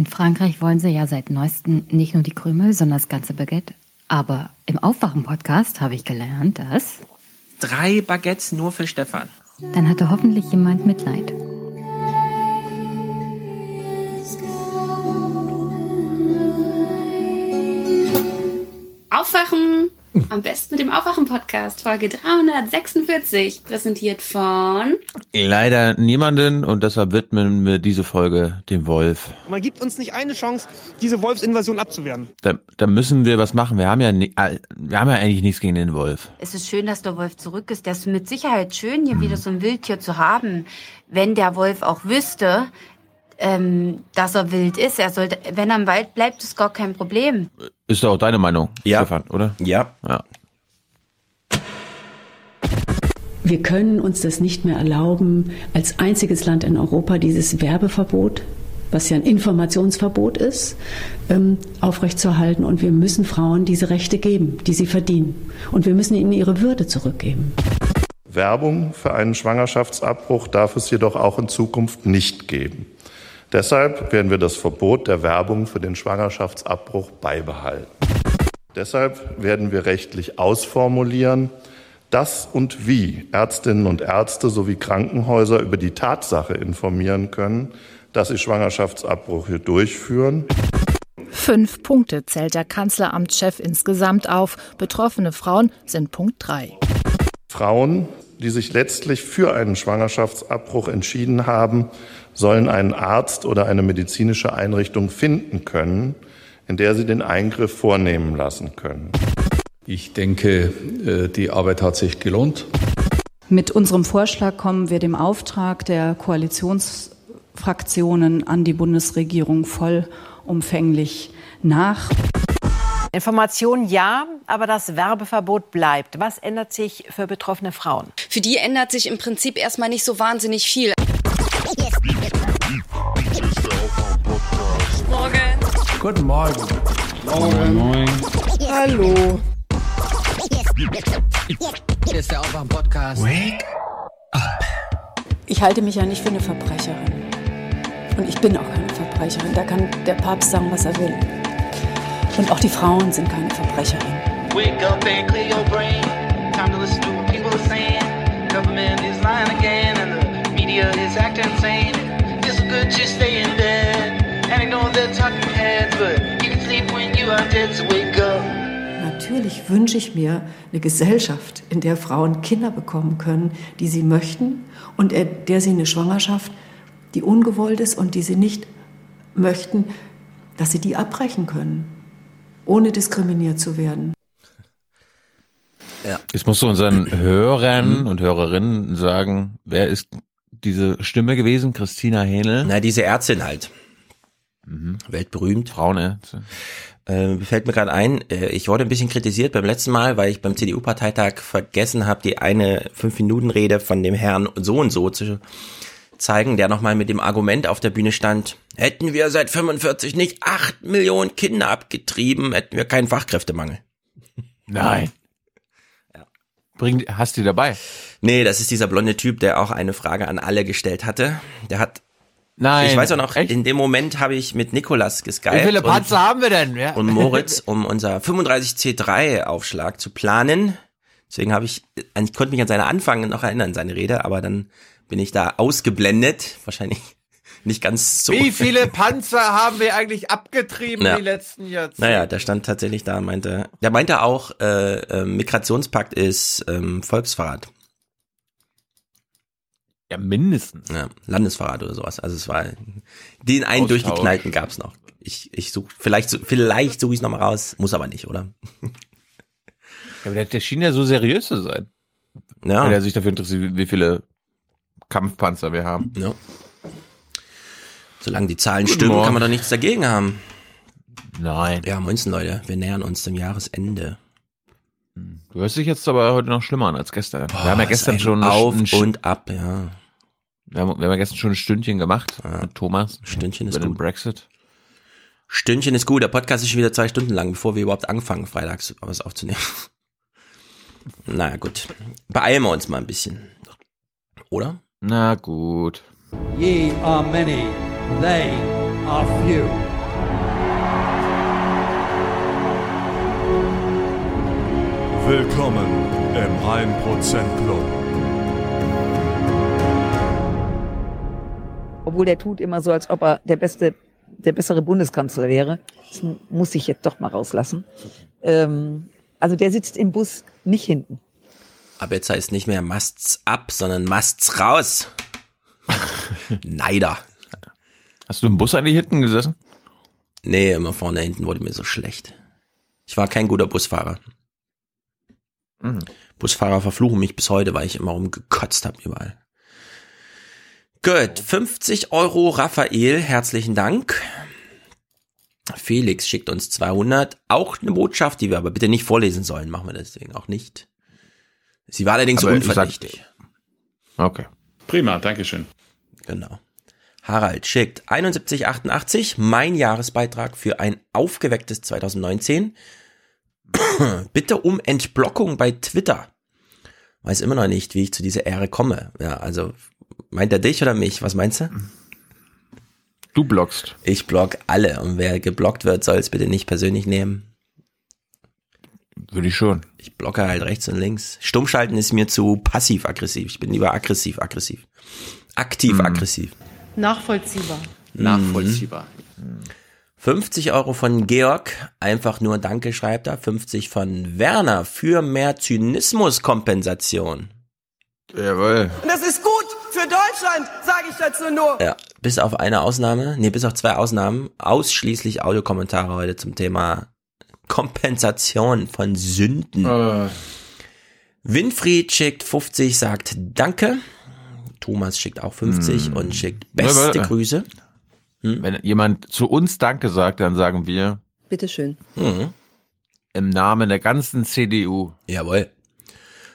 In Frankreich wollen sie ja seit neuestem nicht nur die Krümel, sondern das ganze Baguette. Aber im Aufwachen-Podcast habe ich gelernt, dass. Drei Baguettes nur für Stefan. Dann hatte hoffentlich jemand Mitleid. Aufwachen! Am besten mit dem Aufwachen-Podcast, Folge 346, präsentiert von. Leider niemanden und deshalb widmen wir diese Folge dem Wolf. Man gibt uns nicht eine Chance, diese Wolfsinvasion abzuwehren. Da, da müssen wir was machen. Wir haben ja, äh, wir haben ja eigentlich nichts gegen den Wolf. Es ist schön, dass der Wolf zurück ist. Das ist mit Sicherheit schön, hier wieder so ein Wildtier zu haben. Wenn der Wolf auch wüsste, ähm, dass er wild ist, er sollte, wenn er im Wald bleibt, ist gar kein Problem. Ist doch auch deine Meinung, Ja. Stefan, oder? Ja. Ja. Wir können uns das nicht mehr erlauben, als einziges Land in Europa dieses Werbeverbot, was ja ein Informationsverbot ist, ähm, aufrechtzuerhalten. Und wir müssen Frauen diese Rechte geben, die sie verdienen. Und wir müssen ihnen ihre Würde zurückgeben. Werbung für einen Schwangerschaftsabbruch darf es jedoch auch in Zukunft nicht geben. Deshalb werden wir das Verbot der Werbung für den Schwangerschaftsabbruch beibehalten. Deshalb werden wir rechtlich ausformulieren, dass und wie Ärztinnen und Ärzte sowie Krankenhäuser über die Tatsache informieren können, dass sie Schwangerschaftsabbrüche durchführen Fünf Punkte zählt der Kanzleramtschef insgesamt auf. Betroffene Frauen sind Punkt drei. Frauen, die sich letztlich für einen Schwangerschaftsabbruch entschieden haben, sollen einen Arzt oder eine medizinische Einrichtung finden können, in der sie den Eingriff vornehmen lassen können. Ich denke, äh, die Arbeit hat sich gelohnt. Mit unserem Vorschlag kommen wir dem Auftrag der Koalitionsfraktionen an die Bundesregierung vollumfänglich nach. Information ja, aber das Werbeverbot bleibt. Was ändert sich für betroffene Frauen? Für die ändert sich im Prinzip erstmal nicht so wahnsinnig viel. Morgen. Guten Morgen. Morgen. Moin. Hallo. Hier ist der Aufwach-Podcast. Wake Ich halte mich ja nicht für eine Verbrecherin. Und ich bin auch keine Verbrecherin. Da kann der Papst sagen, was er will. Und auch die Frauen sind keine Verbrecherin. Wake up and clear your brain. Time to listen to what people are saying. Government is lying again, media is acting insane. It's good to stay in bed and ignore the talking heads, but you can sleep when you are dead. So wake up. Natürlich wünsche ich mir eine Gesellschaft, in der Frauen Kinder bekommen können, die sie möchten und in der sie eine Schwangerschaft, die ungewollt ist und die sie nicht möchten, dass sie die abbrechen können, ohne diskriminiert zu werden. Ja. Jetzt musst du unseren Hörern und Hörerinnen sagen, wer ist diese Stimme gewesen? Christina Hähnel? Na, diese Ärztin halt. Mhm. Weltberühmt. Frauenärztin. Äh, fällt mir gerade ein, äh, ich wurde ein bisschen kritisiert beim letzten Mal, weil ich beim CDU-Parteitag vergessen habe, die eine Fünf-Minuten-Rede von dem Herrn so und so zu zeigen, der nochmal mit dem Argument auf der Bühne stand, hätten wir seit 45 nicht acht Millionen Kinder abgetrieben, hätten wir keinen Fachkräftemangel. Nein. Bring, hast du die dabei? Nee, das ist dieser blonde Typ, der auch eine Frage an alle gestellt hatte. Der hat Nein. Ich weiß auch noch, echt? in dem Moment habe ich mit Nikolas geskypt. Wie viele und- Panzer haben wir denn? Ja. und Moritz, um unser 35C3 Aufschlag zu planen. Deswegen habe ich, ich konnte mich an seine Anfang noch erinnern, seine Rede, aber dann bin ich da ausgeblendet. Wahrscheinlich nicht ganz so. Wie viele Panzer haben wir eigentlich abgetrieben Ja. die letzten Jahrzehnte? Naja, der stand tatsächlich da, meinte, der meinte auch, äh, äh, Migrationspakt ist ähm, Volksverrat. Ja, mindestens. Ja, Landesverrat oder sowas. Also es war den einen Austausch. durchgeknallten gab's noch. Ich, ich such, vielleicht, vielleicht suche ich es nochmal raus, muss aber nicht, oder? Ja, aber der, der schien ja so seriös zu sein. Ja. Wenn er sich dafür interessiert, wie viele Kampfpanzer wir haben. Ja. Solange die Zahlen Guten stimmen, Morgen. kann man doch nichts dagegen haben. Nein. Ja, moinsen Leute, wir nähern uns dem Jahresende. Du hörst dich jetzt aber heute noch schlimmer an als gestern. wir haben ja gestern schon Auf ein, und ab, ja. wir, haben, wir haben ja gestern schon ein Stündchen gemacht mit Thomas. Stündchen ist gut. Brexit. Stündchen ist gut, der Podcast ist schon wieder zwei Stunden lang, bevor wir überhaupt anfangen, freitags was aufzunehmen. naja, gut. Beeilen wir uns mal ein bisschen. Oder? Na gut. Ye are many, they are few. Willkommen im 1% Club. Obwohl der tut immer so, als ob er der beste, der bessere Bundeskanzler wäre. Das muss ich jetzt doch mal rauslassen. Ähm, also der sitzt im Bus nicht hinten. Aber jetzt heißt nicht mehr Masts ab, sondern Masts raus. Neider. Hast du im Bus eigentlich hinten gesessen? Nee, immer vorne hinten wurde mir so schlecht. Ich war kein guter Busfahrer. Mhm. Busfahrer verfluchen mich bis heute, weil ich immer rumgekotzt habe überall. Gut, 50 Euro Raphael, herzlichen Dank. Felix schickt uns 200. Auch eine Botschaft, die wir aber bitte nicht vorlesen sollen. Machen wir deswegen auch nicht. Sie war allerdings Aber unverdächtig. Okay. Prima, Dankeschön. Genau. Harald schickt 7188, mein Jahresbeitrag für ein aufgewecktes 2019. Bitte um Entblockung bei Twitter. Weiß immer noch nicht, wie ich zu dieser Ehre komme. Ja, also meint er dich oder mich? Was meinst du? Du blockst. Ich block alle und wer geblockt wird, soll es bitte nicht persönlich nehmen. Würde ich schon. Ich blocke halt rechts und links. Stummschalten ist mir zu passiv-aggressiv. Ich bin lieber aggressiv-aggressiv. Aktiv-aggressiv. Nachvollziehbar. Nachvollziehbar. 50 Euro von Georg, einfach nur Danke schreibt er. 50 von Werner für mehr Zynismuskompensation. Jawohl. Und das ist gut für Deutschland, sage ich dazu nur. Ja, bis auf eine Ausnahme, nee, bis auf zwei Ausnahmen, ausschließlich Audiokommentare heute zum Thema Kompensation von Sünden. Äh. Winfried schickt 50, sagt Danke. Thomas schickt auch 50 Hm. und schickt beste Warte. Grüße. Wenn jemand zu uns Danke sagt, dann sagen wir Bitteschön. Mhm. im Namen der ganzen CDU. Jawohl.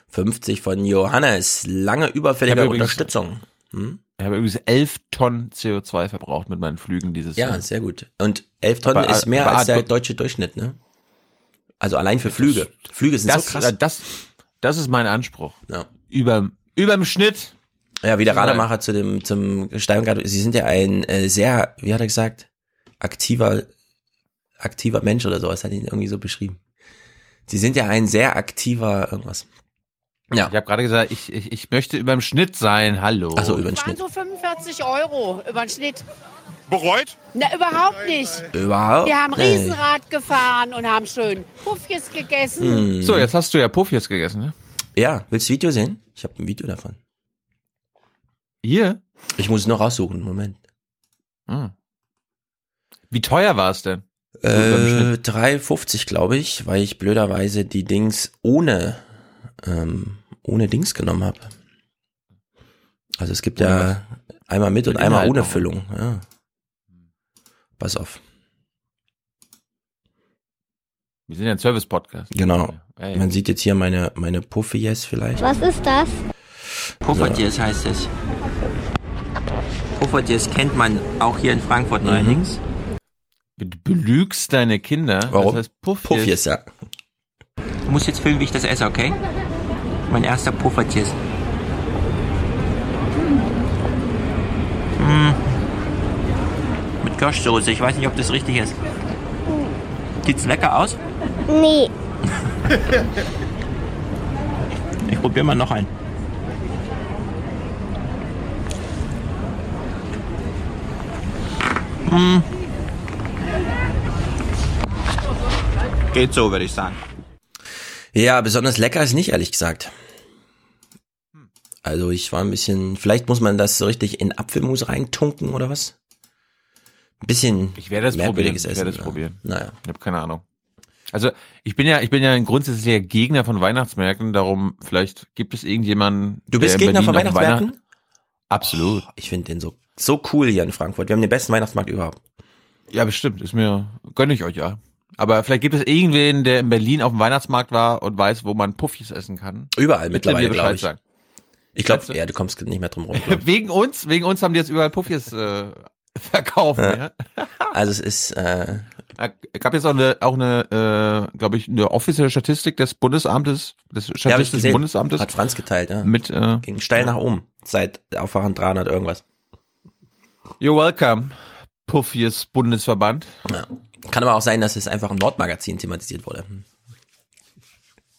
50 von Johannes. Lange überfällige Ich habe übrigens- Unterstützung. Hm? Ich habe übrigens elf Tonnen CO2 verbraucht mit meinen Flügen dieses Ja, Jahr. sehr gut. Und 11 Tonnen Aber- ist mehr aber- als der deutsche Durchschnitt, ne? Also allein für Flüge. Flüge sind das, so krass. äh, Das, das ist mein Anspruch. Ja. Über, überm Schnitt. Ja, wie der. Rademacher zu dem, zum Steingart, Sie sind ja ein äh, sehr, wie hat er gesagt, aktiver, aktiver Mensch oder sowas, hat ihn irgendwie so beschrieben. Sie sind ja ein sehr aktiver irgendwas. Ja. Ich habe gerade gesagt, ich, ich, ich möchte überm Schnitt sein. Hallo. Ach so, über den waren Schnitt. so 45 Euro über den Schnitt. Bereut? Na, überhaupt nicht. Überhaupt Wir haben. Riesenrad gefahren und haben schön Puffjes gegessen. Hm. So, jetzt hast du ja Puff jetzt gegessen, ne? Ja, willst du Video sehen? Ich habe ein Video davon. Hier? Ich muss es noch raussuchen, Moment. Hm. Wie teuer war es denn? Äh, 3,50 glaube ich, weil ich blöderweise die Dings ohne, ähm, ohne Dings genommen habe. Also es gibt ja einmal mit und einmal ohne. Füllung. Ja. Pass auf. Wir sind ja ein Service-Podcast. Genau. Ja. Man sieht jetzt hier meine, meine Puffies vielleicht. Was ist das? Puffertjes heißt es. Puffertjes kennt man auch hier in Frankfurt neuerdings. Du belügst deine Kinder. Warum? Das heißt. Puffies, ja. Du musst jetzt filmen, wie ich das esse, okay? Mein erster Puffertjes. Mm. Mit Kirschsoße. Ich weiß nicht, ob das richtig ist. Sieht's lecker aus? Nee. Ich probiere mal noch einen. Mm. Geht so, würde ich sagen. Ja, besonders lecker ist nicht, ehrlich gesagt. Also ich war ein bisschen, vielleicht muss man das so richtig in Apfelmus reintunken oder was? Ein bisschen Ich werde das probieren. merkwürdiges Ich Essen. werde das ja. probieren. Naja. Ich habe keine Ahnung. Also ich bin ja, ich bin ja ein grundsätzlicher Gegner von Weihnachtsmärkten. Darum vielleicht gibt es irgendjemanden. Du bist Gegner von Weihnachtsmärkten? Weihnacht- Absolut. Ich finde den so, so cool hier in Frankfurt. Wir haben den besten Weihnachtsmarkt überhaupt. Ja, bestimmt. Ist mir, gönne ich euch ja. Aber vielleicht gibt es irgendwen, der in Berlin auf dem Weihnachtsmarkt war und weiß, wo man Puffis essen kann. Überall mittlerweile, glaube ich. sagen. Ich glaube, ja, du kommst nicht mehr drum rum. wegen uns, wegen uns haben die jetzt überall Puffis äh, verkauft. Ja. Ja. Also es ist, äh, Es gab jetzt auch eine, auch eine äh, glaube ich, eine offizielle Statistik des Bundesamtes, des ja, Statistischen gesehen. Bundesamtes. Hat Franz geteilt, ja. Mit, äh, Ging steil nach oben. Seit Aufwachen 300 irgendwas. You're welcome, Puffis Bundesverband. Ja. Kann aber auch sein, dass es einfach im Nordmagazin thematisiert wurde.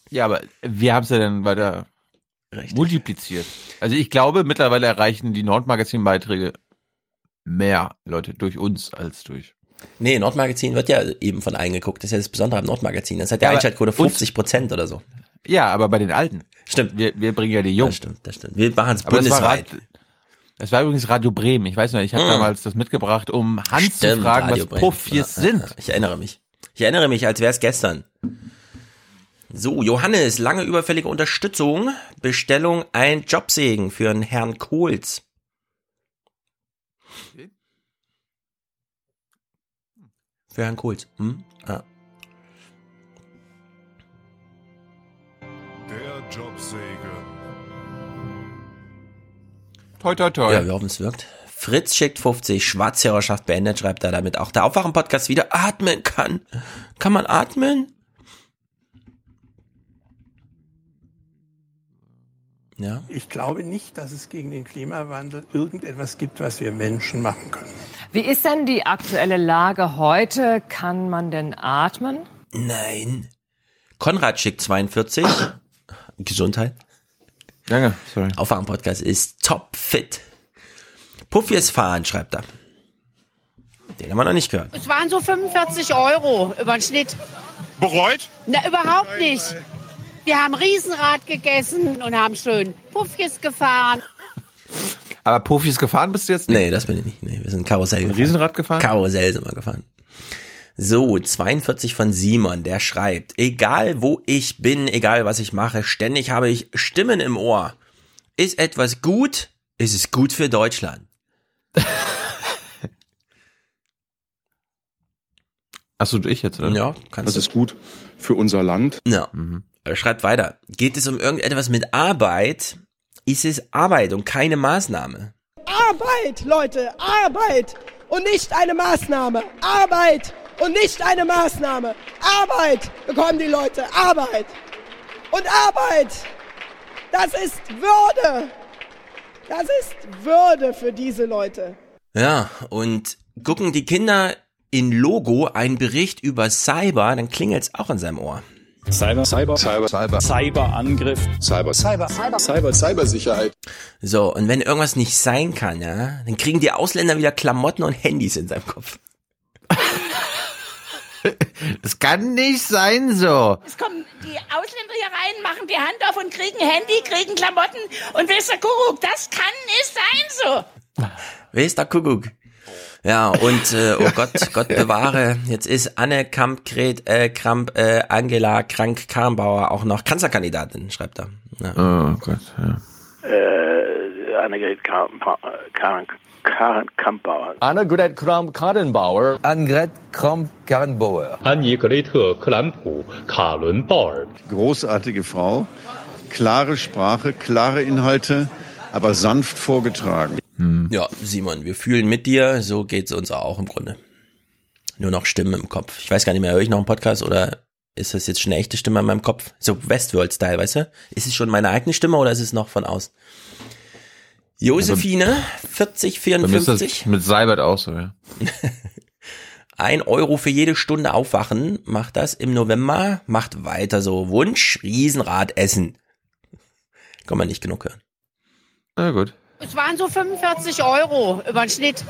Ja, aber wir haben es ja dann weiter multipliziert. Also ich glaube, mittlerweile erreichen die Nordmagazin-Beiträge mehr Leute durch uns als durch. Nee, Nordmagazin wird ja eben von allen geguckt. Das ist ja das Besondere am Nordmagazin. Das hat der Ja, Einschaltquote uns- 50 Prozent oder so. Ja, aber bei den Alten. Stimmt. Wir, wir bringen ja die Jungen. Das stimmt, das stimmt. Wir machen es das war, das war übrigens Radio Bremen. Ich weiß noch, ich habe Mm. damals das mitgebracht, um Hans zu Stimmt, fragen, Radio was. Puffies Ja, ja, sind. ja. Ich erinnere mich. Ich erinnere mich, als wäre es gestern. So, Johannes, lange überfällige Unterstützung. Bestellung ein Jobsegen für einen Herrn Kohls. Für Herrn Kohls. Hm? Toi, toi, toi. Ja, wir hoffen, es wirkt. Fritz schickt 50, Schwarzhörerschaft beendet, schreibt er damit auch der Aufwachen-Podcast wieder atmen kann. Kann man atmen? Ja. Ich glaube nicht, dass es gegen den Klimawandel irgendetwas gibt, was wir Menschen machen können. Wie ist denn die aktuelle Lage heute? Kann man denn atmen? Nein. Konrad schickt 42. Gesundheit. Danke, sorry. Aufwachen-Podcast ist top fit. Puffies fahren, schreibt er. Den haben wir noch nicht gehört. Es waren so 45 Euro über den Schnitt. Bereut? Na, überhaupt nicht. Wir haben Riesenrad gegessen und haben schön Puffjes gefahren. Aber Puffies gefahren bist du jetzt nicht? Nee, das bin ich nicht. Nee, wir sind Karussell gefahren. Riesenrad gefahren? Karussell sind wir gefahren. So, 42 von Simon, der schreibt, egal wo ich bin, egal was ich mache, ständig habe ich Stimmen im Ohr. Ist etwas gut, ist es gut für Deutschland. Achso, ich jetzt, oder? Ja, kannst Das du. ist gut für unser Land. Ja. Er schreibt weiter. Geht es um irgendetwas mit Arbeit, ist es Arbeit und keine Maßnahme. Arbeit, Leute, Arbeit und nicht eine Maßnahme. Arbeit und nicht eine Maßnahme. Arbeit bekommen die Leute, Arbeit. Und Arbeit, das ist Würde. Das ist Würde für diese Leute. Ja, und gucken die Kinder in Logo einen Bericht über Cyber, dann klingelt's auch in seinem Ohr. Cyber, Cyber, Cyber, Cyber, Cyberangriff, Cyber, Cyber, Cyber, Cyber, Cybersicherheit. So, und wenn irgendwas nicht sein kann, ja, dann kriegen die Ausländer wieder Klamotten und Handys in seinem Kopf. Es kann nicht sein so. Es kommen die Ausländer hier rein, machen die Hand auf und kriegen Handy, kriegen Klamotten und der Kuckuck? Das kann nicht sein so. Der Kuckuck? Ja, und äh, oh Gott, Gott bewahre, jetzt ist Anne Kamp, Gret, äh, Kramp, äh, Angela Krank-Karrenbauer auch noch Kanzlerkandidatin, schreibt er. Ja. Oh Gott, ja. Äh, Annegret Kampauer. Annegret Kramp-Karrenbauer. Annegret Kramp-Karrenbauer. Annegrethe Kramp-Karrenbauer. Großartige Frau, klare Sprache, klare Inhalte, aber sanft vorgetragen. Ja, Simon, wir fühlen mit dir, so geht's uns auch im Grunde. Nur noch Stimmen im Kopf. Ich weiß gar nicht mehr, höre ich noch einen Podcast oder ist das jetzt schon eine echte Stimme in meinem Kopf? So Westworld-Style, weißt du? Ist es schon meine eigene Stimme oder ist es noch von außen? Josephine, 40, Bei mir ist 54. das mit Seibert auch so, ja. Ein Euro für jede Stunde aufwachen. Macht das im November. Macht weiter so. Wunsch, Riesenrad essen. Kann man nicht genug hören. Na gut. Es waren so 45 Euro über den Schnitt.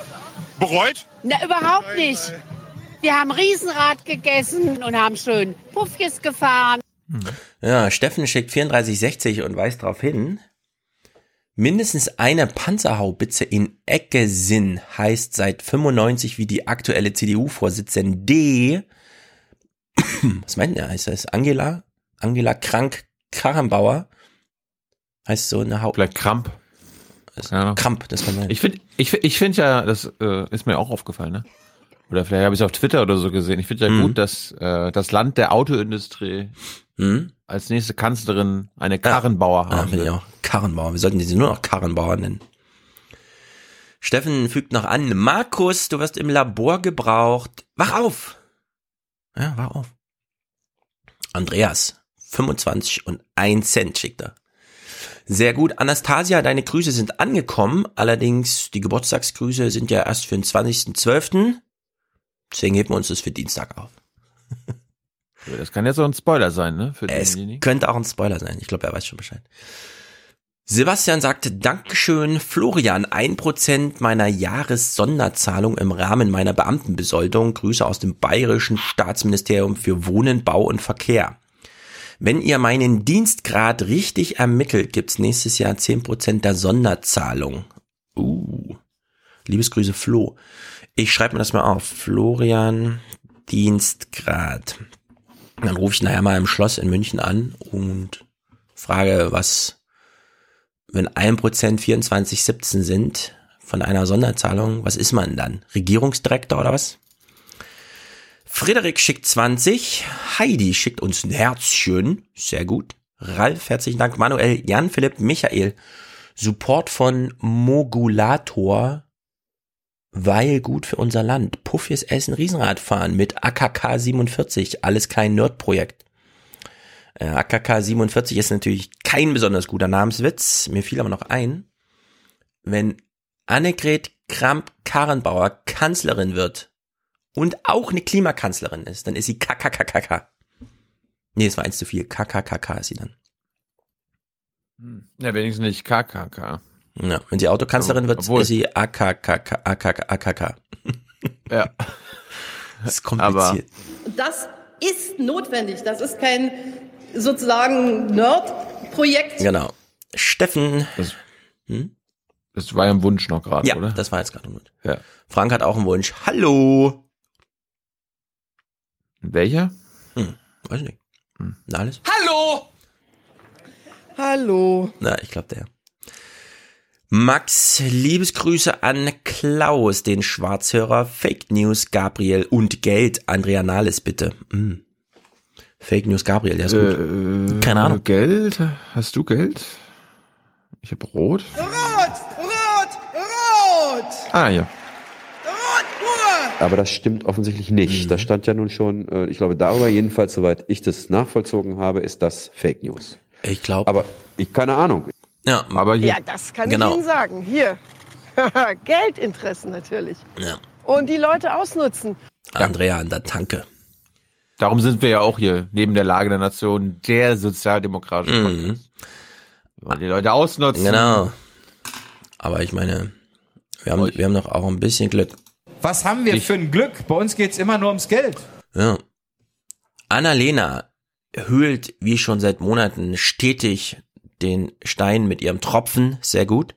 Bereut? Na, überhaupt nicht. Wir haben Riesenrad gegessen und haben schön Puffjes gefahren. Ja, Steffen schickt 3460 und weist darauf hin. Mindestens eine Panzerhaubitze in Eckesinn heißt seit 95 wie die aktuelle CDU-Vorsitzende. Was meint er? Heißt das Angela? Angela Krank-Karrenbauer? Heißt so eine Haupt. Vielleicht Kramp. Ja. Kramp, das kann sein. Ich finde, ich, find- ich finde ja, das äh, ist mir auch aufgefallen, ne? Oder vielleicht habe ich es auf Twitter oder so gesehen. Ich finde ja Mhm. gut, dass äh, das Land der Autoindustrie Mhm. Als nächste Kanzlerin eine Karrenbauer Ja, haben will. auch. Karrenbauer. Wir sollten diese nur noch Karrenbauer nennen. Steffen fügt noch an. Markus, du wirst im Labor gebraucht. Wach auf! Ja, wach auf. Andreas, 25 und 1 Cent schickt er. Sehr gut. Anastasia, deine Grüße sind angekommen. Allerdings, die Geburtstagsgrüße sind ja erst für den 20.12. Deswegen heben wir uns das für Dienstag auf. Das kann jetzt so ein Spoiler sein, ne? Für Es denjenigen. könnte auch ein Spoiler sein. Ich glaube, er weiß schon Bescheid. Sebastian sagte, Dankeschön, Florian, ein Prozent meiner Jahressonderzahlung im Rahmen meiner Beamtenbesoldung. Grüße aus dem Bayerischen Staatsministerium für Wohnen, Bau und Verkehr. Wenn ihr meinen Dienstgrad richtig ermittelt, gibt's nächstes Jahr zehn Prozent der Sonderzahlung. Uh. Liebesgrüße Flo. Ich schreibe mir das mal auf. Florian Dienstgrad. Dann rufe ich nachher mal im Schloss in München an und frage, was, wenn 1% 24,17 sind von einer Sonderzahlung, was ist man dann? Regierungsdirektor oder was? Frederik schickt 20, Heidi schickt uns ein Herzchen, sehr gut. Ralf, herzlichen Dank. Manuel, Jan, Philipp, Michael, Support von Mogulator, weil gut für unser Land. Puffies Essen Riesenradfahren mit AKK 47, alles kein Nerdprojekt. Äh, AKK 47 ist natürlich kein besonders guter Namenswitz. Mir fiel aber noch ein, wenn Annegret Kramp-Karrenbauer Kanzlerin wird und auch eine Klimakanzlerin ist, dann ist sie KKKKK. Nee, es war eins zu viel. KKKK ist sie dann. Ja, wenigstens nicht KKK. Ja, wenn sie Autokanzlerin wird, Obwohl- ist sie AKKK. AKK, AKK. Ja. Das ist kompliziert. Das ist notwendig. Das ist kein sozusagen Nerd-Projekt. Genau. Steffen. Das war ja ein Wunsch noch gerade, Ja, oder? das war jetzt gerade ein Wunsch. Ja. Frank hat auch einen Wunsch. Hallo. Welcher? Hm, weiß nicht. Na, alles? Hallo! Hallo. Na, ich glaube der. Max, Liebesgrüße an Klaus, den Schwarzhörer, Fake News, Gabriel und Geld, Andrea Nahles, bitte. Hm. Fake News, Gabriel, der ist gut. Äh, Keine Ahnung. Geld? Hast du Geld? Ich habe Rot. Rot! Rot! Rot! Ah, ja. Rot pur! Aber das stimmt offensichtlich nicht. Das stand ja nun schon, äh, ich glaube, darüber jedenfalls, soweit ich das nachvollzogen habe, ist das Fake News. Ich glaube. Aber ich keine Ahnung. Ja, aber Ja, das kann Genau. ich Ihnen sagen. Hier. Geldinteressen natürlich. Ja. Und die Leute ausnutzen. Andrea an der Tanke. Darum sind wir ja auch hier, neben der Lage der Nation, der sozialdemokratische. Wir wollen die Leute ausnutzen. Genau. Aber ich meine, wir haben, wir haben doch auch ein bisschen Glück. Was haben wir für ein Glück? Bei uns geht's immer nur ums Geld. Ja. Annalena höhlt wie schon seit Monaten stetig den Stein mit ihrem Tropfen. Sehr gut.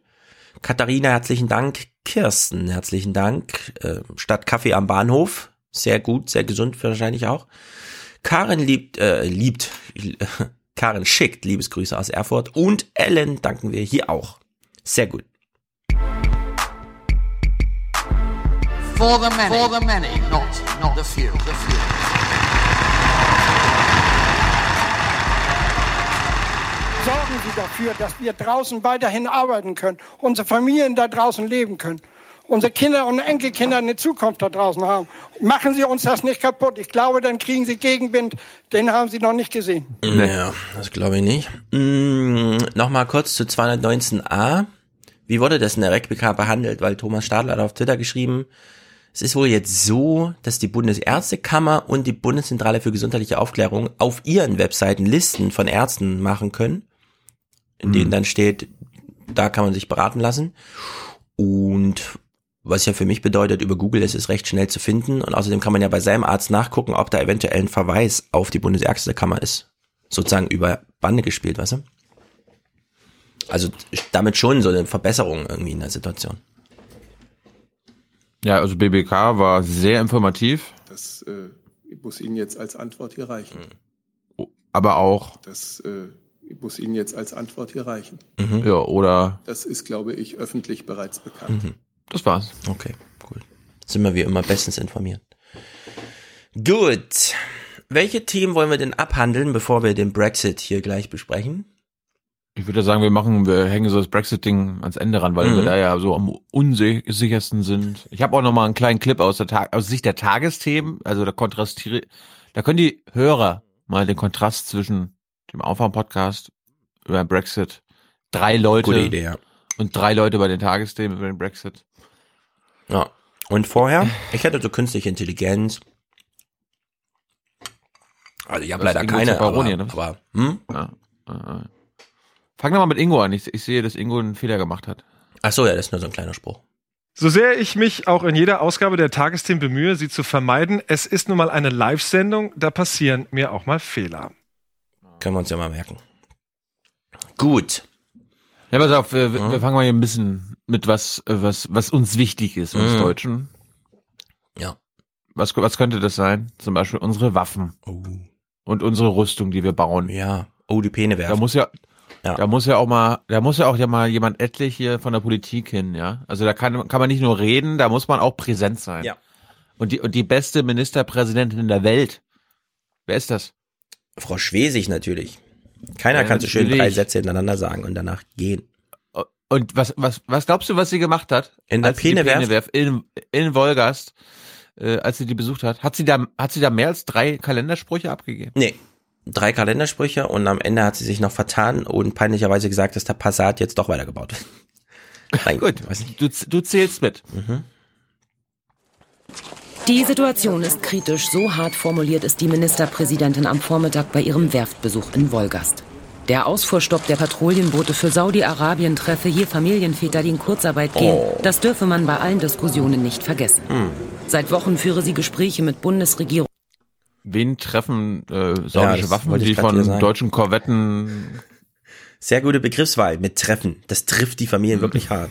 Katharina, herzlichen Dank. Kirsten, herzlichen Dank. Äh, statt Kaffee am Bahnhof. Sehr gut, sehr gesund wahrscheinlich auch. Karen liebt, äh, liebt, Karen schickt Liebesgrüße aus Erfurt. Und Ellen danken wir hier auch. Sehr gut. For the many. For the many, not, not the few. The few. Sorgen Sie dafür, dass wir draußen weiterhin arbeiten können, unsere Familien da draußen leben können, unsere Kinder und Enkelkinder eine Zukunft da draußen haben. Machen Sie uns das nicht kaputt. Ich glaube, dann kriegen Sie Gegenwind. Den haben Sie noch nicht gesehen. Naja, das glaube ich nicht. Mm, Nochmal kurz zu 219a. Wie wurde das in der RecBK behandelt? Weil Thomas Stadler hat auf Twitter geschrieben, es ist wohl jetzt so, dass die Bundesärztekammer und die Bundeszentrale für gesundheitliche Aufklärung auf ihren Webseiten Listen von Ärzten machen können, in denen dann steht, da kann man sich beraten lassen. Und was ja für mich bedeutet, über Google ist es recht schnell zu finden. Und außerdem kann man ja bei seinem Arzt nachgucken, ob da eventuell ein Verweis auf die Bundesärztekammer ist. Sozusagen über Bande gespielt, weißt du? Also damit schon so eine Verbesserung irgendwie in der Situation. Ja, also BBK war sehr informativ, Das äh, muss Ihnen jetzt als Antwort hier reichen. aber auch, Das äh, muss Ihnen jetzt als Antwort hier reichen. Mhm. ja, oder, Das ist, glaube ich, öffentlich bereits bekannt. Mhm. das war's. Okay, cool. Sind wir wie immer bestens informiert. Gut. Welche Themen wollen wir denn abhandeln, bevor wir den Brexit hier gleich besprechen? Ich würde sagen, wir machen, wir hängen so das Brexit-Ding ans Ende ran, weil Mhm. wir da ja so am unsichersten sind. Ich habe auch noch mal einen kleinen Clip aus der Tag aus Sicht der Tagesthemen, also da kontrastiere, da können die Hörer mal den Kontrast zwischen dem Aufwärm-Podcast über den Brexit, drei Leute Gute Idee, ja. und drei Leute bei den Tagesthemen über den Brexit. Ja. Und vorher, ich hätte so künstliche Intelligenz, Also ich habe leider keine, Zapparoni, aber, ne? aber hm? Ja. ja, ja. Fang doch mal mit Ingo an. Ich, ich sehe, dass Ingo einen Fehler gemacht hat. Ach so, ja, das ist nur so ein kleiner Spruch. So sehr ich mich auch in jeder Ausgabe der Tagesthemen bemühe, sie zu vermeiden, es ist nun mal eine Live-Sendung, da passieren mir auch mal Fehler. Können wir uns ja mal merken. Gut. Ja, pass auf, wir, wir fangen mal hier ein bisschen mit was, was, was uns wichtig ist, uns Mhm. Deutschen. Ja. Was, was könnte das sein? Zum Beispiel unsere Waffen. Oh. Und unsere Rüstung, die wir bauen. Ja. Oh, die Päne Da werfen. muss ja, Ja. da muss ja auch mal, da muss ja auch ja mal jemand etlich hier von der Politik hin, ja. Also da kann, kann man nicht nur reden, da muss man auch präsent sein. Ja. Und die, und die beste Ministerpräsidentin der Welt. Wer ist das? Frau Schwesig natürlich. Keiner Ja, kann so schön drei Sätze hintereinander sagen und danach gehen. Und was, was, was glaubst du, was sie gemacht hat? In der Penewerf? In, in Wolgast, äh, als sie die besucht hat, hat sie da, hat sie da mehr als drei Kalendersprüche abgegeben? Nee. Drei Kalendersprüche und am Ende hat sie sich noch vertan und peinlicherweise gesagt, dass der Passat jetzt doch weitergebaut wird. Nein, Gut, du, du zählst mit. Mhm. Die Situation ist kritisch. So hart formuliert ist die Ministerpräsidentin am Vormittag bei ihrem Werftbesuch in Wolgast. Der Ausfuhrstopp der Patrouillenboote für Saudi-Arabien treffe hier Familienväter, die in Kurzarbeit gehen. Oh. Das dürfe man bei allen Diskussionen nicht vergessen. Hm. Seit Wochen führe sie Gespräche mit Bundesregierung. Wen treffen äh, Ja, saudische das Waffen, die von deutschen Korvetten Sehr gute Begriffswahl mit Treffen. Das trifft die Familien wirklich hart.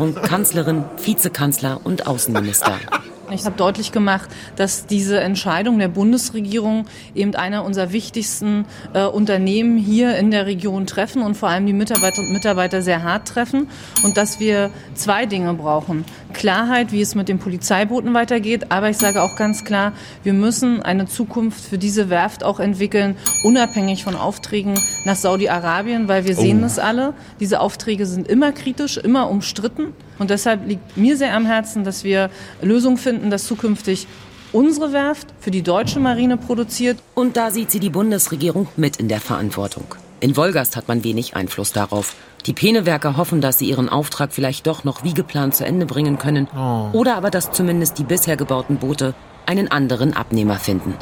und Kanzlerin, Vizekanzler und Außenminister. Ich habe deutlich gemacht, dass diese Entscheidung der Bundesregierung eben einer unserer wichtigsten äh, Unternehmen hier in der Region treffen und vor allem die Mitarbeiter und Mitarbeiter sehr hart treffen und dass wir zwei Dinge brauchen. Klarheit, wie es mit den Polizeibooten weitergeht, aber ich sage auch ganz klar, wir müssen eine Zukunft für diese Werft auch entwickeln, unabhängig von Aufträgen nach Saudi-Arabien, weil wir sehen Oh. es alle, diese Aufträge sind immer kritisch, immer umstritten und deshalb liegt mir sehr am Herzen, dass wir Lösungen finden, dass zukünftig unsere Werft für die deutsche Marine produziert. Und da sieht sie die Bundesregierung mit in der Verantwortung. In Wolgast hat man wenig Einfluss darauf. Die Penewerker hoffen, dass sie ihren Auftrag vielleicht doch noch wie geplant zu Ende bringen können. Oder aber, dass zumindest die bisher gebauten Boote einen anderen Abnehmer finden.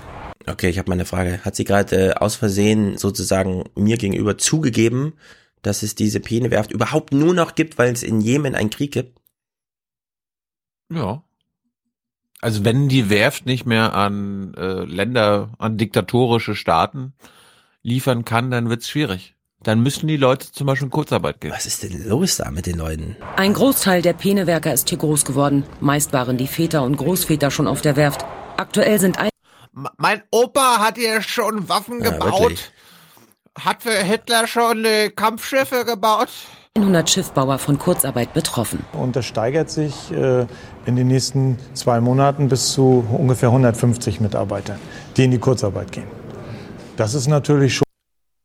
Okay, ich habe mal eine Frage. Hat sie gerade äh, aus Versehen sozusagen mir gegenüber zugegeben, dass es diese Penewerft überhaupt nur noch gibt, weil es in Jemen einen Krieg gibt? Ja. Also wenn die Werft nicht mehr an äh, Länder, an diktatorische Staaten liefern kann, dann wird's schwierig. Dann müssen die Leute zum Beispiel in Kurzarbeit gehen. Was ist denn los da mit den Leuten? Ein Großteil der Penewerker ist hier groß geworden. Meist waren die Väter und Großväter schon auf der Werft. Aktuell sind ein Mein Opa hat hier schon Waffen Ja, gebaut. wirklich. Hat für Hitler schon äh, Kampfschiffe gebaut. 100 Schiffbauer von Kurzarbeit betroffen. Und das steigert sich äh, in den nächsten zwei Monaten bis zu ungefähr 150 Mitarbeitern, die in die Kurzarbeit gehen. Das ist natürlich schon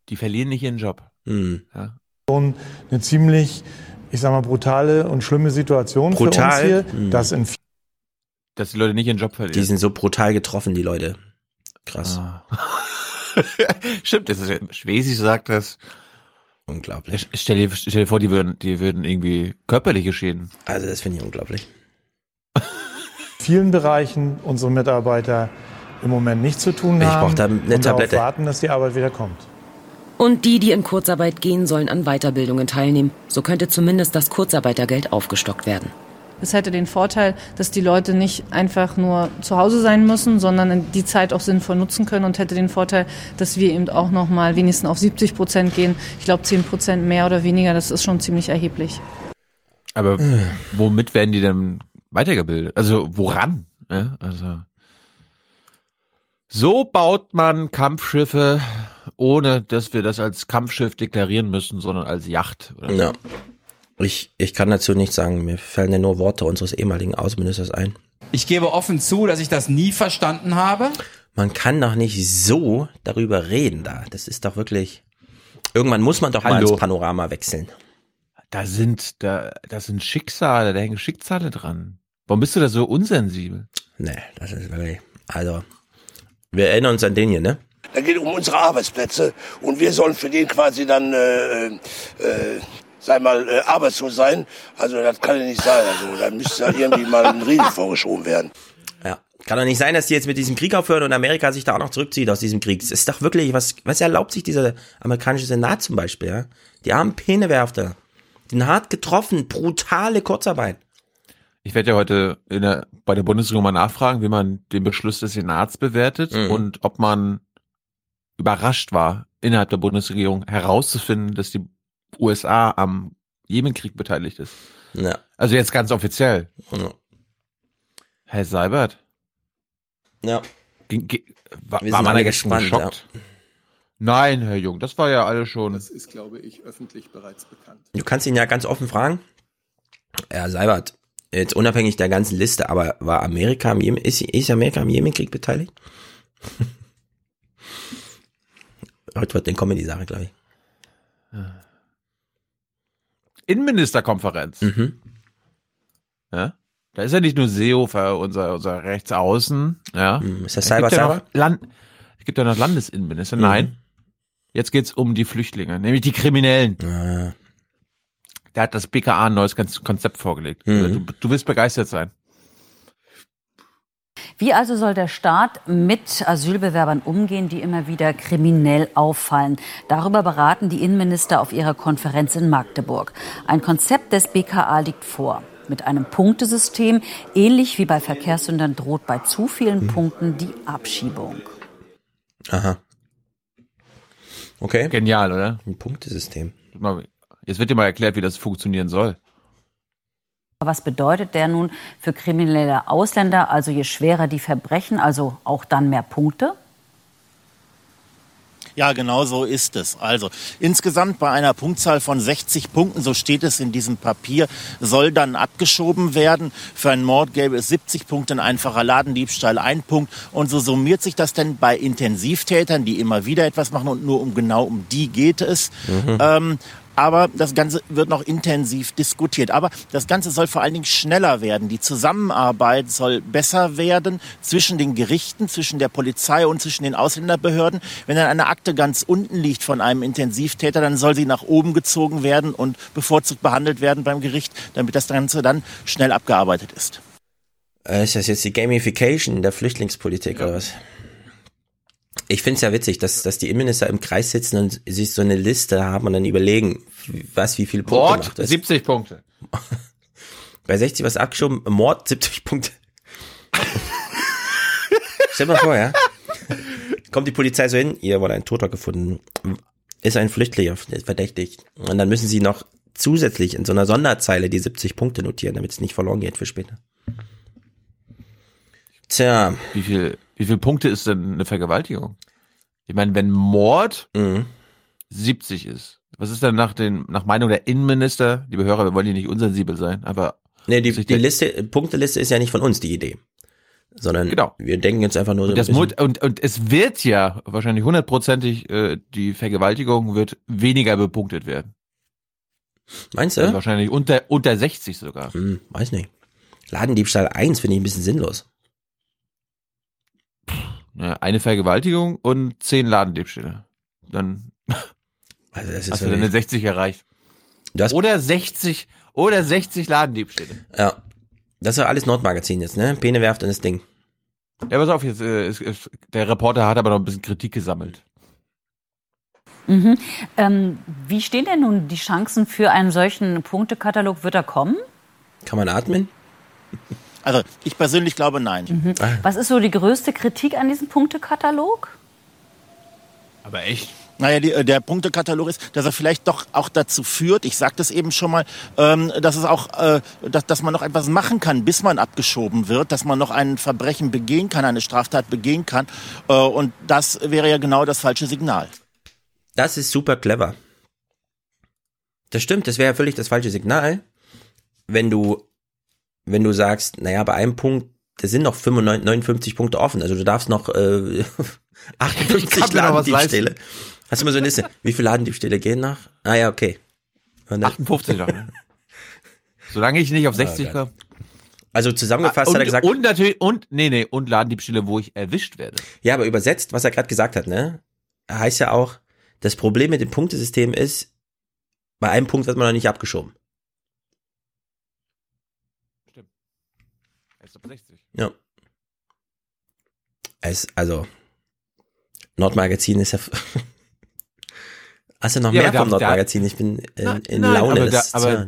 Die verlieren nicht ihren Job. Hm. Ja. eine ziemlich, ich sag mal, brutale und schlimme Situation für uns Brutal? hier, Hm. dass in Dass die Leute nicht ihren Job verlieren. Die sind so brutal getroffen, die Leute. Krass. Ah. Stimmt, das ist, Schwesig sagt das. Unglaublich. Stell dir, stell dir vor, die würden, die würden irgendwie körperliche Schäden. Also das finde ich unglaublich. vielen Bereichen unsere Mitarbeiter im Moment nichts zu tun Ich haben brauch da eine und darauf Tablette. warten, dass die Arbeit wieder kommt. Und die, die in Kurzarbeit gehen, sollen an Weiterbildungen teilnehmen. So könnte zumindest das Kurzarbeitergeld aufgestockt werden. Es hätte den Vorteil, dass die Leute nicht einfach nur zu Hause sein müssen, sondern die Zeit auch sinnvoll nutzen können und hätte den Vorteil, dass wir eben auch noch mal wenigstens auf 70 Prozent gehen. Ich glaube, 10 Prozent mehr oder weniger, das ist schon ziemlich erheblich. Aber womit werden die denn weitergebildet? Also woran? Ja, also so baut man Kampfschiffe, ohne dass wir das als Kampfschiff deklarieren müssen, sondern als Yacht. Oder. Ja. Ich, ich kann dazu nichts sagen. Mir fallen ja nur Worte unseres ehemaligen Außenministers ein. Ich gebe offen zu, dass ich das nie verstanden habe. Man kann doch nicht so darüber reden da. Das ist doch wirklich. Irgendwann muss man doch mal Hallo. ins Panorama wechseln. Da sind, da, das sind Schicksale, da hängen Schicksale dran. Warum bist du da so unsensibel? Nee, das ist wirklich. Also, wir erinnern uns an den hier, ne? Da geht es um unsere Arbeitsplätze und wir sollen für den quasi dann, äh, äh, sei mal, äh, arbeitslos sein. Also das kann ja nicht sein. Also da müsste ja irgendwie mal ein Riegel vorgeschoben werden. Ja, Kann doch nicht sein, dass die jetzt mit diesem Krieg aufhören und Amerika sich da auch noch zurückzieht aus diesem Krieg. Das ist doch wirklich, was, was erlaubt sich dieser amerikanische Senat zum Beispiel, ja? Die armen Penewerfter. Den hart getroffen, brutale Kurzarbeit. Ich werde ja heute in der, bei der Bundesregierung mal nachfragen, wie man den Beschluss des Senats bewertet Mhm. und ob man überrascht war, innerhalb der Bundesregierung herauszufinden, dass die USA am Jemenkrieg beteiligt ist. Ja. Also jetzt ganz offiziell. Ja. Herr Seibert, Ja. ging, ging, war, Wir war sind man alle da gestern gespannt, geschockt? Nein, Herr Jung, das war ja alles schon. Das ist, glaube ich, öffentlich bereits bekannt. Du kannst ihn ja ganz offen fragen. Herr Seibert, jetzt unabhängig der ganzen Liste, aber war Amerika am Jemen, ist, ist Amerika am Jemenkrieg beteiligt? Heute wird eine Comedy-Sache, glaube ich. Innenministerkonferenz. Mhm. Ja? Da ist ja nicht nur Seehofer, unser, unser Rechtsaußen. Ja. Mhm. Ist das Cyber ja Land, es gibt ja noch Landesinnenminister. Mhm. Nein. Jetzt geht's um die Flüchtlinge, nämlich die Kriminellen. Ah. Da hat das BKA ein neues Kon- Konzept vorgelegt. Mhm. Du, du wirst begeistert sein. Wie also soll der Staat mit Asylbewerbern umgehen, die immer wieder kriminell auffallen? Darüber beraten die Innenminister auf ihrer Konferenz in Magdeburg. Ein Konzept des BKA liegt vor. Mit einem Punktesystem, ähnlich wie bei Verkehrssündern, droht bei zu vielen Punkten die Abschiebung. Aha. Okay. Genial, oder? Ein Punktesystem. Jetzt wird dir mal erklärt, wie das funktionieren soll. Was bedeutet der nun für kriminelle Ausländer? Also je schwerer die Verbrechen, also auch dann mehr Punkte? Ja, genau so ist es. Also insgesamt bei einer Punktzahl von 60 Punkten, so steht es in diesem Papier, soll dann abgeschoben werden. Für einen Mord gäbe es 70 Punkte, ein einfacher Ladendiebstahl ein Punkt. Und so summiert sich das denn bei Intensivtätern, die immer wieder etwas machen und nur um genau um die geht es. Mhm. Ähm, aber das Ganze wird noch intensiv diskutiert. Aber das Ganze soll vor allen Dingen schneller werden. Die Zusammenarbeit soll besser werden zwischen den Gerichten, zwischen der Polizei und zwischen den Ausländerbehörden. Wenn dann eine Akte ganz unten liegt von einem Intensivtäter, dann soll sie nach oben gezogen werden und bevorzugt behandelt werden beim Gericht, damit das Ganze dann schnell abgearbeitet ist. Äh, Ist das jetzt die Gamification der Flüchtlingspolitik oder was? Ich finde es ja witzig, dass, dass die Innenminister im Kreis sitzen und sich so eine Liste haben und dann überlegen, was wie viele Punkte Mord, macht das. 70 Punkte. Bei 60 was abgeschoben, Mord 70 Punkte. Stell mal vor, ja. Kommt die Polizei so hin, hier wurde ein Toter gefunden, ist ein Flüchtling verdächtig. Und dann müssen sie noch zusätzlich in so einer Sonderzeile die 70 Punkte notieren, damit es nicht verloren geht für später. Tja. Wie viel, wie viel Punkte ist denn eine Vergewaltigung? Ich meine, wenn Mord Mhm. 70 ist, was ist denn nach den, nach Meinung der Innenminister, liebe Hörer, wir wollen hier nicht unsensibel sein, aber Nee, die, die Liste, Punkteliste ist ja nicht von uns die Idee. Sondern Genau. wir denken jetzt einfach nur so Und, das Mut, und, und es wird ja wahrscheinlich hundertprozentig, äh, die Vergewaltigung wird weniger bepunktet werden. Meinst du? Also wahrscheinlich unter, unter 60 sogar. Hm, weiß nicht. Ladendiebstahl 1 finde ich ein bisschen sinnlos. Eine Vergewaltigung und zehn Ladendiebstähle. Dann Also das ist hast du deine 60 erreicht. Das- oder 60, oder 60 Ladendiebstähle. Ja. Das ist ja alles Nordmagazin jetzt, ne? Pene werft in das Ding. Ja, pass auf, jetzt, äh, ist, ist, der Reporter hat aber noch ein bisschen Kritik gesammelt. Mhm. Ähm, wie stehen denn nun die Chancen für einen solchen Punktekatalog? Wird er kommen? Kann man atmen? Also ich persönlich glaube nein. Mhm. Was ist so die größte Kritik an diesem Punktekatalog? Aber echt? Naja, die, äh, der Punktekatalog ist, dass er vielleicht doch auch dazu führt, ich sagte es eben schon mal, ähm, dass es auch, äh, dass, dass man noch etwas machen kann, bis man abgeschoben wird, dass man noch ein Verbrechen begehen kann, eine Straftat begehen kann. Äh, und das wäre ja genau das falsche Signal. Das ist super clever. Das stimmt, das wäre ja völlig das falsche Signal, wenn du, wenn du sagst, naja, bei einem Punkt, da sind noch 95, 59 Punkte offen, also du darfst noch äh, 58 kann mir noch was Ladendiebstähle. Hast du mal so eine Liste? Wie viele Ladendiebstähle gehen nach? Ah ja, okay. Und dann- 58 noch. ne? Solange ich nicht auf 60 Oh komme. Also zusammengefasst und, hat er gesagt, Und natürlich, und, nee, nee, und Ladendiebstähle, wo ich erwischt werde. Ja, aber übersetzt, was er gerade gesagt hat, ne? Heißt ja auch, das Problem mit dem Punktesystem ist, bei einem Punkt wird man noch nicht abgeschoben. Erst ab 60. Ja. Es, also, Nordmagazin ist ja. Hast du noch Ja, mehr vom Nordmagazin? Ich bin in, Nein, in nein, Laune. aber, da, aber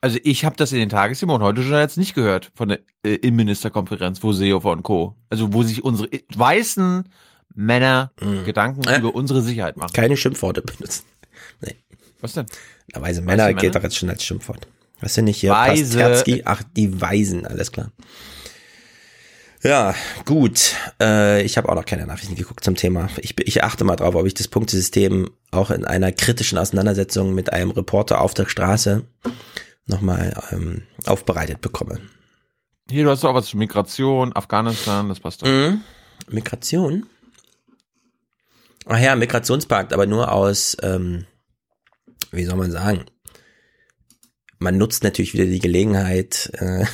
also ich habe das in den Tagesthemen und heute schon jetzt nicht gehört von der äh, Innenministerkonferenz, wo Seehofer und Co. Also wo sich unsere weißen Männer Gedanken Äh. über unsere Sicherheit machen. Keine Schimpfworte benutzen. Nee. Was denn? Na, weise Männer Männer? doch jetzt schon als Schimpfwort. Was denn nicht hier? Weise- Pasterzky? Ach, die Weisen, alles klar. Ja, gut. Äh, ich habe auch noch keine Nachrichten geguckt zum Thema. Ich, ich achte mal drauf, ob ich das Punktesystem auch in einer kritischen Auseinandersetzung mit einem Reporter auf der Straße nochmal ähm, aufbereitet bekomme. Hier, du hast auch was zu Migration, Afghanistan, das passt doch. Mhm. Migration? Ach ja, Migrationspakt, aber nur aus, ähm, wie soll man sagen? Man nutzt natürlich wieder die Gelegenheit, äh,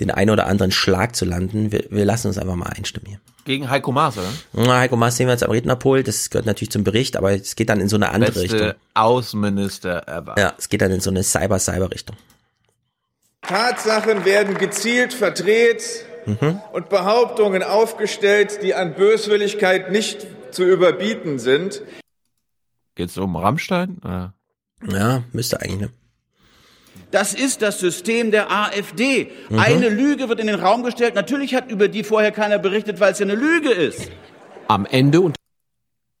den einen oder anderen Schlag zu landen. Wir, wir lassen uns einfach mal einstimmen hier. Gegen Heiko Maas, oder? Na, Heiko Maas sehen wir jetzt am Rednerpult, das gehört natürlich zum Bericht, aber es geht dann in so eine andere Beste Richtung. Außenminister ever. Ja, es geht dann in so eine Cyber-Cyber-Richtung. Tatsachen werden gezielt verdreht Mhm. und Behauptungen aufgestellt, die an Böswilligkeit nicht zu überbieten sind. Geht's um Rammstein? Oder? Ja, müsste eigentlich, ne? Das ist das System der AfD. Mhm. Eine Lüge wird in den Raum gestellt. Natürlich hat über die vorher keiner berichtet, weil es ja eine Lüge ist. Am Ende und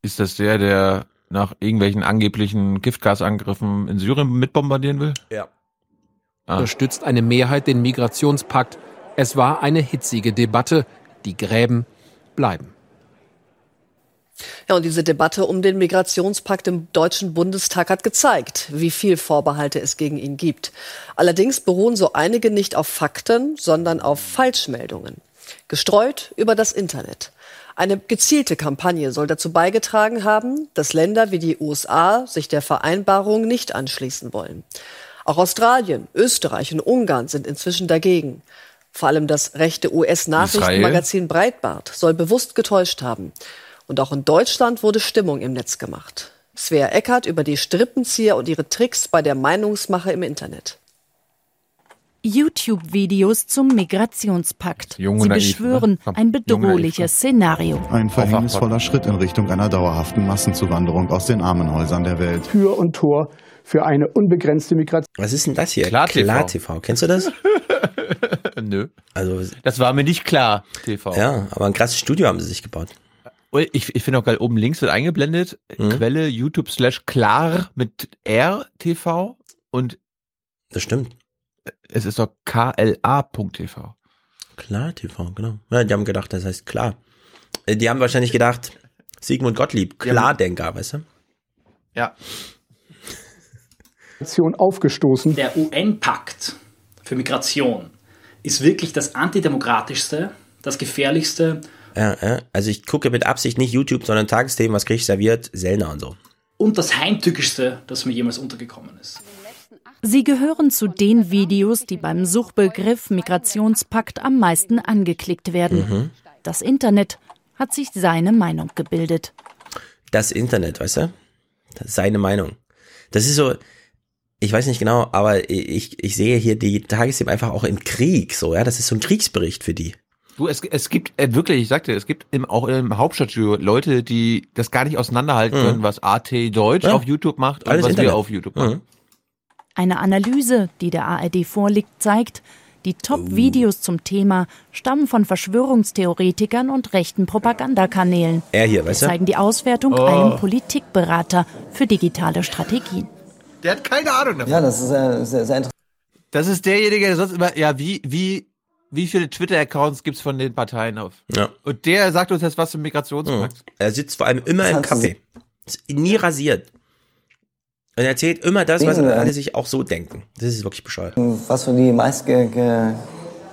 ist das der, der nach irgendwelchen angeblichen Giftgasangriffen in Syrien mitbombardieren will? Ja. Ah. Unterstützt eine Mehrheit den Migrationspakt. Es war eine hitzige Debatte. Die Gräben bleiben. Ja, und diese Debatte um den Migrationspakt im Deutschen Bundestag hat gezeigt, wie viel Vorbehalte es gegen ihn gibt. Allerdings beruhen so einige nicht auf Fakten, sondern auf Falschmeldungen. Gestreut über das Internet. Eine gezielte Kampagne soll dazu beigetragen haben, dass Länder wie die USA sich der Vereinbarung nicht anschließen wollen. Auch Australien, Österreich und Ungarn sind inzwischen dagegen. Vor allem das rechte US-Nachrichtenmagazin Breitbart soll bewusst getäuscht haben. Und auch in Deutschland wurde Stimmung im Netz gemacht. Svea Eckert über die Strippenzieher und ihre Tricks bei der Meinungsmache im Internet. YouTube-Videos zum Migrationspakt. Jung und Sie naiv, beschwören ne? Ein bedrohliches Szenario. Ein verhängnisvoller Schritt in Richtung einer dauerhaften Massenzuwanderung aus den armen Häusern der Welt. Tür und Tor für eine unbegrenzte Migration. Was ist denn das hier? Klar TV. Klar TV. Kennst du das? Nö. Also, das war mir nicht klar, TV. Ja, aber ein krasses Studio haben sie sich gebaut. Ich, ich finde auch geil, oben links wird eingeblendet, Mhm. Quelle YouTube slash klar mit R TV und Das stimmt. es ist doch KLA.tv. Klar TV, genau. Ja, die haben gedacht, das heißt klar. Äh, Die haben wahrscheinlich gedacht, Sigmund Gottlieb, Klardenker, weißt du? Ja. aufgestoßen. Der UN-Pakt für Migration ist wirklich das antidemokratischste, das gefährlichste Ja, ja. Also ich gucke mit Absicht nicht YouTube, sondern Tagesthemen, was krieg ich serviert, Sellner und so. und das heimtückischste, das mir jemals untergekommen ist. Sie gehören zu den Videos, die beim Suchbegriff Migrationspakt am meisten angeklickt werden. Mhm. Das Internet hat sich seine Meinung gebildet. Das Internet, weißt du? Seine Meinung. Das ist so, ich weiß nicht genau, aber ich, ich sehe hier die Tagesthemen einfach auch im Krieg, so, ja. Das ist so ein Kriegsbericht für die. Du, es, es gibt äh, wirklich, ich sagte, es gibt im, auch im Hauptstadtstudio Leute, die das gar nicht auseinanderhalten Mhm. können, was AT Deutsch Ja. auf YouTube macht und Alles was Internet. wir auf YouTube Mhm. machen. Eine Analyse, die der ARD vorliegt, zeigt, die Top-Videos zum Thema stammen von Verschwörungstheoretikern und rechten Propagandakanälen. Er hier, Die weißt du? zeigen die Auswertung Oh. einem Politikberater für digitale Strategien. Der hat keine Ahnung davon. Ja, das ist äh, sehr, sehr interessant. Das ist derjenige, der sonst immer, ja, wie, wie, wie viele Twitter-Accounts gibt's von den Parteien auf? Ja. Und der sagt uns jetzt was zum Migrationspakt. Mhm. Er sitzt vor allem immer im Das hat Café. Nie rasiert. Und er erzählt immer das, was alle sich auch so denken. Das ist wirklich bescheuert. Was für die meist ge ge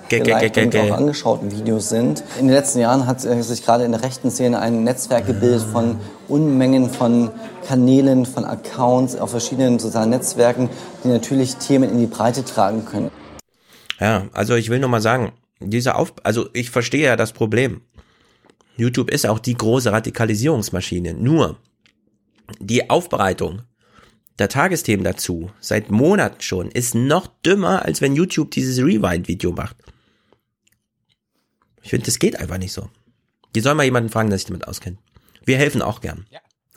Ge- ge- gelikten und ge- ge- auch angeschauten Videos sind. In den letzten Jahren hat sich gerade in der rechten Szene ein Netzwerk gebildet von Unmengen von Kanälen, von Accounts auf verschiedenen sozialen Netzwerken, die natürlich Themen in die Breite tragen können. Ja, also ich will nur mal sagen, diese Auf, also ich verstehe ja das Problem. YouTube ist auch die große Radikalisierungsmaschine. Nur die Aufbereitung der Tagesthemen dazu seit Monaten schon ist noch dümmer, als wenn YouTube dieses Rewind-Video macht. Ich finde, das geht einfach nicht so. Die sollen mal jemanden fragen, der sich damit auskennt. Wir helfen auch gern.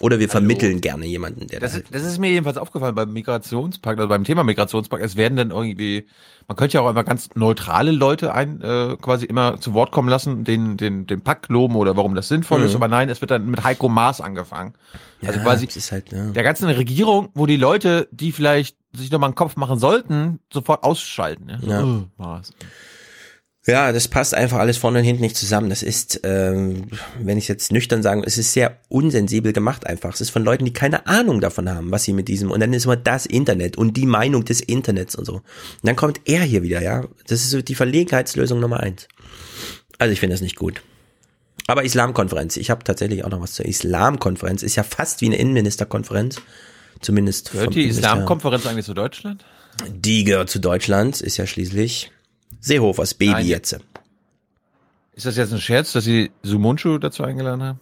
Oder wir vermitteln gerne jemanden, der Das, da ist- das ist mir jedenfalls aufgefallen beim Migrationspakt, also beim Thema Migrationspakt. Es werden dann irgendwie, man könnte ja auch immer ganz neutrale Leute ein, äh, quasi immer zu Wort kommen lassen, den, den, den Pakt loben oder warum das sinnvoll Mhm. ist. Aber nein, es wird dann mit Heiko Maas angefangen. Also Ja, quasi das ist halt, ja. der ganzen Regierung, wo die Leute, die vielleicht sich nochmal einen Kopf machen sollten, sofort ausschalten. Ja. Ja. äh, Maas. Ja, das passt einfach alles vorne und hinten nicht zusammen. Das ist, ähm, wenn ich jetzt nüchtern sagen, es ist sehr unsensibel gemacht einfach. Es ist von Leuten, die keine Ahnung davon haben, was sie mit diesem, und dann ist immer das Internet und die Meinung des Internets und so. Und dann kommt er hier wieder, ja. Das ist so die Verlegenheitslösung Nummer eins. Also ich finde das nicht gut. Aber Islamkonferenz, ich habe tatsächlich auch noch was zur Islamkonferenz. Ist ja fast wie eine Innenministerkonferenz. Zumindest Gehört die Islamkonferenz eigentlich zu Deutschland? Die gehört zu Deutschland, ist ja schließlich Seehofers Baby Nein. jetzt. Ist das jetzt ein Scherz, dass sie Sumunchu dazu eingeladen haben?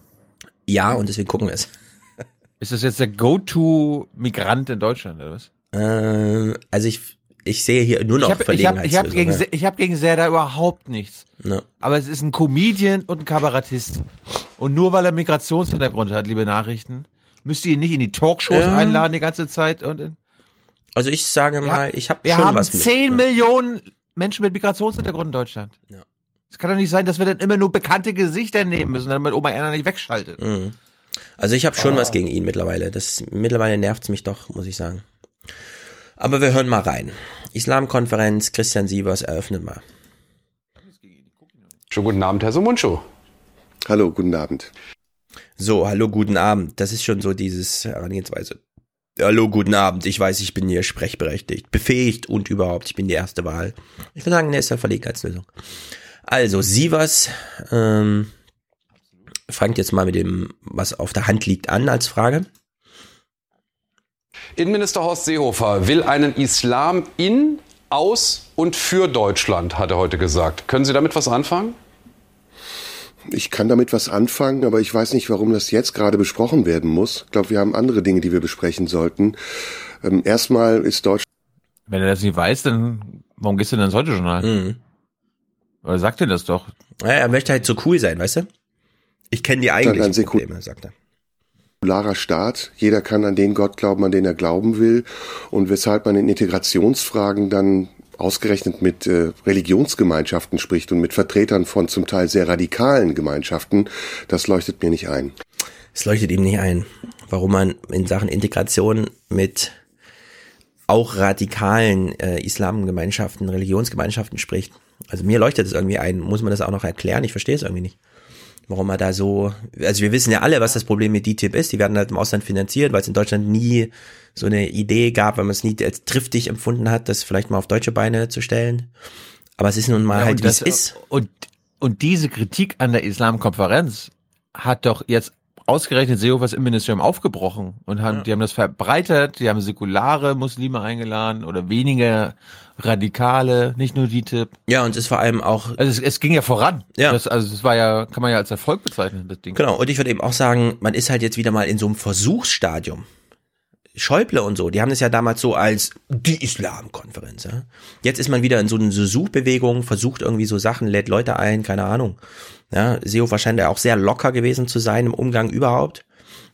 Ja, und deswegen gucken wir es. Ist das jetzt der Go-To-Migrant in Deutschland, oder was? Ähm, also ich, ich sehe hier nur noch ich habe ich hab, ich hab Verlegenheitslösungen, gegen, ja. Ich hab gegen Serda überhaupt nichts. Ja. Aber es ist ein Comedian und ein Kabarettist. Und nur weil er Migrationshintergrund hat, liebe Nachrichten, müsst ihr ihn nicht in die Talkshows Ja. einladen die ganze Zeit. Und in, Also ich sage mal, ich habe wir schon haben was mit. 10 Millionen Menschen mit Migrationshintergrund in Deutschland. Ja. Es kann doch nicht sein, dass wir dann immer nur bekannte Gesichter nehmen müssen, damit Oma Erna nicht wegschaltet. Mhm. Also ich habe schon Ah. was gegen ihn mittlerweile. Das mittlerweile nervt's mich doch, muss ich sagen. Aber wir hören mal rein. Islamkonferenz, Christian Sievers eröffnet mal. Schönen guten Abend, Herr Sumunchu. Hallo, guten Abend. So, hallo, guten Abend. Das ist schon so dieses Herangehensweise. Hallo, guten Abend. Ich weiß, ich bin hier sprechberechtigt, befähigt und überhaupt, ich bin die erste Wahl. Ich würde sagen, der ist eine Verlegenheitslösung. Also, Sievers ähm, fangt jetzt mal mit dem, was auf der Hand liegt, an als Frage. Innenminister Horst Seehofer will einen Islam in, aus und für Deutschland, hat er heute gesagt. Können Sie damit was anfangen? Ich kann damit was anfangen, aber ich weiß nicht, warum das jetzt gerade besprochen werden muss. Ich glaube, wir haben andere Dinge, die wir besprechen sollten. Ähm, erstmal ist Deutschland. Wenn er das nicht weiß, dann warum gehst du denn ins Heute-Journal? Mhm. Oder sagt er das doch? Ja, er möchte halt so cool sein, weißt du? Ich kenne die eigentlichen Probleme, sagt er. säkularer Staat. Jeder kann an den Gott glauben, an den er glauben will. Und weshalb man in Integrationsfragen dann ausgerechnet mit äh, Religionsgemeinschaften spricht und mit Vertretern von zum Teil sehr radikalen Gemeinschaften, das leuchtet mir nicht ein. Es leuchtet ihm nicht ein, warum man in Sachen Integration mit auch radikalen äh, Islamgemeinschaften, Religionsgemeinschaften spricht. Also mir leuchtet es irgendwie ein. Muss man das auch noch erklären? Ich verstehe es irgendwie nicht. Warum man da so, also wir wissen ja alle, was das Problem mit DTIP ist. Die werden halt im Ausland finanziert, weil es in Deutschland nie so eine Idee gab, weil man es nie als triftig empfunden hat, das vielleicht mal auf deutsche Beine zu stellen. Aber es ist nun mal Ja, halt, wie es ist. Und, und diese Kritik an der Islamkonferenz hat doch jetzt ausgerechnet Seehofers Innenministerium aufgebrochen und haben, die haben das verbreitert, die haben säkulare Muslime eingeladen oder weniger radikale, nicht nur die Tipp. Ja, und es ist vor allem auch. Also es, es ging ja voran. Ja. Das, also es war ja, kann man ja als Erfolg bezeichnen, das Ding. Genau, und ich würde eben auch sagen, man ist halt jetzt wieder mal in so einem Versuchsstadium. Schäuble und so, die haben das ja damals so als die Islamkonferenz. Ja? Jetzt ist man wieder in so einer Suchbewegung, versucht irgendwie so Sachen, lädt Leute ein, keine Ahnung. Ja, Seehofer scheint ja auch sehr locker gewesen zu sein im Umgang überhaupt.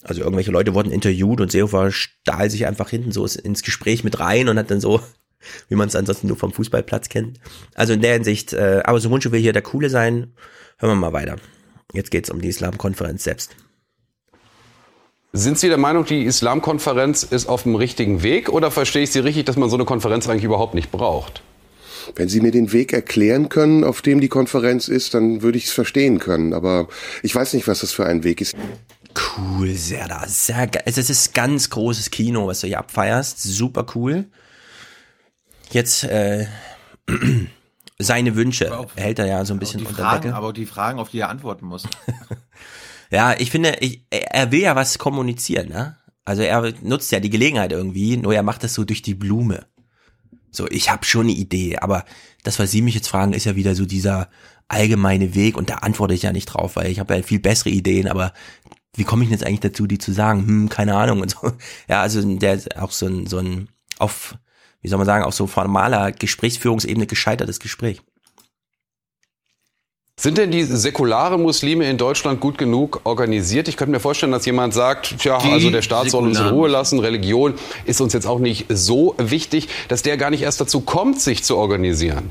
Also irgendwelche Leute wurden interviewt und Seehofer stahl sich einfach hinten so ins Gespräch mit rein und hat dann so, wie man es ansonsten nur vom Fußballplatz kennt. Also in der Hinsicht, äh, aber so Mundschuh will hier der Coole sein. Hören wir mal weiter. Jetzt geht's um die Islamkonferenz selbst. Sind Sie der Meinung, die Islamkonferenz ist auf dem richtigen Weg oder verstehe ich Sie richtig, dass man so eine Konferenz eigentlich überhaupt nicht braucht? Wenn Sie mir den Weg erklären können, auf dem die Konferenz ist, dann würde ich es verstehen können. Aber ich weiß nicht, was das für ein Weg ist. Cool, sehr da, sehr geil. Also es ist ganz großes Kino, was du hier abfeierst. Super cool. Jetzt äh, seine Wünsche hält er ja so ein bisschen Die unter Fragen, Deckel. aber auch die Fragen, auf die er antworten muss. Ja, ich finde, ich, er will ja was kommunizieren, ne? Also er nutzt ja die Gelegenheit irgendwie, nur er macht das so durch die Blume. So, ich habe schon eine Idee, aber das, was Sie mich jetzt fragen, ist ja wieder so dieser allgemeine Weg und da antworte ich ja nicht drauf, weil ich habe ja viel bessere Ideen, aber wie komme ich denn jetzt eigentlich dazu, die zu sagen? Hm, keine Ahnung und so. Ja, also der ist auch so ein, so ein auf, wie soll man sagen, auf so formaler Gesprächsführungsebene gescheitertes Gespräch. Sind denn die säkularen Muslime in Deutschland gut genug organisiert? Ich könnte mir vorstellen, dass jemand sagt, tja, Die also der Staat soll uns in Ruhe lassen, Religion ist uns jetzt auch nicht so wichtig, dass der gar nicht erst dazu kommt, sich zu organisieren.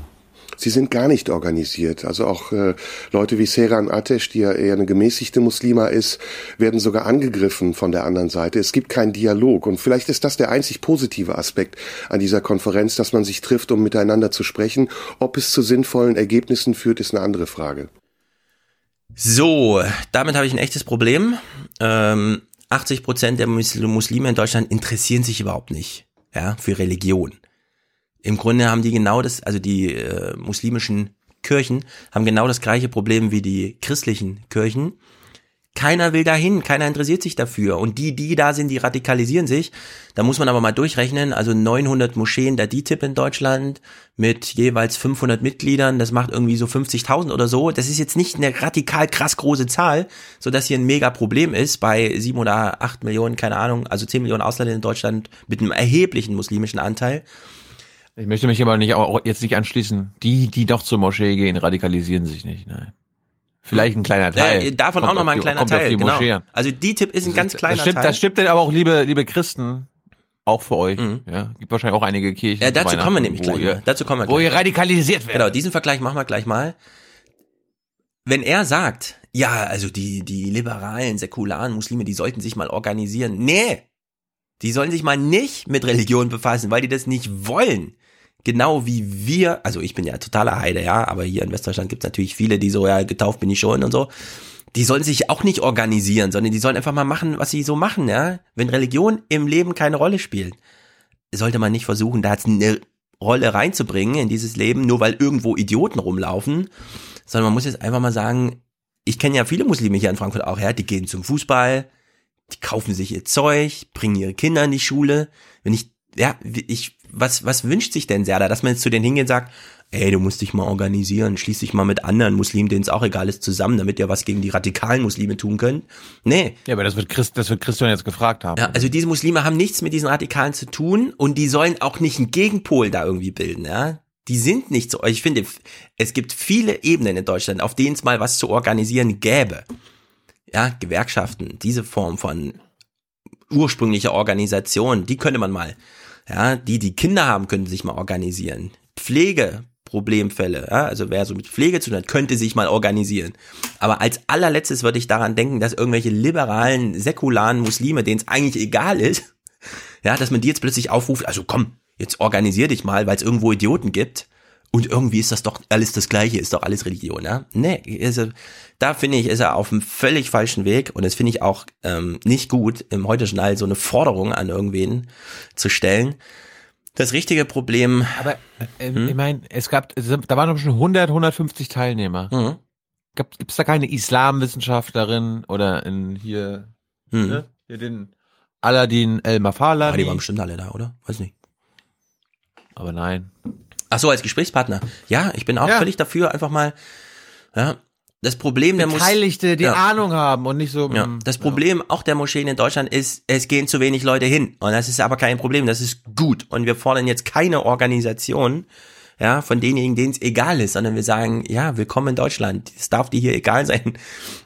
Sie sind gar nicht organisiert. Also auch äh, Leute wie Seran Atesh, die ja eher eine gemäßigte Muslima ist, werden sogar angegriffen von der anderen Seite. Es gibt keinen Dialog. Und vielleicht ist das der einzig positive Aspekt an dieser Konferenz, dass man sich trifft, um miteinander zu sprechen. Ob es zu sinnvollen Ergebnissen führt, ist eine andere Frage. So, damit habe ich ein echtes Problem. Ähm, 80 Prozent der Musl- Muslime in Deutschland interessieren sich überhaupt nicht ja, für Religion. Im Grunde haben die genau das, also die äh, muslimischen Kirchen haben genau das gleiche Problem wie die christlichen Kirchen. Keiner will dahin, keiner interessiert sich dafür. Und die, die da sind, die radikalisieren sich. Da muss man aber mal durchrechnen. Also 900 Moscheen der DITIB in Deutschland mit jeweils 500 Mitgliedern. Das macht irgendwie so 50.000 oder so. Das ist jetzt nicht eine radikal krass große Zahl, so dass hier ein mega Problem ist bei sieben oder acht Millionen, keine Ahnung, also 10 Millionen Ausländer in Deutschland mit einem erheblichen muslimischen Anteil. Ich möchte mich aber nicht auch jetzt nicht anschließen. Die, die doch zur Moschee gehen, radikalisieren sich nicht. Nein. Vielleicht ein kleiner Teil. Ja, davon Kommt auch noch mal auf ein die- kleiner Teil. die Genau. Moschee. Also DITIB ist ein ganz kleiner das stimmt, Teil. Das stimmt denn aber auch, liebe, liebe Christen, auch für euch. Ja, gibt wahrscheinlich auch einige Kirchen. Mhm. Ja, dazu zu kommen wir nämlich wo gleich. ihr-. Dazu kommen wir wo gleich. ihr radikalisiert werdet. Genau, diesen Vergleich machen wir gleich mal. Wenn er sagt, ja, also die, die liberalen, säkularen Muslime, die sollten sich mal organisieren. Nee! Die sollen sich mal nicht mit Religion befassen, weil die das nicht wollen. Genau wie wir, also ich bin ja totaler Heide, ja, aber hier in Westdeutschland gibt es natürlich viele, die so, ja, getauft bin ich schon und so. Die sollen sich auch nicht organisieren, sondern die sollen einfach mal machen, was sie so machen, ja. Wenn Religion im Leben keine Rolle spielt, sollte man nicht versuchen, da jetzt eine Rolle reinzubringen in dieses Leben, nur weil irgendwo Idioten rumlaufen, sondern man muss jetzt einfach mal sagen, ich kenne ja viele Muslime hier in Frankfurt auch, ja, die gehen zum Fußball, die kaufen sich ihr Zeug, bringen ihre Kinder in die Schule. Wenn ich, ja, ich, was, was wünscht sich denn Serda, dass man jetzt zu denen hingeht und sagt, ey, du musst dich mal organisieren, schließ dich mal mit anderen Muslimen, denen es auch egal ist, zusammen, damit ihr was gegen die radikalen Muslime tun könnt. Nee. Ja, aber das wird Christ, das wird Christian jetzt gefragt haben. Ja, also diese Muslime haben nichts mit diesen Radikalen zu tun und die sollen auch nicht einen Gegenpol da irgendwie bilden, ja. Die sind nicht so, ich finde, es gibt viele Ebenen in Deutschland, auf denen es mal was zu organisieren gäbe. Ja, Gewerkschaften, diese Form von ursprünglicher Organisation, die könnte man mal, ja, die, die Kinder haben, könnten sich mal organisieren. Pflege, Problemfälle, ja, also wer so mit Pflege zu tun hat, könnte sich mal organisieren. Aber als allerletztes würde ich daran denken, dass irgendwelche liberalen, säkularen Muslime, denen es eigentlich egal ist, ja, dass man die jetzt plötzlich aufruft, also komm, jetzt organisier dich mal, weil es irgendwo Idioten gibt. Und irgendwie ist das doch alles das Gleiche, ist doch alles Religion, ja? Nee, also, da finde ich, ist er auf einem völlig falschen Weg und das finde ich auch ähm, nicht gut, im heutigen All so eine Forderung an irgendwen zu stellen. Das richtige Problem. Aber äh, ich meine, es gab, da waren doch schon 100, 150 Teilnehmer. Mhm. Gibt es da keine Islamwissenschaftlerin oder in hier, Mhm. ne? hier den Aladdin El Mafala? Ah, die waren bestimmt alle da, oder? Weiß nicht. Aber nein. Ach so, als Gesprächspartner. Ja, ich bin auch Ja. völlig dafür, einfach mal, ja, das Problem der Beteiligte, die Ja. Ahnung haben und nicht so. Ja, mm, das Problem auch der Moscheen in Deutschland ist, es gehen zu wenig Leute hin. Und das ist aber kein Problem, das ist gut. Und wir fordern jetzt keine Organisation, ja, von denjenigen, denen es egal ist, sondern wir sagen, ja, willkommen in Deutschland. Es darf dir hier egal sein.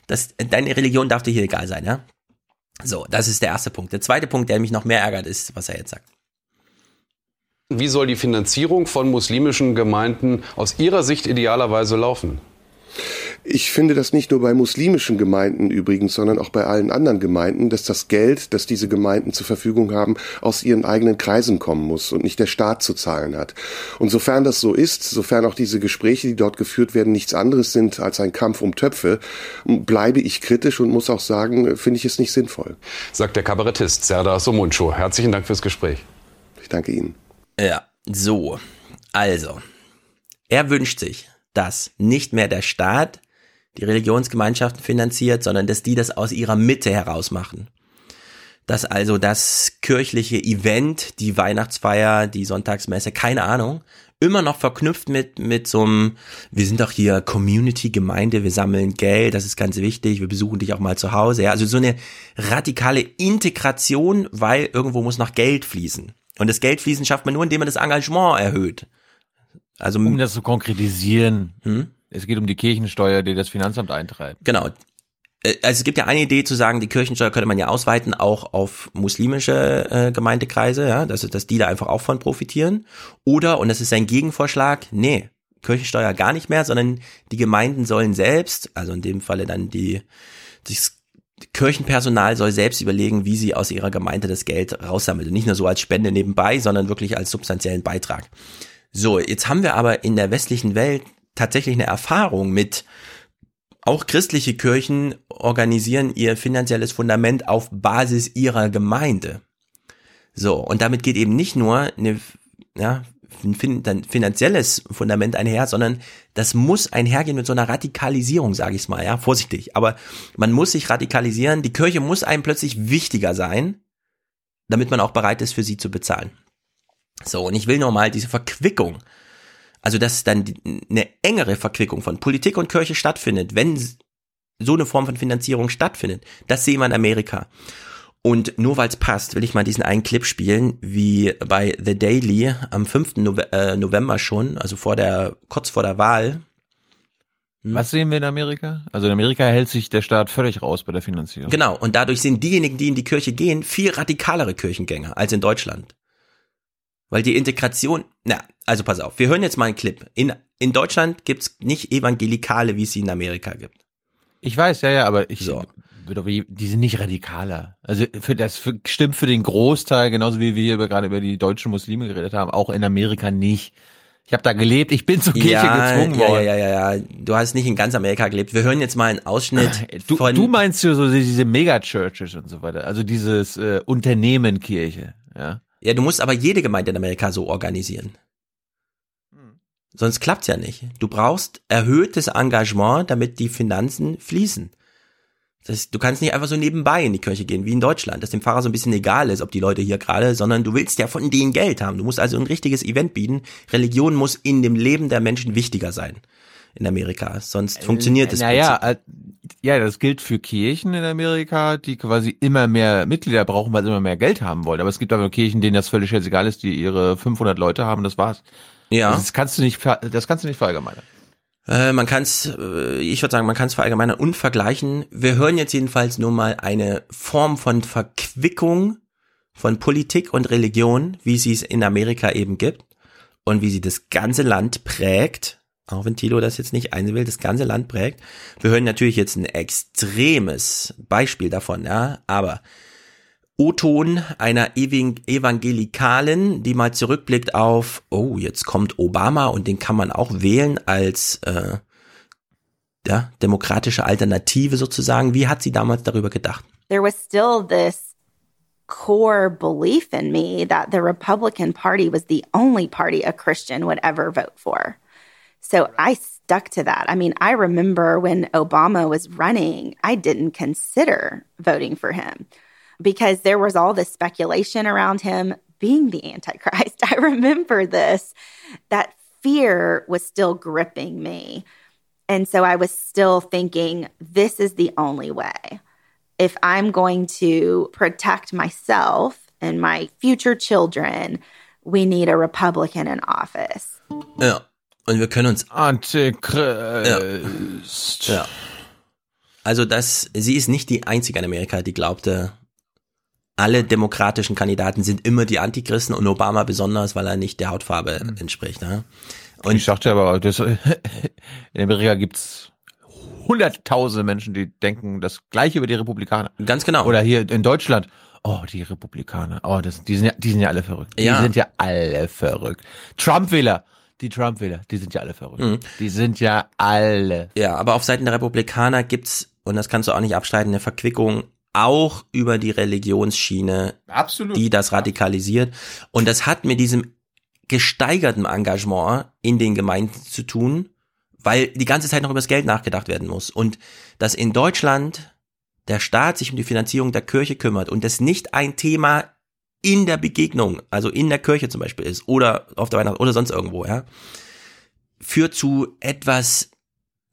Das, deine Religion darf dir hier egal sein, ja. So, das ist der erste Punkt. Der zweite Punkt, der mich noch mehr ärgert, ist, was er jetzt sagt. Wie soll die Finanzierung von muslimischen Gemeinden aus Ihrer Sicht idealerweise laufen? Ich finde das nicht nur bei muslimischen Gemeinden übrigens, sondern auch bei allen anderen Gemeinden, dass das Geld, das diese Gemeinden zur Verfügung haben, aus ihren eigenen Kreisen kommen muss und nicht der Staat zu zahlen hat. Und sofern das so ist, sofern auch diese Gespräche, die dort geführt werden, nichts anderes sind als ein Kampf um Töpfe, bleibe ich kritisch und muss auch sagen, finde ich es nicht sinnvoll. Sagt der Kabarettist Serdar Somuncu. Herzlichen Dank fürs Gespräch. Ich danke Ihnen. Ja, so. Also, er wünscht sich, dass nicht mehr der Staat die Religionsgemeinschaften finanziert, sondern dass die das aus ihrer Mitte heraus machen. Dass also das kirchliche Event, die Weihnachtsfeier, die Sonntagsmesse, keine Ahnung, immer noch verknüpft mit, mit so einem, wir sind doch hier Community, Gemeinde, wir sammeln Geld, das ist ganz wichtig, wir besuchen dich auch mal zu Hause. Ja, also so eine radikale Integration, weil irgendwo muss noch Geld fließen. Und das Geldfließen schafft man nur, indem man das Engagement erhöht. Also um das zu konkretisieren. Hm? Es geht um die Kirchensteuer, die das Finanzamt eintreibt. Genau. Äh, Also es gibt ja eine Idee zu sagen, die Kirchensteuer könnte man ja ausweiten auch auf muslimische äh, Gemeindekreise, ja, dass, dass die da einfach auch von profitieren. Oder, und das ist sein Gegenvorschlag, nee, Kirchensteuer gar nicht mehr, sondern die Gemeinden sollen selbst, also in dem Falle dann die, das Kirchenpersonal soll selbst überlegen, wie sie aus ihrer Gemeinde das Geld raussammelt. Und nicht nur so als Spende nebenbei, sondern wirklich als substanziellen Beitrag. So, jetzt haben wir aber in der westlichen Welt tatsächlich eine Erfahrung mit auch christliche Kirchen organisieren ihr finanzielles Fundament auf Basis ihrer Gemeinde. So, und damit geht eben nicht nur eine, ja, ein fin ein finanzielles Fundament einher, sondern das muss einhergehen mit so einer Radikalisierung, sage ich mal, ja, vorsichtig. Aber man muss sich radikalisieren, die Kirche muss einem plötzlich wichtiger sein, damit man auch bereit ist, für sie zu bezahlen. So, und ich will nochmal diese Verquickung, also dass dann eine engere Verquickung von Politik und Kirche stattfindet, wenn so eine Form von Finanzierung stattfindet, das sehen wir in Amerika. Und nur weil es passt, will ich mal diesen einen Clip spielen, wie bei The Daily am 5. Nove äh, November schon, also vor der, kurz vor der Wahl. Was sehen wir in Amerika? Also in Amerika hält sich der Staat völlig raus bei der Finanzierung. Genau, und dadurch sind diejenigen, die in die Kirche gehen, viel radikalere Kirchengänger als in Deutschland. Weil die Integration, na, also pass auf, wir hören jetzt mal einen Clip. In, in Deutschland gibt's nicht Evangelikale, wie es sie in Amerika gibt. Ich weiß, ja, ja, aber ich, so. Die sind nicht radikaler. Also für das für, stimmt für den Großteil, genauso wie wir hier über, gerade über die deutschen Muslime geredet haben, auch in Amerika nicht. Ich habe da gelebt, ich bin zur Kirche ja, gezwungen ja, worden. Ja, ja, ja, ja. Du hast nicht in ganz Amerika gelebt. Wir hören jetzt mal einen Ausschnitt du, von. Du meinst ja so diese Megachurches und so weiter, also dieses äh, Unternehmen Kirche, ja. Ja, du musst aber jede Gemeinde in Amerika so organisieren. Sonst klappt's ja nicht. Du brauchst erhöhtes Engagement, damit die Finanzen fließen. Das du kannst nicht einfach so nebenbei in die Kirche gehen, wie in Deutschland, dass dem Pfarrer so ein bisschen egal ist, ob die Leute hier gerade, sondern du willst ja von denen Geld haben. Du musst also ein richtiges Event bieten. Religion muss in dem Leben der Menschen wichtiger sein in Amerika, sonst funktioniert es naja, äh, ja, das gilt für Kirchen in Amerika, die quasi immer mehr Mitglieder brauchen, weil sie immer mehr Geld haben wollen. Aber es gibt aber Kirchen, denen das völlig egal ist, die ihre 500 Leute haben, das war's. Ja. Das kannst du nicht, das kannst du nicht verallgemeinern. Äh, man kann es, äh, ich würde sagen, man kann es verallgemeinern und vergleichen. Wir hören jetzt jedenfalls nur mal eine Form von Verquickung von Politik und Religion, wie sie es in Amerika eben gibt und wie sie das ganze Land prägt. Auch wenn Thilo das jetzt nicht einsehen will, das ganze Land prägt. Wir hören natürlich jetzt ein extremes Beispiel davon, ja, aber O-Ton einer Evang- Evangelikalen, die mal zurückblickt auf, oh, jetzt kommt Obama und den kann man auch wählen als äh, ja, demokratische Alternative sozusagen. Wie hat sie damals darüber gedacht? there was still this core belief in me that the Republican Party was the only party a Christian would ever vote for. So I stuck to that. I mean, I remember when Obama was running, I didn't consider voting for him because there was all this speculation around him being the Antichrist. I remember this. That fear was still gripping me. And so I was still thinking, this is the only way. If I'm going to protect myself and my future children, we need a Republican in office. Ja, und wir können uns Antichrist. Ja. ja. Also das, sie ist nicht die einzige in Amerika, die glaubte, alle demokratischen Kandidaten sind immer die Antichristen und Obama besonders, weil er nicht der Hautfarbe entspricht. Ne? Und ich sagte aber, das, in Amerika gibt's hunderttausende Menschen, die denken das gleiche über die Republikaner. Ganz genau. Oder hier in Deutschland. Oh, die Republikaner. Oh, das, die sind ja, die sind ja alle verrückt. Die Ja. sind ja alle verrückt. Trump-Wähler. Die Trump-Wähler, die sind ja alle verrückt. Mhm. Die sind ja alle. Ja, aber auf Seiten der Republikaner gibt's, und das kannst du auch nicht abstreiten, eine Verquickung auch über die Religionsschiene, Absolut. die das radikalisiert. Und das hat mit diesem gesteigerten Engagement in den Gemeinden zu tun, weil die ganze Zeit noch über das Geld nachgedacht werden muss. Und dass in Deutschland der Staat sich um die Finanzierung der Kirche kümmert und das nicht ein Thema in der Begegnung, also in der Kirche zum Beispiel ist oder auf der Weihnacht oder sonst irgendwo, ja, führt zu etwas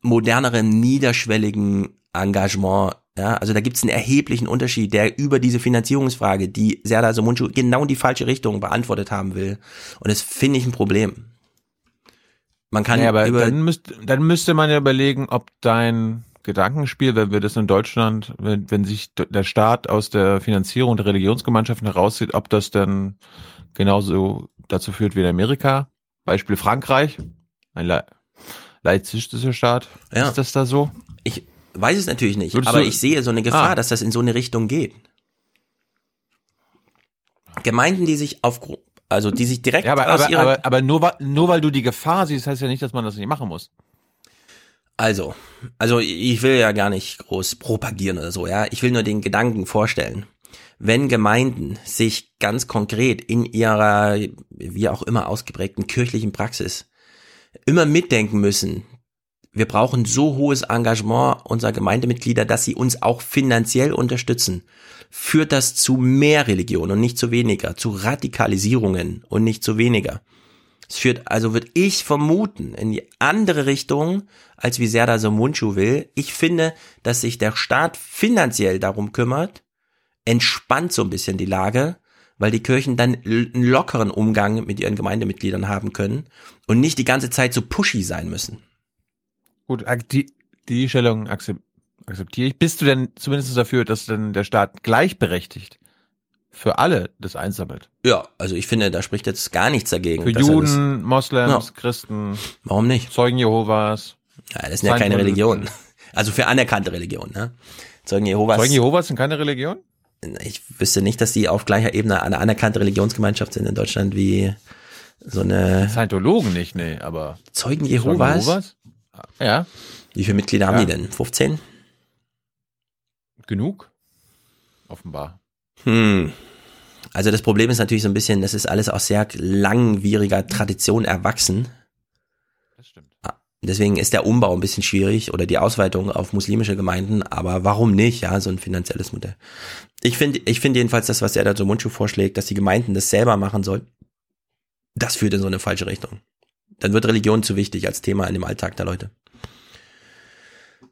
modernerem, niederschwelligen Engagement. Ja, also da gibt es einen erheblichen Unterschied, der über diese Finanzierungsfrage, die Serdar Somuncu genau in die falsche Richtung beantwortet haben will. Und das finde ich ein Problem. Man kann nee, aber über dann, müsst, dann müsste man ja überlegen, ob dein Gedankenspiel, wenn wir das in Deutschland, wenn, wenn sich der Staat aus der Finanzierung der Religionsgemeinschaften herauszieht, ob das dann genauso dazu führt wie in Amerika. Beispiel Frankreich, ein la laizistischer Staat. Ja. Ist das da so? Weiß es natürlich nicht, Würdest aber du- ich sehe so eine Gefahr, Ah. dass das in so eine Richtung geht. Gemeinden, die sich auf, also die sich direkt Ja, aber, aus aber, ihrer aber, aber nur, weil- nur weil du die Gefahr siehst, heißt ja nicht, dass man das nicht machen muss. Also, also ich will ja gar nicht groß propagieren oder so, ja. Ich will nur den Gedanken vorstellen. Wenn Gemeinden sich ganz konkret in ihrer, wie auch immer ausgeprägten kirchlichen Praxis immer mitdenken müssen, wir brauchen so hohes Engagement unserer Gemeindemitglieder, dass sie uns auch finanziell unterstützen, führt das zu mehr Religion und nicht zu weniger, zu Radikalisierungen und nicht zu weniger. Es führt, also würde ich vermuten, in die andere Richtung, als wie Serdar Somuncu will. Ich finde, dass sich der Staat finanziell darum kümmert, entspannt so ein bisschen die Lage, weil die Kirchen dann einen lockeren Umgang mit ihren Gemeindemitgliedern haben können und nicht die ganze Zeit so pushy sein müssen. Gut, die, die Stellung akzep akzeptiere ich. Bist du denn zumindest dafür, dass dann der Staat gleichberechtigt für alle das einsammelt? Ja, also ich finde, da spricht jetzt gar nichts dagegen. Für er das- Juden, Moslems, Ja. Christen, Warum nicht? Zeugen Jehovas. Ja, das sind ja keine Religionen. Also für anerkannte Religionen, ne? Zeugen Jehovas. Zeugen Jehovas sind keine Religion? ich wüsste nicht, dass die auf gleicher Ebene eine anerkannte Religionsgemeinschaft sind in Deutschland wie so eine Scientologen nicht, nee, aber Zeugen Jehovas. Jehovas? Ja. Wie viele Mitglieder haben Ja. die denn? 15? Genug? Offenbar. Hm. Also das Problem ist natürlich so ein bisschen, das ist alles aus sehr langwieriger Tradition erwachsen. Das stimmt. Deswegen ist der Umbau ein bisschen schwierig oder die Ausweitung auf muslimische Gemeinden, aber warum nicht, ja, so ein finanzielles Modell. Ich finde, ich finde jedenfalls das, was er da so Mundschuh vorschlägt, dass die Gemeinden das selber machen sollen, das führt in so eine falsche Richtung. Dann wird Religion zu wichtig als Thema in dem Alltag der Leute.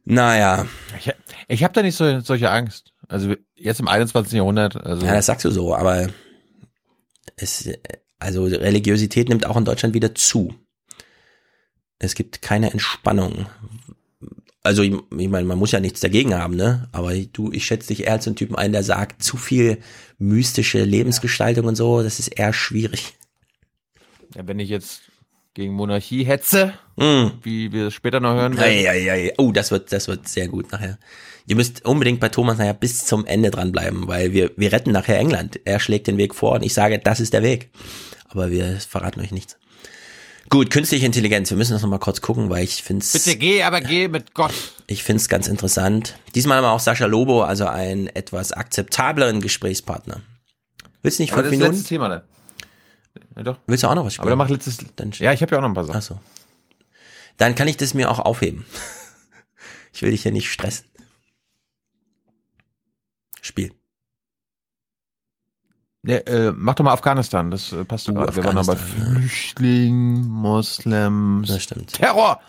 Naja. Ich, ich habe da nicht so, solche Angst. Also jetzt im 21. Jahrhundert. Also Ja, das sagst du so, aber es, also Religiosität nimmt auch in Deutschland wieder zu. Es gibt keine Entspannung. Also ich, ich meine, man muss ja nichts dagegen haben, ne? Aber du, ich schätze dich eher als einen Typen ein, der sagt, zu viel mystische Lebensgestaltung und so, das ist eher schwierig. ja, wenn ich jetzt gegen Monarchie hetze, Mm. wie wir es später noch hören werden. ei, ei. Oh, das wird, das wird sehr gut nachher. Ihr müsst unbedingt bei Thomas nachher bis zum Ende dranbleiben, weil wir, wir retten nachher England. Er schlägt den Weg vor und ich sage, das ist der Weg. Aber wir verraten euch nichts. Gut, künstliche Intelligenz. Wir müssen das nochmal kurz gucken, weil ich finde Bitte geh, aber geh mit Gott. ich find's ganz interessant. Diesmal haben wir auch Sascha Lobo, also einen etwas akzeptableren Gesprächspartner. Willst du nicht Aber fünf das ist Minuten? letztes Thema dann. Ja, doch. Willst du auch noch was spielen? Aber der macht letztes. ja, ich habe ja auch noch ein paar Sachen. Achso. Dann kann ich das mir auch aufheben. Ich will dich hier nicht stressen. Spiel. Nee, äh, mach doch mal Afghanistan, das äh, passt Uh, gerade. Wir waren aber Flüchtling, Moslems. Das stimmt. Terror!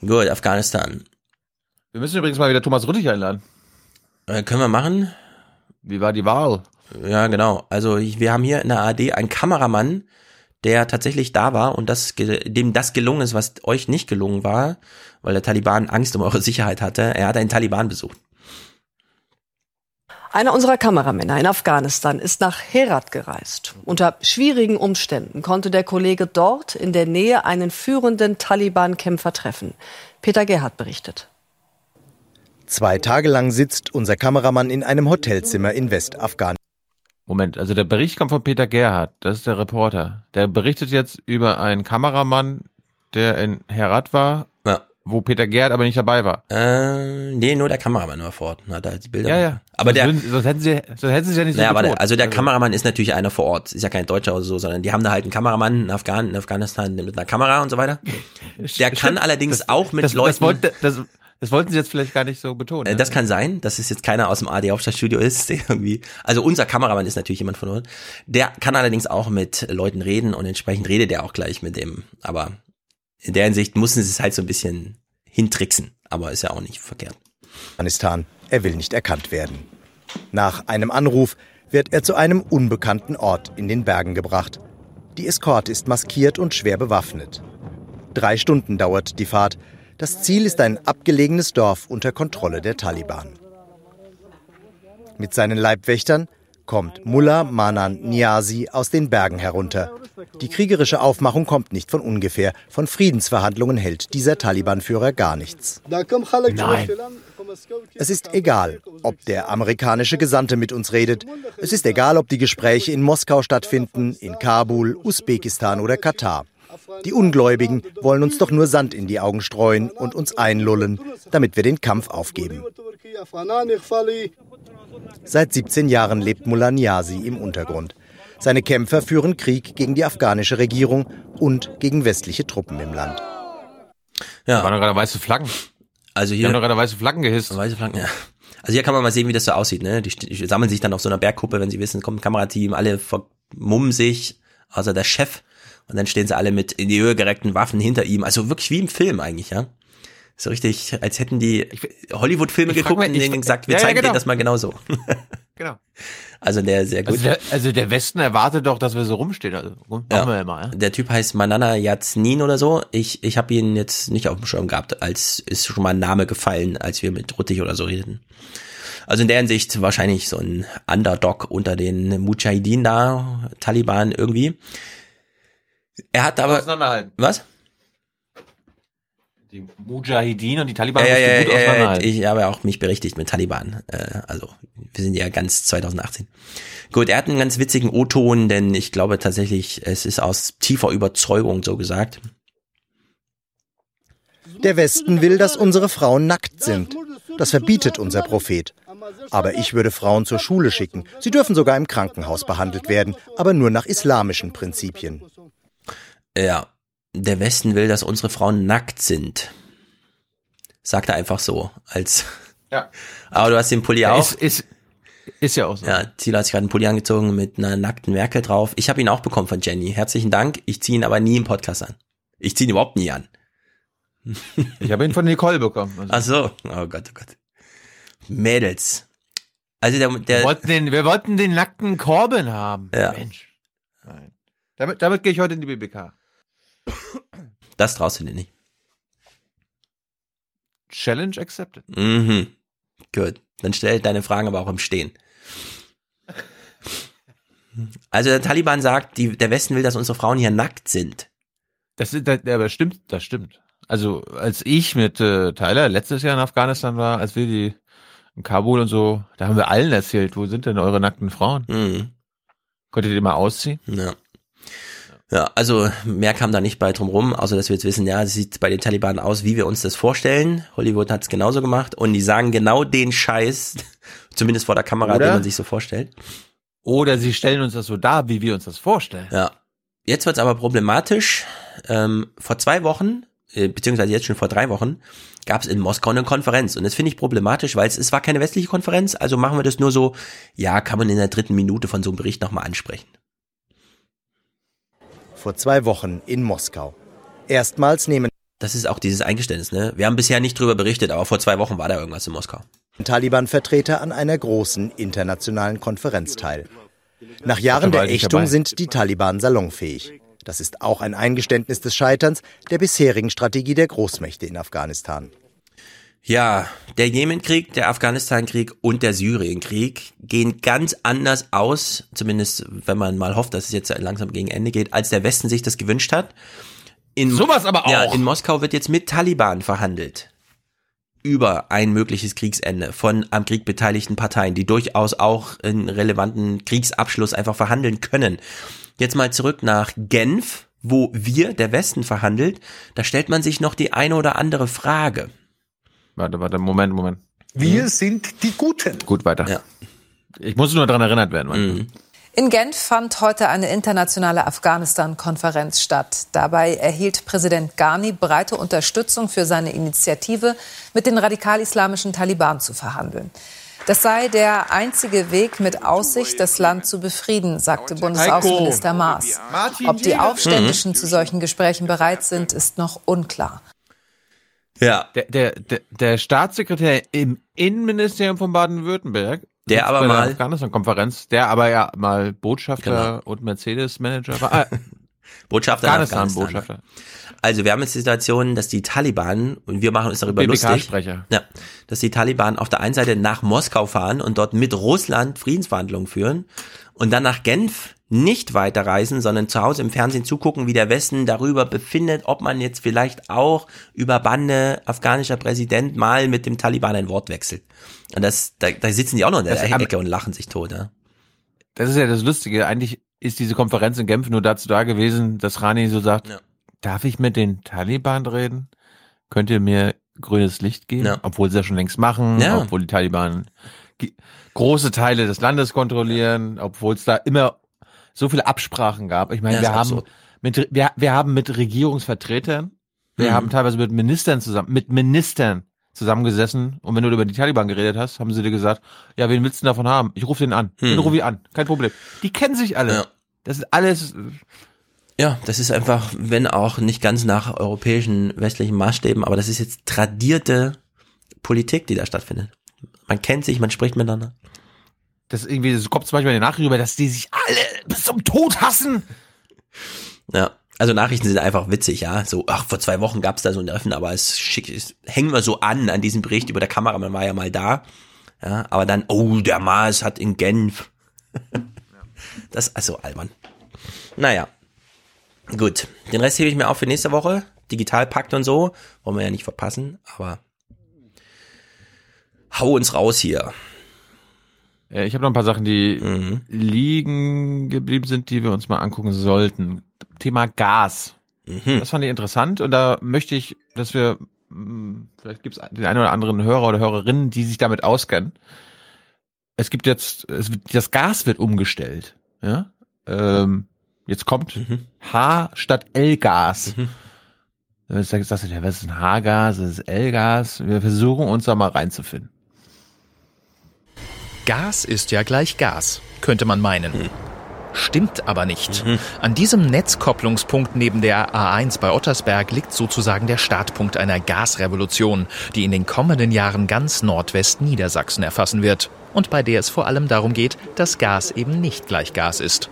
Gut, Afghanistan. Wir müssen übrigens mal wieder Thomas Rüttich einladen. Äh, können wir machen? Wie war die Wahl? Ja, genau. Also wir haben hier in der AD einen Kameramann, der tatsächlich da war und das, ge- dem das gelungen ist, was euch nicht gelungen war, weil der Taliban Angst um eure Sicherheit hatte. Er hat einen Taliban besucht. Einer unserer Kameramänner in Afghanistan ist nach Herat gereist. Unter schwierigen Umständen konnte der Kollege dort in der Nähe einen führenden Taliban-Kämpfer treffen. Peter Gerhardt berichtet. Zwei Tage lang sitzt unser Kameramann in einem Hotelzimmer in Westafghanistan. Moment, also der Bericht kommt von Peter Gerhardt, das ist der Reporter. Der berichtet jetzt über einen Kameramann, der in Herat war, Ja. wo Peter Gerhardt aber nicht dabei war. Äh, nee, nur der Kameramann war vor Ort und hat halt die Bilder. Ja, ja. Aber sonst der, würden- sonst hätten sie, sonst hätten sie ja nicht so naja, warte, betont. also der Kameramann ist natürlich einer vor Ort. Ist ja kein Deutscher oder so, sondern die haben da halt einen Kameramann in, Afghan in Afghanistan mit einer Kamera und so weiter. Der kann allerdings auch mit das, Leuten. Das, wollte, das, das wollten sie jetzt vielleicht gar nicht so betonen. Äh, ne? Das kann sein, dass es jetzt keiner aus dem AD Hauptstadtstudio ist, der irgendwie, also unser Kameramann ist natürlich jemand von uns. Der kann allerdings auch mit Leuten reden und entsprechend redet er auch gleich mit dem. Aber in der Hinsicht mussten sie es halt so ein bisschen hintricksen. Aber ist ja auch nicht verkehrt. Afghanistan. Er will nicht erkannt werden. Nach einem Anruf wird er zu einem unbekannten Ort in den Bergen gebracht. Die Eskorte ist maskiert und schwer bewaffnet. drei Stunden dauert die Fahrt. Das Ziel ist ein abgelegenes Dorf unter Kontrolle der Taliban. Mit seinen Leibwächtern kommt Mullah Manan Niazi aus den Bergen herunter. Die kriegerische Aufmachung kommt nicht von ungefähr. Von Friedensverhandlungen hält dieser Taliban-Führer gar nichts. Nein. Es ist egal, ob der amerikanische Gesandte mit uns redet. Es ist egal, ob die Gespräche in Moskau stattfinden, in Kabul, Usbekistan oder Katar. Die Ungläubigen wollen uns doch nur Sand in die Augen streuen und uns einlullen, damit wir den Kampf aufgeben. Seit 17 Jahren lebt Mullah Niazi im Untergrund. Seine Kämpfer führen Krieg gegen die afghanische Regierung und gegen westliche Truppen im Land. Ja. Da waren gerade weiße Flaggen. Also hier. Die haben doch gerade weiße Flaggen gehisst. Weiße Flaggen, ja. Also hier kann man mal sehen, wie das so aussieht. Ne? Die, die sammeln sich dann auf so einer Bergkuppe, wenn sie wissen, kommt ein Kamerateam, alle vermummen sich, außer der Chef. Und dann stehen sie alle mit in die Höhe gereckten Waffen hinter ihm. Also wirklich wie im Film eigentlich, ja. So richtig, als hätten die Hollywood-Filme geguckt mal, und denen gesagt, wir ja, ja, zeigen genau. denen das mal genauso. Genau. Also der sehr gut. Also der, also der Westen erwartet doch, dass wir so rumstehen. Also machen Ja. wir ja mal. Ja? Der Typ heißt Manana Yaznin oder so. Ich, ich habe ihn jetzt nicht auf dem Schirm gehabt, als ist schon mal ein Name gefallen, als wir mit Ruttig oder so redeten. Also in der Hinsicht wahrscheinlich so ein Underdog unter den Mujahideen da, Taliban irgendwie. Er hat aber. Auseinanderhalten. Was? Die Mujahideen und die Taliban Ja, ja, gut ja, auseinanderhalten. ich habe auch mich berichtigt mit Taliban. Äh, also wir sind ja ganz 2018. Gut, er hat einen ganz witzigen O-Ton, denn ich glaube tatsächlich, es ist aus tiefer Überzeugung so gesagt. Der Westen will, dass unsere Frauen nackt sind. Das verbietet unser Prophet. Aber ich würde Frauen zur Schule schicken. Sie dürfen sogar im Krankenhaus behandelt werden, aber nur nach islamischen Prinzipien. Ja, der Westen will, dass unsere Frauen nackt sind. Sagt er einfach so, als. Ja. Aber du hast den Pulli Ja, auch. ist, ist, ist ja auch so. Ja, Thilo hat sich gerade einen Pulli angezogen mit einer nackten Merkel drauf. Ich habe ihn auch bekommen von Jenny. Herzlichen Dank. Ich ziehe ihn aber nie im Podcast an. Ich ziehe ihn überhaupt nie an. Ich habe ihn von Nicole bekommen. Also. Ach so. Oh Gott, oh Gott. Mädels. Also der, wir, der wollten den, wir wollten den nackten Corbin haben. Ja. Mensch. Nein. Damit, damit gehe ich heute in die BBK. Das traust du dir nicht. Challenge accepted. Mhm. Gut. Dann stell deine Fragen aber auch im Stehen. Also der Taliban sagt, die, der Westen will, dass unsere Frauen hier nackt sind. Das, das, aber stimmt, das stimmt. Also als ich mit äh, Tyler letztes Jahr in Afghanistan war, als wir die in Kabul und so, da haben wir allen erzählt, wo sind denn eure nackten Frauen? Mhm. Konntet ihr die mal ausziehen? Ja. Ja, also mehr kam da nicht bei drum rum, außer dass wir jetzt wissen, ja, es sieht bei den Taliban aus, wie wir uns das vorstellen. Hollywood hat es genauso gemacht und die sagen genau den Scheiß, zumindest vor der Kamera, Oder? den man sich so vorstellt. Oder sie stellen uns das so dar, wie wir uns das vorstellen. Ja. Jetzt wird's aber problematisch. Ähm, vor zwei Wochen, äh, beziehungsweise jetzt schon vor drei Wochen, gab's in Moskau eine Konferenz. Und das finde ich problematisch, weil es, es war keine westliche Konferenz, also machen wir das nur so, ja, kann man in der dritten Minute von so einem Bericht nochmal ansprechen. Vor zwei Wochen in Moskau. Erstmals nehmen Das ist auch dieses Eingeständnis, ne? Wir haben bisher nicht drüber berichtet, aber vor zwei Wochen war da irgendwas in Moskau. Taliban-Vertreter an einer großen internationalen Konferenz teil. Nach Jahren der Ächtung dabei. sind die Taliban salonfähig. Das ist auch ein Eingeständnis des Scheiterns der bisherigen Strategie der Großmächte in Afghanistan. Ja, der Jemenkrieg, der Afghanistan-Krieg und der Syrien-Krieg gehen ganz anders aus, zumindest wenn man mal hofft, dass es jetzt langsam gegen Ende geht, als der Westen sich das gewünscht hat. In, Sowas aber auch. Ja, in Moskau wird jetzt mit Taliban verhandelt über ein mögliches Kriegsende von am Krieg beteiligten Parteien, die durchaus auch einen relevanten Kriegsabschluss einfach verhandeln können. Jetzt mal zurück nach Genf, wo wir, der Westen, verhandelt. Da stellt man sich noch die eine oder andere Frage. Warte, warte, Moment, Moment. Wir sind die Guten. Gut, weiter. Ja. Ich muss nur daran erinnert werden. Mhm. In Genf fand heute eine internationale Afghanistan-Konferenz statt. Dabei erhielt Präsident Ghani breite Unterstützung für seine Initiative, mit den radikal-islamischen Taliban zu verhandeln. Das sei der einzige Weg mit Aussicht, das Land zu befrieden, sagte Bundesaußenminister Maas. Ob die Aufständischen zu solchen Gesprächen bereit sind, ist noch unklar. Ja. Der, der, der, der Staatssekretär im Innenministerium von Baden-Württemberg, Der aber bei der mal- Afghanistan-Konferenz, der aber ja mal Botschafter Genau. und Mercedes-Manager war. Ah, Botschafter Afghanistan, Afghanistan. Botschafter. Also wir haben jetzt die Situation, dass die Taliban, und wir machen uns darüber lustig, ja, dass die Taliban auf der einen Seite nach Moskau fahren und dort mit Russland Friedensverhandlungen führen und dann nach Genf nicht weiterreisen, sondern zu Hause im Fernsehen zugucken, wie der Westen darüber befindet, ob man jetzt vielleicht auch über Bande afghanischer Präsident mal mit dem Taliban ein Wort wechselt. Und das, da, da sitzen die auch noch in der Das haben- Ecke und lachen sich tot. Ja. Das ist ja das Lustige. Eigentlich ist diese Konferenz in Genf nur dazu da gewesen, dass Rani so sagt, darf ich mit den Taliban reden? Könnt ihr mir grünes Licht geben? Ja. Obwohl sie das schon längst machen, Ja. obwohl die Taliban große Teile des Landes kontrollieren, obwohl es da immer so viele Absprachen gab. Ich meine, Ja, wir haben absurd. mit wir, wir haben mit Regierungsvertretern, wir Mhm. haben teilweise mit Ministern zusammen, mit Ministern zusammengesessen und wenn du über die Taliban geredet hast, haben sie dir gesagt, ja, wen willst du denn davon haben? Ich rufe den an. Den Mhm. rufe ich an. Kein Problem. Die kennen sich alle. Ja. Das ist alles Ja, das ist einfach, wenn auch nicht ganz nach europäischen westlichen Maßstäben, aber das ist jetzt tradierte Politik, die da stattfindet. Man kennt sich, man spricht miteinander. Das irgendwie, das kommt zum Beispiel in den Nachrichten rüber, dass die sich alle bis zum Tod hassen. Ja. Also Nachrichten sind einfach witzig, ja. So, ach, vor zwei Wochen gab's da so ein Treffen, aber es schick, es hängen wir so an, an diesem Bericht über der Kameramann war ja mal da. Ja, aber dann, oh, der Mars hat in Genf. Das ist also albern. Naja. Gut. Den Rest hebe ich mir auf für nächste Woche. Digitalpakt und so. Wollen wir ja nicht verpassen, aber hau uns raus hier. Ja, ich habe noch ein paar Sachen, die Mhm. liegen geblieben sind, die wir uns mal angucken sollten. Thema Gas. Mhm. Das fand ich interessant und da möchte ich, dass wir, mh, vielleicht gibt es den einen oder anderen Hörer oder Hörerinnen, die sich damit auskennen. Es gibt jetzt, es das Gas wird umgestellt. Ja? Ähm, jetzt kommt Mhm. H statt L-Gas. Jetzt sagst du, ja, was ist ein H-Gas, was ist L-Gas? Wir versuchen uns da mal reinzufinden. Gas ist ja gleich Gas, könnte man meinen. Stimmt aber nicht. An diesem Netzkopplungspunkt neben der A1 bei Ottersberg liegt sozusagen der Startpunkt einer Gasrevolution, die in den kommenden Jahren ganz Nordwest-Niedersachsen erfassen wird und bei der es vor allem darum geht, dass Gas eben nicht gleich Gas ist.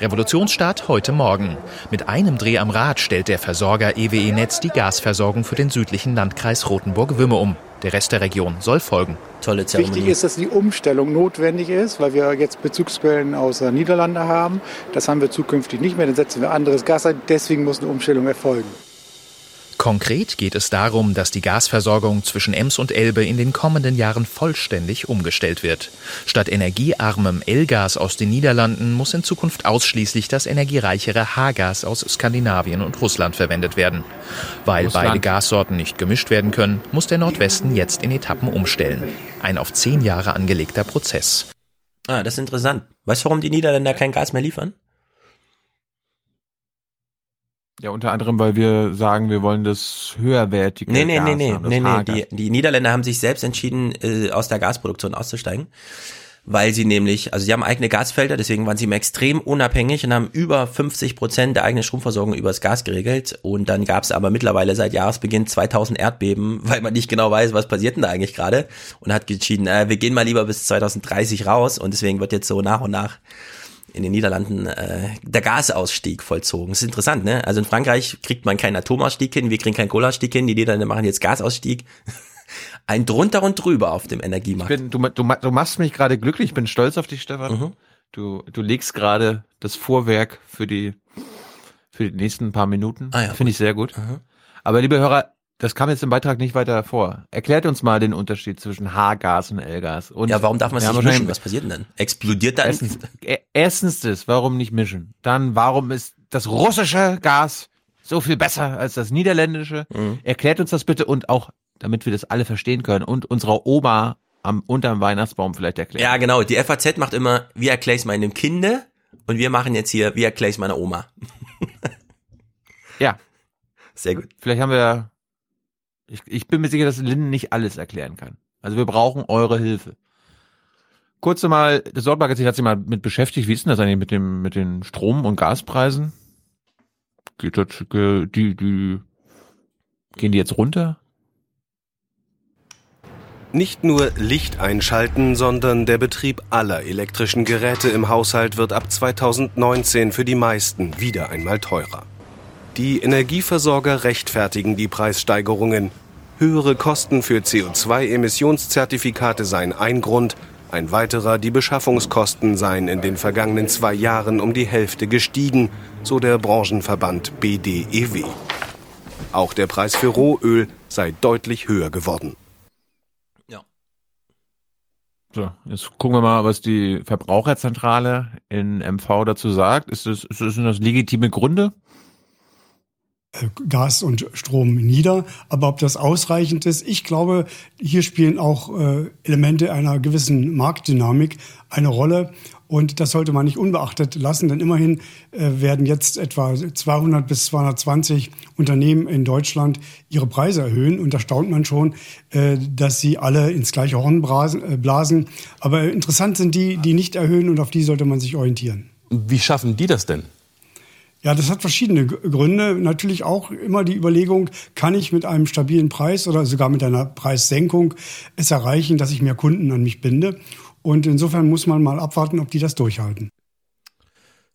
Revolutionsstart heute Morgen. Mit einem Dreh am Rad stellt der Versorger EWE Netz die Gasversorgung für den südlichen Landkreis Rothenburg-Wümme um. Der Rest der Region soll folgen. Tolle Wichtig ist, dass die Umstellung notwendig ist, weil wir jetzt Bezugsquellen aus den Niederlande haben. Das haben wir zukünftig nicht mehr, dann setzen wir anderes Gas ein. Deswegen muss eine Umstellung erfolgen. Konkret geht es darum, dass die Gasversorgung zwischen Ems und Elbe in den kommenden Jahren vollständig umgestellt wird. Statt energiearmem L-Gas aus den Niederlanden muss in Zukunft ausschließlich das energiereichere H-Gas aus Skandinavien und Russland verwendet werden. Weil Russland. beide Gassorten nicht gemischt werden können, muss der Nordwesten jetzt in Etappen umstellen. Ein auf zehn Jahre angelegter Prozess. Ah, das ist interessant. Weißt du, warum die Niederländer kein Gas mehr liefern? Ja, unter anderem, weil wir sagen, wir wollen das höherwertige Nee, nee, Gas nee, nee, haben, nee, nee. Die, die Niederländer haben sich selbst entschieden, äh, aus der Gasproduktion auszusteigen, weil sie nämlich, also sie haben eigene Gasfelder, deswegen waren sie immer extrem unabhängig und haben über 50 Prozent der eigenen Stromversorgung übers Gas geregelt. Und dann gab es aber mittlerweile seit Jahresbeginn 2000 Erdbeben, weil man nicht genau weiß, was passiert denn da eigentlich gerade. Und hat entschieden, äh, wir gehen mal lieber bis 2030 raus. Und deswegen wird jetzt so nach und nach in den Niederlanden äh, der Gasausstieg vollzogen. Das ist interessant, ne? Also in Frankreich kriegt man keinen Atomausstieg hin, wir kriegen keinen Kohleausstieg hin, die Niederländer machen jetzt Gasausstieg. Ein drunter und drüber auf dem Energiemarkt. bin, du, du, du machst mich gerade glücklich, ich bin stolz auf dich, Stefan. Mhm. Du, du legst gerade das Vorwerk für die, für die nächsten paar Minuten. Ah ja, Finde ich sehr gut. Aber liebe Hörer, das kam jetzt im Beitrag nicht weiter vor. Erklärt uns mal den Unterschied zwischen H-Gas und L-Gas. Und ja, warum darf man wir haben nicht mischen? Was passiert denn dann? Explodiert dann? Erstens, e- erstens das, warum nicht mischen? Dann, warum ist das russische Gas so viel besser als das niederländische? Mhm. Erklärt uns das bitte und auch, damit wir das alle verstehen können und unserer Oma am, unterm Weihnachtsbaum vielleicht erklären. Ja, genau. Die FAZ macht immer, wie erkläre ich meinem Kinde? Und wir machen jetzt hier, wie erkläre ich meiner Oma? Ja. Sehr gut. Vielleicht haben wir, ich, ich bin mir sicher, dass Linden nicht alles erklären kann. Also wir brauchen eure Hilfe. Kurz mal, das Sortmagazin hat sich mal mit beschäftigt, wie ist denn das eigentlich mit dem, mit den Strom- und Gaspreisen? Geht das, die, die, gehen die jetzt runter? Nicht nur Licht einschalten, sondern der Betrieb aller elektrischen Geräte im Haushalt wird ab 2019 für die meisten wieder einmal teurer. Die Energieversorger rechtfertigen die Preissteigerungen. Höhere Kosten für CO2-Emissionszertifikate seien ein Grund, ein weiterer, die Beschaffungskosten seien in den vergangenen zwei Jahren um die Hälfte gestiegen, so der Branchenverband BDEW. Auch der Preis für Rohöl sei deutlich höher geworden. So, jetzt gucken wir mal, was die Verbraucherzentrale in MV dazu sagt. Ist das, ist das, sind das legitime Gründe? Gas und Strom nieder. Aber ob das ausreichend ist, ich glaube, hier spielen auch äh, Elemente einer gewissen Marktdynamik eine Rolle. Und das sollte man nicht unbeachtet lassen, denn immerhin äh, werden jetzt etwa 200 bis 220 Unternehmen in Deutschland ihre Preise erhöhen. Und da staunt man schon, äh, dass sie alle ins gleiche Horn blasen, blasen. Aber interessant sind die, die nicht erhöhen und auf die sollte man sich orientieren. Wie schaffen die das denn? Ja, das hat verschiedene Gründe. Natürlich auch immer die Überlegung, kann ich mit einem stabilen Preis oder sogar mit einer Preissenkung es erreichen, dass ich mehr Kunden an mich binde. Und insofern muss man mal abwarten, ob die das durchhalten.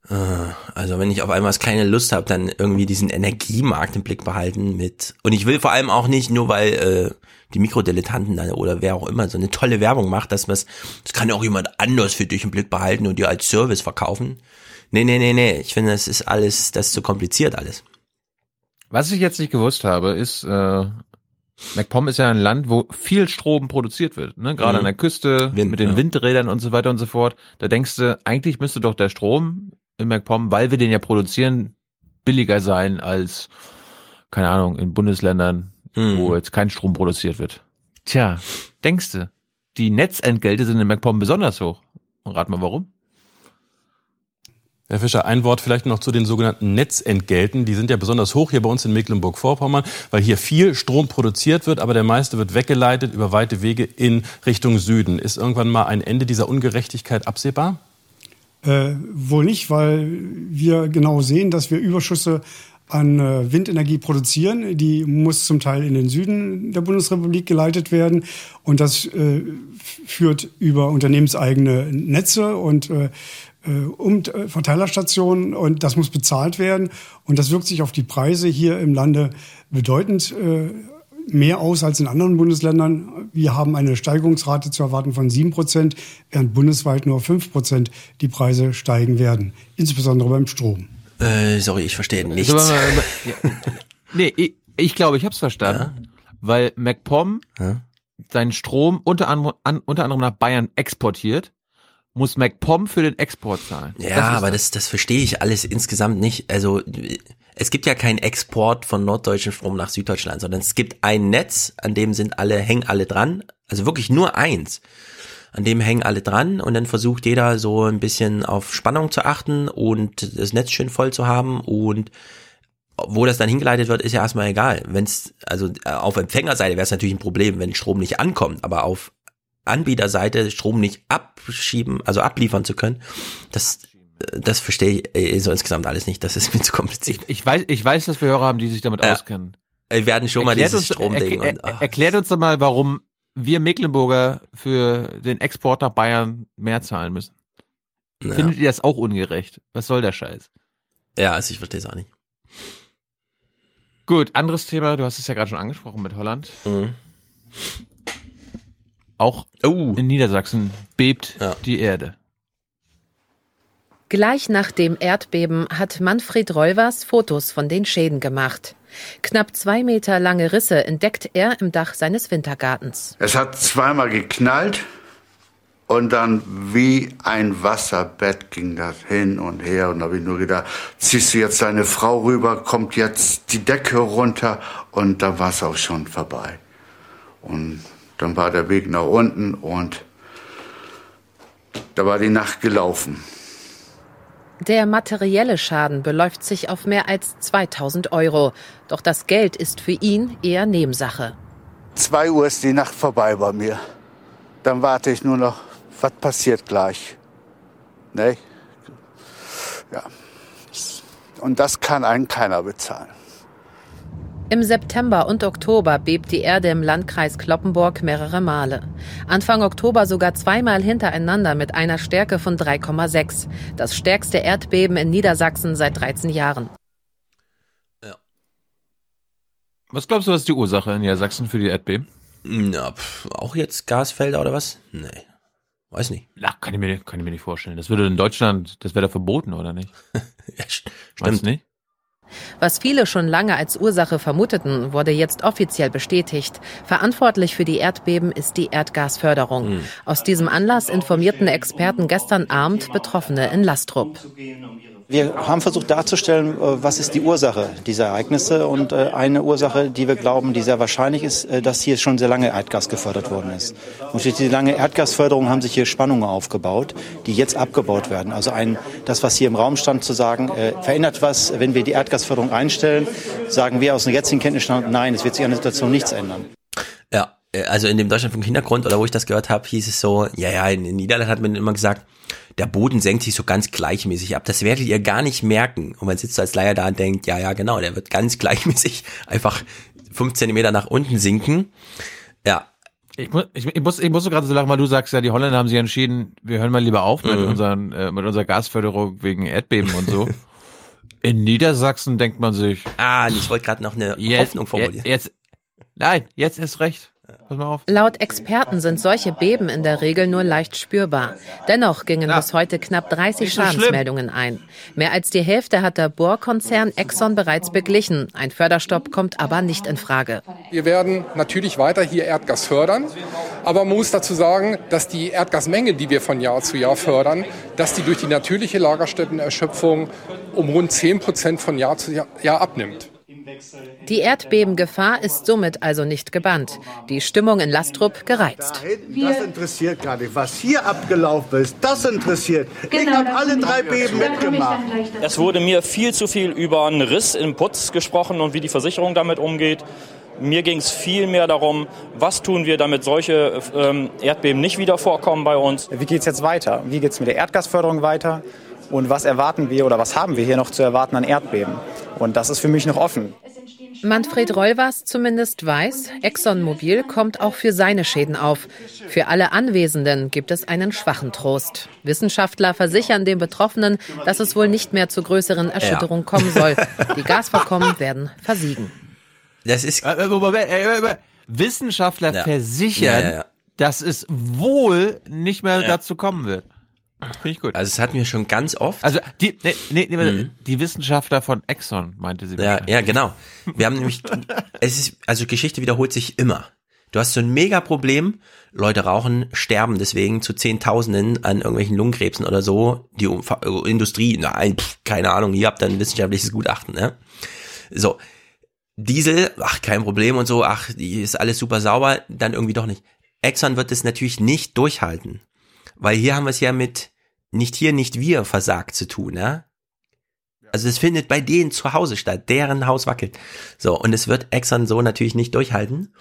Ah, also wenn ich auf einmal keine Lust habe, dann irgendwie diesen Energiemarkt im Blick behalten mit. Und ich will vor allem auch nicht, nur weil äh, die Mikrodilettanten dann oder wer auch immer so eine tolle Werbung macht, dass man das kann ja auch jemand anders für dich im Blick behalten und dir als Service verkaufen. Nee, nee, nee, nee. Ich finde, das ist alles, das ist zu kompliziert alles. Was ich jetzt nicht gewusst habe, ist, äh, MacPom ist ja ein Land, wo viel Strom produziert wird, ne? Gerade mhm. an der Küste, Wind, mit den ja. Windrädern und so weiter und so fort. Da denkst du, eigentlich müsste doch der Strom in MacPom, weil wir den ja produzieren, billiger sein als, keine Ahnung, in Bundesländern, mhm. wo jetzt kein Strom produziert wird. Tja, denkst du, die Netzentgelte sind in MacPom besonders hoch. Und rat mal warum? Herr Fischer, ein Wort vielleicht noch zu den sogenannten Netzentgelten. Die sind ja besonders hoch hier bei uns in Mecklenburg-Vorpommern, weil hier viel Strom produziert wird, aber der meiste wird weggeleitet über weite Wege in Richtung Süden. Ist irgendwann mal ein Ende dieser Ungerechtigkeit absehbar? Äh, wohl nicht, weil wir genau sehen, dass wir Überschüsse an äh, Windenergie produzieren. Die muss zum Teil in den Süden der Bundesrepublik geleitet werden. Und das äh, führt über unternehmenseigene Netze und äh, um äh, Verteilerstationen und das muss bezahlt werden. Und das wirkt sich auf die Preise hier im Lande bedeutend äh, mehr aus als in anderen Bundesländern. Wir haben eine Steigerungsrate zu erwarten von sieben Prozent, während bundesweit nur fünf Prozent die Preise steigen werden, insbesondere beim Strom. Äh, sorry, ich verstehe also, nichts. Also, ja. nee, ich, ich glaube, ich habe es verstanden, ja? weil MacPom ja? seinen Strom unter anderem, an, unter anderem nach Bayern exportiert muss MacPom für den Export zahlen. Ja, das aber das, das verstehe ich alles insgesamt nicht. Also es gibt ja keinen Export von norddeutschen Strom nach Süddeutschland, sondern es gibt ein Netz, an dem sind alle, hängen alle dran. Also wirklich nur eins. An dem hängen alle dran und dann versucht jeder so ein bisschen auf Spannung zu achten und das Netz schön voll zu haben und wo das dann hingeleitet wird, ist ja erstmal egal. Wenn es, also auf Empfängerseite wäre es natürlich ein Problem, wenn Strom nicht ankommt, aber auf Anbieterseite Strom nicht abschieben, also abliefern zu können, das das verstehe ich so insgesamt alles nicht. Das ist mir zu kompliziert. Ich, ich weiß, ich weiß, dass wir Hörer haben, die sich damit ja. auskennen. Wir werden schon erklärt mal dieses Stromding. Er, er, erklärt uns doch mal, warum wir Mecklenburger für den Export nach Bayern mehr zahlen müssen. Ja. Findet ihr das auch ungerecht? Was soll der Scheiß? Ja, also ich verstehe es auch nicht. Gut, anderes Thema. Du hast es ja gerade schon angesprochen mit Holland. Mhm. Auch oh. in Niedersachsen bebt ja. die Erde. Gleich nach dem Erdbeben hat Manfred Reuvers Fotos von den Schäden gemacht. Knapp zwei Meter lange Risse entdeckt er im Dach seines Wintergartens. Es hat zweimal geknallt und dann wie ein Wasserbett ging das hin und her. Und da habe ich nur gedacht, ziehst du jetzt deine Frau rüber, kommt jetzt die Decke runter und dann war es auch schon vorbei. Und dann war der Weg nach unten und da war die Nacht gelaufen. Der materielle Schaden beläuft sich auf mehr als 2000 Euro. Doch das Geld ist für ihn eher Nebensache. Zwei Uhr ist die Nacht vorbei bei mir. Dann warte ich nur noch, was passiert gleich. Ne? Ja. Und das kann einen keiner bezahlen. Im September und Oktober bebt die Erde im Landkreis Kloppenburg mehrere Male. Anfang Oktober sogar zweimal hintereinander mit einer Stärke von 3,6. Das stärkste Erdbeben in Niedersachsen seit 13 Jahren. Was glaubst du, was ist die Ursache in Niedersachsen für die Erdbeben? Na, pf, auch jetzt Gasfelder oder was? Nee. Weiß nicht. Na, kann ich mir, kann ich mir nicht vorstellen. Das würde in Deutschland, das wäre da verboten, oder nicht? ja, Meinst du nicht? Was viele schon lange als Ursache vermuteten, wurde jetzt offiziell bestätigt. Verantwortlich für die Erdbeben ist die Erdgasförderung. Hm. Aus diesem Anlass informierten Experten gestern Abend Betroffene in Lastrup. Wir haben versucht darzustellen, äh, was ist die Ursache dieser Ereignisse. Und äh, eine Ursache, die wir glauben, die sehr wahrscheinlich ist, äh, dass hier schon sehr lange Erdgas gefördert worden ist. Und durch die lange Erdgasförderung haben sich hier Spannungen aufgebaut, die jetzt abgebaut werden. Also ein, das, was hier im Raum stand, zu sagen, äh, verändert was, wenn wir die Erdgasförderung einstellen, sagen wir aus dem jetzigen Kenntnisstand, nein, es wird sich an der Situation nichts ändern. Ja, also in dem Deutschlandfunk Hintergrund oder wo ich das gehört habe, hieß es so, ja, ja, in in Niederlanden hat man immer gesagt, der Boden senkt sich so ganz gleichmäßig ab. Das werdet ihr gar nicht merken. Und man sitzt als Leier da und denkt, ja, ja, genau, der wird ganz gleichmäßig einfach fünf Zentimeter nach unten sinken. Ja. Ich muss, ich, ich muss, ich muss so gerade so lachen, weil du sagst ja, die Holländer haben sich entschieden, wir hören mal lieber auf mit Mhm. unseren, äh, mit unserer Gasförderung wegen Erdbeben und so. In Niedersachsen denkt man sich. Ah, ich wollte gerade noch eine jetzt, Hoffnung formulieren. Jetzt, nein, jetzt ist recht. Pass mal auf. Laut Experten sind solche Beben in der Regel nur leicht spürbar. Dennoch gingen bis heute knapp 30 Nicht so schlimm. Schadensmeldungen ein. Mehr als die Hälfte hat der Bohrkonzern Exxon bereits beglichen. Ein Förderstopp kommt aber nicht in Frage. Wir werden natürlich weiter hier Erdgas fördern, aber man muss dazu sagen, dass die Erdgasmenge, die wir von Jahr zu Jahr fördern, dass die durch die natürliche Lagerstättenerschöpfung um rund 10 Prozent von Jahr zu Jahr abnimmt. Die Erdbebengefahr ist somit also nicht gebannt. Die Stimmung in Lastrup gereizt. Das interessiert gar nicht. Was hier abgelaufen ist, das interessiert. ich habe alle drei Beben mitgemacht. Es wurde mir viel zu viel über einen Riss im Putz gesprochen und wie die Versicherung damit umgeht. Mir ging es viel mehr darum, was tun wir, damit solche ähm, Erdbeben nicht wieder vorkommen bei uns. Wie geht es jetzt weiter? Wie geht es mit der Erdgasförderung weiter? Und was erwarten wir oder was haben wir hier noch zu erwarten an Erdbeben? Und das ist für mich noch offen. Manfred Rollwas zumindest weiß, ExxonMobil kommt auch für seine Schäden auf. Für alle Anwesenden gibt es einen schwachen Trost. Wissenschaftler versichern den Betroffenen, dass es wohl nicht mehr zu größeren Erschütterungen kommen soll. Die Gasvorkommen werden versiegen. Das ist Wissenschaftler Ja. versichern, Ja, ja, ja. dass es wohl nicht mehr Ja. dazu kommen wird. Finde ich gut. Also es hatten wir schon ganz oft. Also die, nee, nee, nee, Mhm. die Wissenschaftler von Exxon, meinte sie. Ja, ja, genau. Wir haben nämlich, es ist, also Geschichte wiederholt sich immer. Du hast so ein Mega-Problem, Leute rauchen, sterben deswegen zu Zehntausenden an irgendwelchen Lungenkrebsen oder so. Die Umfa- äh, Industrie, nein, pff, keine Ahnung, ihr habt dann ein wissenschaftliches Gutachten, ne? So. Diesel, ach, kein Problem und so, ach, die ist alles super sauber, dann irgendwie doch nicht. Exxon wird es natürlich nicht durchhalten. Weil hier haben wir es ja mit nicht hier, nicht wir versagt zu tun, ja? Also es findet bei denen zu Hause statt, deren Haus wackelt. So, und es wird Exxon so natürlich nicht durchhalten.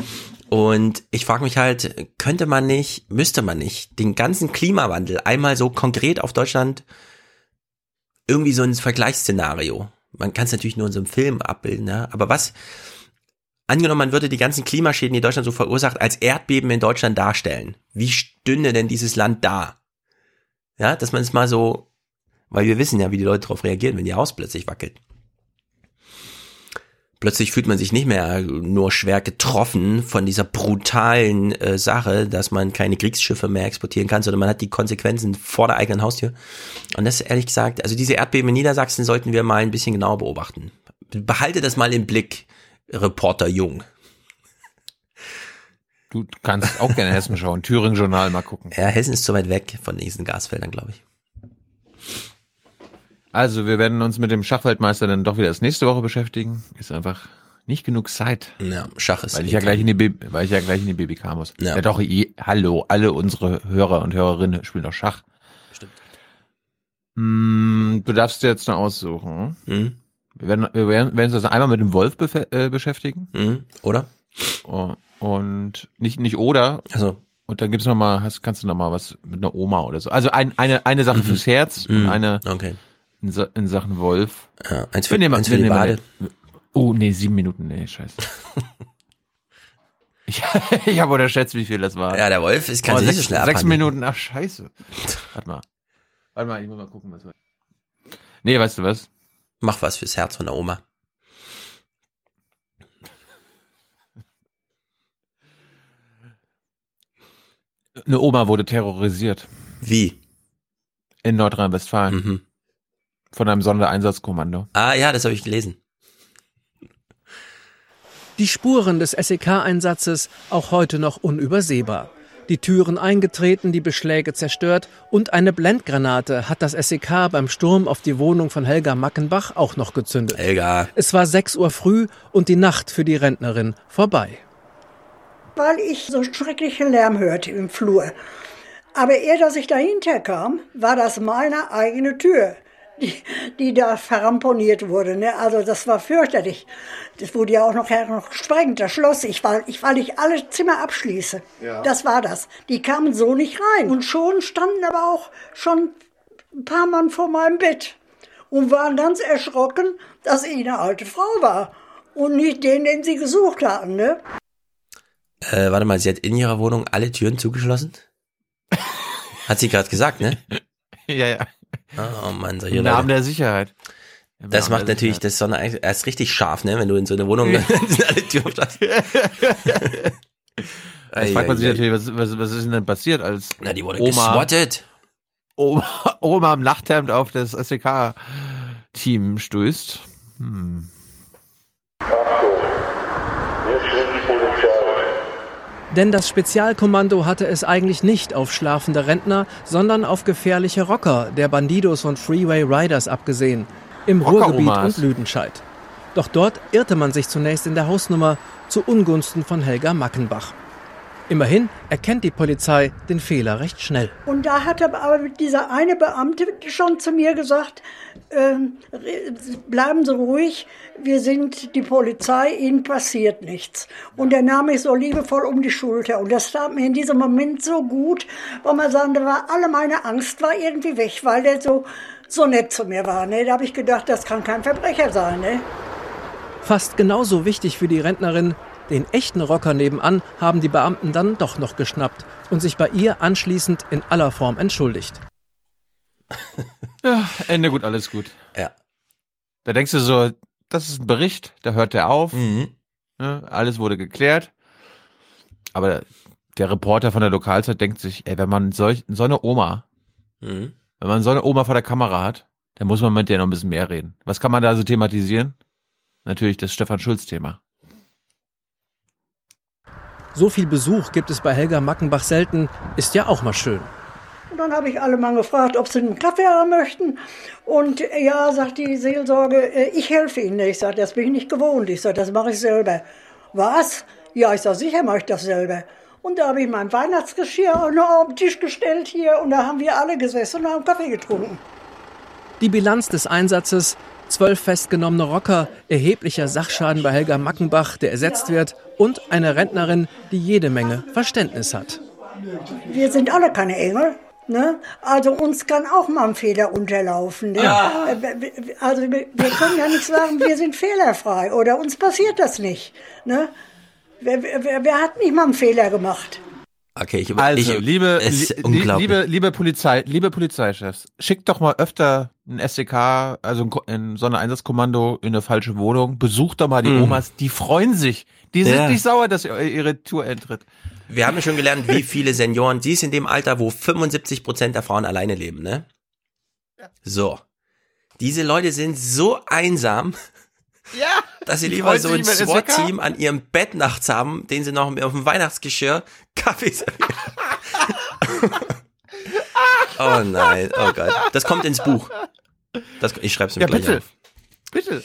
Und ich frage mich halt, könnte man nicht, müsste man nicht den ganzen Klimawandel einmal so konkret auf Deutschland irgendwie so ein Vergleichsszenario. Man kann es natürlich nur in so einem Film abbilden, ja? aber was, angenommen, man würde die ganzen Klimaschäden, die Deutschland so verursacht, als Erdbeben in Deutschland darstellen. Wie stünde denn dieses Land da? Ja, dass man es mal so, weil wir wissen ja, wie die Leute darauf reagieren, wenn ihr Haus plötzlich wackelt. Plötzlich fühlt man sich nicht mehr nur schwer getroffen von dieser brutalen äh, Sache, dass man keine Kriegsschiffe mehr exportieren kann, sondern man hat die Konsequenzen vor der eigenen Haustür. Und das ehrlich gesagt, also diese Erdbeben in Niedersachsen sollten wir mal ein bisschen genauer beobachten. Behalte das mal im Blick, Reporter Jung. Du kannst auch gerne Hessen schauen, Thüringen-Journal mal gucken. Ja, Hessen ist zu weit weg von diesen Gasfeldern, glaube ich. Also, wir werden uns mit dem Schachweltmeister dann doch wieder das nächste Woche beschäftigen. Ist einfach nicht genug Zeit. Ja, Schach ist weil ich ja gleich in die B weil ich ja gleich in die BBK muss. Ja. Ja, doch, je, hallo, alle unsere Hörer und Hörerinnen spielen doch Schach. Stimmt. Hm, du darfst dir jetzt noch aussuchen. Mhm. Wir werden, wir werden, werden uns also einmal mit dem Wolf äh, beschäftigen. Mhm. Oder? Oh, Und nicht, nicht oder. Also. Und dann gibt's noch mal, hast, kannst du noch mal was mit einer Oma oder so. Also ein, eine, eine Sache fürs Herz und Mhm. eine Okay. in, in Sachen Wolf. Ja, eins Wir für, nehmen- eins wir für die Bade. Oh, nee, sieben Minuten, nee, scheiße. Ich, ich habe unterschätzt, wie viel das war. Ja, der Wolf ist kann oh, sich so schnell Sechs. Minuten, ach scheiße. Warte mal. Warte mal, ich muss mal gucken, was wir... Nee, weißt du was? Mach was fürs Herz von der Oma. Eine Oma wurde terrorisiert. Wie? In Nordrhein-Westfalen. Mhm. Von einem Sondereinsatzkommando. Ah ja, das habe ich gelesen. Die Spuren des SEK-Einsatzes auch heute noch unübersehbar. Die Türen eingetreten, die Beschläge zerstört und eine Blendgranate hat das SEK beim Sturm auf die Wohnung von Helga Mackenbach auch noch gezündet. Helga. Es war 6 Uhr früh und die Nacht für die Rentnerin vorbei. weil ich so schrecklichen Lärm hörte im Flur. Aber ehe dass ich dahinter kam, war das meine eigene Tür, die, die da verramponiert wurde. Ne? Also das war fürchterlich. Das wurde ja auch noch, noch gesprengt, das Schloss, ich, weil, ich, weil ich alle Zimmer abschließe. Ja. Das war das. Die kamen so nicht rein. Und schon standen aber auch schon ein paar Mann vor meinem Bett und waren ganz erschrocken, dass ich eine alte Frau war und nicht den, den sie gesucht hatten. Ne? Äh, warte mal, sie hat in ihrer Wohnung alle Türen zugeschlossen? Hat sie gerade gesagt, ne? ja, ja. Oh Mann, solche Im Namen Leute. der Sicherheit. Im Das Namen macht natürlich das Sonne erst richtig scharf, ne? Wenn du in so eine Wohnung sind alle Türen schlossen. Jetzt fragt man sich natürlich, was, was, was ist denn denn passiert, als Na, die wurde Oma, geswattet. Oma, Oma im Nachthemd auf das SEK-Team stößt? Hm. Denn das Spezialkommando hatte es eigentlich nicht auf schlafende Rentner, sondern auf gefährliche Rocker der Bandidos und Freeway Riders abgesehen. Im Ruhrgebiet und Lüdenscheid. Doch dort irrte man sich zunächst in der Hausnummer zu Ungunsten von Helga Mackenbach. Immerhin erkennt die Polizei den Fehler recht schnell. Und da hat aber dieser eine Beamte schon zu mir gesagt, ähm, bleiben Sie ruhig, wir sind die Polizei, Ihnen passiert nichts. Und er nahm mich so liebevoll um die Schulter. Und das tat mir in diesem Moment so gut, weil man sagen, da war alle meine Angst war irgendwie weg, weil der so, so nett zu mir war. Ne? Da habe ich gedacht, das kann kein Verbrecher sein. Ne? Fast genauso wichtig für die Rentnerin, den echten Rocker nebenan haben die Beamten dann doch noch geschnappt und sich bei ihr anschließend in aller Form entschuldigt. Ja, Ende gut, alles gut. Ja. Da denkst du so, das ist ein Bericht, da hört der auf. Mhm. Ne, alles wurde geklärt. Aber der Reporter von der Lokalzeit denkt sich, ey, wenn man solch, so eine Oma, Mhm. wenn man so eine Oma vor der Kamera hat, dann muss man mit der noch ein bisschen mehr reden. Was kann man da so thematisieren? Natürlich das Stefan Schulz-Thema. So viel Besuch gibt es bei Helga Mackenbach selten, ist ja auch mal schön. Und dann habe ich alle mal gefragt, ob sie einen Kaffee haben möchten. Und äh, ja, sagt die Seelsorge, äh, ich helfe Ihnen. Ich sage, das bin ich nicht gewohnt. Ich sage, das mache ich selber. Was? Ja, ich sage, sicher mache ich das selber. Und da habe ich mein Weihnachtsgeschirr noch auf den Tisch gestellt hier und da haben wir alle gesessen und haben Kaffee getrunken. Die Bilanz des Einsatzes, zwölf festgenommene Rocker, erheblicher Sachschaden bei Helga Mackenbach, der ersetzt wird, und eine Rentnerin, die jede Menge Verständnis hat. Wir sind alle keine Engel. Ne? Also uns kann auch mal ein Fehler unterlaufen. Ne? Ja. Äh, Also wir, wir können ja nicht sagen, wir sind fehlerfrei oder uns passiert das nicht. Ne? Wer, wer, wer hat nicht mal einen Fehler gemacht? Okay, ich, Also, ich, liebe, es ist li- unglaublich. liebe, liebe Polizei, liebe Polizeichefs, schickt doch mal öfter ein SEK, also ein Sondereinsatzkommando in eine falsche Wohnung, besucht doch mal die Mm. Omas, die freuen sich. Die sind Ja. nicht sauer, dass ihr ihre Tour eintritt. Wir haben ja schon gelernt, wie viele Senioren, die ist in dem Alter, wo 75 Prozent der Frauen alleine leben, ne? So. Diese Leute sind so einsam, Ja. dass sie lieber so ein. SWAT-Team an ihrem Bett nachts haben, den sie noch auf dem Weihnachtsgeschirr Kaffee servieren. oh nein, oh Gott. Das kommt ins Buch. Das, ich schreib's mir Ja, gleich bitte. auf. Bitte.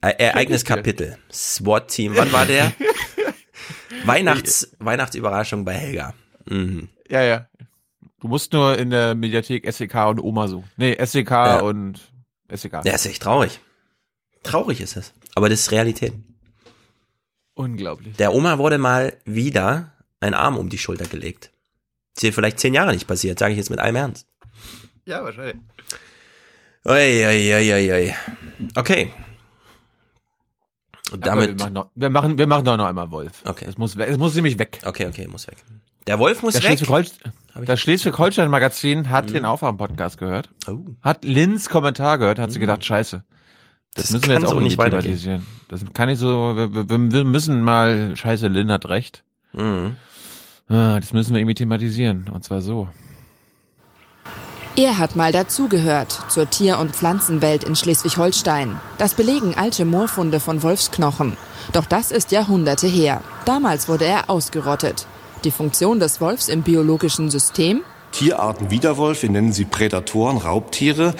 Ereigniskapitel. SWAT-Team. Wann war der? Weihnachts, Weihnachtsüberraschung bei Helga. Mhm. Ja, ja. Du musst nur in der Mediathek SEK und Oma suchen. Nee, SEK Ja. und SEK. Der ist echt traurig. Traurig ist es. Aber das ist Realität. Unglaublich. Der Oma wurde mal wieder ein Arm um die Schulter gelegt. Ist ihr vielleicht zehn Jahre nicht passiert, sage ich jetzt mit allem Ernst. Ja, wahrscheinlich. Ui, ui, ui, ui, ui. Okay. Damit wir machen, noch, wir, machen, wir machen doch noch einmal Wolf. Okay. Es muss, es muss nämlich weg. Okay, okay, muss weg. Der Wolf muss das weg. Schleswig-Holstein das Schleswig-Holstein-Magazin hat Mhm. den Aufwachen-Podcast gehört. Oh. Hat Lins Kommentar gehört, hat sie gedacht, scheiße. Das, Das müssen wir jetzt auch so nicht thematisieren. Das kann nicht so, wir, wir, wir müssen mal, scheiße, Lin hat recht. Mhm. Ah, Das müssen wir irgendwie thematisieren. Und zwar so. Er hat mal dazugehört zur Tier- und Pflanzenwelt in Schleswig-Holstein. Das belegen alte Moorfunde von Wolfsknochen. Doch das ist Jahrhunderte her. Damals wurde er ausgerottet. Die Funktion des Wolfs im biologischen System? Tierarten wie der Wolf, wir nennen sie Prädatoren, Raubtiere,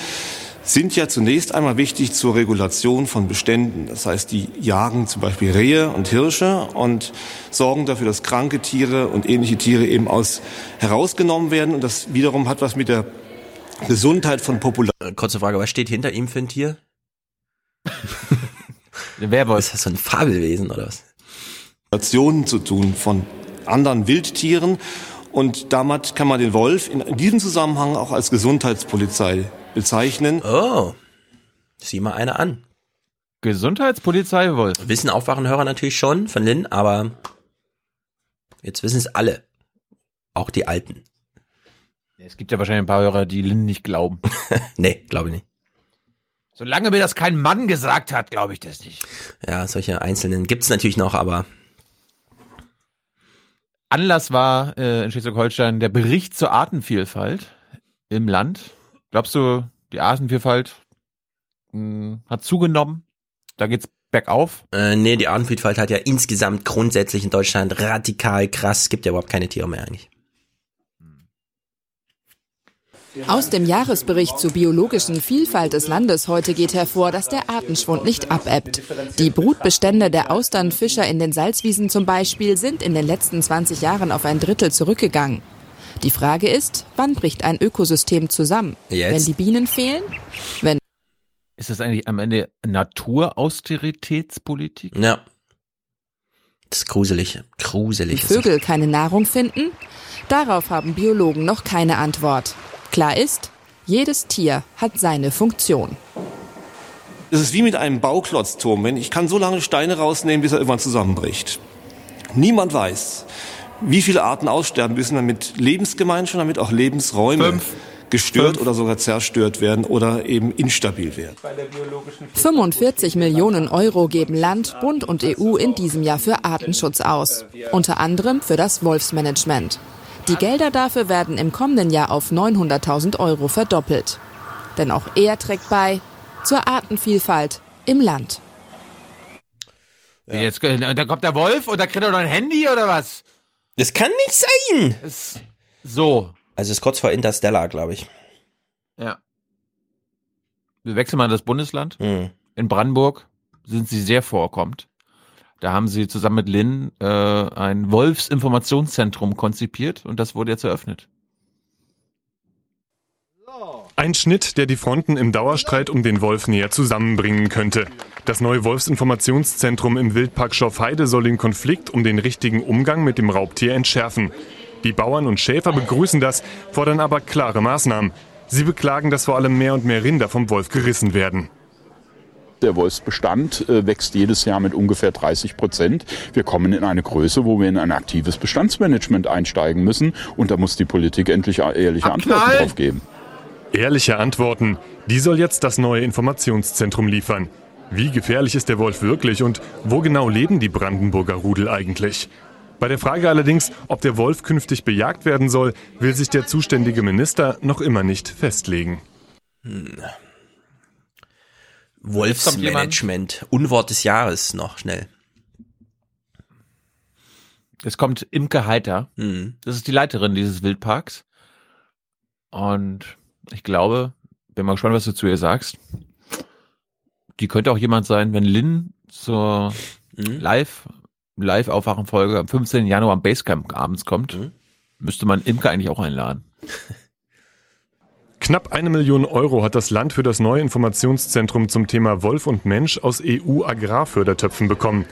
sind ja zunächst einmal wichtig zur Regulation von Beständen. Das heißt, die jagen zum Beispiel Rehe und Hirsche und sorgen dafür, dass kranke Tiere und ähnliche Tiere eben aus herausgenommen werden. Und das wiederum hat was mit der Gesundheit von Populationen. Kurze Frage, was steht hinter ihm für ein Tier? Werwolf. Ist das so ein Fabelwesen oder was? Populationen zu tun von anderen Wildtieren. Und damit kann man den Wolf in diesem Zusammenhang auch als Gesundheitspolizei bezeichnen. Oh, sieh mal eine an. Gesundheitspolizei Wolf. Wissen Aufwachenhörer natürlich schon von Lynn, aber jetzt wissen es alle. Auch die Alten. Es gibt ja wahrscheinlich ein paar Hörer, die Lin nicht glauben. nee, glaube ich nicht. Solange mir das kein Mann gesagt hat, glaube ich das nicht. Ja, solche Einzelnen gibt's natürlich noch, aber Anlass war äh, in Schleswig-Holstein der Bericht zur Artenvielfalt im Land. Glaubst du, die Artenvielfalt mh, hat zugenommen? Da geht's bergauf? äh, nee, die Artenvielfalt hat ja insgesamt grundsätzlich in Deutschland radikal krass. Es gibt ja überhaupt keine Tiere mehr eigentlich. Aus dem Jahresbericht zur biologischen Vielfalt des Landes heute geht hervor, dass der Artenschwund nicht abebbt. Die Brutbestände der Austernfischer in den Salzwiesen zum Beispiel sind in den letzten 20 Jahren auf ein Drittel zurückgegangen. Die Frage ist, wann bricht ein Ökosystem zusammen? Jetzt? Wenn die Bienen fehlen? Wenn Ist das eigentlich am Ende Naturausteritätspolitik? Ja. Das ist gruselig. Gruselig. die. Vögel keine Nahrung finden? Darauf haben Biologen noch keine Antwort. Klar ist, jedes Tier hat seine Funktion. Es ist wie mit einem Bauklotzturm. Wenn ich kann so lange Steine rausnehmen, bis er irgendwann zusammenbricht. Niemand weiß, wie viele Arten aussterben müssen, damit Lebensgemeinschaften, damit auch Lebensräume gestört oder sogar zerstört werden oder eben instabil werden. 45 Millionen Euro geben Land, Bund und EU in diesem Jahr für Artenschutz aus. Unter anderem für das Wolfsmanagement. Die Gelder dafür werden im kommenden Jahr auf 900.000 Euro verdoppelt. Denn auch er trägt bei zur Artenvielfalt im Land. Jetzt, äh, da kommt der Wolf und da kriegt er noch ein Handy oder was? Das kann nicht sein. so. Also es ist kurz vor Interstellar, glaube ich. Ja. Wir wechseln mal in das Bundesland. Hm. In Brandenburg sind sie sehr vorkommt. Da haben sie zusammen mit Lynn äh, ein Wolfsinformationszentrum konzipiert und das wurde jetzt eröffnet. Ein Schnitt, der die Fronten im Dauerstreit um den Wolf näher zusammenbringen könnte. Das neue Wolfsinformationszentrum im Wildpark Schorfheide soll den Konflikt um den richtigen Umgang mit dem Raubtier entschärfen. Die Bauern und Schäfer begrüßen das, fordern aber klare Maßnahmen. Sie beklagen, dass vor allem mehr und mehr Rinder vom Wolf gerissen werden. Der Wolfsbestand äh, wächst jedes Jahr mit ungefähr 30 Prozent. Wir kommen in eine Größe, wo wir in ein aktives Bestandsmanagement einsteigen müssen. Und da muss die Politik endlich ehrliche Antworten drauf geben. Ehrliche Antworten, die soll jetzt das neue Informationszentrum liefern. Wie gefährlich ist der Wolf wirklich und wo genau leben die Brandenburger Rudel eigentlich? Bei der Frage allerdings, ob der Wolf künftig bejagt werden soll, will sich der zuständige Minister noch immer nicht festlegen. Hm. Wolfsmanagement. Unwort des Jahres noch schnell. Es kommt Imke Heiter. Mhm. Das ist die Leiterin dieses Wildparks. Und ich glaube, bin mal gespannt, was du zu ihr sagst. Die könnte auch jemand sein, wenn Lynn zur Live, Live-Aufwachenfolge am 15. Januar am Basecamp abends kommt, müsste man Imke eigentlich auch einladen. Knapp eine Million Euro hat das Land für das neue Informationszentrum zum Thema Wolf und Mensch aus EU-Agrarfördertöpfen bekommen.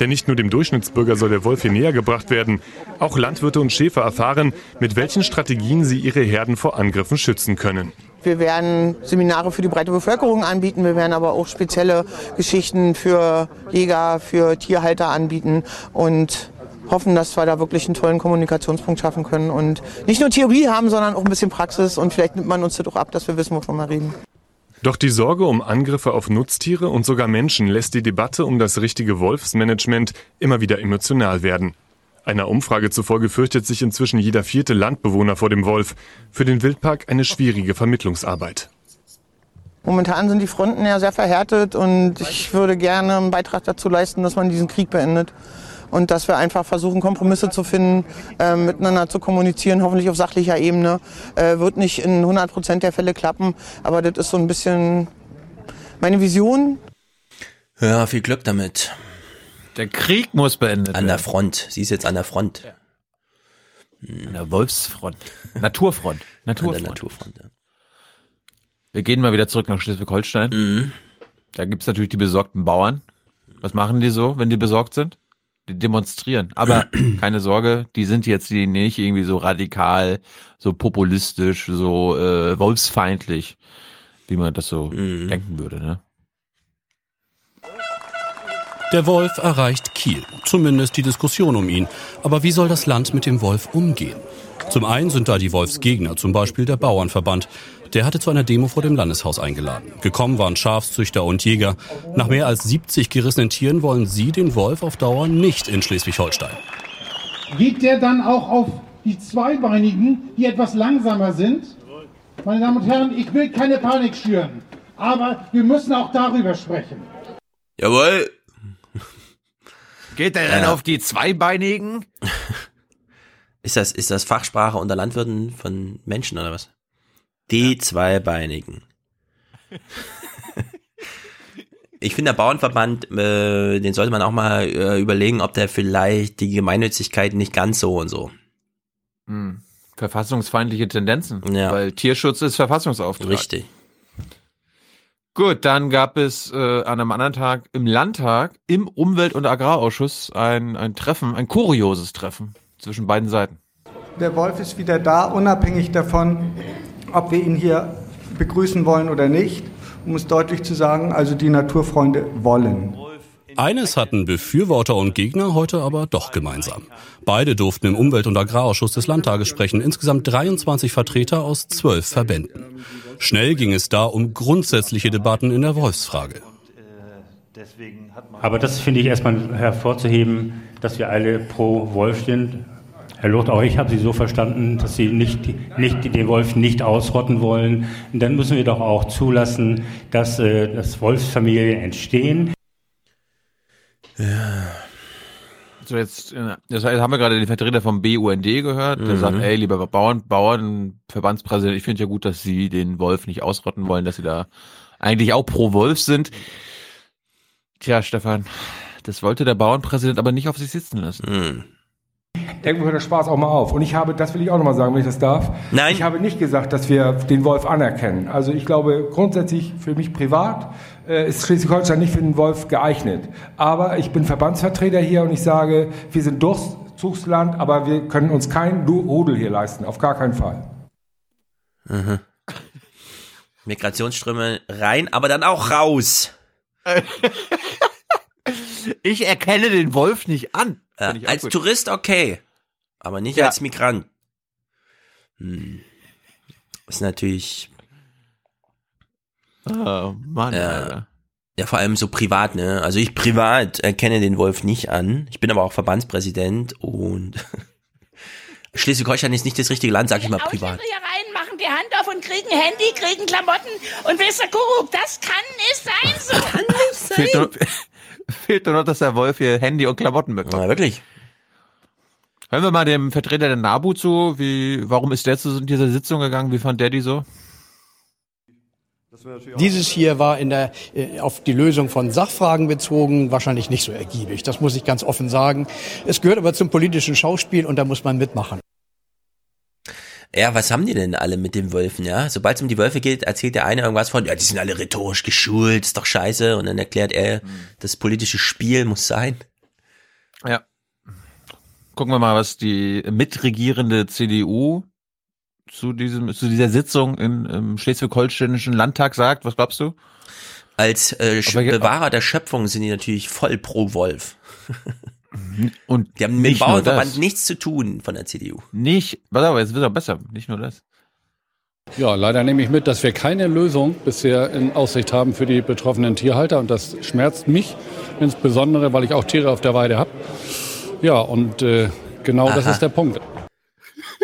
Denn nicht nur dem Durchschnittsbürger soll der Wolf hier näher gebracht werden, auch Landwirte und Schäfer erfahren, mit welchen Strategien sie ihre Herden vor Angriffen schützen können. Wir werden Seminare für die breite Bevölkerung anbieten. Wir werden aber auch spezielle Geschichten für Jäger, für Tierhalter anbieten und hoffen, dass wir da wirklich einen tollen Kommunikationspunkt schaffen können und nicht nur Theorie haben, sondern auch ein bisschen Praxis und vielleicht nimmt man uns das auch ab, dass wir wissen, wovon wir reden. Doch die Sorge um Angriffe auf Nutztiere und sogar Menschen lässt die Debatte um das richtige Wolfsmanagement immer wieder emotional werden. Einer Umfrage zufolge fürchtet sich inzwischen jeder vierte Landbewohner vor dem Wolf. Für den Wildpark eine schwierige Vermittlungsarbeit. Momentan sind die Fronten ja sehr verhärtet und ich würde gerne einen Beitrag dazu leisten, dass man diesen Krieg beendet. Und dass wir einfach versuchen, Kompromisse zu finden, äh, miteinander zu kommunizieren, hoffentlich auf sachlicher Ebene. Äh, wird nicht in 100 Prozent der Fälle klappen, aber das ist so ein bisschen meine Vision. Ja, viel Glück damit. Der Krieg muss beendet An der werden. Front. Sie ist jetzt an der Front. An der Wolfsfront. Naturfront. An Naturfront. der Naturfront. Ja. Wir gehen mal wieder zurück nach Schleswig-Holstein. Mhm. Da gibt's natürlich die besorgten Bauern. Was machen die so, wenn die besorgt sind? Die demonstrieren. Aber keine Sorge, die sind jetzt die nicht irgendwie so radikal, so populistisch, so äh, wolfsfeindlich, wie man das so Mhm. denken würde. Ne? Der Wolf erreicht Kiel, zumindest die Diskussion um ihn. Aber wie soll das Land mit dem Wolf umgehen? Zum einen sind da die Wolfsgegner, zum Beispiel der Bauernverband. Der hatte zu einer Demo vor dem Landeshaus eingeladen. Gekommen waren Schafszüchter und Jäger. Nach mehr als 70 gerissenen Tieren wollen sie den Wolf auf Dauer nicht in Schleswig-Holstein. Geht der dann auch auf die Zweibeinigen, die etwas langsamer sind? Meine Damen und Herren, ich will keine Panik schüren, aber wir müssen auch darüber sprechen. Jawohl. Geht der dann Ja. auf die Zweibeinigen? Ist das, ist das Fachsprache unter Landwirten von Menschen oder was? Die Zweibeinigen. Ich finde, der Bauernverband, äh, den sollte man auch mal äh, überlegen, ob der vielleicht die Gemeinnützigkeit nicht ganz so und so. Hm. Verfassungsfeindliche Tendenzen. Ja. Weil Tierschutz ist Verfassungsauftrag. Richtig. Gut, dann gab es äh, an einem anderen Tag im Landtag im Umwelt- und Agrarausschuss ein, ein Treffen, ein kurioses Treffen zwischen beiden Seiten. Der Wolf ist wieder da, unabhängig davon, ob wir ihn hier begrüßen wollen oder nicht. Um es deutlich zu sagen, also die Naturfreunde wollen. Eines hatten Befürworter und Gegner heute aber doch gemeinsam. Beide durften im Umwelt- und Agrarausschuss des Landtages sprechen, insgesamt 23 Vertreter aus zwölf Verbänden. Schnell ging es da um grundsätzliche Debatten in der Wolfsfrage. Aber das finde ich erstmal hervorzuheben, dass wir alle pro Wolf sind. Herr Loth, auch ich habe Sie so verstanden, dass Sie nicht, nicht den Wolf nicht ausrotten wollen. Und dann müssen wir doch auch zulassen, dass, äh, dass Wolfsfamilien entstehen. So jetzt, äh, das heißt, haben wir gerade den Vertreter vom BUND gehört, der Mhm. sagt, ey, lieber Bauern, Bauernverbandspräsident, ich finde ja gut, dass Sie den Wolf nicht ausrotten wollen, dass Sie da eigentlich auch pro Wolf sind. Tja, Stefan, das wollte der Bauernpräsident aber nicht auf sich sitzen lassen. Irgendwo hört der Spaß auch mal auf. Und ich habe, das will ich auch nochmal sagen, wenn ich das darf. Nein. Ich habe nicht gesagt, dass wir den Wolf anerkennen. Also ich glaube, grundsätzlich für mich privat äh, ist Schleswig-Holstein nicht für den Wolf geeignet. Aber ich bin Verbandsvertreter hier und ich sage, wir sind Durchzugsland, aber wir können uns keinen Rudel hier leisten. Auf gar keinen Fall. Mhm. Migrationsströme rein, aber dann auch raus. Ich erkenne den Wolf nicht an. Ja, als. Tourist okay, aber nicht Ja. als Migrant. Hm. Ist natürlich. Oh Mann, ja, Alter. ja, vor allem so privat, ne? Also ich privat erkenne den Wolf nicht an. Ich bin aber auch Verbandspräsident und Schleswig-Holstein ist nicht das richtige Land, sag ich mal privat. hier rein, machen die Hand auf und kriegen Handy, kriegen Klamotten und wisst ihr, Kuckuck, das kann nicht sein so. Kann nicht Fehlt nur, fehlt nur noch, dass der Wolf hier Handy und Klamotten bekommt. Ja, wirklich. Hören wir mal dem Vertreter der NABU zu. Wie, warum ist der zu dieser Sitzung gegangen? Wie fand der die so? Dieses hier war in der, äh, auf die Lösung von Sachfragen bezogen, wahrscheinlich nicht so ergiebig. Das muss ich ganz offen sagen. Es gehört aber zum politischen Schauspiel und da muss man mitmachen. Ja, was haben die denn alle mit den Wölfen, ja? Sobald es um die Wölfe geht, erzählt der eine irgendwas von, ja, die sind alle rhetorisch geschult, ist doch scheiße. Und dann erklärt er, das politische Spiel muss sein. Ja. Gucken wir mal, was die mitregierende CDU zu diesem, zu dieser Sitzung in, im Schleswig-Holsteinischen Landtag sagt? Was glaubst du? Als äh, Bewahrer der Schöpfung sind die natürlich voll pro Wolf. Und die haben mit dem Bauernverband nichts zu tun von der CDU. Nicht, warte aber, jetzt wird er besser. Nicht nur das. Ja, leider nehme ich mit, dass wir keine Lösung bisher in Aussicht haben für die betroffenen Tierhalter. Und das schmerzt mich insbesondere, weil ich auch Tiere auf der Weide habe. Ja, und äh, genau das Aha. ist der Punkt.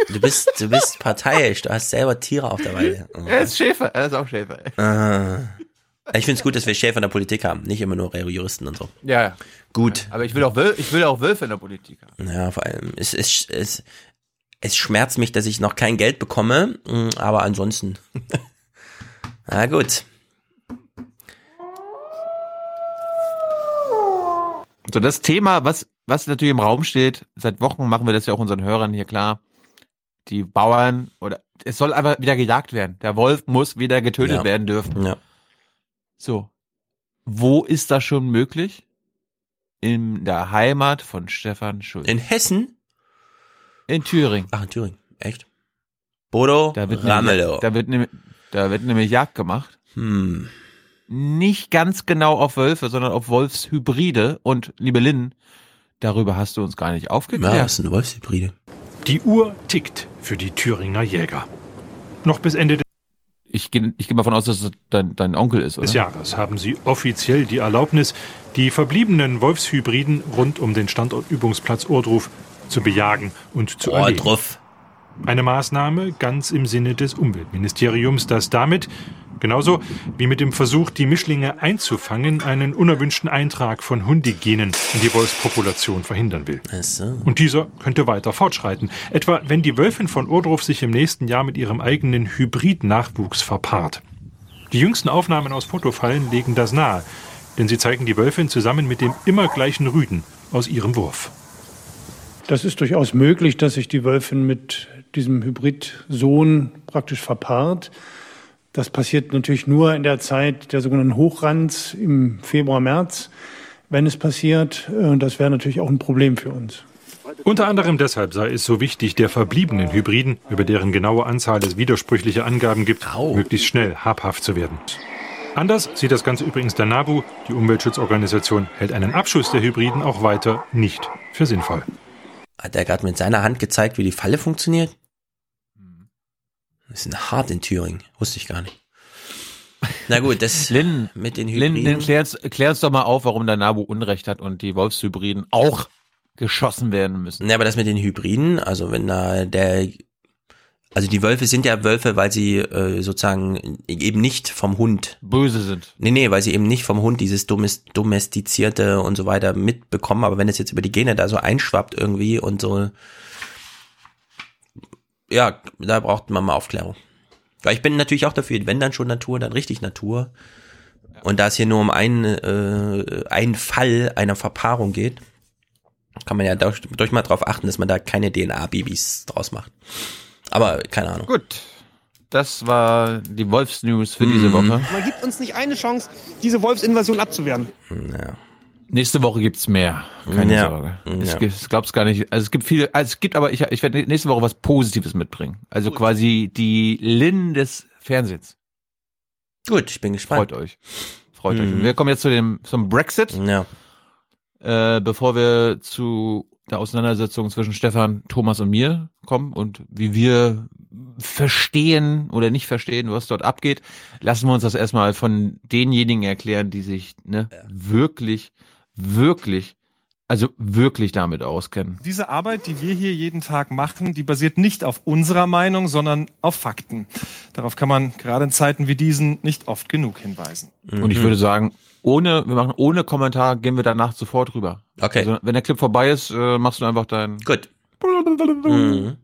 Du bist, du bist parteiisch, du hast selber Tiere auf der Weide. Er ist Schäfer, er ist auch Schäfer. Ah. Ich finde es gut, dass wir Schäfer in der Politik haben, nicht immer nur Juristen und so. Ja, ja. Gut. Aber ich will auch, Wöl ich will auch Wölfe in der Politik haben. Ja, vor allem, es, es, es, es schmerzt mich, dass ich noch kein Geld bekomme, mm, aber ansonsten. Na gut. So, das Thema, was, was natürlich im Raum steht, seit Wochen machen wir das ja auch unseren Hörern hier klar. Die Bauern oder es soll einfach wieder gejagt werden. Der Wolf muss wieder getötet Ja. werden dürfen. Ja. So. Wo ist das schon möglich? In der Heimat von Stefan Schulz. In Hessen? In Thüringen. Ach, in Thüringen. Echt? Bodo Da wird, Ramelow. nämlich, da, wird nämlich, da wird nämlich Jagd gemacht. Hm. Nicht ganz genau auf Wölfe, sondern auf Wolfshybride. Und liebe Lynn, darüber hast du uns gar nicht aufgeklärt. Ja, das sind Wolfshybride. Die Uhr tickt für die Thüringer Jäger. Noch bis Ende Ich gehe ich geh mal von aus, dass es dein, dein Onkel ist, oder? des Jahres haben sie offiziell die Erlaubnis, die verbliebenen Wolfshybriden rund um den Standortübungsplatz Ohrdruf zu bejagen und zu. Ohrdruf. Eine Maßnahme ganz im Sinne des Umweltministeriums, das damit, genauso wie mit dem Versuch, die Mischlinge einzufangen, einen unerwünschten Eintrag von Hundigenen in die Wolfspopulation verhindern will. So. Und dieser könnte weiter fortschreiten. Etwa wenn die Wölfin von Ohrdruf sich im nächsten Jahr mit ihrem eigenen Hybrid-Nachwuchs verpaart. Die jüngsten Aufnahmen aus Fotofallen legen das nahe, denn sie zeigen die Wölfin zusammen mit dem immer gleichen Rüden aus ihrem Wurf. Das ist durchaus möglich, dass sich die Wölfin mit diesem Hybridsohn praktisch verpaart. Das passiert natürlich nur in der Zeit der sogenannten Hochranz im Februar, März. Wenn es passiert, äh, das wäre natürlich auch ein Problem für uns. Unter anderem deshalb sei es so wichtig, der verbliebenen Hybriden, über deren genaue Anzahl es widersprüchliche Angaben gibt, möglichst schnell habhaft zu werden. Anders sieht das Ganze übrigens der NABU. Die Umweltschutzorganisation hält einen Abschuss der Hybriden auch weiter nicht für sinnvoll. Hat er gerade mit seiner Hand gezeigt, wie die Falle funktioniert? Das ist hart in Thüringen. Wusste ich gar nicht. Na gut, das Lynn, mit den Hybriden. Lynn klär, uns, klär uns doch mal auf, warum der NABU Unrecht hat und die Wolfshybriden auch geschossen werden müssen. Ja, aber das mit den Hybriden, also wenn da der, also die Wölfe sind ja Wölfe, weil sie äh, sozusagen eben nicht vom Hund böse sind. Nee, nee, weil sie eben nicht vom Hund dieses Domes- domestizierte und so weiter mitbekommen, aber wenn es jetzt über die Gene da so einschwappt irgendwie und so, ja, da braucht man mal Aufklärung. Weil ich bin natürlich auch dafür, wenn dann schon Natur, dann richtig Natur. Und da es hier nur um einen, äh, einen Fall einer Verpaarung geht, kann man ja durch, durch mal drauf achten, dass man da keine DNA-Babys draus macht. Aber keine Ahnung. Gut. Das war die Wolfsnews für diese Woche. Man gibt uns nicht eine Chance, diese Wolfsinvasion abzuwehren. Ja. Nächste Woche gibt's mehr. Keine Ja. Sorge. Ja. Ich, glaub's gar nicht. Also es gibt viel, also es gibt aber, ich, ich werde nächste Woche was Positives mitbringen. Also quasi die Lin des Fernsehens. Gut, ich bin gespannt. Freut euch. Freut euch. Mhm. Wir kommen jetzt zu dem, zum Brexit. Ja. Äh, bevor wir zu der Auseinandersetzung zwischen Stefan, Thomas und mir kommen und wie wir verstehen oder nicht verstehen, was dort abgeht, lassen wir uns das erstmal von denjenigen erklären, die sich ne, wirklich, wirklich, also wirklich damit auskennen. Diese Arbeit, die wir hier jeden Tag machen, die basiert nicht auf unserer Meinung, sondern auf Fakten. Darauf kann man gerade in Zeiten wie diesen nicht oft genug hinweisen. Und ich würde sagen, ohne, wir machen ohne Kommentar, gehen wir danach sofort rüber. Okay. Also, wenn der Clip vorbei ist, äh, machst du einfach dein. Gut. Mhm.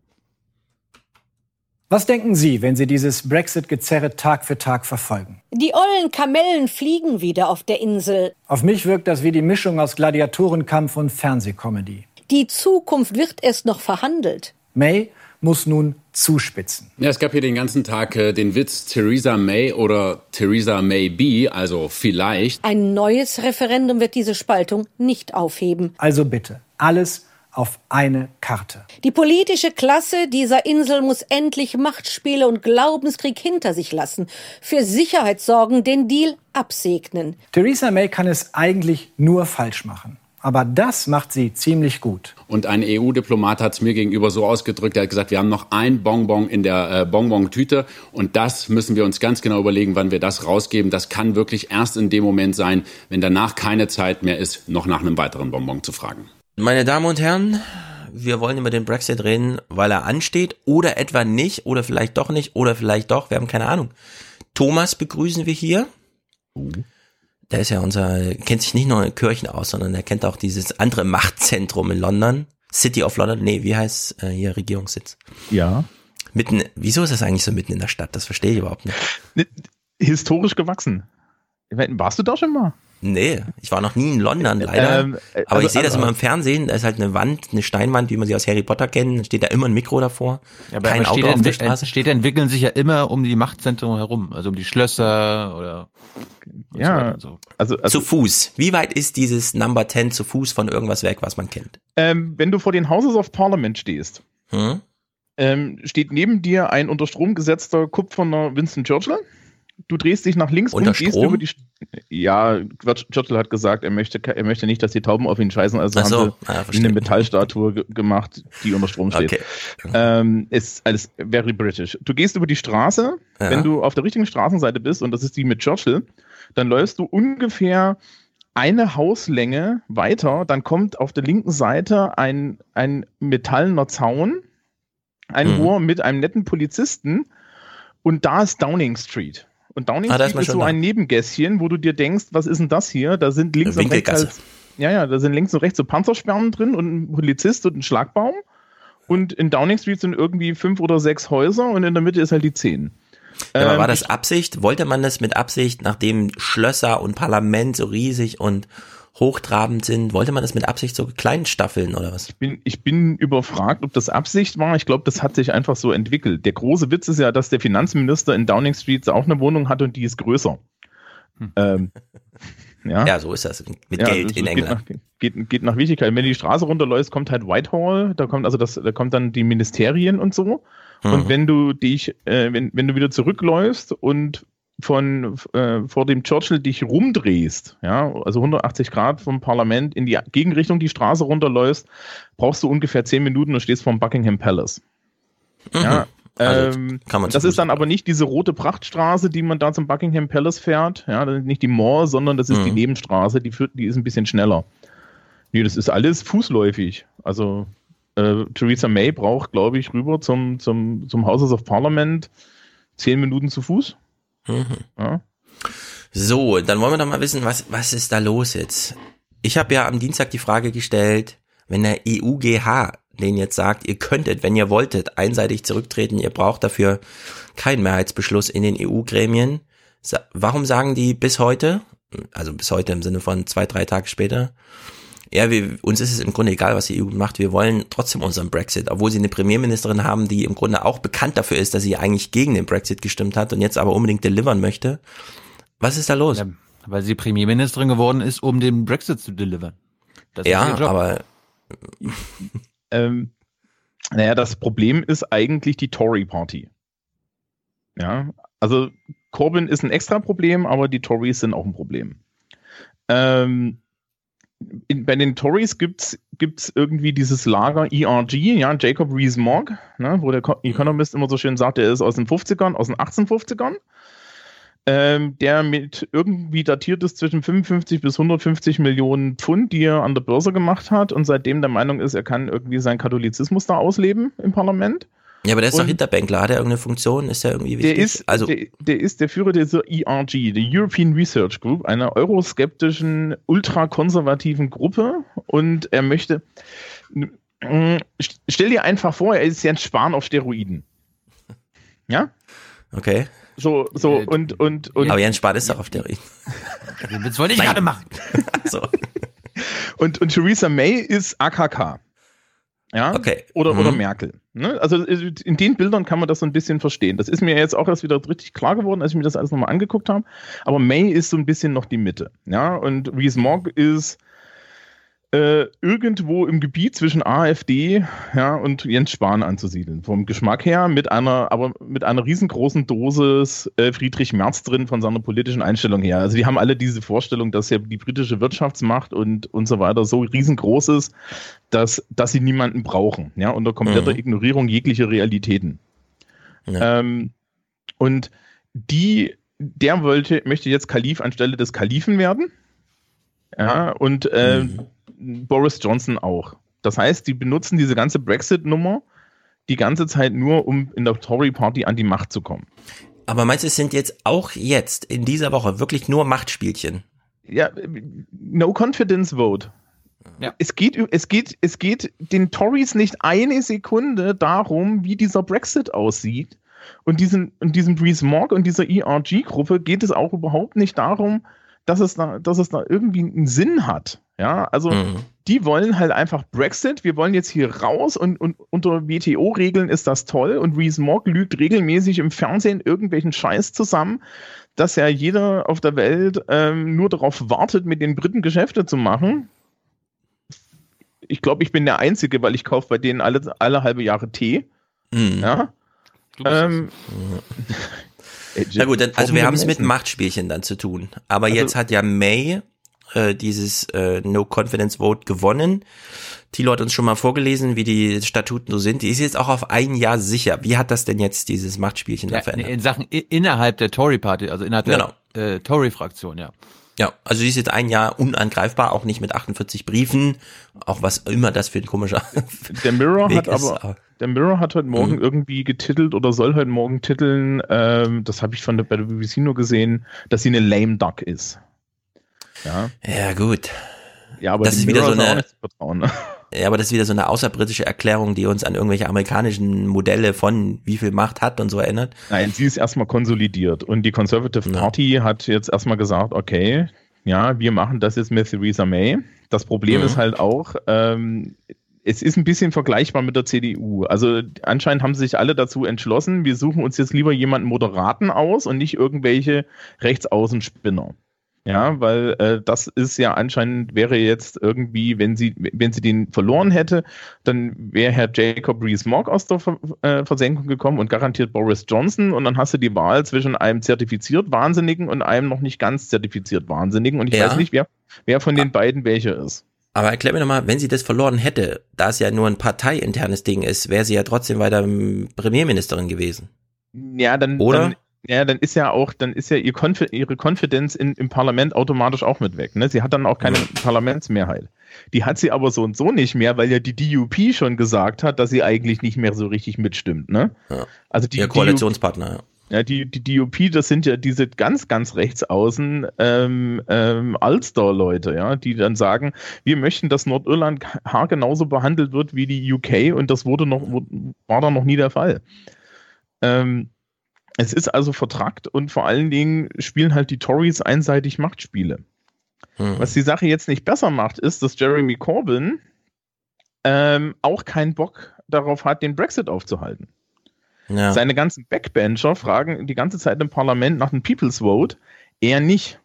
Was denken Sie, wenn Sie dieses Brexit-Gezerre Tag für Tag verfolgen? Die ollen Kamellen fliegen wieder auf der Insel. Auf mich wirkt das wie die Mischung aus Gladiatorenkampf und Fernsehkomödie. Die Zukunft wird erst noch verhandelt. May muss nun zuspitzen. Ja, es gab hier den ganzen Tag äh, den Witz Theresa May oder Theresa May be, also vielleicht. Ein neues Referendum wird diese Spaltung nicht aufheben. Also bitte, alles auf eine Karte. Die politische Klasse dieser Insel muss endlich Machtspiele und Glaubenskrieg hinter sich lassen, für Sicherheit sorgen, den Deal absegnen. Theresa May kann es eigentlich nur falsch machen. Aber das macht sie ziemlich gut. Und ein EU-Diplomat hat es mir gegenüber so ausgedrückt, er hat gesagt, wir haben noch ein Bonbon in der äh, Bonbon-Tüte und das müssen wir uns ganz genau überlegen, wann wir das rausgeben. Das kann wirklich erst in dem Moment sein, wenn danach keine Zeit mehr ist, noch nach einem weiteren Bonbon zu fragen. Meine Damen und Herren, wir wollen über den Brexit reden, weil er ansteht oder etwa nicht oder vielleicht doch nicht oder vielleicht doch, wir haben keine Ahnung. Thomas begrüßen wir hier. Der ist ja unser, kennt sich nicht nur in Kirchen aus, sondern er kennt auch dieses andere Machtzentrum in London. City of London, nee, wie heißt äh, hier Regierungssitz? Ja. Mitten, wieso ist das eigentlich so mitten in der Stadt? Das verstehe ich überhaupt nicht. Historisch gewachsen. Warst du da schon mal? Nee, ich war noch nie in London, leider. Ähm, äh, Aber also- ich sehe das also- immer im Fernsehen. Da ist halt eine Wand, eine Steinwand, wie man sie aus Harry Potter kennt. Da steht da immer ein Mikro davor. Ja, aber Kein aber Auto Städte, auf der Straße. Städte entwickeln sich ja immer um die Machtzentren herum, also um die Schlösser oder Ja, so. also, also zu Fuß. Wie weit ist dieses Number 10 zu Fuß von irgendwas weg, was man kennt? ähm, wenn du vor den Houses of Parliament stehst, Hm? ähm, steht neben dir ein unter Strom gesetzter kupferner Winston Churchill. Du drehst dich nach links Unter und gehst Strom? über die. St- Ja, Churchill hat gesagt, er möchte, er möchte nicht, dass die Tauben auf ihn scheißen, also so, haben ah, sie verstehe. eine Metallstatue ge gemacht, die unter Strom steht. Okay. Ähm, ist alles very British. Du gehst über die Straße, Ja. wenn du auf der richtigen Straßenseite bist, und das ist die mit Churchill, dann läufst du ungefähr eine Hauslänge weiter, dann kommt auf der linken Seite ein, ein metallener Zaun, ein Mhm. hoher mit einem netten Polizisten, und da ist Downing Street. Und Downing Ah, da ist Street ist schon so da. ein Nebengässchen, wo du dir denkst, was ist denn das hier? Da sind links und rechts halt, ja, ja, da sind links und rechts so Panzersperren drin und ein Polizist und ein Schlagbaum. Und in Downing Street sind irgendwie fünf oder sechs Häuser und in der Mitte ist halt die zehn. Ja, aber Ähm, war das Absicht? Wollte man das mit Absicht, nachdem Schlösser und Parlament so riesig und hochtrabend sind, wollte man das mit Absicht so klein staffeln oder was? Ich bin, ich bin überfragt, ob das Absicht war. Ich glaube, das hat sich einfach so entwickelt. Der große Witz ist ja, dass der Finanzminister in Downing Street auch eine Wohnung hat und die ist größer. Ähm, ja. Ja, so ist das mit Ja, Geld das in geht England. Nach, geht, geht nach Wichtigkeit. Wenn du die Straße runterläufst, kommt halt Whitehall, da kommt also das, da kommt dann die Ministerien und so. Mhm. Und wenn du dich, äh, wenn, wenn du wieder zurückläufst und von äh, vor dem Churchill dich rumdrehst, ja, also 180 Grad vom Parlament in die Gegenrichtung die Straße runterläufst, brauchst du ungefähr 10 Minuten und stehst vom Buckingham Palace. Ja, Also, ähm, kann man zu das ist dann aber nicht diese rote Prachtstraße, die man da zum Buckingham Palace fährt. Ja, das ist nicht die Mall, sondern das ist Mhm. die Nebenstraße, die, führt, die ist ein bisschen schneller. Nee, das ist alles fußläufig. Also äh, Theresa May braucht, glaube ich, rüber zum, zum, zum Houses of Parliament zehn Minuten zu Fuß. Mhm. Ja. So, dann wollen wir doch mal wissen, was, was ist da los jetzt? Ich habe ja am Dienstag die Frage gestellt, wenn der EUGH den jetzt sagt, ihr könntet, wenn ihr wolltet, einseitig zurücktreten, ihr braucht dafür keinen Mehrheitsbeschluss in den EU-Gremien. Warum sagen die bis heute, also bis heute im Sinne von zwei, drei Tage später, ja, wir, uns ist es im Grunde egal, was die EU macht, wir wollen trotzdem unseren Brexit, obwohl sie eine Premierministerin haben, die im Grunde auch bekannt dafür ist, dass sie eigentlich gegen den Brexit gestimmt hat und jetzt aber unbedingt delivern möchte. Was ist da los? Ja, weil sie Premierministerin geworden ist, um den Brexit zu delivern. Das ist ja, ihr Job. aber Ähm, naja, das Problem ist eigentlich die Tory Party. Ja, also Corbyn ist ein extra Problem, aber die Tories sind auch ein Problem. Ähm, in, bei den Tories gibt's gibt's irgendwie dieses Lager ERG, ja, Jacob Rees-Mogg, ne, wo der Co- Economist immer so schön sagt, er ist aus den 50ern, aus den 1850ern. Ähm, der mit irgendwie datiert ist zwischen 55 bis 150 Millionen Pfund, die er an der Börse gemacht hat und seitdem der Meinung ist, er kann irgendwie seinen Katholizismus da ausleben im Parlament. Ja, aber der ist doch Hinterbänkler, hat er irgendeine Funktion? Ist der irgendwie wichtig? Der ist, also, der, der ist der Führer dieser ERG, der European Research Group, einer euroskeptischen, ultrakonservativen Gruppe. Und er möchte. Mm, Stell dir einfach vor, er ist Jens Spahn auf Steroiden. Ja? okay. So, so, und, und, und. aber Jens Spahn ist doch auf der Das wollte ich gerade machen. so. Und, und Theresa May ist AKK. Ja? Okay. Oder, Mhm. oder Merkel. Ne? Also in den Bildern kann man das so ein bisschen verstehen. Das ist mir jetzt auch erst wieder richtig klar geworden, als ich mir das alles nochmal angeguckt habe. Aber May ist so ein bisschen noch die Mitte. Ja? Und Rees Mogg ist äh, irgendwo im Gebiet zwischen AfD ja, und Jens Spahn anzusiedeln. Vom Geschmack her mit einer, aber mit einer riesengroßen Dosis äh, Friedrich Merz drin von seiner politischen Einstellung her. Also die haben alle diese Vorstellung, dass ja die britische Wirtschaftsmacht und, und so weiter so riesengroß ist, dass, dass sie niemanden brauchen, ja, unter kompletter Mhm. Ignorierung jeglicher Realitäten. Ähm, und die, der wollte, möchte jetzt Kalif anstelle des Kalifen werden. Ja, und äh, Boris Johnson auch. Das heißt, die benutzen diese ganze Brexit-Nummer die ganze Zeit nur, um in der Tory-Party an die Macht zu kommen. Aber meinst du, es sind jetzt auch jetzt in dieser Woche wirklich nur Machtspielchen? Ja, no confidence vote. Es, geht, es, geht, es geht den Tories nicht eine Sekunde darum, wie dieser Brexit aussieht. Und diesen, und diesem Rees-Mogg und dieser ERG-Gruppe geht es auch überhaupt nicht darum, dass es da, dass es da irgendwie einen Sinn hat. Ja, also Mhm. die wollen halt einfach Brexit. Wir wollen jetzt hier raus und, und unter WTO-Regeln ist das toll. Und Rees-Mogg lügt regelmäßig im Fernsehen irgendwelchen Scheiß zusammen, dass ja jeder auf der Welt ähm, nur darauf wartet, mit den Briten Geschäfte zu machen. Ich glaube, ich bin der Einzige, weil ich kaufe bei denen alle, alle halbe Jahre Tee. Mhm. Ja. Ähm, Na gut, dann, also wir haben es mit. Machtspielchen dann zu tun. Aber Also- jetzt hat ja May äh, dieses äh, No Confidence Vote gewonnen. Thilo hat uns schon mal vorgelesen, wie die Statuten so sind. Die ist jetzt auch auf ein Jahr sicher. Wie hat das denn jetzt dieses Machtspielchen da Ja, verändert? in Sachen innerhalb der Tory-Party, also innerhalb Genau. der äh, Tory-Fraktion, ja. Ja, also die ist jetzt ein Jahr unangreifbar, auch nicht mit 48 Briefen, auch was immer das für ein komischer Der Mirror Weg hat ist, aber, der Mirror hat heute Morgen Mhm. irgendwie getitelt oder soll heute Morgen titeln, ähm, das habe ich von der, bei der BBC nur gesehen, dass sie eine lame duck ist. Ja. Ja, gut. Ja, aber das ist wieder so eine, ne? ja, aber das ist wieder so eine außerbritische Erklärung, die uns an irgendwelche amerikanischen Modelle von wie viel Macht hat und so erinnert. Nein, sie ist erstmal konsolidiert und die Conservative Party hat jetzt erstmal gesagt, okay, ja, wir machen das jetzt mit Theresa May. Das Problem Mhm. ist halt auch, ähm, es ist ein bisschen vergleichbar mit der CDU. Also anscheinend haben sich alle dazu entschlossen, wir suchen uns jetzt lieber jemanden Moderaten aus und nicht irgendwelche Rechtsaußenspinner. Ja, weil äh, das ist ja anscheinend wäre jetzt irgendwie, wenn sie, wenn sie den verloren hätte, dann wäre Herr Jacob Rees-Mogg aus der Ver äh, Versenkung gekommen und garantiert Boris Johnson und dann hast du die Wahl zwischen einem zertifiziert Wahnsinnigen und einem noch nicht ganz zertifiziert Wahnsinnigen und ich Ja. weiß nicht, wer, wer von den beiden welcher ist. Aber erklär mir nochmal, wenn sie das verloren hätte, da es ja nur ein parteiinternes Ding ist, wäre sie ja trotzdem weiter Premierministerin gewesen. Ja, dann, Oder? dann ja, dann ist ja auch, dann ist ja ihr Konfi ihre Konfidenz im Parlament automatisch auch mit weg. Ne? Sie hat dann auch keine Parlamentsmehrheit. Die hat sie aber so und so nicht mehr, weil ja die DUP schon gesagt hat, dass sie eigentlich nicht mehr so richtig mitstimmt. Ne? Ja. Also die Ihr Koalitionspartner, ja. Ja, die, die DUP, das sind ja diese ganz, ganz rechtsaußen ähm, ähm, Ulster-Leute, ja, die dann sagen, wir möchten, dass Nordirland haargenauso behandelt wird wie die UK und das wurde noch, war da noch nie der Fall. Ähm, es ist also vertrackt und vor allen Dingen spielen halt die Tories einseitig Machtspiele. Hm. Was die Sache jetzt nicht besser macht, ist, dass Jeremy Corbyn ähm, auch keinen Bock darauf hat, den Brexit aufzuhalten. Ja. Seine ganzen Backbencher fragen die ganze Zeit im Parlament nach dem People's Vote. Er nicht.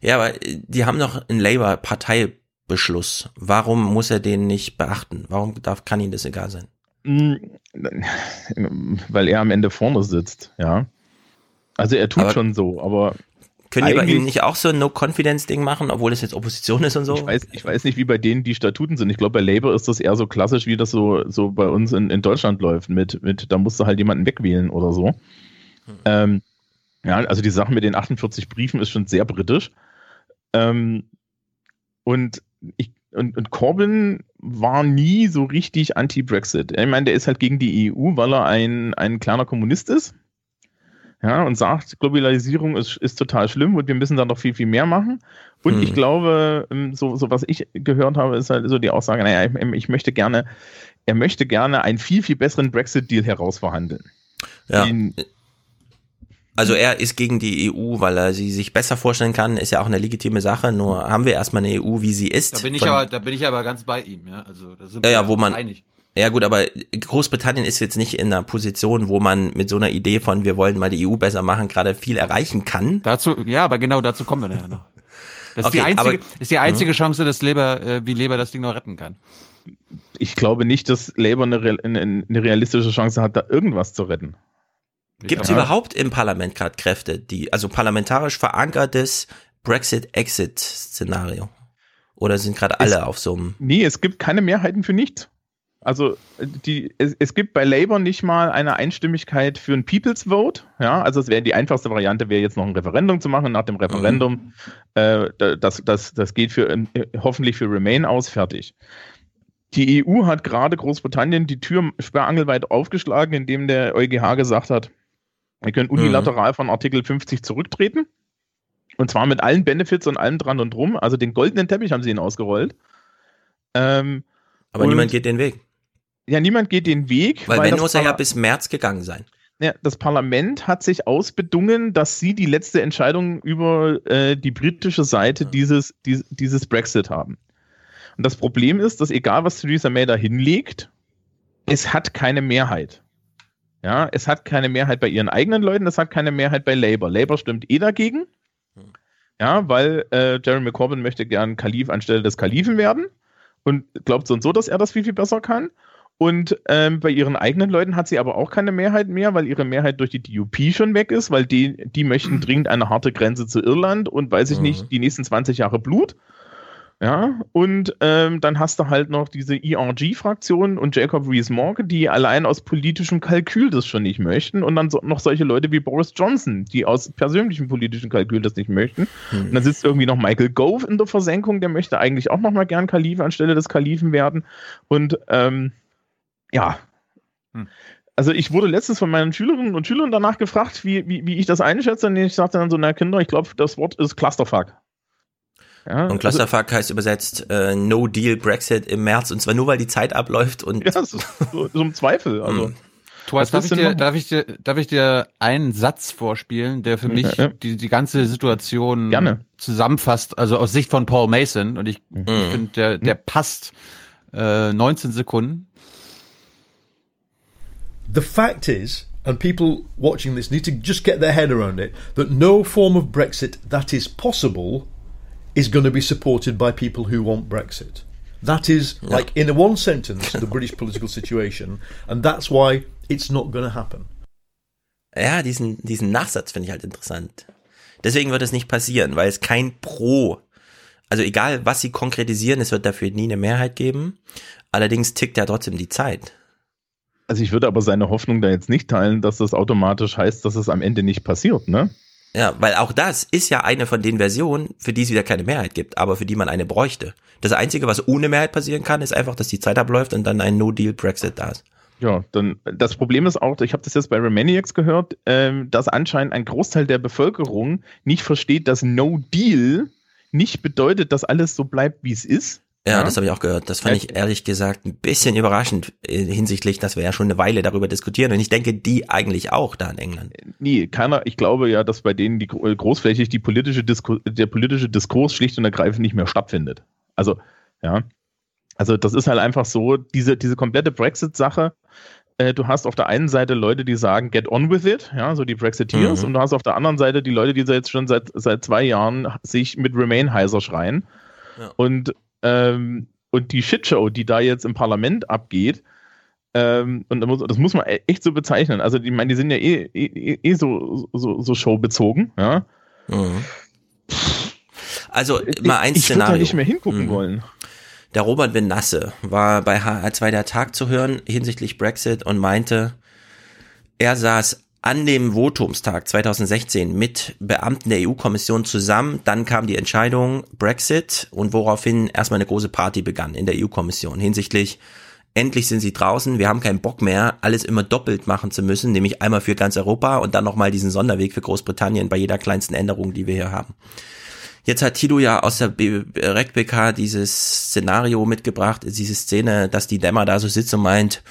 Ja, aber äh, die haben doch einen Labour-Parteibeschluss. Warum muss er den nicht beachten? Warum darf, kann ihm das egal sein? Mm, Weil er am Ende vorne sitzt, ja. Also er tut Aber schon so, aber. Können die bei ihm nicht auch so ein No-Confidence-Ding machen, obwohl es jetzt Opposition ist und so? Ich weiß, ich weiß nicht, wie bei denen die Statuten sind. Ich glaube, bei Labour ist das eher so klassisch, wie das so, so bei uns in, in Deutschland läuft, mit, mit, da musst du halt jemanden wegwählen oder so. Ähm, ja, also die Sache mit den 48 Briefen ist schon sehr britisch. Ähm, und ich, und, und Corbyn war nie so richtig anti-Brexit. Ich meine, der ist halt gegen die EU, weil er ein, ein kleiner Kommunist ist. Ja, und sagt, Globalisierung ist, ist total schlimm und wir müssen da noch viel, viel mehr machen. Und Hm. ich glaube, ähm, so, so was ich gehört habe, ist halt so die Aussage, naja, ich, ich möchte gerne, er möchte gerne einen viel, viel besseren Brexit-Deal herausverhandeln. Ja. Den, Also er ist gegen die EU, weil er sie sich besser vorstellen kann, ist ja auch eine legitime Sache, nur haben wir erstmal eine EU, wie sie ist. Da bin ich Von- aber, da bin ich aber ganz bei ihm, ja. Also, da sind Ja, wir ja, wo man, einig. ja gut, aber Großbritannien ist jetzt nicht in einer Position, wo man mit so einer Idee von, wir wollen mal die EU besser machen, gerade viel erreichen kann. Dazu, ja, aber genau dazu kommen wir ja noch. Das ist, die einzige, aber- ist die einzige Mhm. Chance, dass Labour, äh, wie Labour das Ding noch retten kann. Ich glaube nicht, dass Labour eine, eine, eine realistische Chance hat, da irgendwas zu retten. Gibt es Ja. überhaupt im Parlament gerade Kräfte, die, also parlamentarisch verankertes Brexit-Exit-Szenario? Oder sind gerade alle auf so einem. Nee, es gibt keine Mehrheiten für nichts. Also die, es, es gibt bei Labour nicht mal eine Einstimmigkeit für ein People's Vote. Ja, also es wäre die einfachste Variante, wäre jetzt noch ein Referendum zu machen. Nach dem Referendum, äh, da- das, das, das geht für äh, hoffentlich für Remain aus, fertig. Die EU hat gerade Großbritannien die Tür sperrangelweit aufgeschlagen, indem der EuGH gesagt hat, wir können unilateral von Artikel 50 zurücktreten. Und zwar mit allen Benefits und allem dran und drum. Also den goldenen Teppich haben sie ihnen ausgerollt. Ähm, Aber niemand geht den Weg. Ja, niemand geht den Weg. Weil, wenn, das muss er ja bis März gegangen sein. ja, das Parlament hat sich ausbedungen, dass sie die letzte Entscheidung über äh, die britische Seite dieses, dies, dieses Brexit haben. Und das Problem ist, dass egal was Theresa May da hinlegt, es hat keine Mehrheit. Ja, es hat keine Mehrheit bei ihren eigenen Leuten, es hat keine Mehrheit bei Labour. Labour stimmt eh dagegen. Ja, weil äh, Jeremy Corbyn möchte gern Kalif anstelle des Kalifen werden und glaubt so und so, dass er das viel, viel besser kann. Und ähm, bei ihren eigenen Leuten hat sie aber auch keine Mehrheit mehr, weil ihre Mehrheit durch die DUP schon weg ist, weil die, die möchten dringend eine harte Grenze zu Irland und weiß ich nicht, die nächsten 20 Jahre Blut. Ja, und ähm, dann hast du halt noch diese ERG-Fraktion und Jacob Rees-Mogg, die allein aus politischem Kalkül das schon nicht möchten. Und dann so, noch solche Leute wie Boris Johnson, die aus persönlichem politischen Kalkül das nicht möchten. Und dann sitzt irgendwie noch Michael Gove in der Versenkung, der möchte eigentlich auch noch mal gern Kalif anstelle des Kalifen werden. Und ähm, ja, also ich wurde letztens von meinen Schülerinnen und Schülern danach gefragt, wie, wie, wie ich das einschätze. Und ich sagte dann so, na Kinder, ich glaube, das Wort ist Clusterfuck. Ja, Und Clusterfuck heißt übersetzt äh, No Deal Brexit im März und zwar nur weil die Zeit abläuft und Ja, so, so, so im Zweifel. Also. Mhm. Thomas, darf ich, dir, darf, ich dir, darf ich dir einen Satz vorspielen, der für mich Ja, ja. die, die ganze Situation Gerne. zusammenfasst, also aus Sicht von Paul Mason. Und ich, Mhm. ich finde, der, der passt äh, 19 Sekunden. The fact is, and people watching this need to just get their head around it, that no form of Brexit that is possible is going to be supported by people who want Brexit. That is, like, in a one sentence, the British political situation, and that's why it's not going to happen. Ja, diesen, diesen Nachsatz finde ich halt interessant. Deswegen wird es nicht passieren, weil es kein Pro, also egal was sie konkretisieren, es wird dafür nie eine Mehrheit geben. Allerdings tickt ja trotzdem die Zeit. Also ich würde aber seine Hoffnung da jetzt nicht teilen, dass das automatisch heißt, dass es am Ende nicht passiert, ne? Ja, weil auch das ist ja eine von den Versionen, für die es wieder keine Mehrheit gibt, aber für die man eine bräuchte. Das Einzige, was ohne Mehrheit passieren kann, ist einfach, dass die Zeit abläuft und dann ein No-Deal-Brexit da ist. Ja, dann das Problem ist auch, ich habe das jetzt bei Remaniacs gehört, ähm, dass anscheinend ein Großteil der Bevölkerung nicht versteht, dass No Deal nicht bedeutet, dass alles so bleibt, wie es ist. Ja, das habe ich auch gehört. Das fand Ja. ich ehrlich gesagt ein bisschen überraschend äh, hinsichtlich, dass wir ja schon eine Weile darüber diskutieren und ich denke, die eigentlich auch da in England. Nee, keiner, ich glaube ja, dass bei denen die äh, großflächig die politische Disku der politische Diskurs schlicht und ergreifend nicht mehr stattfindet. Also, ja. Also, das ist halt einfach so, diese, diese komplette Brexit-Sache, äh, du hast auf der einen Seite Leute, die sagen, get on with it, ja, so die Brexiteers, Mhm. und du hast auf der anderen Seite die Leute, die jetzt schon seit, seit zwei Jahren sich mit Remain heiser schreien. Und, ähm, und die Shitshow, die da jetzt im Parlament abgeht, ähm, und das muss man e- echt so bezeichnen. Also, die, ich meine, die sind ja eh, eh, eh so, so, so showbezogen, ja. Also mal ein ich würde Szenario. da nicht mehr hingucken Mhm. wollen. Der Robert Venasse war bei HR2 der Tag zu hören hinsichtlich Brexit und meinte, er saß an dem Votumstag 2016 mit Beamten der EU-Kommission zusammen. Dann kam die Entscheidung Brexit und woraufhin erstmal eine große Party begann in der EU-Kommission hinsichtlich endlich sind sie draußen, wir haben keinen Bock mehr, alles immer doppelt machen zu müssen, nämlich einmal für ganz Europa und dann nochmal diesen Sonderweg für Großbritannien bei jeder kleinsten Änderung, die wir hier haben. Jetzt hat Tilo ja aus der RecBK dieses Szenario mitgebracht, diese Szene, dass die Dämmer da so sitzt und meint,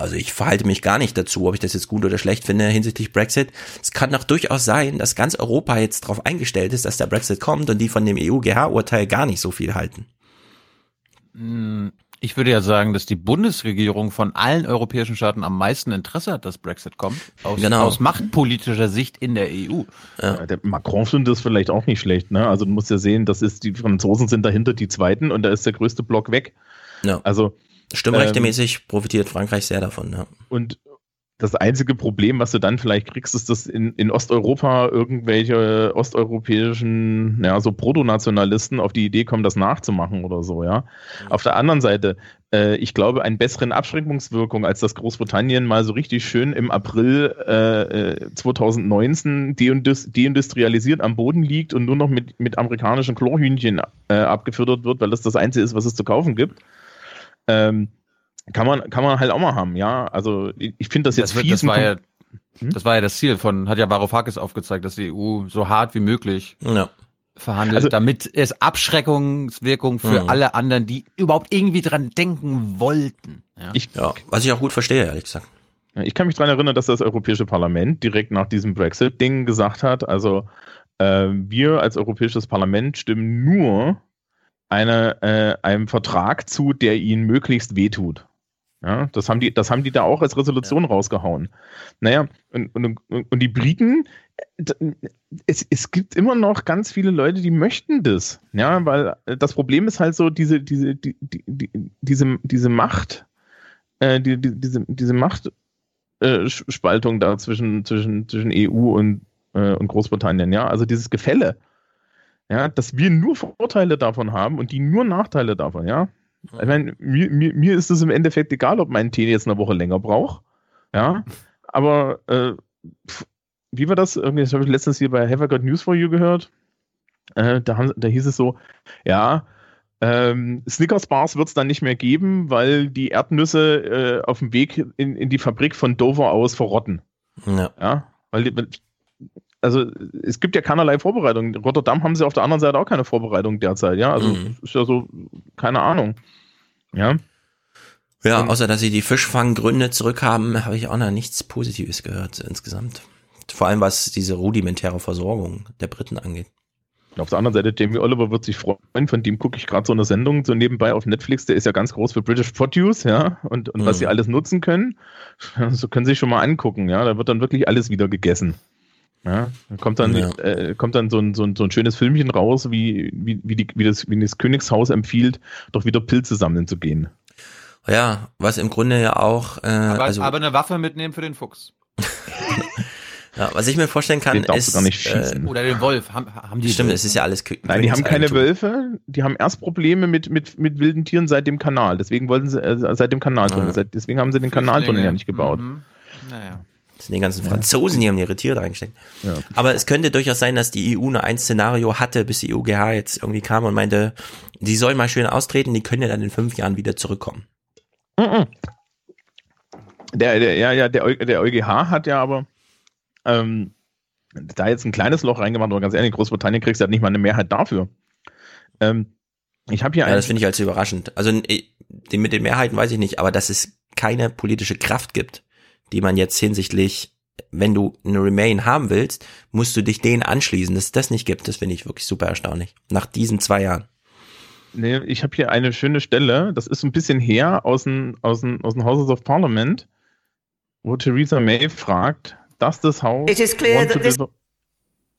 also ich verhalte mich gar nicht dazu, ob ich das jetzt gut oder schlecht finde hinsichtlich Brexit. Es kann doch durchaus sein, dass ganz Europa jetzt darauf eingestellt ist, dass der Brexit kommt und die von dem EU-GH-Urteil gar nicht so viel halten. Mm, Ich würde ja sagen, dass die Bundesregierung von allen europäischen Staaten am meisten Interesse hat, dass Brexit kommt. Aus, Genau. aus machtpolitischer Sicht in der EU. Ja, der Macron findet das vielleicht auch nicht schlecht. Ne? Also du musst ja sehen, das ist die Franzosen sind dahinter die Zweiten und da ist der größte Block weg. Ja. Also Stimmrechtemäßig profitiert Frankreich sehr davon. Ja. Und das einzige Problem, was du dann vielleicht kriegst, ist, dass in, in Osteuropa irgendwelche osteuropäischen, ja, so Protonationalisten auf die Idee kommen, das nachzumachen oder so, ja. Auf der anderen Seite, äh, ich glaube, einen besseren Abschreckungswirkung, als dass Großbritannien mal so richtig schön im April äh, äh, 2019 deindus deindustrialisiert am Boden liegt und nur noch mit, mit amerikanischen Chlorhühnchen äh, abgefüttert wird, weil das das Einzige ist, was es zu kaufen gibt. Ähm, kann man, kann man halt auch mal haben, ja. Also ich finde das jetzt Das, fies das, war ja, kom- das war ja das Ziel von, hat ja Varoufakis aufgezeigt, dass die EU so hart wie möglich Ja. verhandelt, Also- damit es Abschreckungswirkung für Mhm. alle anderen, die überhaupt irgendwie dran denken wollten. Ja. Ich, ja. Was ich auch gut verstehe, ehrlich gesagt. Ich kann mich daran erinnern, dass das Europäische Parlament direkt nach diesem Brexit-Ding gesagt hat, also äh, wir als Europäisches Parlament stimmen nur eine, äh, einem Vertrag zu, der ihnen möglichst wehtut. Ja, das haben die, das haben die da auch als Resolution rausgehauen. Naja, und, und, und die Briten, es, es gibt immer noch ganz viele Leute, die möchten das. Ja, weil äh, das Problem ist halt so, diese, diese, die, die, die, diese, diese Macht, äh, die, die, diese, diese Macht, äh, da zwischen, zwischen, zwischen EU und, äh, und Großbritannien, ja, also dieses Gefälle, ja, dass wir nur Vorteile davon haben und die nur Nachteile davon, ja. Ich meine, mir, mir, mir ist es im Endeffekt egal, ob mein Tee jetzt eine Woche länger braucht, ja, aber äh, wie war das? Irgendwie, das habe ich letztens hier bei Have I Got News for You gehört. Äh, da, haben, da hieß es so, ja, ähm, Snickers-Bars wird es dann nicht mehr geben, weil die Erdnüsse äh, auf dem Weg in, in die Fabrik von Dover aus verrotten. Ja. Ja, weil die, also es gibt ja keinerlei Vorbereitung. In Rotterdam haben sie auf der anderen Seite auch keine Vorbereitung derzeit, ja. Also Mhm. ist ja so, keine Ahnung. Ja. Ja, außer dass sie die Fischfanggründe zurückhaben, habe ich auch noch nichts Positives gehört insgesamt. Vor allem was diese rudimentäre Versorgung der Briten angeht. Auf der anderen Seite, Jamie Oliver wird sich freuen, von dem gucke ich gerade so eine Sendung so nebenbei auf Netflix, der ist ja ganz groß für British Produce, ja, und, und was Mhm. sie alles nutzen können, so können sie sich schon mal angucken, ja, da wird dann wirklich alles wieder gegessen. Ja, da kommt dann, Ja. äh, kommt dann so ein, so, ein, so ein schönes Filmchen raus, wie, wie, wie, die, wie, das, wie das Königshaus empfiehlt, doch wieder Pilze sammeln zu gehen. Ja, was im Grunde ja auch, äh, aber, also aber eine Waffe mitnehmen für den Fuchs. ja, was ich mir vorstellen kann, Den ist, gar nicht äh, schießen. Oder den Wolf. Haben, haben die stimmt, Wölfe? es ist ja alles Kö Nein, die haben keine. Wölfe, die haben erst Probleme mit, mit, mit wilden Tieren seit dem Kanal. Deswegen wollten sie, äh, seit dem Kanaltunnel, Ah. seit, deswegen haben sie den Kanaltunnel ja nicht gebaut. Mhm. Naja. Das sind die ganzen Franzosen, die haben ihre Tiere eingesteckt. Ja. Aber es könnte durchaus sein, dass die EU nur ein Szenario hatte, bis die EUGH jetzt irgendwie kam und meinte, die sollen mal schön austreten, die können ja dann in fünf Jahren wieder zurückkommen. Mhm. Der, der, ja, ja, der, der EuGH hat ja aber ähm, da jetzt ein kleines Loch reingemacht, aber ganz ehrlich, Großbritannien kriegst ja nicht mal eine Mehrheit dafür. Ähm, ich habe hier Ja, das finde ich als überraschend. Also den mit den Mehrheiten weiß ich nicht, aber dass es keine politische Kraft gibt, die man jetzt hinsichtlich, wenn du eine Remain haben willst, musst du dich denen anschließen. Dass es das nicht gibt, das finde ich wirklich super erstaunlich. Nach diesen zwei Jahren. nee, ich habe hier eine schöne Stelle, das ist so ein bisschen her aus dem, aus dem, aus dem Houses of Parliament, wo Theresa May fragt, does this House It is clear want to that this- deliver,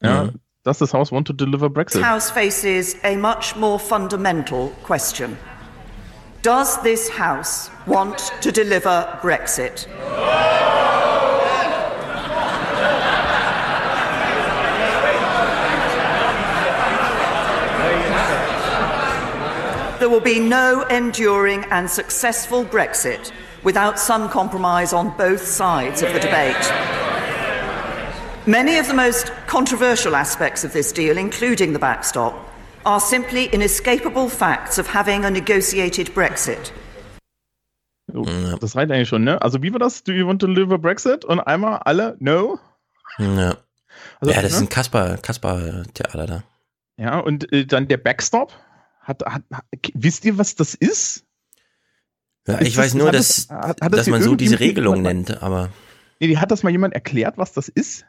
ja, Mhm. does this House want to deliver Brexit? This House faces a much more fundamental question. Does this House want to deliver Brexit? There will be no enduring and successful Brexit without some compromise on both sides of the debate. Many of the most controversial aspects of this deal, including the backstop, are simply inescapable facts of having a negotiated Brexit. So, Das reicht eigentlich schon, ne? Also wie war das? Do you want to deliver Brexit? Und einmal alle, no? Ja, Also, ja das ist ne? ein Kasper, Kasper-Theater da. Ja, und äh, dann der Backstop. Hat, hat, hat, wisst ihr, was das ist? Ja, Ist ich das- weiß nur, hat dass, das- hat- hat das dass man so diese Regelung nennt, aber Nee, hat das mal jemand erklärt, was das ist?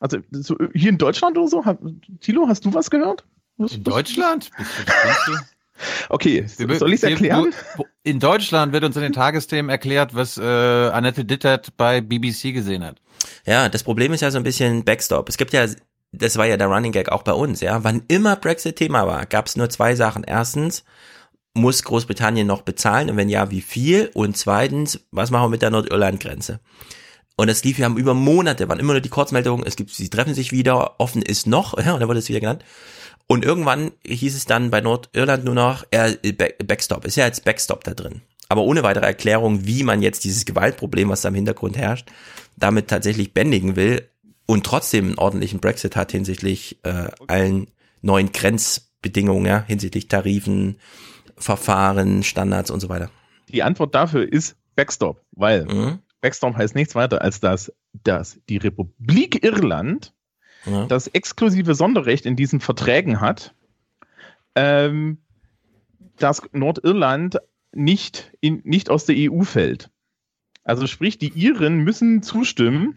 Also so, hier in Deutschland oder so? Hat, Thilo, hast du was gehört? In Deutschland? Okay, Wir- soll ich es wir- erklären? wo- In Deutschland wird uns in den Tagesthemen erklärt, was äh, Annette Dittert bei BBC gesehen hat. Ja, das Problem ist ja so ein bisschen Backstop. Es gibt ja, das war ja der Running Gag auch bei uns, ja. Wann immer Brexit Thema war, gab es nur zwei Sachen. Erstens, muss Großbritannien noch bezahlen und wenn ja, wie viel? Und zweitens, was machen wir mit der Nordirland-Grenze? Und es lief ja über Monate, waren immer nur die Kurzmeldungen, es gibt, sie treffen sich wieder, offen ist noch, ja, und dann wurde es wieder genannt. Und irgendwann hieß es dann bei Nordirland nur noch, Back- Backstop, ist ja jetzt Backstop da drin. Aber ohne weitere Erklärung, wie man jetzt dieses Gewaltproblem, was da im Hintergrund herrscht, damit tatsächlich bändigen will und trotzdem einen ordentlichen Brexit hat hinsichtlich äh, allen neuen Grenzbedingungen, ja, hinsichtlich Tarifen, Verfahren, Standards und so weiter. Die Antwort dafür ist Backstop, weil Mhm. Backstop heißt nichts weiter als dass, dass die Republik Irland Ja. das exklusive Sonderrecht in diesen Verträgen hat, ähm, dass Nordirland nicht, in, nicht aus der EU fällt. Also sprich, die Iren müssen zustimmen,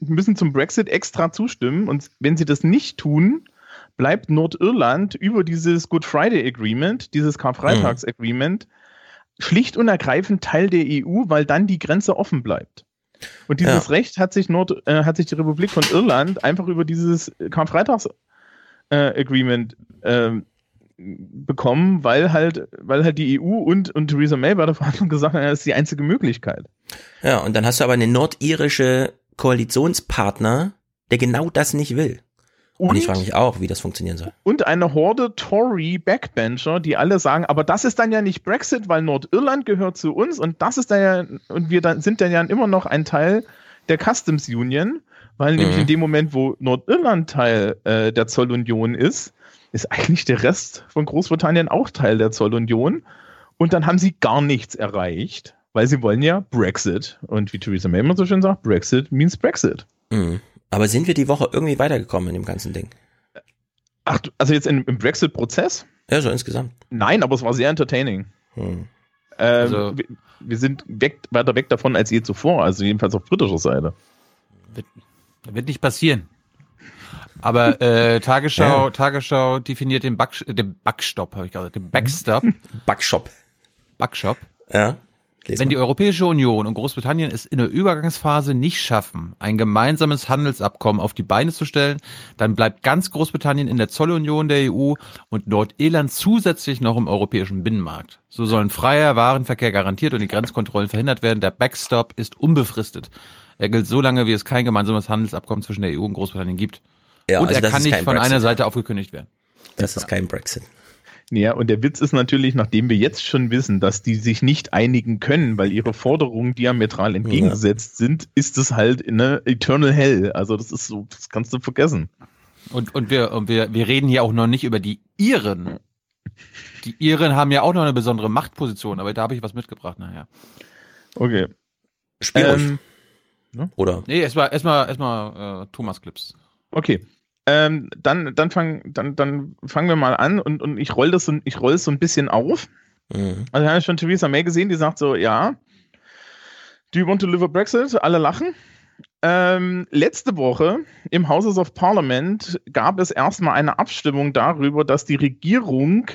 müssen zum Brexit extra zustimmen und wenn sie das nicht tun, bleibt Nordirland über dieses Good Friday Agreement, dieses Karfreitags Agreement, schlicht und ergreifend Teil der EU, weil dann die Grenze offen bleibt. Und dieses Ja. Recht hat sich, Nord, äh, hat sich die Republik von Irland einfach über dieses Karfreitags äh, Agreement ähm, bekommen, weil halt, weil halt die EU und, und Theresa May bei der Verhandlung gesagt haben, das ist die einzige Möglichkeit. Ja, und dann hast du aber eine nordirische Koalitionspartner, der genau das nicht will. Und, Und? ich frage mich auch, wie das funktionieren soll. Und eine Horde Tory Backbencher, die alle sagen, aber das ist dann ja nicht Brexit, weil Nordirland gehört zu uns und das ist dann ja, und wir dann, sind dann ja immer noch ein Teil der Customs Union, weil nämlich Mhm. in dem Moment, wo Nordirland Teil äh, der Zollunion ist, ist eigentlich der Rest von Großbritannien auch Teil der Zollunion. Und dann haben sie gar nichts erreicht, weil sie wollen ja Brexit. Und wie Theresa May immer so schön sagt, Brexit means Brexit. Mhm. Aber sind wir die Woche irgendwie weitergekommen in dem ganzen Ding? Ach, also jetzt in, im Brexit-Prozess? Ja, so insgesamt. Nein, aber es war sehr entertaining. Hm. Ähm, Also- wir, wir sind weg, weiter weg davon als je zuvor, also jedenfalls auf britischer Seite. Wird nicht passieren. Aber äh, Tagesschau, Tagesschau definiert den, Back, den Backstop, habe ich gerade, den Backstop. Backshop. Backshop. Ja. Les Wenn die Europäische Union und Großbritannien es in der Übergangsphase nicht schaffen, ein gemeinsames Handelsabkommen auf die Beine zu stellen, dann bleibt ganz Großbritannien in der Zollunion der EU und Nordirland zusätzlich noch im europäischen Binnenmarkt. So sollen freier Warenverkehr garantiert und die Grenzkontrollen verhindert werden. Der Backstop ist unbefristet. Er gilt so lange, wie es kein gemeinsames Handelsabkommen zwischen der EU und Großbritannien gibt. Ja, und also er kann nicht von Brexit. einer Seite aufgekündigt werden. Das ist kein Brexit. Ja, und der Witz ist natürlich, nachdem wir jetzt schon wissen, dass die sich nicht einigen können, weil ihre Forderungen diametral entgegengesetzt sind, ist es halt eine Eternal Hell. Also das ist so, das kannst du vergessen. Und, und, wir, und wir, wir reden hier auch noch nicht über die Iren. Die Iren haben ja auch noch eine besondere Machtposition, aber da habe ich was mitgebracht nachher. Okay. Spiel Ähm, ruhig. Oder? Nee, erstmal erstmal erstmal äh, Thomas Clips. Okay. Ähm, dann, dann, fang, dann, dann fangen wir mal an und, und ich roll das so, ich roll es so ein bisschen auf. Mhm. Also wir haben schon Theresa May gesehen, die sagt so, ja, do you want to live a Brexit? Alle lachen. Ähm, letzte Woche im Houses of Parliament gab es erstmal eine Abstimmung darüber, dass die Regierung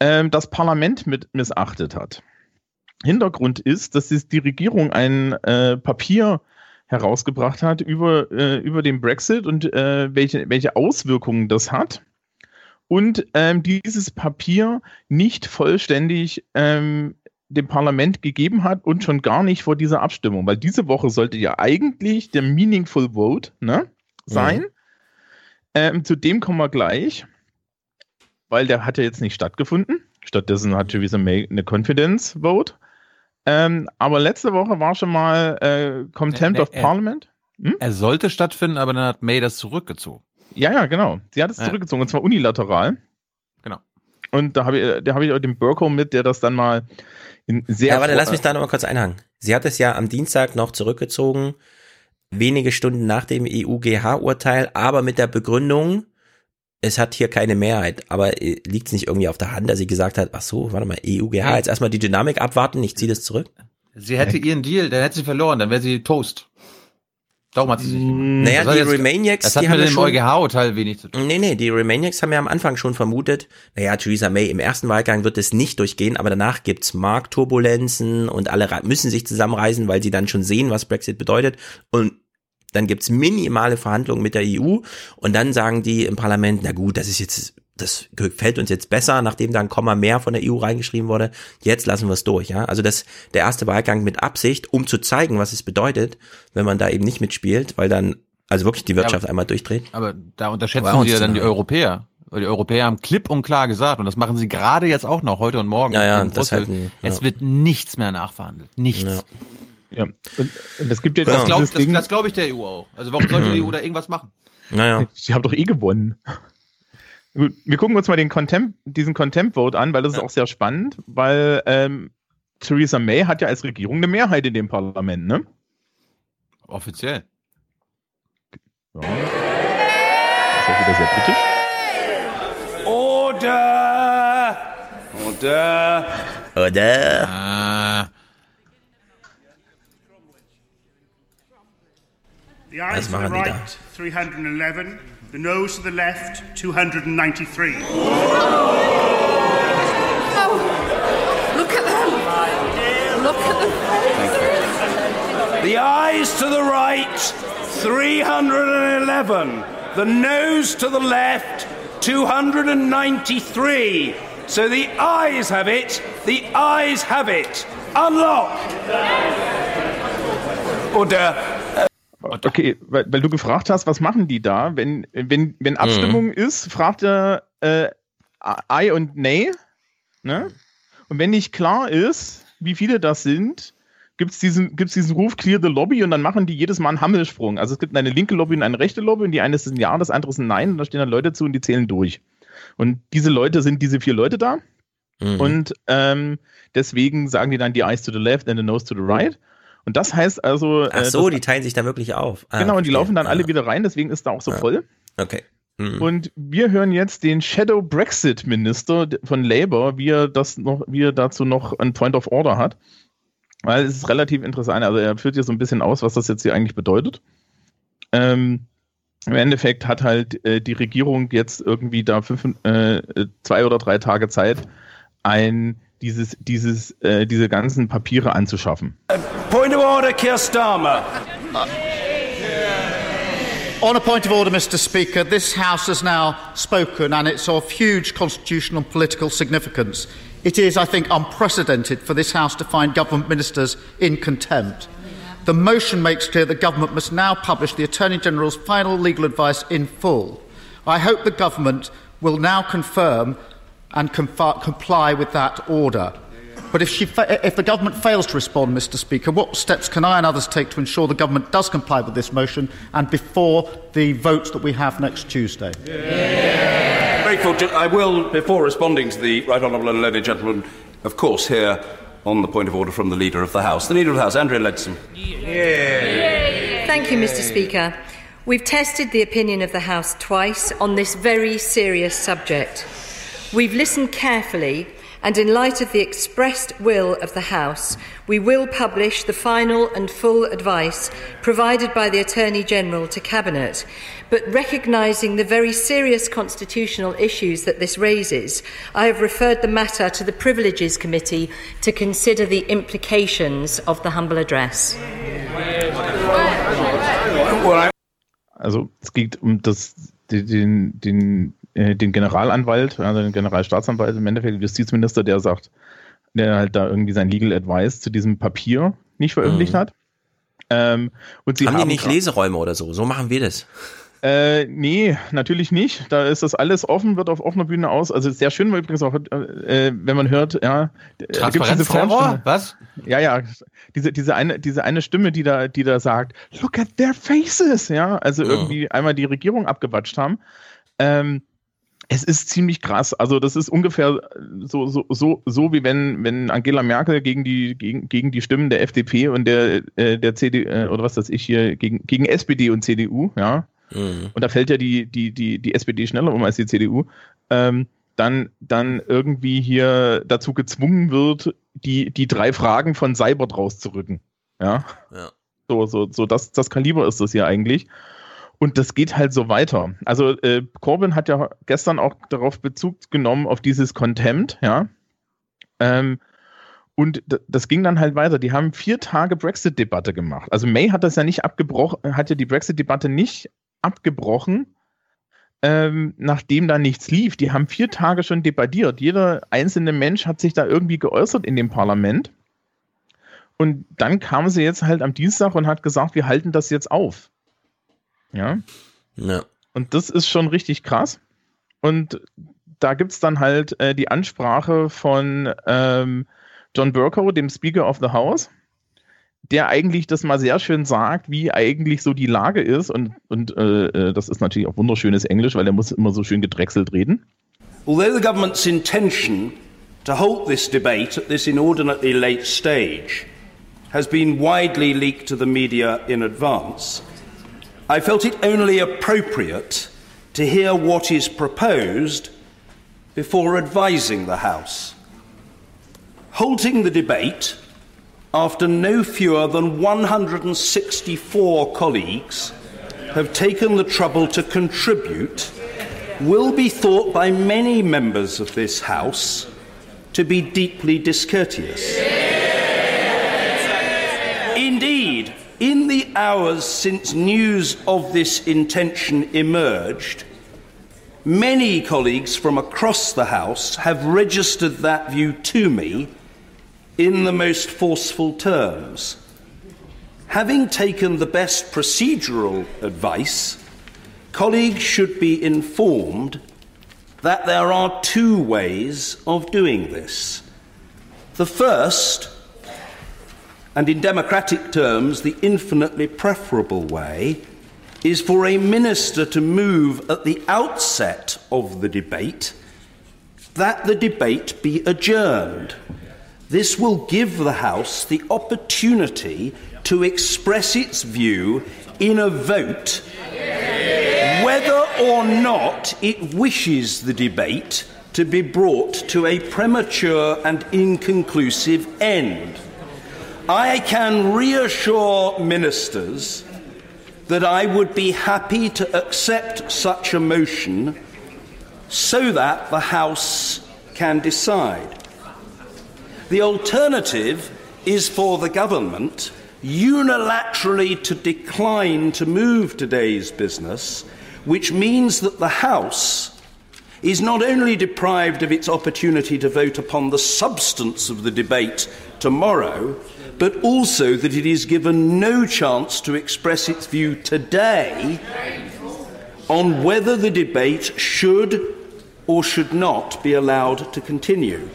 ähm, das Parlament mit missachtet hat. Hintergrund ist, dass die Regierung ein äh, Papier herausgebracht hat über, äh, über den Brexit und äh, welche, welche Auswirkungen das hat. Und ähm, dieses Papier nicht vollständig ähm, dem Parlament gegeben hat und schon gar nicht vor dieser Abstimmung, weil diese Woche sollte ja eigentlich der Meaningful Vote ne, sein. Mhm. Ähm, zu dem kommen wir gleich, weil der hat ja jetzt nicht stattgefunden. Stattdessen hat Theresa May eine Confidence Vote. Ähm, aber letzte Woche war schon mal äh, Contempt Nee, of äh, Parliament. Er sollte stattfinden, aber dann hat May das zurückgezogen. Ja, ja, genau. Sie hat es Ja. zurückgezogen und zwar unilateral. Genau. Und da habe ich, da habe ich auch den Burko mit, der das dann mal in sehr. Ja, warte, lass mich da nochmal kurz einhaken. Sie hat es ja am Dienstag noch zurückgezogen, wenige Stunden nach dem EUGH-Urteil, aber mit der Begründung, es hat hier keine Mehrheit. Aber liegt es nicht irgendwie auf der Hand, dass sie gesagt hat, ach so, warte mal, EUGH, jetzt erstmal die Dynamik abwarten, ich ziehe das zurück? Sie hätte ihren Deal, dann hätte sie verloren, dann wäre sie Toast. Darum hat sie sich gemacht. Naja, die jetzt- Remaniacs, Das hat die mit haben ja dem schon- EuGH-Urteil wenig zu tun. Nee, nee, die Remaniacs haben ja am Anfang schon vermutet, naja, Theresa May, im ersten Wahlgang wird es nicht durchgehen, aber danach gibt's Marktturbulenzen und alle müssen sich zusammenreißen, weil sie dann schon sehen, was Brexit bedeutet und dann gibt's minimale Verhandlungen mit der EU und dann sagen die im Parlament, na gut, das ist jetzt, das gefällt uns jetzt besser, nachdem da ein Komma mehr von der EU reingeschrieben wurde, jetzt lassen wir es durch, ja. Also das, der erste Wahlgang mit Absicht, um zu zeigen, was es bedeutet, wenn man da eben nicht mitspielt, weil dann also wirklich die Wirtschaft Ja, einmal durchdreht. Aber da unterschätzen Aber sie ja dann die. Europäer. Weil die Europäer haben klipp und klar gesagt, und das machen sie gerade jetzt auch noch, heute und morgen. Ja, ja, Brüssel, halt ein- ja. Es wird nichts mehr nachverhandelt. Nichts. Ja. Und, und es gibt jetzt Das glaube dieses das, das glaub ich der EU auch. Also warum sollte die EU da irgendwas machen? Naja. Sie haben doch eh gewonnen. Gut, wir gucken uns mal den Contempt, diesen Contempt Vote an, weil das ist auch sehr spannend, weil ähm, Theresa May hat ja als Regierung eine Mehrheit in dem Parlament, ne? Offiziell. Ja. Das ist auch wieder sehr kritisch. Order! Order! Oder? Ah. The eyes to the machen die da? right, 311. The nose to the left, 293. Look at them. Look at them. The eyes to the right, 311. The nose to the left, 293. So the eyes have it. The eyes have it. Unlock. Order. Okay, weil, weil du gefragt hast, was machen die da? Wenn, wenn, wenn Abstimmung ist, fragt er äh, Ei und Nay. Ne? Und wenn nicht klar ist, wie viele das sind, gibt's diesen, gibt's diesen Ruf Clear the Lobby und dann machen die jedes Mal einen Hammelsprung. Also es gibt eine linke Lobby und eine rechte Lobby und die eine ist ein Ja, das andere ist ein Nein und da stehen dann Leute zu und die zählen durch. Und diese Leute sind diese vier Leute da. Mhm. Und ähm, deswegen sagen die dann die Eyes to the left and the nose to the right. Und das heißt also. Ach äh, so, das- die teilen sich da wirklich auf. Ah, genau, und die verstehe. laufen dann alle wieder rein, deswegen ist da auch so voll. Okay. Mhm. Und wir hören jetzt den Shadow Brexit Minister von Labour, wie er das noch, wie er dazu noch ein Point of Order hat. Weil es ist relativ interessant. Also er führt hier so ein bisschen aus, was das jetzt hier eigentlich bedeutet. Ähm, Im Endeffekt hat halt äh, die Regierung jetzt irgendwie da fünf, äh, zwei oder drei Tage Zeit, ein dieses, dieses, äh, diese ganzen Papiere anzuschaffen. Point of order, Keir Starmer. On a point of order, Mr. Speaker, this House has now spoken and it's of huge constitutional and political significance. It is, I think, unprecedented for this House to find government ministers in contempt. The motion makes clear the government must now publish the Attorney General's final legal advice in full. I hope the government will now confirm and confi- comply with that order. But if, she fa- if the government fails to respond, Mr. Speaker, what steps can I and others take to ensure the government does comply with this motion and before the votes that we have next Tuesday? Grateful. to- I will, before responding to the right honourable and learned gentleman, of course, hear on the point of order from the Leader of the House. The Leader of the House, Andrea Leadsom. Thank you, Mr. Speaker. We've tested the opinion of the House twice on this very serious subject. We've listened carefully, and in light of the expressed will of the House, we will publish the final and full advice provided by the Attorney General to Cabinet. But recognising the very serious constitutional issues that this raises, I have referred the matter to the Privileges Committee to consider the implications of the humble address. Also es geht um das, den, den, den Generalanwalt, also den Generalstaatsanwalt, im Endeffekt den Justizminister, der sagt, der halt da irgendwie sein Legal Advice zu diesem Papier nicht veröffentlicht Mhm. hat. Ähm, und sie haben, haben, die nicht Leseräume oder so? So machen wir das. Äh, nee, natürlich nicht. Da ist das alles offen, wird auf offener Bühne aus. Also sehr schön war übrigens auch, äh, wenn man hört, ja. äh, Transparenzterror? Was? Ja, ja. Diese, diese eine, diese eine Stimme, die da, die da sagt, look at their faces, ja. Also Ja. irgendwie einmal die Regierung abgewatscht haben. Ähm, es ist ziemlich krass. Also das ist ungefähr so, so, so, so wie wenn, wenn Angela Merkel gegen die, gegen, gegen die Stimmen der FDP und der, äh, der CD, äh, oder was weiß ich hier, gegen, gegen SPD und CDU, ja. Mhm. Und da fällt ja die, die, die, die SPD schneller um als die CDU. Ähm, dann, dann irgendwie hier dazu gezwungen wird, die, die drei Fragen von Cybert rauszurücken. Ja. Ja. So, so, so das, das Kaliber ist das hier eigentlich. Und das geht halt so weiter. Also äh, Corbyn hat ja gestern auch darauf Bezug genommen, auf dieses Contempt, ja. Ähm, und das ging dann halt weiter. Die haben vier Tage Brexit-Debatte gemacht. Also May hat das ja nicht abgebrochen, hat ja die Brexit-Debatte nicht abgebrochen, ähm, nachdem da nichts lief. Die haben vier Tage schon debattiert. Jeder einzelne Mensch hat sich da irgendwie geäußert in dem Parlament. Und dann kam sie jetzt halt am Dienstag und hat gesagt, wir halten das jetzt auf. Ja. Ja. Und das ist schon richtig krass. Und da gibt es dann halt äh, die Ansprache von ähm, John Burko, dem Speaker of the House, der eigentlich das mal sehr schön sagt, wie eigentlich so die Lage ist. Und, und äh, äh das ist natürlich auch wunderschönes Englisch, weil er muss immer so schön gedrechselt reden. Although the government's intention to hold this debate at this inordinately late stage has been widely leaked to the media in advance, I felt it only appropriate to hear what is proposed before advising the House. Halting the debate after no fewer than 164 colleagues have taken the trouble to contribute will be thought by many members of this House to be deeply discourteous. Indeed, in the hours since news of this intention emerged, many colleagues from across the House have registered that view to me in the most forceful terms. Having taken the best procedural advice, colleagues should be informed that there are two ways of doing this. The first and in democratic terms, the infinitely preferable way is for a minister to move at the outset of the debate that the debate be adjourned. This will give the House the opportunity to express its view in a vote whether or not it wishes the debate to be brought to a premature and inconclusive end. I can reassure ministers that I would be happy to accept such a motion so that the House can decide. The alternative is for the government unilaterally to decline to move today's business, which means that the House is not only deprived of its opportunity to vote upon the substance of the debate tomorrow, but also that it is given no chance to express its view today on whether the debate should or should not be allowed to continue.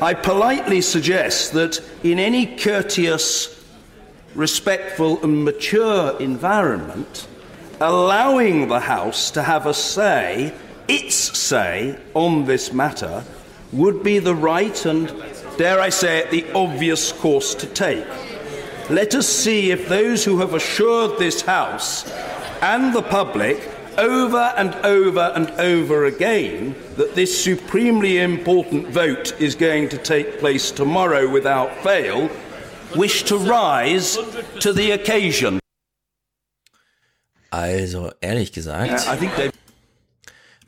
I politely suggest that in any courteous, respectful, and mature environment, allowing the House to have a say, its say, on this matter would be the right and dare I say it, the obvious course to take. Let us see if those who have assured this House and the public over and over and over again that this supremely important vote is going to take place tomorrow without fail wish to rise to the occasion. Also, ehrlich gesagt. Yeah,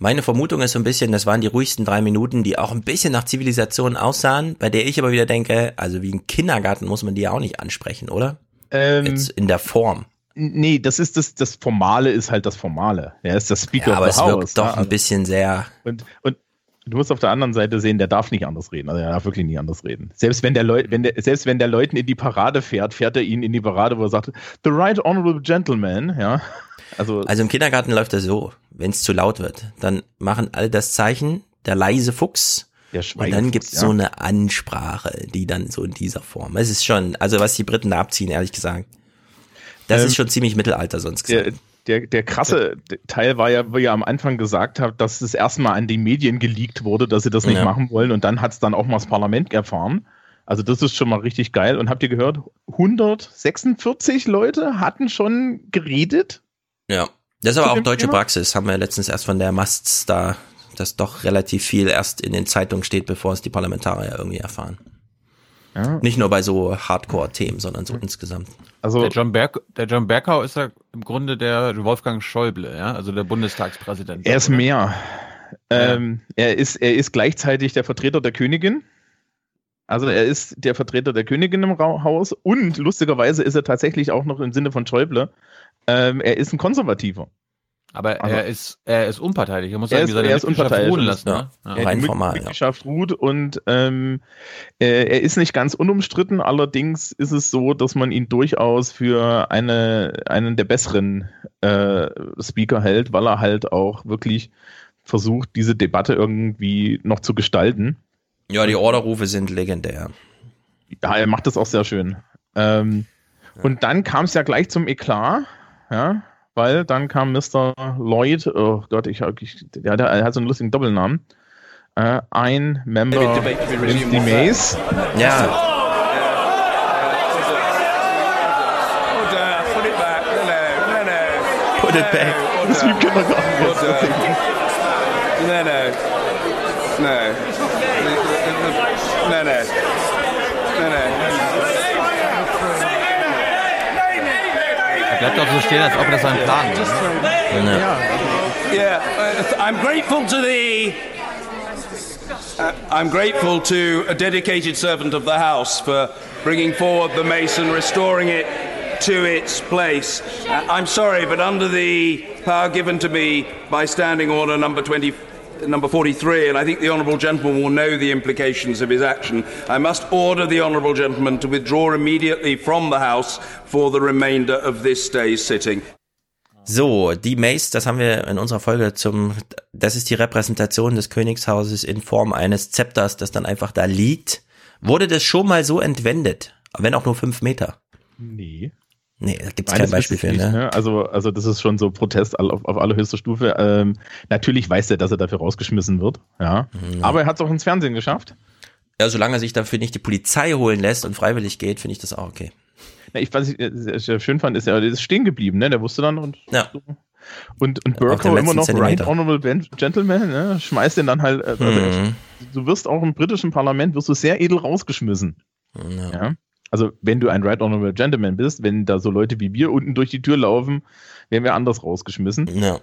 Meine Vermutung ist so ein bisschen, das waren die ruhigsten drei Minuten, die auch ein bisschen nach Zivilisation aussahen, bei der ich aber wieder denke, also wie ein Kindergarten muss man die ja auch nicht ansprechen, oder? Ähm, Jetzt in der Form. Nee, das ist das, das Formale ist halt das Formale. Er ist das Speaker ja, aber of the es House. wirkt doch ein bisschen sehr. Und, und du musst auf der anderen Seite sehen, der darf nicht anders reden. Also er darf wirklich nicht anders reden. Selbst wenn der Leut, wenn der, selbst wenn der Leuten in die Parade fährt, fährt er ihnen in die Parade, wo er sagt, the right honorable gentleman, ja. Also, also im Kindergarten läuft das so, wenn es zu laut wird, dann machen alle das Zeichen, der leise Fuchs. Der und dann gibt's ja. so eine Ansprache, die dann so in dieser Form. Es ist schon, also was die Briten da abziehen, ehrlich gesagt. Das ähm, ist schon ziemlich Mittelalter sonst gesagt. Der, der, der krasse Teil war ja, wo ihr am Anfang gesagt habt, dass es erstmal an die Medien geleakt wurde, dass sie das nicht ja. machen wollen und dann hat's dann auch mal das Parlament erfahren. Also das ist schon mal richtig geil. Und habt ihr gehört, 146 Leute hatten schon geredet ja, das ist aber auch deutsche Praxis. Haben wir letztens erst von der Masts da, dass doch relativ viel erst in den Zeitungen steht, bevor es die Parlamentarier irgendwie erfahren. Ja. Nicht nur bei so Hardcore-Themen, sondern so insgesamt. Also der John, Berg, der John Berkau ist ja im Grunde der Wolfgang Schäuble, ja, also der Bundestagspräsident. Er ist mehr. Ähm, er, ist, er ist gleichzeitig der Vertreter der Königin. Also er ist der Vertreter der Königin im Haus und lustigerweise ist er tatsächlich auch noch im Sinne von Schäuble. Ähm, er ist ein Konservativer. Aber Also- er ist er ist unparteilich. Er muss Er sagen, ist, seine er ist unparteiisch. ruhen lassen. ja. Ne? Ja. Er- die Mit- Mitgliedschaft ruht und ähm, äh, er ist nicht ganz unumstritten. Allerdings ist es so, dass man ihn durchaus für eine, einen der besseren äh, Speaker hält, weil er halt auch wirklich versucht, diese Debatte irgendwie noch zu gestalten. Ja, die Orderrufe sind legendär. Ja, er macht das auch sehr schön. Ähm, Und dann kam es ja gleich zum Eklat, ja, weil dann kam Mr. Lloyd, oh Gott, ich, ich der, der, er hat so einen lustigen Doppelnamen, äh, ein Member in die Maze. Ja. Put it back. Das ist wie im Kindergarten. Order. No, no. No. No, no. Bleibt auch so stehen, als ob das sein Plan wäre. Ja. Yeah, I'm grateful to the. Uh, I'm grateful to a dedicated servant of the House for bringing forward the Mason, restoring it to its place. Uh, I'm sorry, but under the power given to me by Standing Order number 20, number 43, and I think the Honourable Gentleman will know the implications of his action, I must order the Honourable Gentleman to withdraw immediately from the House for the remainder of this day's sitting. So, die Mace, das haben wir in unserer Folge zum, das ist die Repräsentation des Königshauses in Form eines Zepters, das dann einfach da liegt. Wurde das schon mal so entwendet? Wenn auch nur fünf Meter. Nee. Nee, da gibt's Nein, kein Beispiel für, ich nicht, ne? ne? Also, also das ist schon so Protest auf, auf allerhöchster Stufe. Ähm, natürlich weiß er, dass er dafür rausgeschmissen wird, ja. Mhm. Aber er hat es auch ins Fernsehen geschafft. Ja, solange er sich dafür nicht die Polizei holen lässt und freiwillig geht, finde ich das auch okay. Na, ich, was ich äh, sehr, sehr schön fand, ist, er ist stehen geblieben, ne? Der wusste dann und Ja. und, und Auf Burko immer noch Zentimeter. Right Honorable Gentleman, ne? Schmeißt den dann halt. äh, Also, Mhm. Du wirst auch im britischen Parlament wirst du sehr edel rausgeschmissen. Ja. Also wenn du ein Right Honorable Gentleman bist, wenn da so Leute wie wir unten durch die Tür laufen, werden wir anders rausgeschmissen. Ja.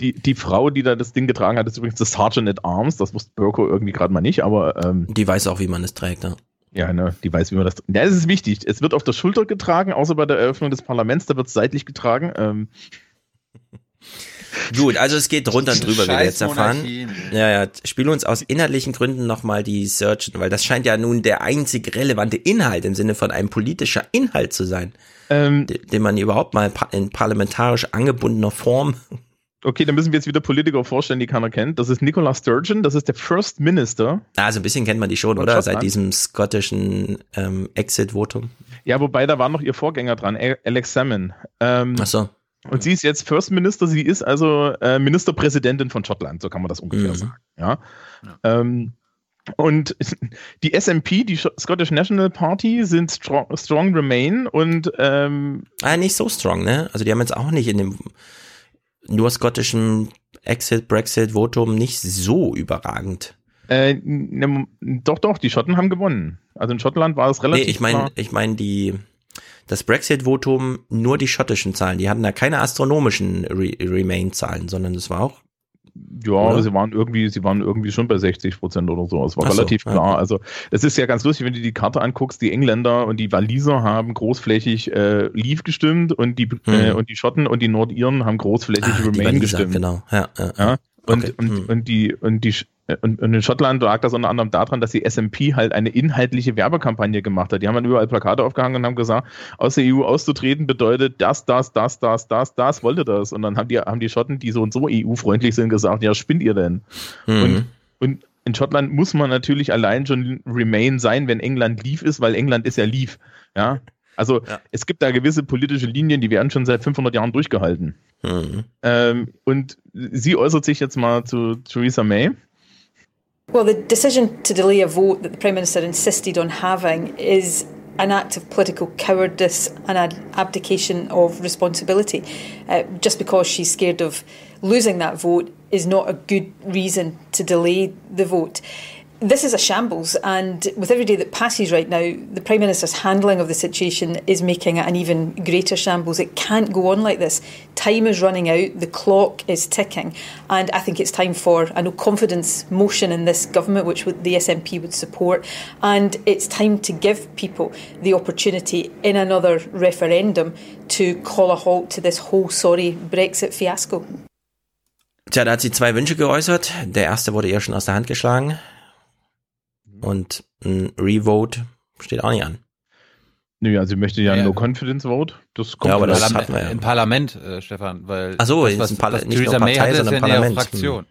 Die, die Frau, die da das Ding getragen hat, ist übrigens das Sergeant at Arms. Das wusste Burko irgendwie gerade mal nicht, aber ähm, Die weiß auch, wie man es trägt, ne? ja, ne, die weiß, wie man das. Ja, es ist wichtig. Es wird auf der Schulter getragen, außer bei der Eröffnung des Parlaments, da wird es seitlich getragen. Ähm, Gut, also es geht runter und drüber, wie wir jetzt erfahren. Ja, ja, spiel uns aus inhaltlichen Gründen nochmal die Searchen, weil das scheint ja nun der einzig relevante Inhalt im Sinne von einem politischer Inhalt zu sein, ähm, de- den man überhaupt mal in parlamentarisch angebundener Form. okay, dann müssen wir jetzt wieder Politiker vorstellen, die keiner kennt. Das ist Nicola Sturgeon, das ist der First Minister. Also ein bisschen kennt man die schon, oder? Seit diesem schottischen ähm, Exit-Votum. Ja, wobei da war noch ihr Vorgänger dran, Alex Salmon. Ähm, Ach so. Und sie ist jetzt First Minister, sie ist also äh, Ministerpräsidentin von Schottland, so kann man das ungefähr Mhm. sagen. Ja. Ähm, und die SNP, die Scottish National Party, sind strong, strong Remain und ähm, Ah, nicht so strong, ne? Also die haben jetzt auch nicht in dem nur schottischen Exit, Brexit, Votum nicht so überragend. äh, ne, doch, doch, die Schotten haben gewonnen. Also in Schottland war es Nee, relativ ich meine, ich meine die das Brexit-Votum nur die schottischen Zahlen. Die hatten da keine astronomischen Re Remain-Zahlen, sondern das war auch Ja, Oder? sie waren irgendwie, sie waren irgendwie schon bei 60 Prozent oder so. Es war Ach so, relativ ja. klar. Also es ist ja ganz lustig, wenn du die Karte anguckst. Die Engländer und die Waliser haben großflächig äh, Leave gestimmt und die äh, und die Schotten und die Nordiren haben großflächig Hm. Die Remain Waliser, gestimmt. genau. Ja, ja, Ja? Und, Okay. und, Hm. und die und die äh, und, und in Schottland lag das unter anderem daran, dass die SMP halt eine inhaltliche Werbekampagne gemacht hat. Die haben dann überall Plakate aufgehangen und haben gesagt, aus der EU auszutreten bedeutet das, das, das, das, das, das, wollte das. Und dann haben die, haben die Schotten, die so und so EU-freundlich sind, gesagt, ja, spinnt ihr denn? Mhm. Und, und in Schottland muss man natürlich allein schon Remain sein, wenn England Leave ist, weil England ist ja Leave. Ja. Also es gibt da gewisse politische Linien, die werden schon seit 500 Jahren durchgehalten. Mhm. Ähm, und sie äußert sich jetzt mal zu Theresa May. Well, the decision to delay a vote that the Prime Minister insisted on having is an act of political cowardice and an abdication of responsibility. Uh, just because she's scared of losing that vote is not a good reason to delay the vote. This is a shambles, and with every day that passes right now, the Prime Minister's handling of the situation is making it an even greater shambles. It can't go on like this. Time is running out, the clock is ticking, and I think it's time for a no confidence motion in this government, which the SNP would support, and it's time to give people the opportunity in another referendum to call a halt to this whole sorry Brexit fiasco. Tja, da hat sie zwei Wünsche geäußert. Der erste wurde ihr schon aus der Hand geschlagen. Und ein Revote steht auch nicht an. Nö, also sie möchte ja, ja. No Confidence Vote. Das kommt ja, aber das Parlament, wir ja. im Parlament, äh, Stefan, weil Ach so, das, was, im Parla was nicht Theresa May hat, ist ja in der Fraktion.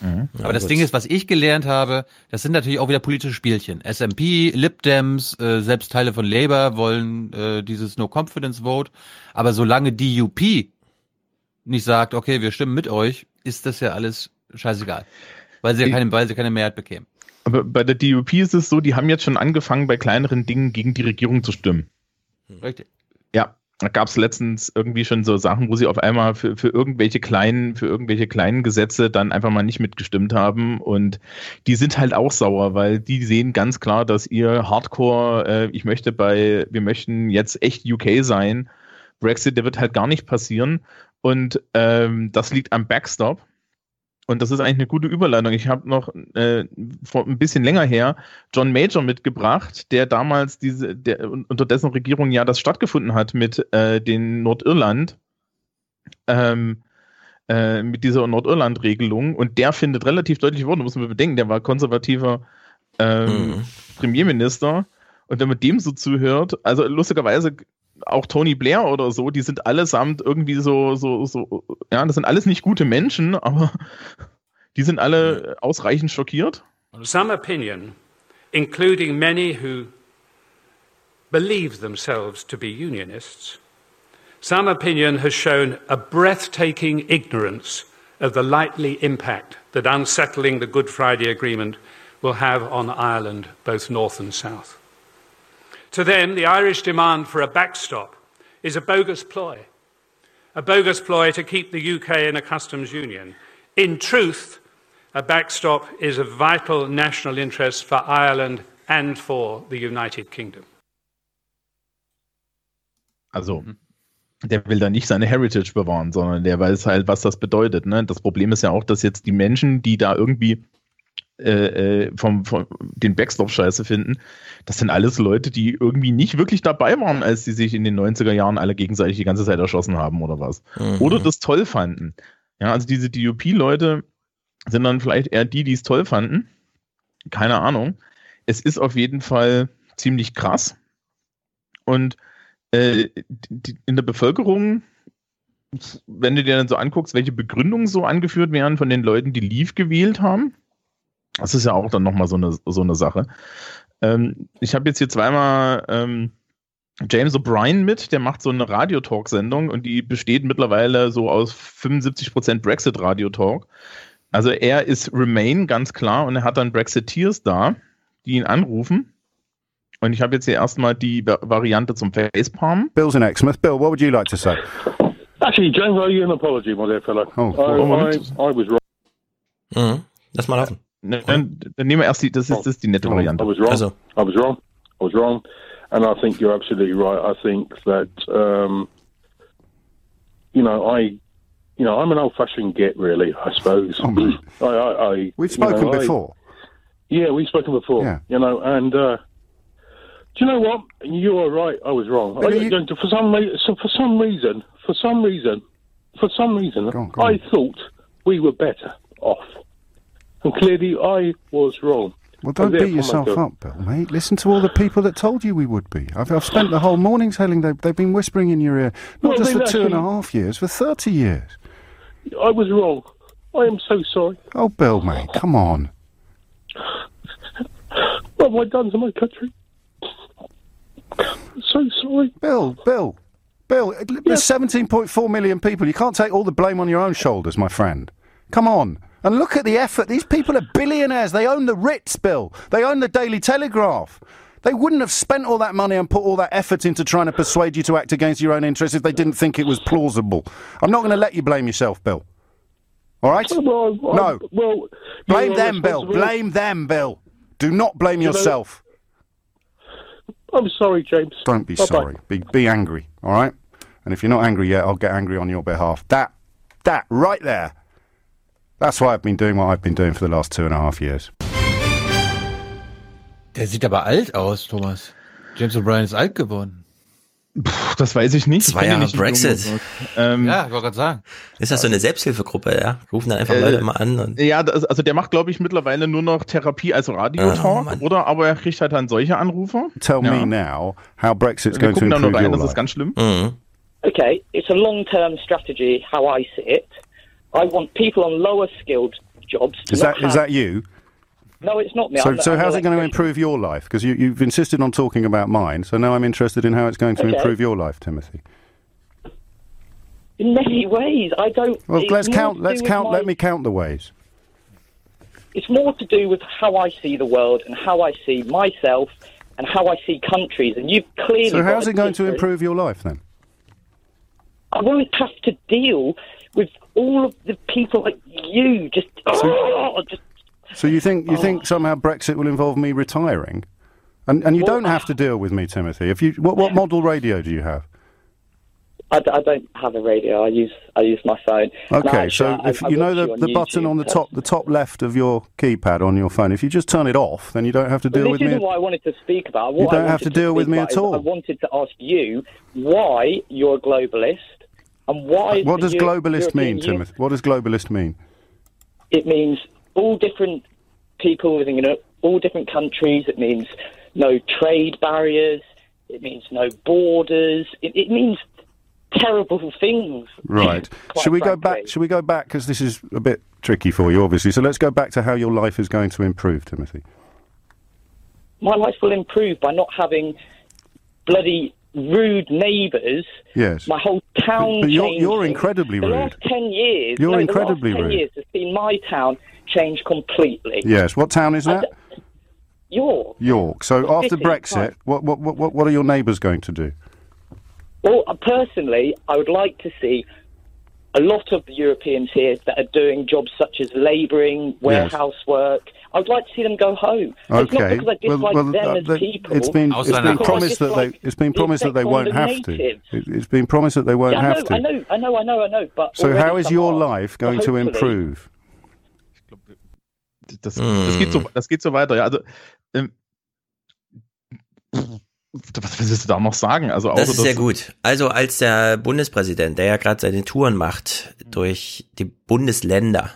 Mhm. Aber ja, das gut. Ding ist, was ich gelernt habe, das sind natürlich auch wieder politische Spielchen. SMP, Lib Dems, äh, selbst Teile von Labour wollen äh, dieses No Confidence Vote. Aber solange die UP nicht sagt, okay, wir stimmen mit euch, ist das ja alles scheißegal. Weil sie ja keine, weil sie keine Mehrheit bekämen. Aber bei der DUP ist es so, die haben jetzt schon angefangen, bei kleineren Dingen gegen die Regierung zu stimmen. Richtig. Ja, da gab es letztens irgendwie schon so Sachen, wo sie auf einmal für, für irgendwelche kleinen, für irgendwelche kleinen Gesetze dann einfach mal nicht mitgestimmt haben. Und die sind halt auch sauer, weil die sehen ganz klar, dass ihr Hardcore, äh, ich möchte bei, wir möchten jetzt echt UK sein. Brexit, der wird halt gar nicht passieren. Und ähm, das liegt am Backstop. Und das ist eigentlich eine gute Überleitung. Ich habe noch äh, vor ein bisschen länger her John Major mitgebracht, der damals diese, der unter dessen Regierung ja das stattgefunden hat mit äh, den Nordirland, ähm, äh, mit dieser Nordirland-Regelung. Und der findet relativ deutlich Worte, muss man bedenken, der war konservativer ähm, mhm. Premierminister. Und wenn man dem so zuhört, also lustigerweise auch Tony Blair oder so, die sind allesamt irgendwie so, so, so, ja, das sind alles nicht gute Menschen, aber die sind alle ausreichend schockiert. Some opinion, including many who believe themselves to be unionists, some opinion has shown a breathtaking ignorance of the likely impact that unsettling the Good Friday Agreement will have on Ireland, both north and south. To them, the Irish demand for a backstop is a bogus ploy, a bogus ploy to keep the UK in a customs union. In truth, a backstop is of vital national interest for Ireland and for the United Kingdom. Also, der will da nicht seine Heritage bewahren, sondern der weiß halt, was das bedeutet. Ne? Das Problem ist ja auch, dass jetzt die Menschen, die da irgendwie äh, äh, vom, vom, den Backstop scheiße finden, das sind alles Leute, die irgendwie nicht wirklich dabei waren, als sie sich in den 90er Jahren alle gegenseitig die ganze Zeit erschossen haben oder was. Mhm. Oder das toll fanden. Ja, also diese DUP-Leute sind dann vielleicht eher die, die es toll fanden. Keine Ahnung. Es ist auf jeden Fall ziemlich krass. Und äh, die, in der Bevölkerung, wenn du dir dann so anguckst, welche Begründungen so angeführt werden von den Leuten, die Leave gewählt haben, das ist ja auch dann nochmal so eine, so eine Sache. Ähm, ich habe jetzt hier zweimal ähm, James O'Brien mit, der macht so eine Radiotalk-Sendung und die besteht mittlerweile so aus 75% Brexit-Radiotalk. Also er ist Remain, ganz klar, und er hat dann Brexiteers da, die ihn anrufen. Und ich habe jetzt hier erstmal die Variante zum Facepalm. Bill's in Exmouth. Bill, what would you like to say? Actually, James, I owe you an apology, my dear fellow. Oh, I, I, I was wrong. Mhm. Lass mal laufen. Dann, dann nehmen wir erst die, das ist, das ist die nette Variante. I was wrong. Also. I was wrong. I was wrong. And I think you're absolutely right. I think that, um, you know, I, you know, I'm an old-fashioned git, really. I suppose. I, I, I, We've spoken know, before. I, yeah, we've spoken before. Yeah. You know, and uh, do you know what? You are right. I was wrong. I, you- for some re- so for some reason, for some reason, for some reason, Go on, go on. I thought we were better off, and clearly I was wrong. Well, don't beat yourself up, Bill, mate. Listen to all the people that told you we would be. I've, I've spent the whole morning telling them they've been whispering in your ear, not Well, just for two and a half years, for 30 years. I was wrong. I am so sorry. Oh, Bill, mate, come on. What have I done to my country? So sorry. Bill, Bill, Bill, there's 17.4 million people. You can't take all the blame on your own shoulders, my friend. Come on. And look at the effort. These people are billionaires. They own the Ritz, Bill. They own the Daily Telegraph. They wouldn't have spent all that money and put all that effort into trying to persuade you to act against your own interests if they didn't think it was plausible. I'm not going to let you blame yourself, Bill. All right? Well, I- no. well, Blame them, Bill. Blame them, Bill. Do not blame You know- yourself. I'm sorry, James. Don't be Bye-bye. sorry. Be be angry. All right. And if you're not angry yet, I'll get angry on your behalf. That that right there. That's why I've been doing what I've been doing for the last two and a half years. Der sieht aber alt aus, Thomas. James O'Brien ist alt geworden. Das weiß ich nicht. Ich Zwei Jahre Brexit. Ähm, Ja, ich wollte gerade sagen. Ist das so eine Selbsthilfegruppe, ja? Rufen dann einfach Äh, Leute immer an und Ja, das, also der macht, glaube ich, mittlerweile nur noch Therapie als Oh, Radiotalk, Mann. oder? Aber er kriegt halt dann solche Anrufe. Tell Ja. me now how Brexit's Wir going to gucken da noch improve rein, your das ist ganz schlimm. Mhm. Okay, it's a long-term strategy. How I see it, I want people on lower skilled jobs. To Is that is have- that you? No, it's not me. So I'm- so I'm how's it going to improve your life? Because you, you've insisted on talking about mine. So now I'm interested in how it's going to Okay. improve your life, Timothy. In many ways, I don't. Well, let's count. Let's count. my- Let me count the ways. It's more to do with how I see the world and how I see myself and how I see countries. And you've clearly. So how's it going to improve your life then? I won't have to deal with all of the people like you. Just, oh, just So you think you oh. think somehow Brexit will involve me retiring, and and you don't have to deal with me, Timothy. If you what what model radio do you have? I, d- I don't have a radio. I use I use my phone. Okay, actually, so if I you know the, you the button on the top the top left of your keypad on your phone, if you just turn it off, then you don't have to deal Well, deal this with isn't me. what I wanted to speak about. You What I don't have to deal with me at all. I wanted to ask you why you're a globalist and why. Uh, what does globalist European mean, Timothy? What does globalist mean? It means all different people living in all different countries. It means no trade barriers. It means no borders. It, it means terrible things. Right. should we go back? Should we go back? Because this is a bit tricky for you, obviously. So let's go back to how your life is going to improve, Timothy. My life will improve by not having bloody rude neighbours. Yes. My whole town. But you're- you're incredibly the rude. last ten years. You're no, incredibly the last 10 rude. Years has seen my town change completely. Yes. What town is that? York. York. So after City, Brexit, what, what what what are your neighbours going to do? Well, uh, personally, I would like to see a lot of the Europeans here that are doing jobs such as labouring, warehouse work. I would like to see them go home. It's not Okay. because I dislike them uh, people. it's been it's been promised that they it's been promised that they won't have to. it's been promised that they won't Yeah, have to. I know, I know, I know, I know. But So how is your life going to improve? Das, das, geht so, das geht so weiter. Ja, also, ähm, was willst du da noch sagen? Also, Das ist sehr dass- gut. Also als der Bundespräsident, der ja gerade seine Touren macht durch die Bundesländer,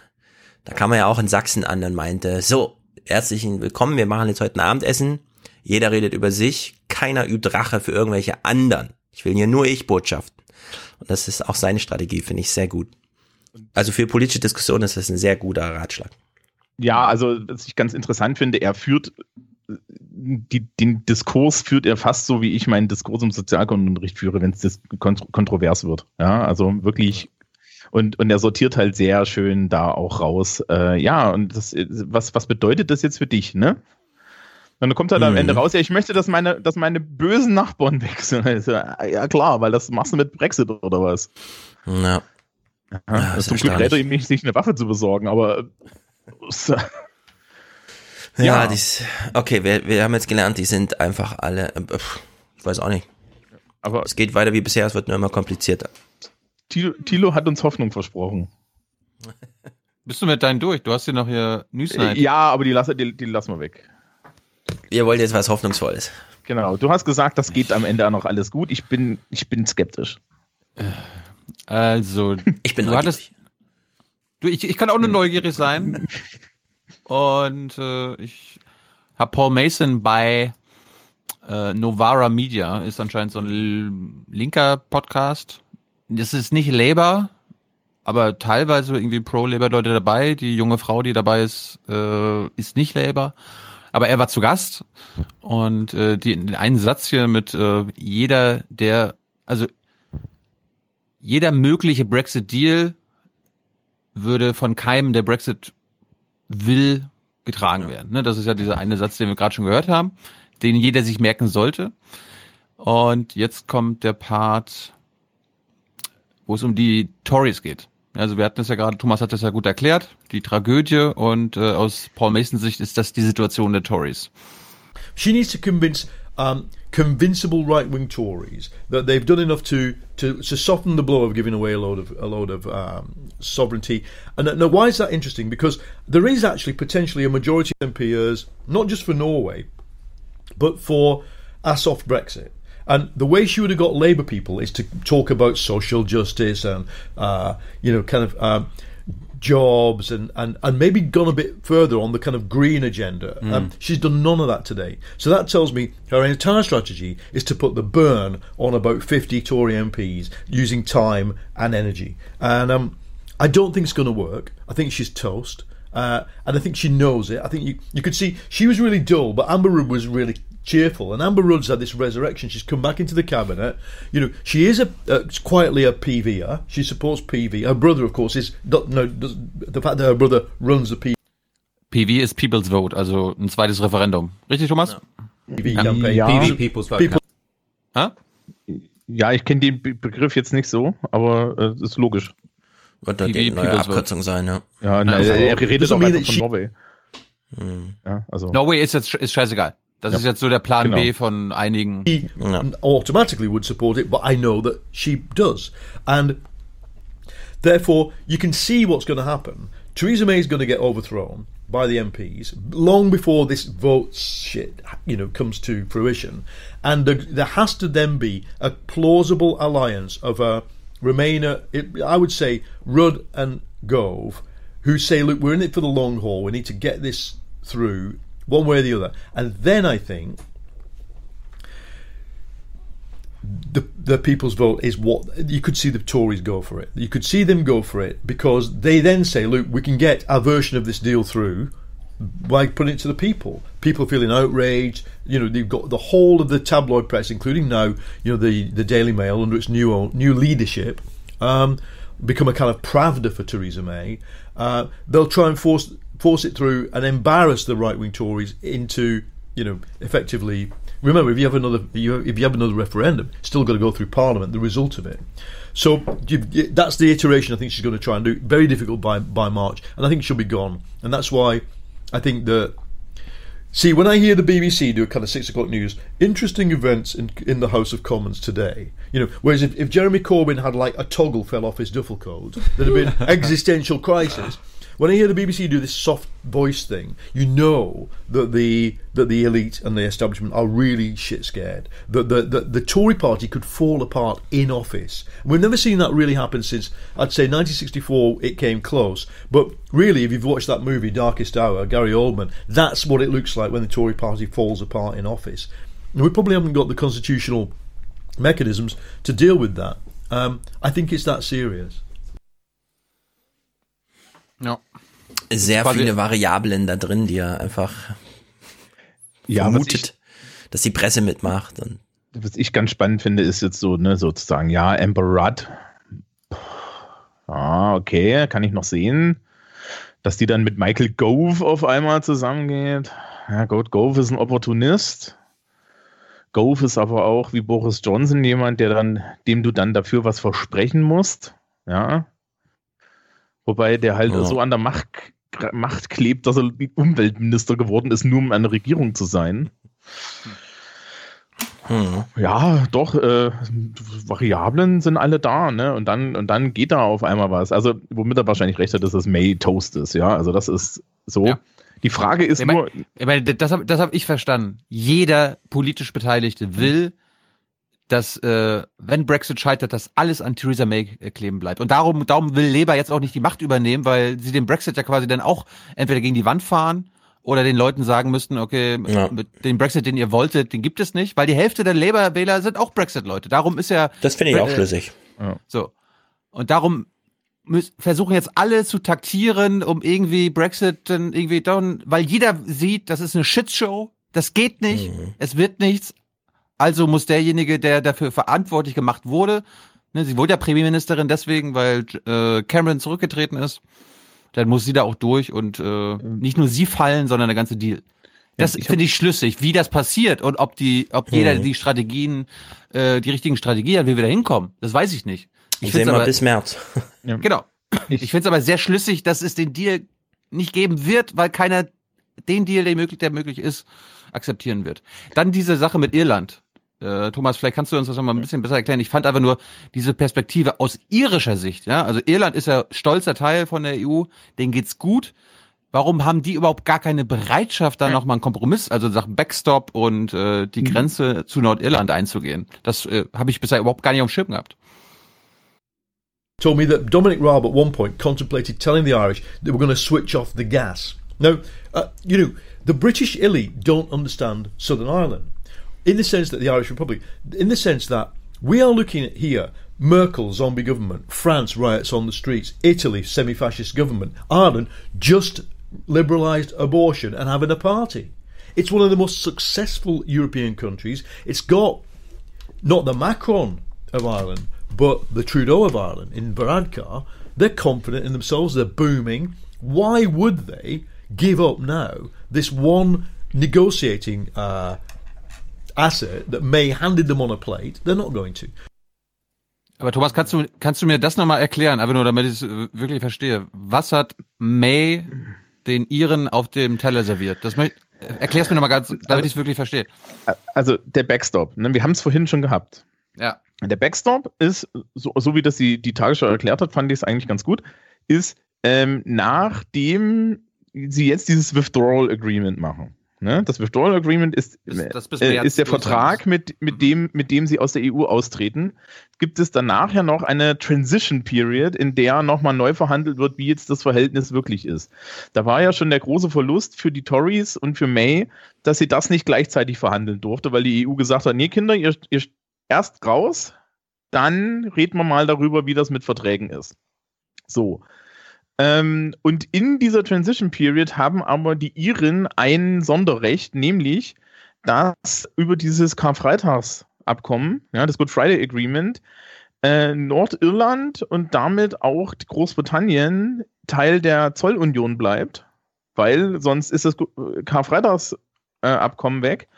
da kam er ja auch in Sachsen an und meinte, so, herzlichen Willkommen, wir machen jetzt heute ein Abendessen. Jeder redet über sich, keiner übt Rache für irgendwelche anderen. Ich will hier nur ich Botschaften. Und das ist auch seine Strategie, finde ich sehr gut. Also für politische Diskussionen ist das ein sehr guter Ratschlag. Ja, also was ich ganz interessant finde, er führt die, den Diskurs führt er fast so, wie ich meinen Diskurs im Sozialkundenunterricht führe, wenn es dis- kont kontrovers wird. Ja, also wirklich. Und, und er sortiert halt sehr schön da auch raus. Äh, ja, und das, was, was bedeutet das jetzt für dich, ne? Und dann kommt halt am Mhm. Ende raus, ja, ich möchte, dass meine, dass meine bösen Nachbarn wechseln. Also, ja, klar, weil das machst du mit Brexit oder was? Ja. Ja, das das zum Glück rät ihm nicht, sich eine Waffe zu besorgen, aber äh, Ja, Ja. dies, okay, wir, wir haben jetzt gelernt, die sind einfach alle, äh, ich weiß auch nicht. Aber es geht weiter wie bisher, es wird nur immer komplizierter. Thilo, Thilo hat uns Hoffnung versprochen. Bist du mit deinen durch? Du hast hier noch hier News Äh, Night. Ja, aber die, lasse, die, die lassen wir weg. Ihr wollt jetzt was Hoffnungsvolles. Genau. Du hast gesagt, das geht am Ende auch noch alles gut. Ich bin, ich bin skeptisch. Also, ich bin du hattest, du, ich, ich kann auch nur neugierig sein. Und äh, ich habe Paul Mason bei äh, Novara Media, ist anscheinend so ein linker Podcast. Das ist nicht Labour, aber teilweise irgendwie Pro-Labour-Leute dabei. Die junge Frau, die dabei ist, äh, ist nicht Labour. Aber er war zu Gast und äh, die, den einen Satz hier mit äh, jeder, der, also jeder mögliche Brexit-Deal würde von keinem, der Brexit will, getragen werden. Ne? Das ist ja dieser eine Satz, den wir gerade schon gehört haben, den jeder sich merken sollte. Und jetzt kommt der Part, wo es um die Tories geht. Also wir hatten es ja gerade, Thomas hat das ja gut erklärt, die Tragödie und äh, aus Paul Masons Sicht ist das die Situation der Tories. She needs to convince um, convincible right-wing Tories that they've done enough to, to to soften the blow of giving away a load of a load of um, sovereignty. And uh, now, why is that interesting? Because there is actually potentially a majority of MPs, not just for Norway, but for a soft Brexit. And the way she would have got Labour people is to talk about social justice and, uh, you know, kind of um, jobs and, and, and maybe gone a bit further on the kind of green agenda. Mm. Um, she's done none of that today. So that tells me her entire strategy is to put the burn on about 50 Tory MPs using time and energy. And um, I don't think it's going to work. I think she's toast. Uh, and I think she knows it. I think you, you could see she was really dull, but Amber Rudd was really cheerful. And Amber Rudd's had this resurrection. She's come back into the cabinet. You know, she is a uh, quietly a PVer. She supports PV. Her brother, of course, is no the fact that her brother runs the PV. PV ist People's Vote, also ein zweites Referendum. Richtig, Thomas? PV campaign. Ja. PV, People's Vote. People, Ha? Ja, ich kenne den Be Begriff jetzt nicht so, aber äh, ist logisch. Wird da die neue Abkürzung sein, ja. Ja, na, Also, er redet das auch ist einfach mir- von Norway. Hm. Ja, also. Norway ist jetzt ist scheißegal. Das Ja. ist jetzt so der Plan Genau. B von einigen. He automatically would support it, but I know that she does. And therefore, you can see what's going to happen. Theresa May is going to get overthrown by the MPs long before this vote shit, you know, comes to fruition. And there, there has to then be a plausible alliance of a Remainer, it, I would say, Rudd and Gove, who say, look, we're in it for the long haul. We need to get this through one way or the other. And then I think the the people's vote is what you could see the Tories go for it. You could see them go for it because they then say, "Look, we can get our version of this deal through by putting it to the people." People feeling outraged. You know, they've got the whole of the tabloid press, including now, you know, the the Daily Mail under its new new leadership, um, become a kind of Pravda for Theresa May. Uh, they'll try and force force it through and embarrass the right wing Tories into, you know, effectively remember if you have another if you have another referendum, it's still got to go through Parliament. The result of it. So that's the iteration I think she's going to try and do. Very difficult by by March, and I think she'll be gone. And that's why I think that. See, when I hear the BBC do a kind of six o'clock news, interesting events in in the House of Commons today. You know, whereas if, if Jeremy Corbyn had like a toggle fell off his duffel coat, there'd have been existential crisis. When I hear the BBC do this soft voice thing, you know that the that the elite and the establishment are really shit scared. That the, the the Tory party could fall apart in office. We've never seen that really happen since I'd say 1964. It came close, but really, if you've watched that movie Darkest Hour, Gary Oldman, that's what it looks like when the Tory party falls apart in office. And we probably haven't got the constitutional mechanisms to deal with that. Um, I think it's that serious. Ja. Sehr viele Variablen da drin, die er einfach Ja, vermutet, dass die Presse mitmacht. Und was ich ganz spannend finde, ist jetzt so, ne, sozusagen, ja, Amber Rudd. Ah, okay, kann ich noch sehen. Dass die dann mit Michael Gove auf einmal zusammengeht. Ja, gut, Gove ist ein Opportunist. Gove ist aber auch wie Boris Johnson jemand, der dann, dem du dann dafür was versprechen musst. Ja. Wobei der halt Ja. so an der Macht, Macht klebt, dass er Umweltminister geworden ist, nur um der Regierung zu sein. hm. Ja, doch, äh, Variablen sind alle da, ne? Und dann, und dann geht da auf einmal was. Also, womit er wahrscheinlich recht hat, dass das May Toast ist, ja. Also das ist so. Die Frage ist Ich nur, meine, ich meine, das habe das hab ich verstanden. Jeder politisch Beteiligte will, dass, äh, wenn Brexit scheitert, dass alles an Theresa May äh, kleben bleibt. Und darum, darum will Labour jetzt auch nicht die Macht übernehmen, weil sie den Brexit ja quasi dann auch entweder gegen die Wand fahren oder den Leuten sagen müssten, okay, Ja. mit dem Brexit, den ihr wolltet, den gibt es nicht, weil die Hälfte der Labour-Wähler sind auch Brexit-Leute. Darum ist ja. Das finde ich auch äh, schlüssig. So. Und darum müß, versuchen jetzt alle zu taktieren, um irgendwie Brexit dann irgendwie dann, weil jeder sieht, das ist eine Shitshow, das geht nicht, es wird nichts. Also muss derjenige, der dafür verantwortlich gemacht wurde, ne, sie wurde ja Premierministerin deswegen, weil äh, Cameron zurückgetreten ist, dann muss sie da auch durch und äh, nicht nur sie fallen, sondern der ganze Deal. Das ich hab- finde ich schlüssig, wie das passiert und ob die, ob jeder Mhm. die Strategien, äh, die richtigen Strategien hat, wie wir da hinkommen. Das weiß ich nicht. Ich Ich sehe mal bis März. Genau. Ich finde es aber sehr schlüssig, dass es den Deal nicht geben wird, weil keiner den Deal, der möglich, der möglich ist, akzeptieren wird. Dann diese Sache mit Irland. Äh, Thomas, vielleicht kannst du uns das noch mal ein bisschen besser erklären. Ich fand einfach nur diese Perspektive aus irischer Sicht. Ja? Also Irland ist ja stolzer Teil von der EU, denen geht's gut. Warum haben die überhaupt gar keine Bereitschaft, da noch mal einen Kompromiss, also Sachen Backstop und äh, die Grenze zu Nordirland einzugehen? Das äh, habe ich bisher überhaupt gar nicht auf dem Schirm gehabt. told me that Dominic Raab at one point contemplated telling the Irish they were going to switch off the gas. Now, uh, you know, the British elite don't understand Southern Ireland in the sense that the Irish Republic, in the sense that we are looking at here Merkel zombie government, France riots on the streets, Italy semi fascist government, Ireland just liberalised abortion and having a party. It's one of the most successful European countries. It's got not the Macron of Ireland, but the Trudeau of Ireland in Varadkar. They're confident in themselves, they're booming. Why would they give up now this one negotiating uh, asset that May handed them on a plate? They're not going to. Aber Thomas, kannst du, kannst du mir das nochmal erklären, einfach nur damit ich es wirklich verstehe. Was hat May den Iren auf dem Teller serviert? Das möcht, erklär's mir nochmal ganz, damit ich es wirklich verstehe. Also der Backstop, ne? wir haben es vorhin schon gehabt. Ja. Der Backstop ist, so, so wie das die, die Tagesschau erklärt hat, fand ich es eigentlich ganz gut, ist ähm, nachdem sie jetzt dieses Withdrawal Agreement machen. Ne? Das Withdrawal Agreement ist, das äh, März ist der Vertrag, mit, mit, dem, mit dem sie aus der EU austreten. Gibt es danach ja noch eine Transition Period, in der nochmal neu verhandelt wird, wie jetzt das Verhältnis wirklich ist. Da war ja schon der große Verlust für die Tories und für May, dass sie das nicht gleichzeitig verhandeln durfte, weil die EU gesagt hat, nee Kinder, ihr, ihr erst raus, dann reden wir mal darüber, wie das mit Verträgen ist. So. Ähm, und in dieser Transition Period haben aber die Iren ein Sonderrecht, nämlich, dass über dieses Karfreitagsabkommen, ja, das Good Friday Agreement, äh, Nordirland und damit auch Großbritannien Teil der Zollunion bleibt, weil sonst ist das Gu- Karfreitagsabkommen äh, weg.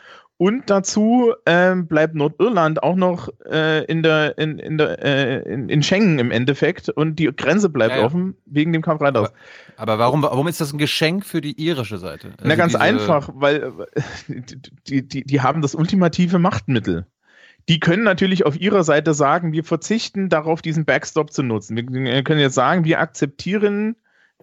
Und dazu ähm, bleibt Nordirland auch noch äh, in der in, in, der, äh, in, in Schengen im Endeffekt und die Grenze bleibt Ja, ja. offen wegen dem Karfreitags. Aber warum, warum ist das ein Geschenk für die irische Seite? Na Also ganz diese- einfach, weil die, die, die haben das ultimative Machtmittel. Die können natürlich auf ihrer Seite sagen, wir verzichten darauf, diesen Backstop zu nutzen. Wir können jetzt sagen, wir akzeptieren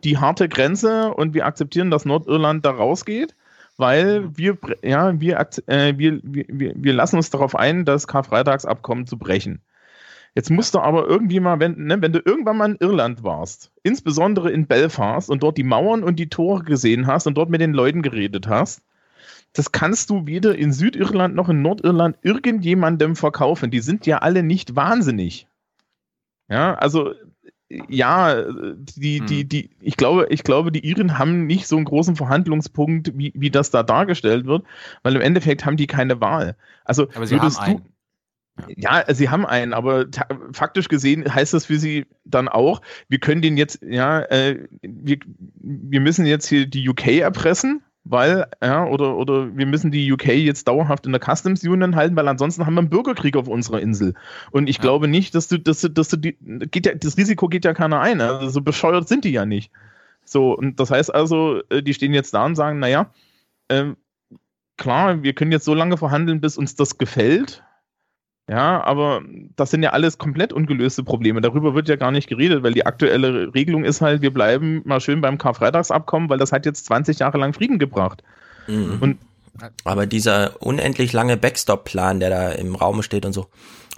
die harte Grenze und wir akzeptieren, dass Nordirland da rausgeht, weil wir, ja, wir, äh, wir, wir wir lassen uns darauf ein, das Karfreitagsabkommen zu brechen. Jetzt musst du aber irgendwie mal, wenn, ne, wenn du irgendwann mal in Irland warst, insbesondere in Belfast und dort die Mauern und die Tore gesehen hast und dort mit den Leuten geredet hast, das kannst du weder in Südirland noch in Nordirland irgendjemandem verkaufen. Die sind ja alle nicht wahnsinnig. Ja, also ja, die, die, die, ich glaube, ich glaube, die Iren haben nicht so einen großen Verhandlungspunkt, wie, wie das da dargestellt wird, weil im Endeffekt haben die keine Wahl. Also Aber sie haben einen. ja, sie haben einen, aber faktisch gesehen heißt das für sie dann auch, wir können den jetzt, ja, äh, wir, wir müssen jetzt hier die UK erpressen, weil, ja, oder, oder wir müssen die UK jetzt dauerhaft in der Customs Union halten, weil ansonsten haben wir einen Bürgerkrieg auf unserer Insel. Und ich glaube nicht, dass du, dass du, dass du die, geht ja, das Risiko geht ja keiner ein. Also so bescheuert sind die ja nicht. So, und das heißt also, äh, die stehen jetzt da und sagen, naja, ähm, klar, wir können jetzt so lange verhandeln, bis uns das gefällt. Ja, aber das sind ja alles komplett ungelöste Probleme. Darüber wird ja gar nicht geredet, weil die aktuelle Regelung ist halt, wir bleiben mal schön beim Karfreitagsabkommen, weil das hat jetzt 20 Jahre lang Frieden gebracht. Mhm. Und Aber dieser unendlich lange Backstop-Plan, der da im Raum steht und so,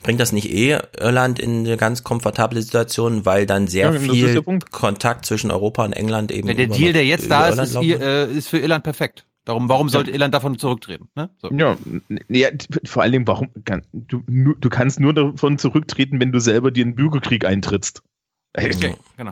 bringt das nicht eh Irland in eine ganz komfortable Situation, weil dann sehr Ja, der viel. Kontakt zwischen Europa und England eben Der über- Deal, der jetzt da ist, ist, äh, ist für Irland perfekt. Darum, warum sollte Irland davon zurücktreten? Ne? So. Ja, ja, vor allen Dingen, warum kann, du, du kannst nur davon zurücktreten, wenn du selber dir einen Bürgerkrieg eintrittst. Okay, genau.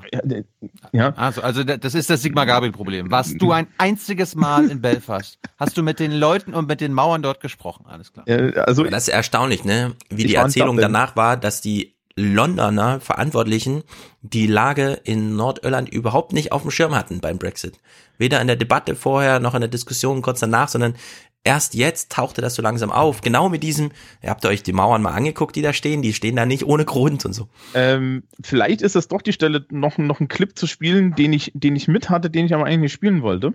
Ja. Also, also da- das ist das Sigmar Gabriel-Problem. Warst du ein einziges Mal in Belfast? Hast du mit den Leuten und mit den Mauern dort gesprochen? Alles klar. also das ist erstaunlich, ne? Wie die Erzählung danach war, dass die Londoner Verantwortlichen die Lage in Nordirland überhaupt nicht auf dem Schirm hatten beim Brexit. Weder in der Debatte vorher noch in der Diskussion kurz danach, sondern erst jetzt tauchte das so langsam auf. Genau mit diesem, ihr habt euch die Mauern mal angeguckt, die da stehen, die stehen da nicht ohne Grund und so. Ähm, vielleicht ist es doch die Stelle, noch, noch einen Clip zu spielen, den ich, den ich mit hatte, den ich aber eigentlich nicht spielen wollte.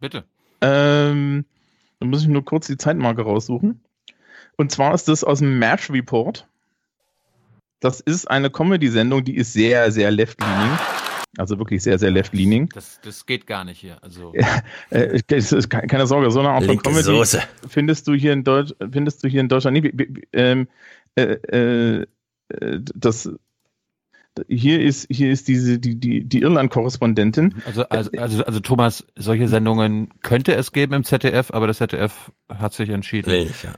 Bitte. Ähm, dann muss ich nur kurz die Zeitmarke raussuchen. Und zwar ist das aus dem MASH Report. Das ist eine Comedy-Sendung, die ist sehr, sehr left-leaning. Also wirklich sehr, sehr left-leaning. Das, das geht gar nicht hier. Also Äh, ke- keine Sorge, so eine Art von Comedy Soße. findest du hier in Deutsch, findest du hier in Deutschland nicht. Wie- Ähm, äh, äh, äh, das hier ist hier ist diese die die die Irland-Korrespondentin. Also, also, also, also Thomas, solche Sendungen könnte es geben im ZDF, aber das ZDF hat sich entschieden, ja.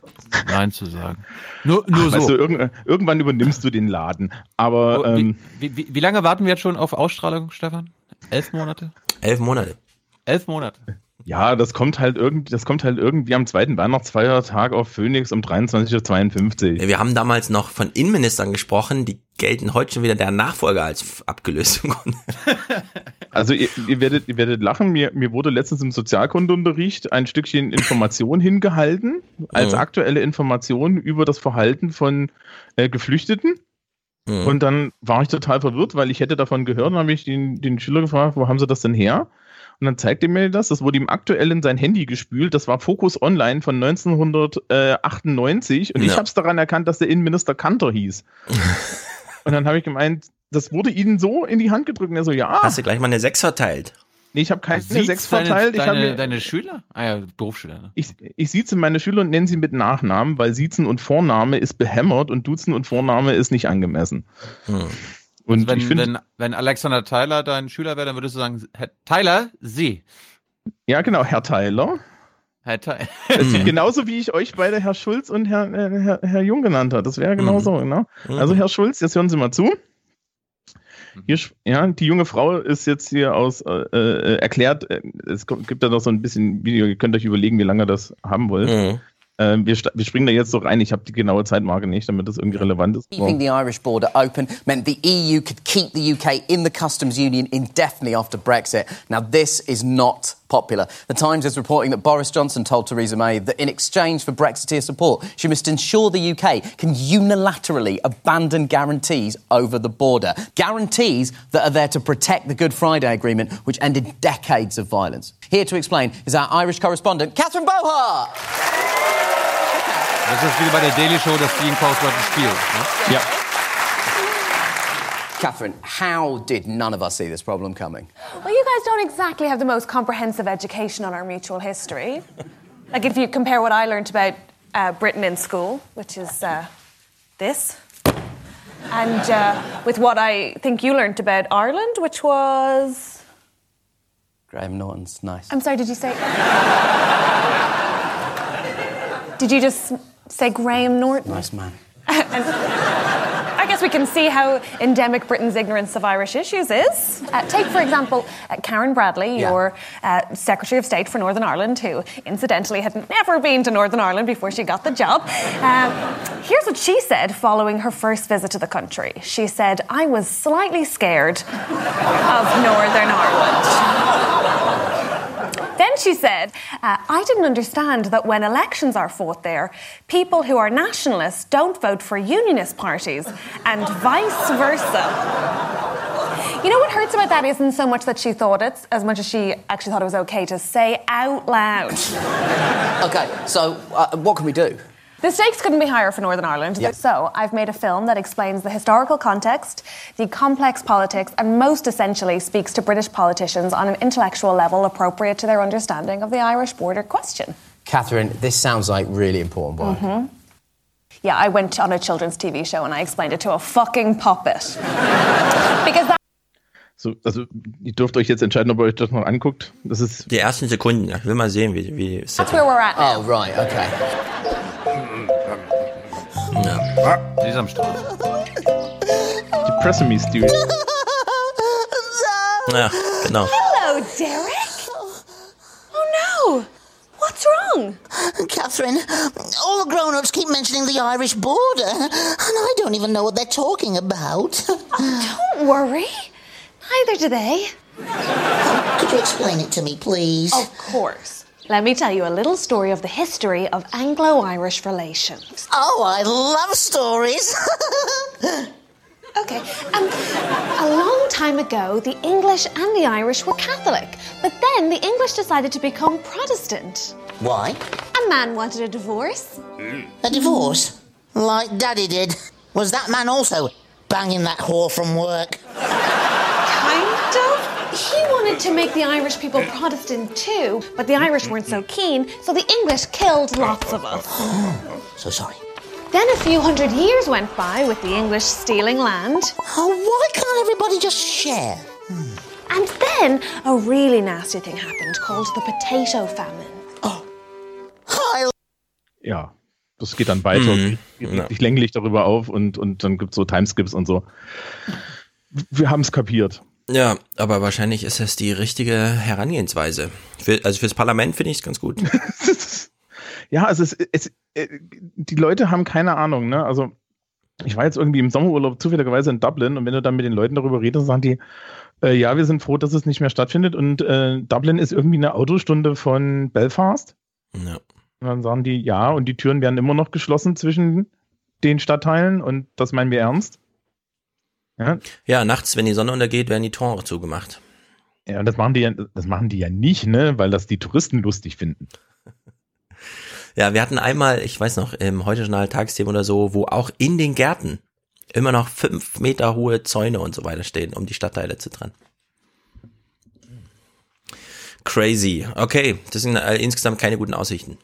Nein zu sagen. Nur, nur Ach, weißt so. du, irgend, irgendwann übernimmst du den Laden. Aber Oh, ähm, wie, wie, wie lange warten wir jetzt schon auf Ausstrahlung, Stefan? Elf Monate? Elf Monate. Elf Monate. ja, das kommt halt irgendwie, das kommt halt irgendwie am zweiten Weihnachtsfeiertag auf Phoenix um 23.52 Uhr. Wir haben damals noch von Innenministern gesprochen, die gelten heute schon wieder der Nachfolger als abgelöst. Also ihr, ihr, werdet, ihr werdet lachen, mir, mir wurde letztens im Sozialkundeunterricht ein Stückchen Information hingehalten, als Mhm. aktuelle Information über das Verhalten von äh, Geflüchteten. Mhm. Und dann war ich total verwirrt, weil ich hätte davon gehört und habe ich den, den Schüler gefragt, wo haben sie das denn her? Und dann zeigte er mir das, das wurde ihm aktuell in sein Handy gespült, das war Focus Online von 1998 und ich Ja. habe es daran erkannt, dass der Innenminister Kanter hieß. und dann habe ich gemeint, das wurde ihnen so in die Hand gedrückt und er so, ja. Hast du gleich mal eine Sechs verteilt? Nee, ich habe keine Sieht's sechs deine, verteilt. ich, hab deine, mir, deine Schüler? Ah ja, Berufsschüler. Ne? ich, ich sieze meine Schüler und nenne sie mit Nachnamen, weil Siezen und Vorname ist behämmert und Duzen und Vorname ist nicht angemessen. Hm. Und Also wenn, ich finde, wenn, wenn Alexander Tyler dein Schüler wäre, dann würdest du sagen, Herr Tyler, Sie. ja genau, Herr Tyler. Genauso wie ich euch beide Herr Schulz und Herr, äh, Herr, Herr Jung genannt habe. Das wäre genau Mhm. so, genau. Mhm. Also Herr Schulz, jetzt hören Sie mal zu. Hier, sch- ja, die junge Frau ist jetzt hier aus äh, äh, erklärt, äh, es gibt da noch so ein bisschen Video, ihr könnt euch überlegen, wie lange ihr das haben wollt. Mhm. Ähm, wir, wir springen da jetzt so rein, ich habe die genaue Zeitmarke nicht, damit das irgendwie relevant ist. Keeping the Irish border open meant the EU could keep the UK in the customs union indefinitely after Brexit. Now, this is not popular. The Times is reporting that Boris Johnson told Theresa May that in exchange for Brexiteer support, she must ensure the UK can unilaterally abandon guarantees over the border. Guarantees that are there to protect the Good Friday Agreement, which ended decades of violence. Here to explain is our Irish correspondent, Catherine Bohart. Das ist wie bei der Daily Show, das Dean Correspondent spielt. Ne? Ja. Catherine, how did none of us see this problem coming? Well, you guys don't exactly have the most comprehensive education on our mutual history. like, if you compare what I learnt about uh, Britain in school, which is uh, this, and uh, with what I think you learnt about Ireland, which was. Graham Norton's nice. I'm sorry, did you say. did you just say Graham Norton? Nice man. I guess we can see how endemic Britain's ignorance of Irish issues is. Uh, take, for example, uh, Karen Bradley, Yeah. your uh, Secretary of State for Northern Ireland, who incidentally had never been to Northern Ireland before she got the job. Um, here's what she said following her first visit to the country. She said, I was slightly scared of Northern Ireland. Then she said, uh, I didn't understand that when elections are fought there, people who are nationalists don't vote for unionist parties, and vice versa. You know what hurts about that isn't so much that she thought it, as much as she actually thought it was okay to say out loud. Okay, so uh, what can we do? The stakes couldn't be higher for Northern Ireland. Yeah. So I've made a film that explains the historical context, the complex politics, and most essentially speaks to British politicians on an intellectual level appropriate to their understanding of the Irish border question. Catherine, this sounds like really important work. Mhm. Yeah, I went on a children's TV show and I explained it to a fucking puppet. because that So, also, ihr dürft euch jetzt entscheiden, ob ihr euch das noch anguckt. Das ist Die ersten Sekunden, ich will mal sehen, wie, wie that's where we're at now. Oh, right, okay. Sesamstraße. die Pressemy Studios. Ja, genau. Hello, Derek. Oh no. What's wrong? Catherine, all the grown ups keep mentioning the Irish border, and I don't even know what they're talking about. Oh, don't worry. Neither do they. Could you explain it to me, please? Of course. Let me tell you a little story of the history of Anglo Irish relations. Oh, I love stories. Okay. Um, a long time ago, the English and the Irish were Catholic, but then the English decided to become Protestant. Why? A man wanted a divorce. A divorce? Like Daddy did. Was that man also banging that whore from work? Kind of. He wanted to make the Irish people Protestant too, but the Irish weren't so keen, so the English killed lots of us. so sorry. Then a few hundred years went by with the English stealing land. Oh, why can't everybody just share? And then a really nasty thing happened called the potato famine. Ja, das geht dann weiter. Mhm. Ich, Ja. ich lenke dich darüber auf und, und dann gibt's so Timeskips und so. Wir haben es kapiert. Ja, aber wahrscheinlich ist das die richtige Herangehensweise. Für, also fürs Parlament finde ich es ganz gut. Ja, also es, es, äh, die Leute haben keine Ahnung, ne? Also ich war jetzt irgendwie im Sommerurlaub zufälligerweise in Dublin und wenn du dann mit den Leuten darüber redest, sagen die, äh, ja, wir sind froh, dass es nicht mehr stattfindet und äh, Dublin ist irgendwie eine Autostunde von Belfast. Ja. Und dann sagen die, ja, und die Türen werden immer noch geschlossen zwischen den Stadtteilen und das meinen wir ernst. Ja, Ja, nachts, wenn die Sonne untergeht, werden die Tore zugemacht. ja und das machen die ja, das machen die ja nicht, ne, weil das die Touristen lustig finden. Ja, wir hatten einmal, ich weiß noch, im Heute-Journal Tagesthemen oder so, wo auch in den Gärten immer noch fünf Meter hohe Zäune und so weiter stehen, um die Stadtteile zu trennen. Crazy. Okay, das sind äh, insgesamt keine guten Aussichten.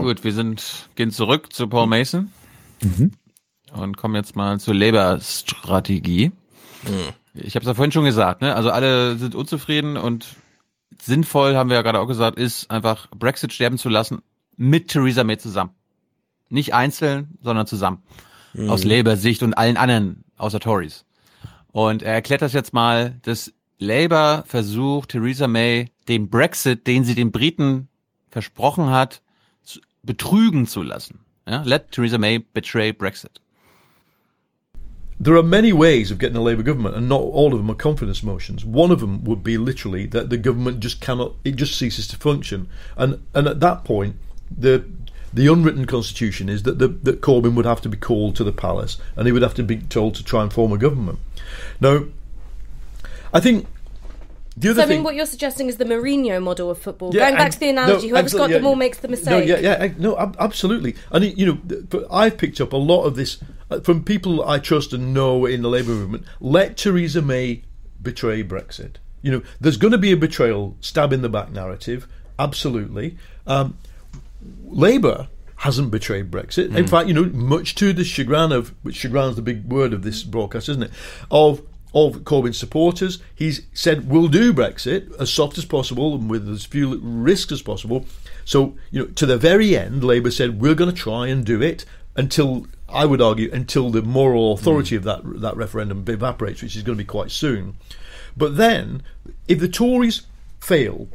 Gut, wir sind, gehen zurück zu Paul Mason und kommen jetzt mal zur Labour-Strategie. Ich habe es ja vorhin schon gesagt, ne? Also alle sind unzufrieden und sinnvoll, haben wir ja gerade auch gesagt, ist einfach Brexit sterben zu lassen mit Theresa May zusammen. Nicht einzeln, sondern zusammen. Mhm. Aus Labour-Sicht und allen anderen außer Tories. Und er erklärt das jetzt mal, dass Labour versucht, Theresa May den Brexit, den sie den Briten versprochen hat, betrügen zu lassen. Ja? Let Theresa May betray Brexit. There are many ways of getting a Labour government, and not all of them are confidence motions. One of them would be literally that the government just cannot, it just ceases to function, and and at that point, the the unwritten constitution is that the, that Corbyn would have to be called to the palace, and he would have to be told to try and form a government. Now, I think the other So I mean, what you're suggesting is the Mourinho model of football. Yeah, Going back to the analogy, no, whoever's got absolutely, them yeah. makes the No, mistake. yeah, yeah, I- no, absolutely. And it- you know, but I've picked up a lot of this uh, from people I trust and know in the Labour movement. Let Theresa May betray Brexit. You know, there's going to be a betrayal, stab in the back narrative. Absolutely. Um, Labour hasn't betrayed Brexit. In Mm. fact, you know, much to the chagrin of, which chagrin is the big word of this broadcast, isn't it? Of of Corbyn's supporters, he's said we'll do Brexit as soft as possible and with as few risks as possible. So, you know, to the very end, Labour said we're going to try and do it until I would argue until the moral authority hmm. of that that referendum evaporates, which is going to be quite soon. But then, if the Tories fail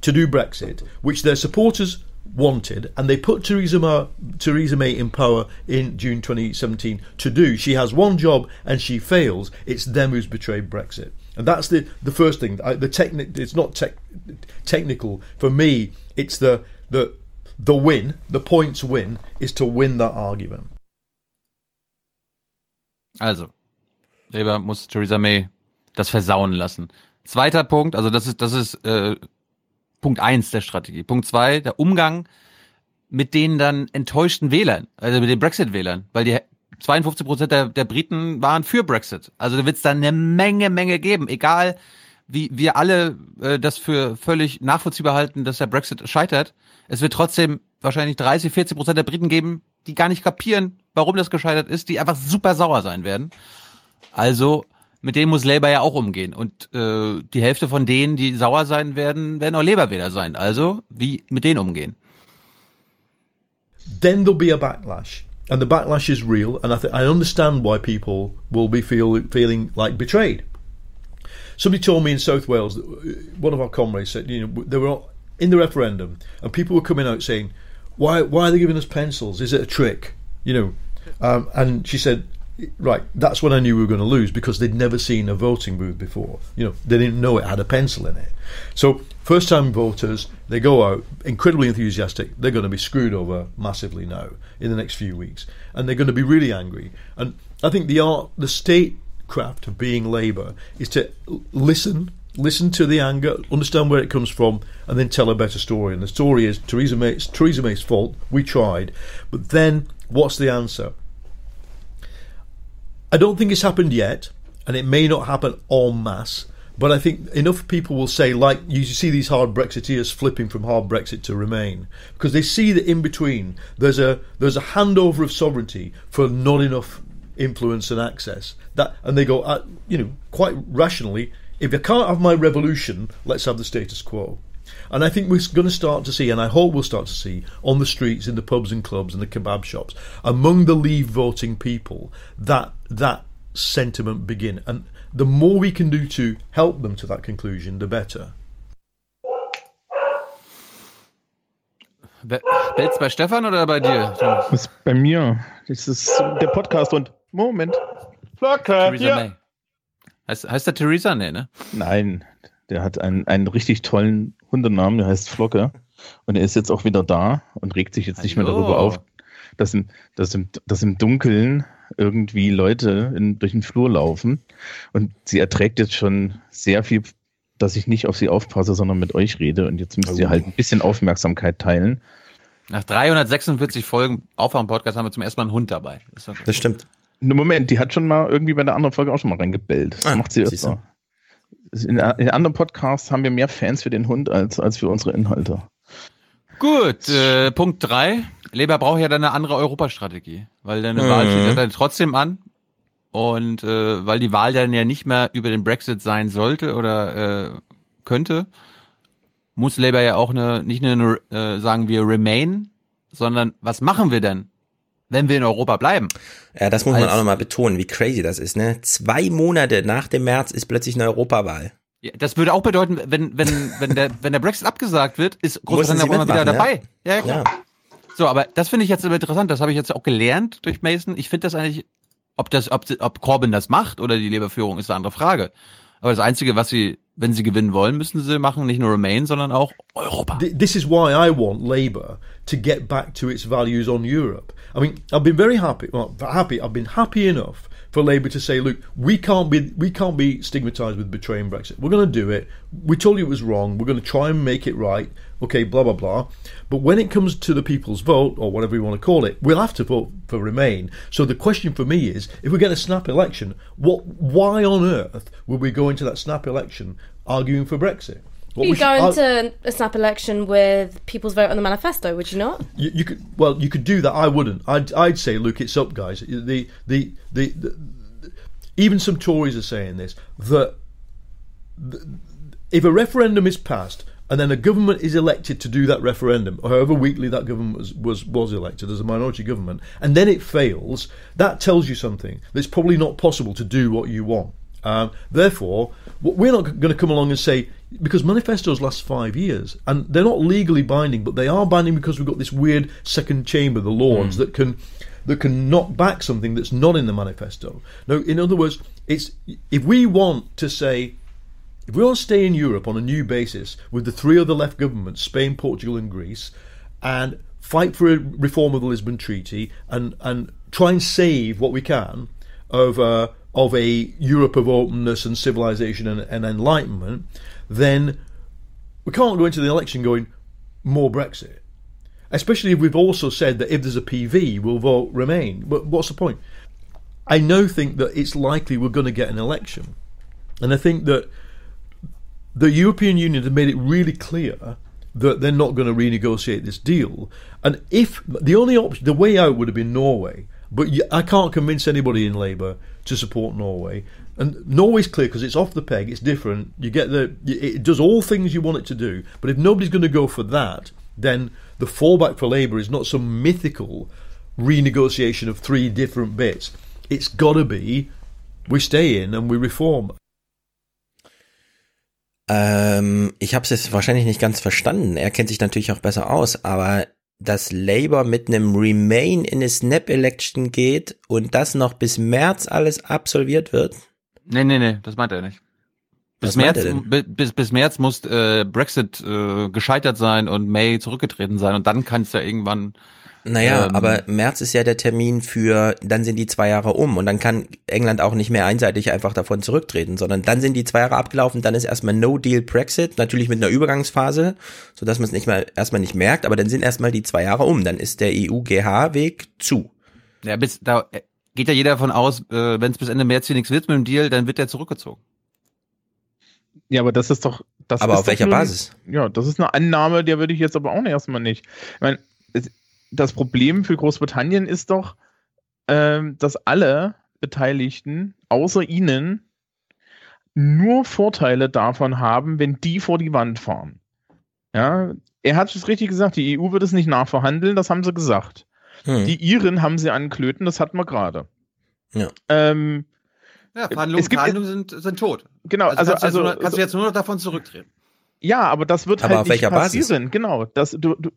to do Brexit, which their supporters wanted, and they put Theresa May, Theresa May in power in June 2017 to do. She has one job and she fails. It's them who's betrayed Brexit, and that's the the first thing. I, the technic, it's not tech, technical for me. It's the the the win, the points win, is to win that argument. Also, Labour muss Theresa May das versauen lassen. Zweiter Punkt, also das ist, das ist äh, Punkt eins der Strategie. Punkt zwei, der Umgang mit den dann enttäuschten Wählern, also mit den Brexit-Wählern, weil die 52 Prozent der, der Briten waren für Brexit. Also da wird es dann eine Menge, Menge geben, egal wie wir alle äh, das für völlig nachvollziehbar halten, dass der Brexit scheitert. Es wird trotzdem wahrscheinlich 30, 40 Prozent der Briten geben, die gar nicht kapieren, warum das gescheitert ist, die einfach super sauer sein werden. Also mit denen muss Labour ja auch umgehen. Und äh, die Hälfte von denen, die sauer sein werden, werden auch Labour-Wähler sein. Also wie mit denen umgehen. then there'll be a backlash, and the backlash is real. And I th- I understand why people will be feel feeling like betrayed. Somebody told me in South Wales that uh, one of our comrades said, you know, they were all in the referendum, and people were coming out saying, why why are they giving us pencils? Is it a trick? You know, um, and she said, right, that's when I knew we were going to lose because they'd never seen a voting booth before. You know, they didn't know it had a pencil in it. So first time voters, they go out incredibly enthusiastic. They're going to be screwed over massively now in the next few weeks, and they're going to be really angry. And I think the art, the statecraft of being Labour is to listen. Listen to the anger, understand where it comes from, and then tell a better story. And the story is Theresa May. Theresa May's fault. We tried, but then what's the answer? I don't think it's happened yet, and it may not happen en masse. But I think enough people will say, like you see these hard Brexiteers flipping from hard Brexit to Remain, because they see that in between there's a there's a handover of sovereignty for not enough influence and access. That and they go, uh, you know, quite rationally, if I can't have my revolution, let's have the status quo. And I think we're going to start to see, and I hope we'll start to see, on the streets, in the pubs and clubs, and the kebab shops, among the Leave voting people, that that sentiment begin. And the more we can do to help them to that conclusion, the better. Bellt's bei Stefan oder bei dir? Das ist bei mir. Das ist der Podcast und Moment. Flocke, Theresa ja. May. Heißt, heißt der Theresa? Nee, ne? Nein, der hat einen, einen richtig tollen Hundenamen, der heißt Flocke. Und er ist jetzt auch wieder da und regt sich jetzt nicht mehr darüber auf, dass im, dass im, dass im Dunkeln irgendwie Leute in, durch den Flur laufen. Und sie erträgt jetzt schon sehr viel, dass ich nicht auf sie aufpasse, sondern mit euch rede. Und jetzt müsst ihr halt ein bisschen Aufmerksamkeit teilen. Nach 346 Folgen Aufwachen-Podcast haben wir zum ersten Mal einen Hund dabei. Das, Das stimmt. Ne, Moment, die hat schon mal irgendwie bei der anderen Folge auch schon mal reingebellt. Das Ah, macht sie öfter. In, in anderen Podcasts haben wir mehr Fans für den Hund als, als für unsere Inhalte. Gut, äh, Punkt drei. Labour braucht ja dann eine andere Europastrategie, weil deine Mhm. Wahl steht ja dann trotzdem an. Und äh, weil die Wahl dann ja nicht mehr über den Brexit sein sollte oder äh, könnte, muss Labour ja auch eine, nicht eine, äh, sagen wir, Remain, sondern was machen wir denn, wenn wir in Europa bleiben? Ja, das muss man Als- auch nochmal betonen, wie crazy das ist, ne? Zwei Monate nach dem März ist plötzlich eine Europawahl. Ja, das würde auch bedeuten, wenn, wenn, wenn, der, wenn der Brexit abgesagt wird, ist Großbritannien wieder dabei. Ja, ja klar. Ja. So, aber das finde ich jetzt immer interessant. Das habe ich jetzt auch gelernt durch Mason. Ich finde das eigentlich, ob das, ob, ob Corbyn das macht oder die Labour-Führung, ist eine andere Frage. Aber das Einzige, was sie, wenn sie gewinnen wollen, müssen sie machen, nicht nur Remain, sondern auch Europa. Th- This is why I want Labour to get back to its values on Europe. I mean, I've been very happy. Well, happy. I've been happy enough for Labour to say, "Look, we can't be we can't be stigmatised with betraying Brexit. We're going to do it. We told you it was wrong. We're going to try and make it right. Okay, blah blah blah. But when it comes to the people's vote or whatever you want to call it, we'll have to vote for Remain. So the question for me is, if we get a snap election, what? Why on earth would we go into that snap election arguing for Brexit? What you we should- go into a snap election with people's vote on the manifesto, would you not? you, you could well you could do that i wouldn't i'd, I'd say look it's up guys the the, the the even some tories are saying this that if a referendum is passed and then a government is elected to do that referendum, or however weakly that government was, was, was elected as a minority government, and then it fails, that tells you something. it's probably not possible to do what you want. Um, therefore, we're not going to come along and say because manifestos last five years and they're not legally binding, but they are binding because we've got this weird second chamber, the Lords, that can that can knock back something that's not in the manifesto. No, in other words, it's if we want to say if we want to stay in Europe on a new basis with the three other left governments, Spain, Portugal, and Greece, and fight for a reform of the Lisbon Treaty and, and try and save what we can of, uh, of a Europe of openness and civilization and, and enlightenment, then we can't go into the election going more Brexit. Especially if we've also said that if there's a PV, we'll vote Remain. But what's the point? I now think that it's likely we're going to get an election. And I think that the European Union have made it really clear that they're not going to renegotiate this deal. And if the only option, the way out would have been Norway, but I can't convince anybody in Labour to support Norway. And Norway's clear because it's off the peg, it's different. You get the, it does all things you want it to do. But if nobody's going to go for that, then the fallback for Labour is not some mythical renegotiation of three different bits. It's got to be we stay in and we reform. Ähm, ich habe es jetzt wahrscheinlich nicht ganz verstanden. Er kennt sich natürlich auch besser aus, aber dass Labour mit einem Remain in eine Snap-Election geht und das noch bis März alles absolviert wird? Nee, nee, nee, das meint er nicht. Bis Was März, bis, bis März muss äh, Brexit äh, gescheitert sein und May zurückgetreten sein und dann kann es ja irgendwann. Naja, ähm, aber März ist ja der Termin für, dann sind die zwei Jahre um und dann kann England auch nicht mehr einseitig einfach davon zurücktreten, sondern dann sind die zwei Jahre abgelaufen, dann ist erstmal No-Deal Brexit, natürlich mit einer Übergangsphase, sodass man es nicht mal erstmal nicht merkt, aber dann sind erstmal die zwei Jahre um, dann ist der EU-GH-Weg zu. Ja, bis da äh, geht ja jeder davon aus, äh, wenn es bis Ende März hier nichts wird mit dem Deal, dann wird der zurückgezogen. Ja, aber das ist doch. Das Aber ist auf doch welcher nur- Basis? Ja, das ist eine Annahme, der würde ich jetzt aber auch erstmal nicht. Ich meine, es- das Problem für Großbritannien ist doch, ähm, dass alle Beteiligten außer ihnen nur Vorteile davon haben, wenn die vor die Wand fahren. Ja, er hat es richtig gesagt, die EU wird es nicht nachverhandeln, das haben sie gesagt. Hm. Die Iren haben sie anklöten, das hatten wir gerade. Ja. Ähm, Ja, Verhandlungen, es gibt- Verhandlungen sind, sind tot. Genau, also, also- kannst, du jetzt also- nur, noch- kannst du jetzt nur noch davon zurücktreten. Ja, aber das wird Aber halt auf nicht welcher Basis? passieren. Genau, das, du, du,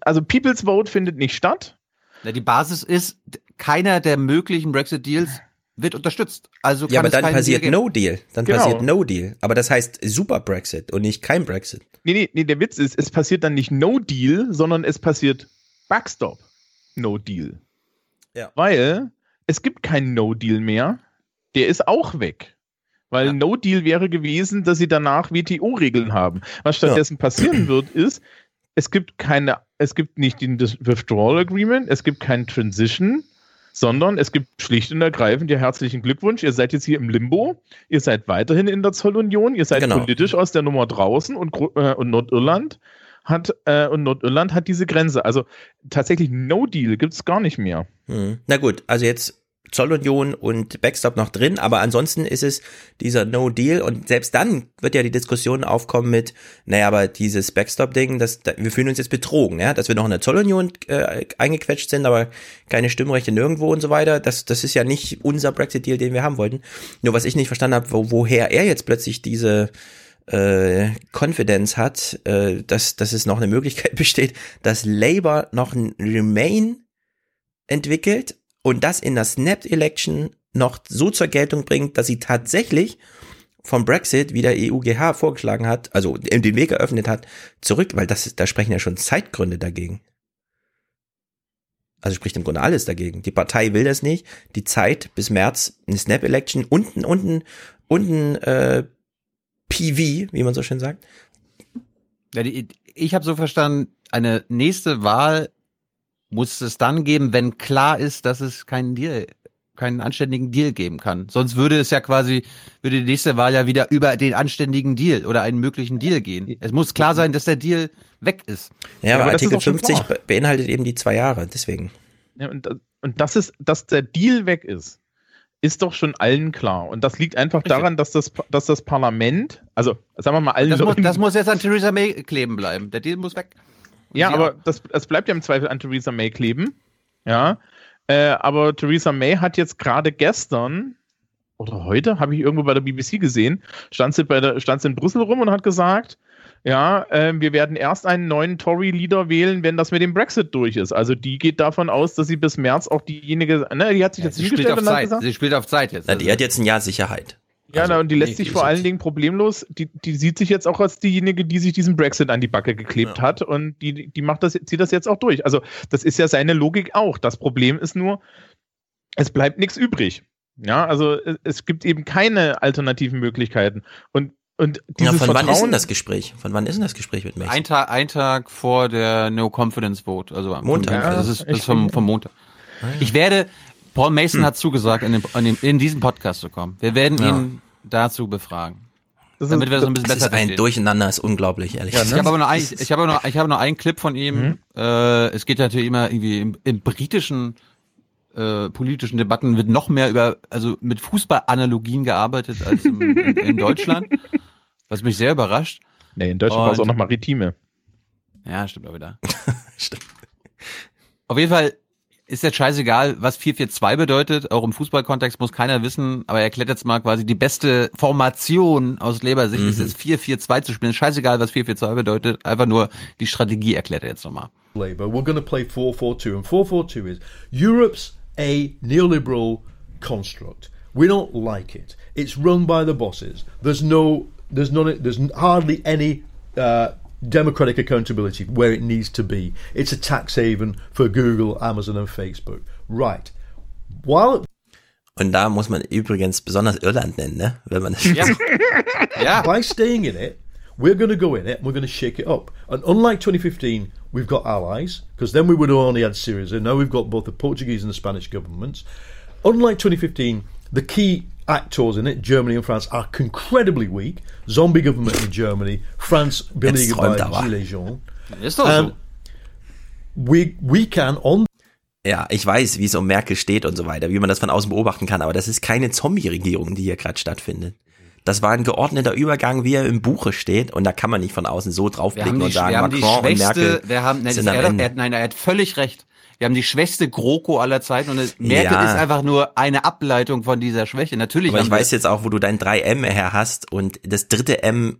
also People's Vote findet nicht statt. Ja, die Basis ist, keiner der möglichen Brexit-Deals wird unterstützt. Also kann Ja, aber es dann passiert Deal geben. No-Deal, dann Genau. passiert No-Deal, aber das heißt Super Brexit und nicht kein Brexit. Nee, nee, nee, der Witz ist, es passiert dann nicht No Deal, sondern es passiert Backstop. No Deal. Ja. Weil es gibt keinen No Deal mehr. Der ist auch weg. Weil No Deal wäre gewesen, dass sie danach WTO-Regeln haben. Was stattdessen passieren wird, ist, es gibt keine, es gibt nicht den das Withdrawal Agreement, es gibt kein Transition, sondern es gibt schlicht und ergreifend ja herzlichen Glückwunsch. Ihr seid jetzt hier im Limbo, ihr seid weiterhin in der Zollunion, ihr seid Genau. politisch aus der Nummer draußen und, äh, und Nordirland hat äh, und Nordirland hat diese Grenze. Also tatsächlich No Deal gibt es gar nicht mehr. Hm. Na gut, also jetzt Zollunion und Backstop noch drin, aber ansonsten ist es dieser No-Deal und selbst dann wird ja die Diskussion aufkommen mit, naja, aber dieses Backstop-Ding, das, da, wir fühlen uns jetzt betrogen, ja, dass wir noch in der Zollunion äh, eingequetscht sind, aber keine Stimmrechte nirgendwo und so weiter, das, das ist ja nicht unser Brexit-Deal, den wir haben wollten. Nur was ich nicht verstanden habe, wo, woher er jetzt plötzlich diese äh, Confidence hat, äh, dass, dass es noch eine Möglichkeit besteht, dass Labour noch ein Remain entwickelt und das in der Snapped Election noch so zur Geltung bringt, dass sie tatsächlich vom Brexit, wie der EUGH vorgeschlagen hat, also den Weg eröffnet hat, zurück, weil das, da sprechen ja schon Zeitgründe dagegen. Also spricht im Grunde alles dagegen. Die Partei will das nicht. Die Zeit bis März eine Snap-Election unten, unten, unten äh, PV, wie man so schön sagt. Ja, die, ich habe so verstanden, eine nächste Wahl muss es dann geben, wenn klar ist, dass es keinen Deal, keinen anständigen Deal geben kann. Sonst würde es ja quasi, würde die nächste Wahl ja wieder über den anständigen Deal oder einen möglichen Deal gehen. Es muss klar sein, dass der Deal weg ist. Ja, aber, aber Artikel doch schon 50 klar. be- beinhaltet eben die zwei Jahre, deswegen. Ja, und, und das ist, dass der Deal weg ist, ist doch schon allen klar. Und das liegt einfach daran, dass das, dass das Parlament, also sagen wir mal allen Das muss, das muss jetzt an Theresa May kleben bleiben. Der Deal muss weg. Ja, aber das, das bleibt ja im Zweifel an Theresa May kleben. Ja. Äh, aber Theresa May hat jetzt gerade gestern oder heute, habe ich irgendwo bei der BBC gesehen, stand sie, bei der, stand sie in Brüssel rum und hat gesagt, ja, äh, wir werden erst einen neuen Tory-Leader wählen, wenn das mit dem Brexit durch ist. Also die geht davon aus, dass sie bis März auch diejenige, ne, die hat sich jetzt Sie spielt auf Zeit. gesagt, Sie spielt auf Zeit jetzt. Na, die hat jetzt ein Jahr Sicherheit. Ja, Also, na, und die lässt nee, sich vor allen Dingen problemlos, die, die sieht sich jetzt auch als diejenige, die sich diesen Brexit an die Backe geklebt hat und die, die macht das, zieht das jetzt auch durch. Also, das ist ja seine Logik auch. Das Problem ist nur, es bleibt nichts übrig. Ja, also es, es gibt eben keine alternativen Möglichkeiten. Und, und Ja, dieses von wann Vertrauen, ist denn das Gespräch? Von wann ist denn das Gespräch mit May? Ein Tag, ein Tag vor der No Confidence Vote, also am Montag. Also das ist, Ja, das ist vom, vom Montag. Ich werde, Paul Mason Hm. hat zugesagt, in, dem, in, dem, in diesen Podcast zu kommen. Wir werden Ja. ihn dazu befragen. das Damit wir das ein bisschen Das besser ist ein verstehen. Durcheinander, ist unglaublich, ehrlich Ja, Ich ne? habe aber noch ein, ich habe noch, ich habe noch einen Clip von ihm. Mhm. Äh, es geht natürlich immer irgendwie im, im britischen äh, politischen Debatten wird noch mehr über, also mit Fußballanalogien gearbeitet als im, in, in Deutschland, was mich sehr überrascht. Nee, in Deutschland war es auch noch Maritime. Ja, stimmt auch wieder. Stimmt. Auf jeden Fall, ist jetzt scheißegal, was 4-4-2 bedeutet. Auch im Fußballkontext muss keiner wissen. Aber er erklärt jetzt mal quasi die beste Formation aus Labour-Sicht Mhm. ist es 4-4-2 zu spielen. Scheißegal, was 4-4-2 bedeutet. Einfach nur die Strategie erklärt er jetzt nochmal. Labour. We're going to play 4-4-2, and 4-4-2 is Europe's a neoliberal construct. We don't like it. It's run by the bosses. There's no, there's none, there's hardly any uh, democratic accountability where it needs to be. It's a tax haven for Google, Amazon, and Facebook. Right. While Und da muss man übrigens besonders Irland nennen, ne? Wenn man das Ja. ja. by staying in it, we're going to go in it and we're going to shake it up. And unlike 2015, we've got allies, because then we would have only had Syriza. Now we've got both the Portuguese and the Spanish governments. Unlike 2015, the key actors in it, Germany and France, are incredibly weak. Zombie government in Germany, France beleaguered by. Gilets jaunes. Ist doch And so. we, we can, on Ja, ich weiß, wie es um Merkel steht und so weiter, wie man das von außen beobachten kann, aber das ist keine Zombie-Regierung, die hier gerade stattfindet. Das war ein geordneter Übergang, wie er im Buche steht, und da kann man nicht von außen so draufblicken und sagen, wir haben die Macron und Merkel wir haben, nein, sind am er, Ende. er, nein, er hat völlig recht. Wir haben die schwächste GroKo aller Zeiten und es- Merkel Ja. ist einfach nur eine Ableitung von dieser Schwäche. Natürlich Aber ich weiß jetzt auch, wo du dein 3M her hast und das dritte M,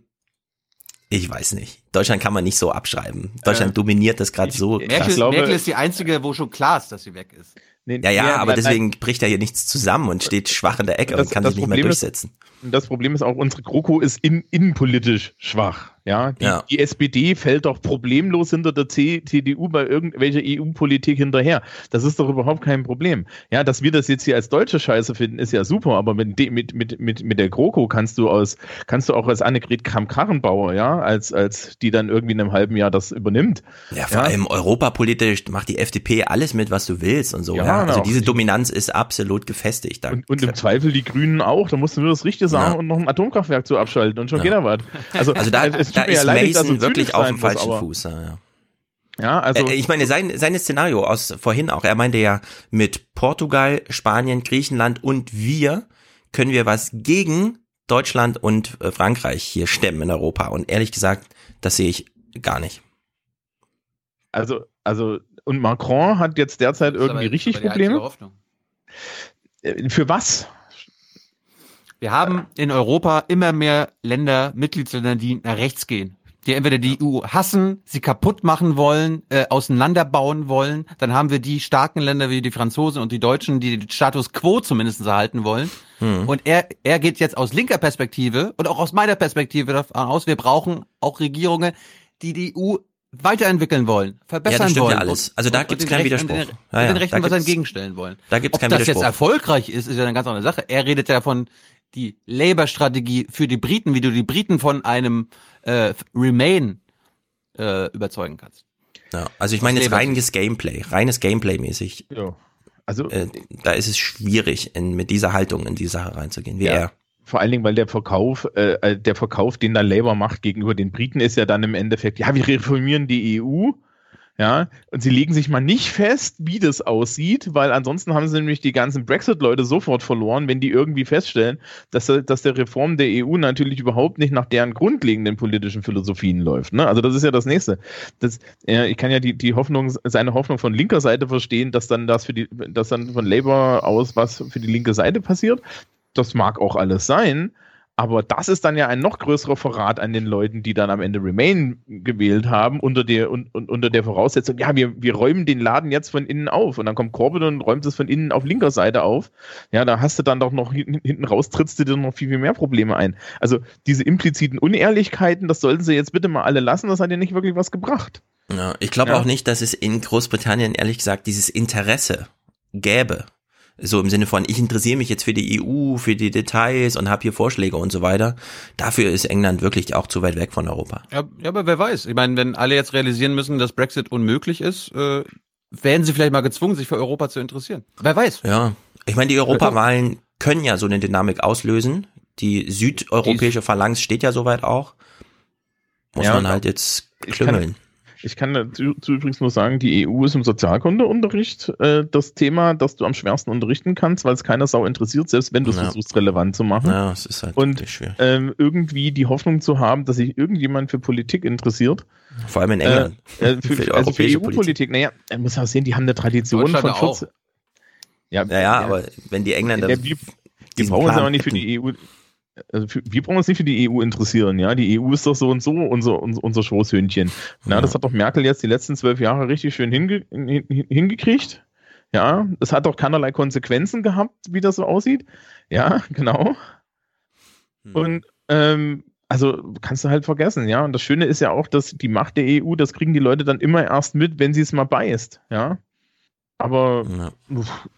ich weiß nicht. Deutschland kann man nicht so abschreiben. Deutschland Äh, dominiert das gerade so. Merkel, krass. Merkel ist die einzige, wo schon klar ist, dass sie weg ist. Nee, Ja, ja, nee, aber nein, deswegen bricht er hier nichts zusammen und steht schwach in der Ecke Das- und kann das sich nicht mehr Problem ist- durchsetzen. Das Problem ist auch, unsere GroKo ist in, innenpolitisch schwach. Ja, die, Ja. die SPD fällt doch problemlos hinter der CDU bei irgendwelcher EU-Politik hinterher. Das ist doch überhaupt kein Problem. Ja, dass wir das jetzt hier als deutsche Scheiße finden, ist ja super, aber mit, mit, mit, mit, mit der GroKo kannst du aus, kannst du auch als Annegret Kramp-Karrenbauer, ja, als, als die dann irgendwie in einem halben Jahr das übernimmt. Ja, vor allem europapolitisch macht die FDP alles mit, was du willst und so. Ja, Ja, also auch diese die- Dominanz ist absolut gefestigt. Da Und im Zweifel die Grünen auch. Da musst du nur das Richtige sagen Ja. und noch ein Atomkraftwerk zu abschalten und schon Ja. geht er was. Also, Also da, es da ja ist leid, Mason wirklich auf dem muss, falschen aber- Fuß. Ja, ja. Ja, also. Äh, ich meine, sein, sein Szenario aus vorhin auch, er meinte ja, mit Portugal, Spanien, Griechenland und wir können wir was gegen Deutschland und äh, Frankreich hier stemmen in Europa. Und ehrlich gesagt, das sehe ich gar nicht. Also, also, und Macron hat jetzt derzeit irgendwie aber- richtig Probleme. Äh, Für was? Wir haben in Europa immer mehr Länder, Mitgliedsländer, die nach rechts gehen. Die entweder die EU hassen, sie kaputt machen wollen, äh, auseinanderbauen wollen. Dann haben wir die starken Länder wie die Franzosen und die Deutschen, die den Status quo zumindest erhalten wollen. Hm. Und er, er geht jetzt aus linker Perspektive und auch aus meiner Perspektive davon aus, wir brauchen auch Regierungen, die die EU weiterentwickeln wollen, verbessern Ja, das stimmt wollen. ja alles. Also da gibt's den keinen Rechten- Widerspruch. Den, Ja, ja, den Rechten da was entgegenstellen wollen. da gibt's Ob keinen das jetzt Widerspruch. erfolgreich ist, ist ja eine ganz andere Sache. Er redet ja von die Labour-Strategie für die Briten, wie du die Briten von einem äh, Remain äh, überzeugen kannst. Ja, also ich meine jetzt reines Gameplay, reines Gameplay-mäßig. Ja. Also, äh, da ist es schwierig, in, mit dieser Haltung in die Sache reinzugehen, wie Ja. er. Vor allen Dingen, weil der Verkauf, äh, äh, der Verkauf, den da Labour macht gegenüber den Briten, ist ja dann im Endeffekt, ja, wir reformieren die EU, ja, und sie legen sich mal nicht fest, wie das aussieht, weil ansonsten haben sie nämlich die ganzen Brexit-Leute sofort verloren, wenn die irgendwie feststellen, dass, dass der Reform der EU natürlich überhaupt nicht nach deren grundlegenden politischen Philosophien läuft. Ne? Also das ist ja das Nächste. Das, äh, ich kann ja die, die Hoffnung, seine Hoffnung von linker Seite verstehen, dass dann das für die, dass dann von Labour aus was für die linke Seite passiert. Das mag auch alles sein, aber das ist dann ja ein noch größerer Verrat an den Leuten, die dann am Ende Remain gewählt haben, unter der, un, un, unter der Voraussetzung, ja, wir, wir räumen den Laden jetzt von innen auf. Und dann kommt Corbyn und räumt es von innen auf linker Seite auf. Ja, da hast du dann doch noch hinten, hinten raus, trittst du dir noch viel, viel mehr Probleme ein. Also diese impliziten Unehrlichkeiten, das sollten sie jetzt bitte mal alle lassen, das hat ja nicht wirklich was gebracht. Ja, ich glaube Ja. auch nicht, dass es in Großbritannien ehrlich gesagt dieses Interesse gäbe. So im Sinne von, ich interessiere mich jetzt für die EU, für die Details und habe hier Vorschläge und so weiter. Dafür ist England wirklich auch zu weit weg von Europa. Ja, ja, aber wer weiß. Ich meine, wenn alle jetzt realisieren müssen, dass Brexit unmöglich ist, äh, werden sie vielleicht mal gezwungen, sich für Europa zu interessieren. Wer weiß. Ja, ich meine, die Europawahlen können ja so eine Dynamik auslösen. Die südeuropäische Phalanx steht ja soweit auch. Muss Ja, man halt jetzt klüngeln. Ich kann dazu übrigens nur sagen, die EU ist im Sozialkundeunterricht äh, das Thema, das du am schwersten unterrichten kannst, weil es keiner Sau interessiert, selbst wenn du es Ja. versuchst, relevant zu machen. Ja, es ist halt Und wirklich schwierig. ähm, irgendwie die Hoffnung zu haben, dass sich irgendjemand für Politik interessiert. Vor allem in England. Äh, äh, für, Für die also für EU-Politik. Naja, man muss auch sehen, die haben eine Tradition von auch. 14. Ja, Ja, ja, aber wenn die Engländer Ja, wir, wir diesen brauchen Plan aber nicht für die EU. Also für, wir brauchen uns nicht für die EU interessieren, ja. Die EU ist doch so und so unser, unser, unser Schoßhündchen. Na, das hat doch Merkel jetzt die letzten zwölf Jahre richtig schön hinge, hin, hin- hingekriegt. Ja, es hat auch keinerlei Konsequenzen gehabt, wie das so aussieht. Ja, genau. Und ähm, also kannst du halt vergessen, ja. Und das Schöne ist ja auch, dass die Macht der EU, das kriegen die Leute dann immer erst mit, wenn sie es mal beißt, ja. Aber uff,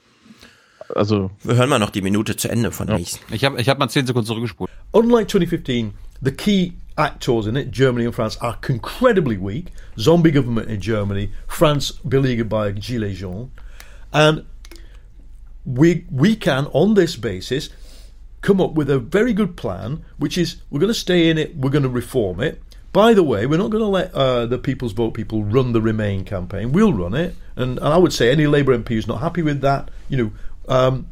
also Wir hören mal noch die Minute zu Ende von nächsten. Ich habe ich hab mal 10 Sekunden zurückgespult. Unlike 2015, the key actors in it, Germany and France, are incredibly weak. Zombie government in Germany, France beleaguered by Gilets jaunes. And we, we can, on this basis, come up with a very good plan, which is we're going to stay in it, we're going to reform it. By the way, we're not going to let uh, the People's Vote people run the Remain campaign. We'll run it. And, and I would say any Labour MP who's not happy with that, you know, um,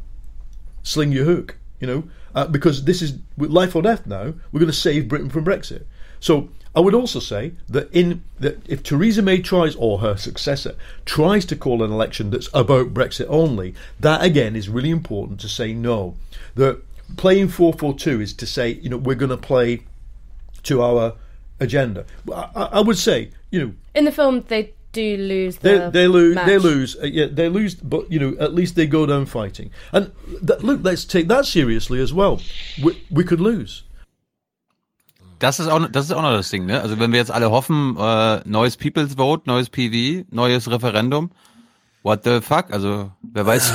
sling your hook, you know, uh, because this is life or death now. We're going to save Britain from Brexit. So I would also say that in that if Theresa May tries or her successor tries to call an election that's about Brexit only, that again is really important to say no. The playing four four two is to say you know we're going to play to our agenda. I I would say you know In the film, they do lose they, the they lose. They match. lose. Uh, yeah, they lose. But you know, at least they go down fighting. And th- look, let's take that seriously as well. We, we could lose. Das ist auch, das ist auch noch das Ding, ne? Also wenn wir jetzt alle hoffen, äh, neues People's Vote, neues PV, neues Referendum, what the fuck? Also wer weiß,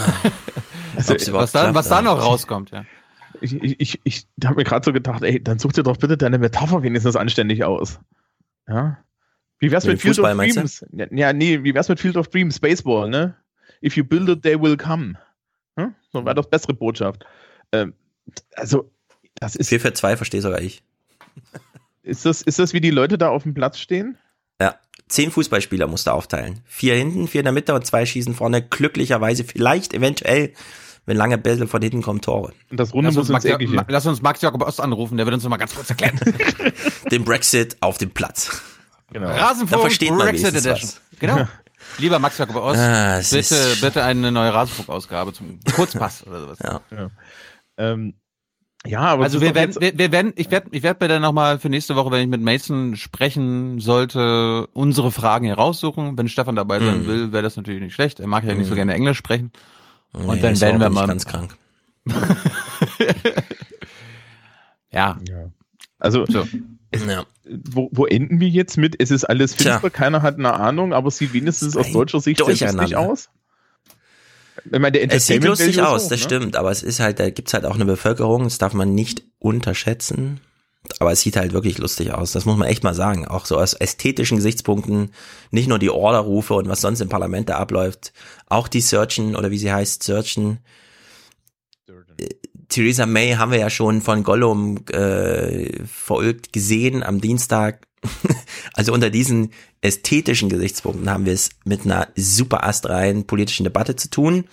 Also, was, da, was da noch rauskommt, ja. Ich, ich, ich, ich habe mir gerade so gedacht, ey, dann such dir doch bitte deine Metapher wenigstens anständig aus. Ja. Wie wär's Mit mit Field Fußball, of meinst du? Dreams? Ja, Ja, nee, wie wär's mit Field of Dreams? Baseball, ne? If you build it, they will come. Hm? So wäre das bessere Botschaft. Ähm, also, das ist. 4 für 2 verstehe sogar ich. Ist das, ist das, wie die Leute da auf dem Platz stehen? Ja, zehn Fußballspieler musst du aufteilen. Vier hinten, vier in der Mitte und zwei schießen vorne. Glücklicherweise vielleicht, eventuell, wenn lange Bälle von hinten kommen, Tore. Und das Lass uns, Max, Ma- lass uns Max Jakob Ost anrufen, der wird uns noch mal ganz kurz erklären. Den Brexit auf dem Platz. Genau. Da Rasenfunk versteht man Brexit Edition. was. Genau. Lieber Max Jakob Ost, Ah, bitte, bitte eine neue Rasenfunk-Ausgabe zum Kurzpass oder sowas. Ja. Ja, ähm, ja aber Also wir werden, wir, wir werden, ich werde, ich werde mir dann nochmal für nächste Woche, wenn ich mit Mason sprechen sollte, unsere Fragen hier raussuchen. Wenn Stefan dabei sein Mhm. will, wäre das natürlich nicht schlecht. Er mag ja nicht so Mhm. gerne Englisch sprechen. Und Nee, dann werden wir mal ganz krank. ja. Also, Ja. wo, wo enden wir jetzt mit? Es ist alles Tja. finster, keiner hat eine Ahnung, aber es sieht wenigstens aus deutscher Sicht sehr lustig aus. Ich meine, der Es sieht lustig Value aus, hoch, das ne? stimmt, aber es ist halt, da gibt's halt auch eine Bevölkerung, das darf man nicht unterschätzen. Aber es sieht halt wirklich lustig aus, das muss man echt mal sagen. Auch so aus ästhetischen Gesichtspunkten, nicht nur die Orderrufe und was sonst im Parlament da abläuft, auch die Searchen oder wie sie heißt, Searchen. Theresa May haben wir ja schon von Gollum äh, verulgt gesehen am Dienstag. also unter diesen ästhetischen Gesichtspunkten haben wir es mit einer super astreinen politischen Debatte zu tun.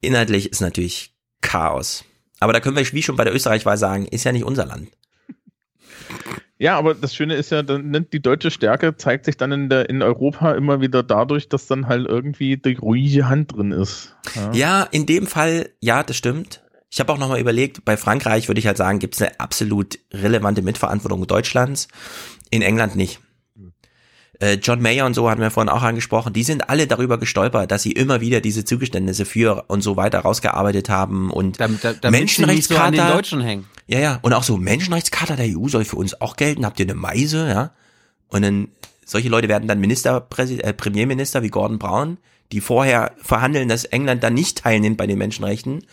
Inhaltlich ist natürlich Chaos. Aber da können wir, wie schon bei der Österreich-Wahl sagen, ist ja nicht unser Land. Ja, aber das Schöne ist ja, die deutsche Stärke zeigt sich dann in, der, in Europa immer wieder dadurch, dass dann halt irgendwie die ruhige Hand drin ist. Ja. Ja, in dem Fall, ja, das stimmt. Ich habe auch nochmal überlegt, bei Frankreich würde ich halt sagen, gibt es eine absolut relevante Mitverantwortung Deutschlands. In England nicht. Äh, John Mayer und so hatten wir vorhin auch angesprochen, die sind alle darüber gestolpert, dass sie immer wieder diese Zugeständnisse für und so weiter rausgearbeitet haben und Damit, damit sie nicht so Deutschen hängen. Ja, ja, und auch so Menschenrechtscharta der EU soll für uns auch gelten. Habt ihr eine Meise, ja? Und dann solche Leute werden dann Ministerpräsident, äh, Premierminister wie Gordon Brown, die vorher verhandeln, dass England dann nicht teilnimmt bei den Menschenrechten.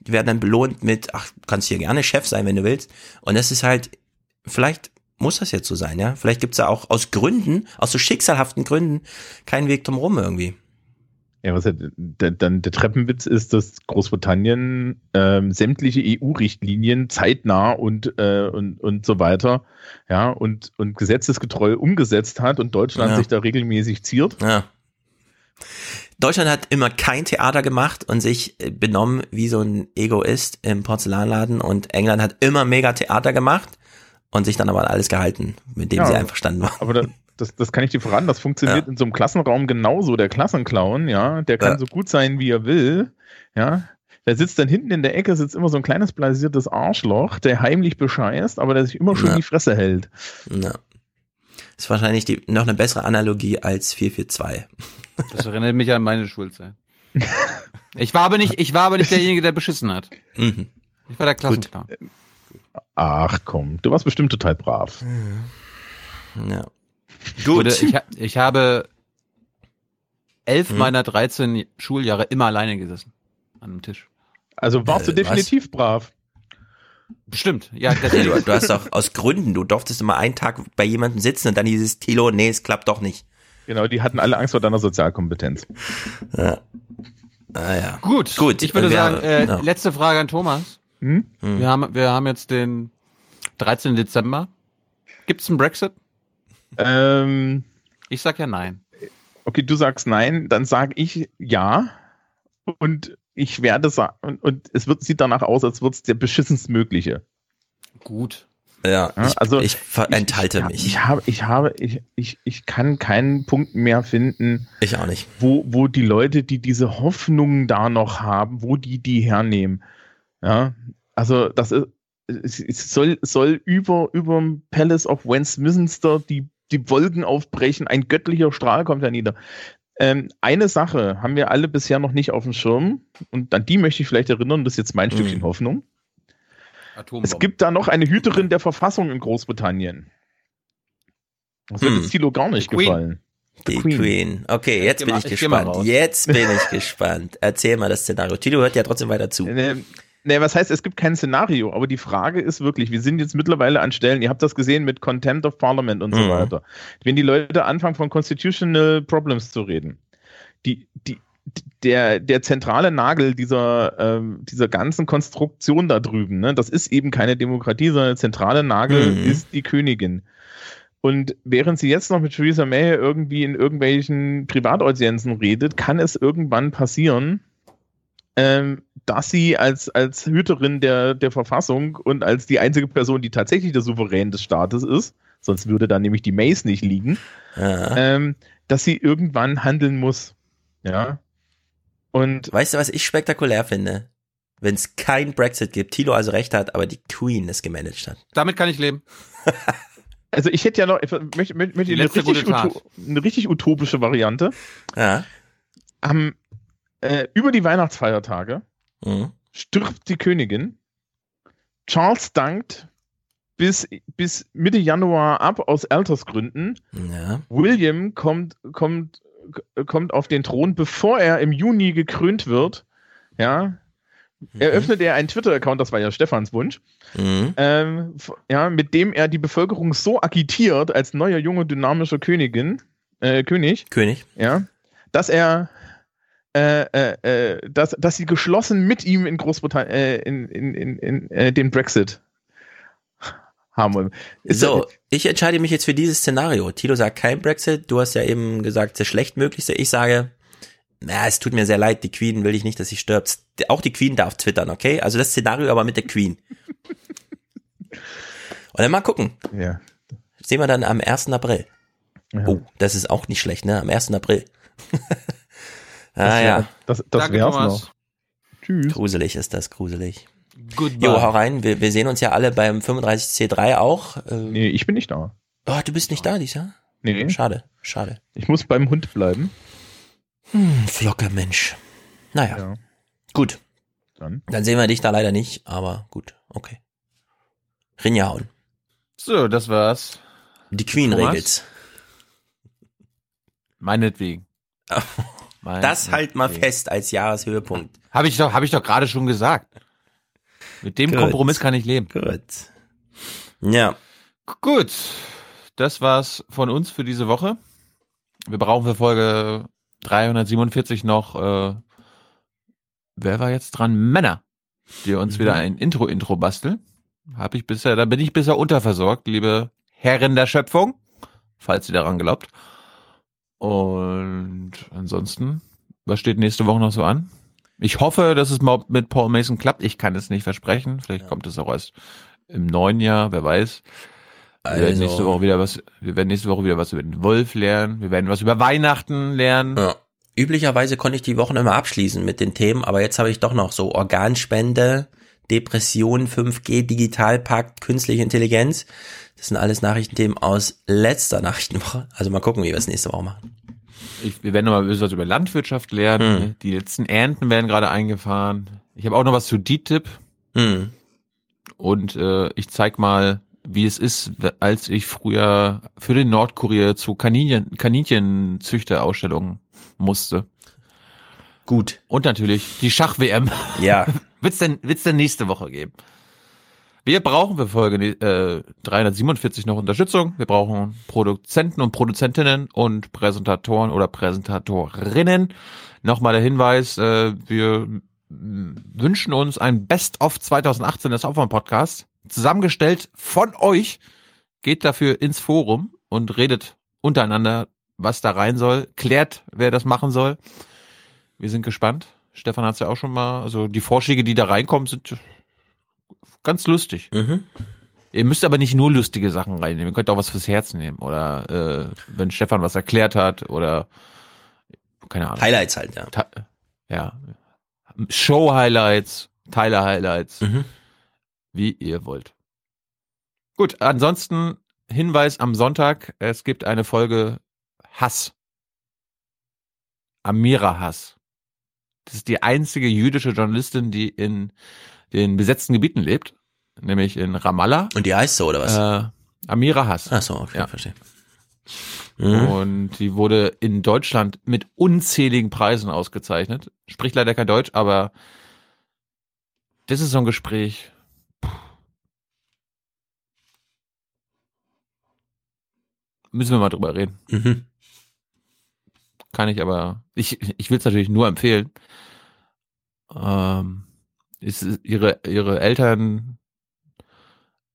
Die werden dann belohnt mit, ach, kannst hier gerne Chef sein, wenn du willst. Und das ist halt, vielleicht muss das jetzt so sein, ja? Vielleicht gibt's da auch aus Gründen, aus so schicksalhaften Gründen, keinen Weg drum rum irgendwie. Ja, was ja, der, dann der Treppenwitz ist, dass Großbritannien ähm, sämtliche EU-Richtlinien zeitnah und, äh, und, und so weiter, ja, und, und gesetzesgetreu umgesetzt hat und Deutschland Ja. sich da regelmäßig ziert. Ja. Deutschland hat immer kein Theater gemacht und sich äh, benommen wie so ein Egoist im Porzellanladen und England hat immer mega Theater gemacht und sich dann aber an alles gehalten, mit dem Ja, sie einverstanden waren. Aber da, das, das kann ich dir voran, das funktioniert in so einem Klassenraum genauso. Der Klassenclown, ja, der kann Ja. so gut sein, wie er will, ja. Der sitzt dann hinten in der Ecke, sitzt immer so ein kleines blasiertes Arschloch, der heimlich bescheißt, aber der sich immer schön Ja. die Fresse hält. Ja. Ist wahrscheinlich die, noch eine bessere Analogie als 442. Das erinnert mich an meine Schulzeit. Ich war aber nicht, ich war aber nicht derjenige, der beschissen hat. Mhm. Ich war der Klassenclown. Ach komm, du warst bestimmt total brav. Ja. Gut. Ich, ich habe elf Hm. meiner 13 Schuljahre immer alleine gesessen. An einem Tisch. Also warst du Äh, definitiv brav. Bestimmt, ja. Ja, du, du hast doch aus Gründen, du durftest immer einen Tag bei jemandem sitzen und dann dieses Tilo, nee, es klappt doch nicht. Genau, die hatten alle Angst vor deiner Sozialkompetenz. Ja. Ah ja. Gut, Gut. Ich würde sagen, äh, ja. letzte Frage an Thomas. Hm? Wir, haben, wir haben jetzt den 13. Dezember. Gibt es einen Brexit? Ähm, Ich sag ja nein. okay, du sagst nein, dann sage ich ja. Und ich werde sagen, und, und es wird, sieht danach aus, als würde es der beschissenst mögliche. Gut. Ja, Ja, ich, also ich enthalte ich, mich. Ich habe, ich habe, ich, ich, ich kann keinen Punkt mehr finden, Ich auch nicht. wo, wo die Leute, die diese Hoffnungen da noch haben, wo die die hernehmen. Ja, also das ist, es, es soll, soll über, über dem Palace of Westminster die, die Wolken aufbrechen, ein göttlicher Strahl kommt da nieder. Ähm, eine Sache haben wir alle bisher noch nicht auf dem Schirm und an die möchte ich vielleicht erinnern, das ist jetzt mein Stückchen Hoffnung. Es gibt da noch eine Hüterin der Verfassung in Großbritannien. Das wird Hm. jetzt Thilo gar nicht The Queen. gefallen. Die Queen. Okay, jetzt geh bin mal- ich ich gespannt. Jetzt bin ich gespannt. Erzähl mal das Szenario. Tilo hört ja trotzdem weiter zu. Ne, ne, was heißt, es gibt kein Szenario, aber die Frage ist wirklich, wir sind jetzt mittlerweile an Stellen, ihr habt das gesehen mit Contempt of Parliament und so Mhm. weiter. Wenn die Leute anfangen, von Constitutional Problems zu reden, die, die, der, der zentrale Nagel dieser, ähm, dieser ganzen Konstruktion da drüben, ne, das ist eben keine Demokratie, sondern der zentrale Nagel Mhm. ist die Königin. Und während sie jetzt noch mit Theresa May irgendwie in irgendwelchen Privataudienzen redet, kann es irgendwann passieren, ähm, dass sie als, als Hüterin der, der Verfassung und als die einzige Person, die tatsächlich der Souverän des Staates ist, sonst würde da nämlich die Mays nicht liegen, Ja. ähm, dass sie irgendwann handeln muss. Ja. Und Weißt du, was ich spektakulär finde? Wenn es kein Brexit gibt, Tilo also recht hat, aber die Queen es gemanagt hat. Damit kann ich leben. also ich hätte ja noch, ich möchte, möchte, möchte eine, richtig eine richtig utopische Variante. Ja. Am, äh, über die Weihnachtsfeiertage Mhm. stirbt die Königin. Charles dankt bis, bis Mitte Januar ab aus Altersgründen. Ja. William kommt, kommt, kommt auf den Thron, bevor er im Juni gekrönt wird. Ja. Eröffnet er einen Twitter-Account, das war ja Stefans Wunsch, Mhm. ähm, ja, mit dem er die Bevölkerung so agitiert als neuer, junger, dynamischer Königin, äh, König, König. ja, dass er äh, äh, äh, dass, dass sie geschlossen mit ihm in Großbritannien äh, in, in, in, in äh, den Brexit haben wollen. Ist So, ich entscheide mich jetzt für dieses Szenario. Tilo sagt kein Brexit. Du hast ja eben gesagt, das schlechtmöglichste. Ich sage, na, es tut mir sehr leid. Die Queen will ich nicht, dass sie stirbt. Auch die Queen darf twittern, okay? Also das Szenario aber mit der Queen. Und dann mal gucken. Ja. Sehen wir dann am 1. April. Ja. Oh, das ist auch nicht schlecht, ne? Am 1. April. ah Das wär- ja. Das, das Danke, wär's Thomas. noch. Tschüss. Gruselig ist das, gruselig. Goodbye. Jo, hau rein. Wir, wir sehen uns ja alle beim 35C3 auch. Äh, Nee, ich bin nicht da. oh, du bist nicht da, Lisa? Nee, Schade, schade. ich muss beim Hund bleiben. Hm, flocker Mensch. Naja, Ja, gut. dann. Dann sehen wir dich da leider nicht, aber gut, okay. Rinja hauen. So, das war's. Die Queen Thomas? regelt's. Meinetwegen. Das halt mal fest als Jahreshöhepunkt. Habe ich doch, habe ich doch gerade schon gesagt. Mit dem Gut. Kompromiss kann ich leben. Gut. Ja. Gut. Das war's von uns für diese Woche. Wir brauchen für Folge 347 noch, äh, wer war jetzt dran? Männer, die uns wieder ein Intro-Intro basteln. Hab ich bisher, da bin ich bisher unterversorgt, liebe Herren der Schöpfung, falls ihr daran glaubt. Und ansonsten, was steht nächste Woche noch so an? Ich hoffe, dass es mal mit Paul Mason klappt. Ich kann es nicht versprechen. Vielleicht kommt es auch erst im neuen Jahr, wer weiß. Wir werden Also- nächste Woche wieder was, wir werden nächste Woche wieder was über den Wolf lernen. Wir werden was über Weihnachten lernen. Ja. Üblicherweise konnte ich die Wochen immer abschließen mit den Themen, aber jetzt habe ich doch noch so Organspende, Depression, 5G, Digitalpakt, künstliche Intelligenz. Das sind alles Nachrichtenthemen aus letzter Nachrichtenwoche. Also mal gucken, wie wir es nächste Woche machen. Ich, wir werden noch mal ein bisschen was über Landwirtschaft lernen. Hm. Die letzten Ernten werden gerade eingefahren. Ich habe auch noch was zu DTIP. Hm. Und äh, ich zeig mal, wie es ist, als ich früher für den Nordkurier zu Kaninchen, Kaninchenzüchterausstellungen musste. Gut. Und natürlich die Schach-WM. Ja. wird's denn, wird's denn nächste Woche geben? Wir brauchen für Folge äh, 347 noch Unterstützung. Wir brauchen Produzenten und Produzentinnen und Präsentatoren oder Präsentatorinnen. Nochmal der Hinweis, äh, wir wünschen uns ein Best-of 2018 des Aufwand-Podcasts, zusammengestellt von euch. Geht dafür ins Forum und redet untereinander, was da rein soll. Klärt, wer das machen soll. Wir sind gespannt. Stefan hat es ja auch schon mal, also die Vorschläge, die da reinkommen, sind ganz lustig. Mhm. Ihr müsst aber nicht nur lustige Sachen reinnehmen. Ihr könnt auch was fürs Herz nehmen. Oder äh, wenn Stefan was erklärt hat oder keine Ahnung. Highlights halt, ja. Ta ja. Show-Highlights, Teile-Highlights, Mhm. wie ihr wollt. Gut, ansonsten Hinweis am Sonntag, es gibt eine Folge Hass. Amira Hass. Das ist die einzige jüdische Journalistin, die in den besetzten Gebieten lebt, nämlich in Ramallah. Und die heißt so, oder was? Äh, Amira Hass. Ach so, okay, Ja. verstehe. Mhm. Und die wurde in Deutschland mit unzähligen Preisen ausgezeichnet. Spricht leider kein Deutsch, aber das ist so ein Gespräch. Puh. Müssen wir mal drüber reden. Mhm. Kann ich aber, ich, ich will es natürlich nur empfehlen. Ähm, ist, ihre, ihre Eltern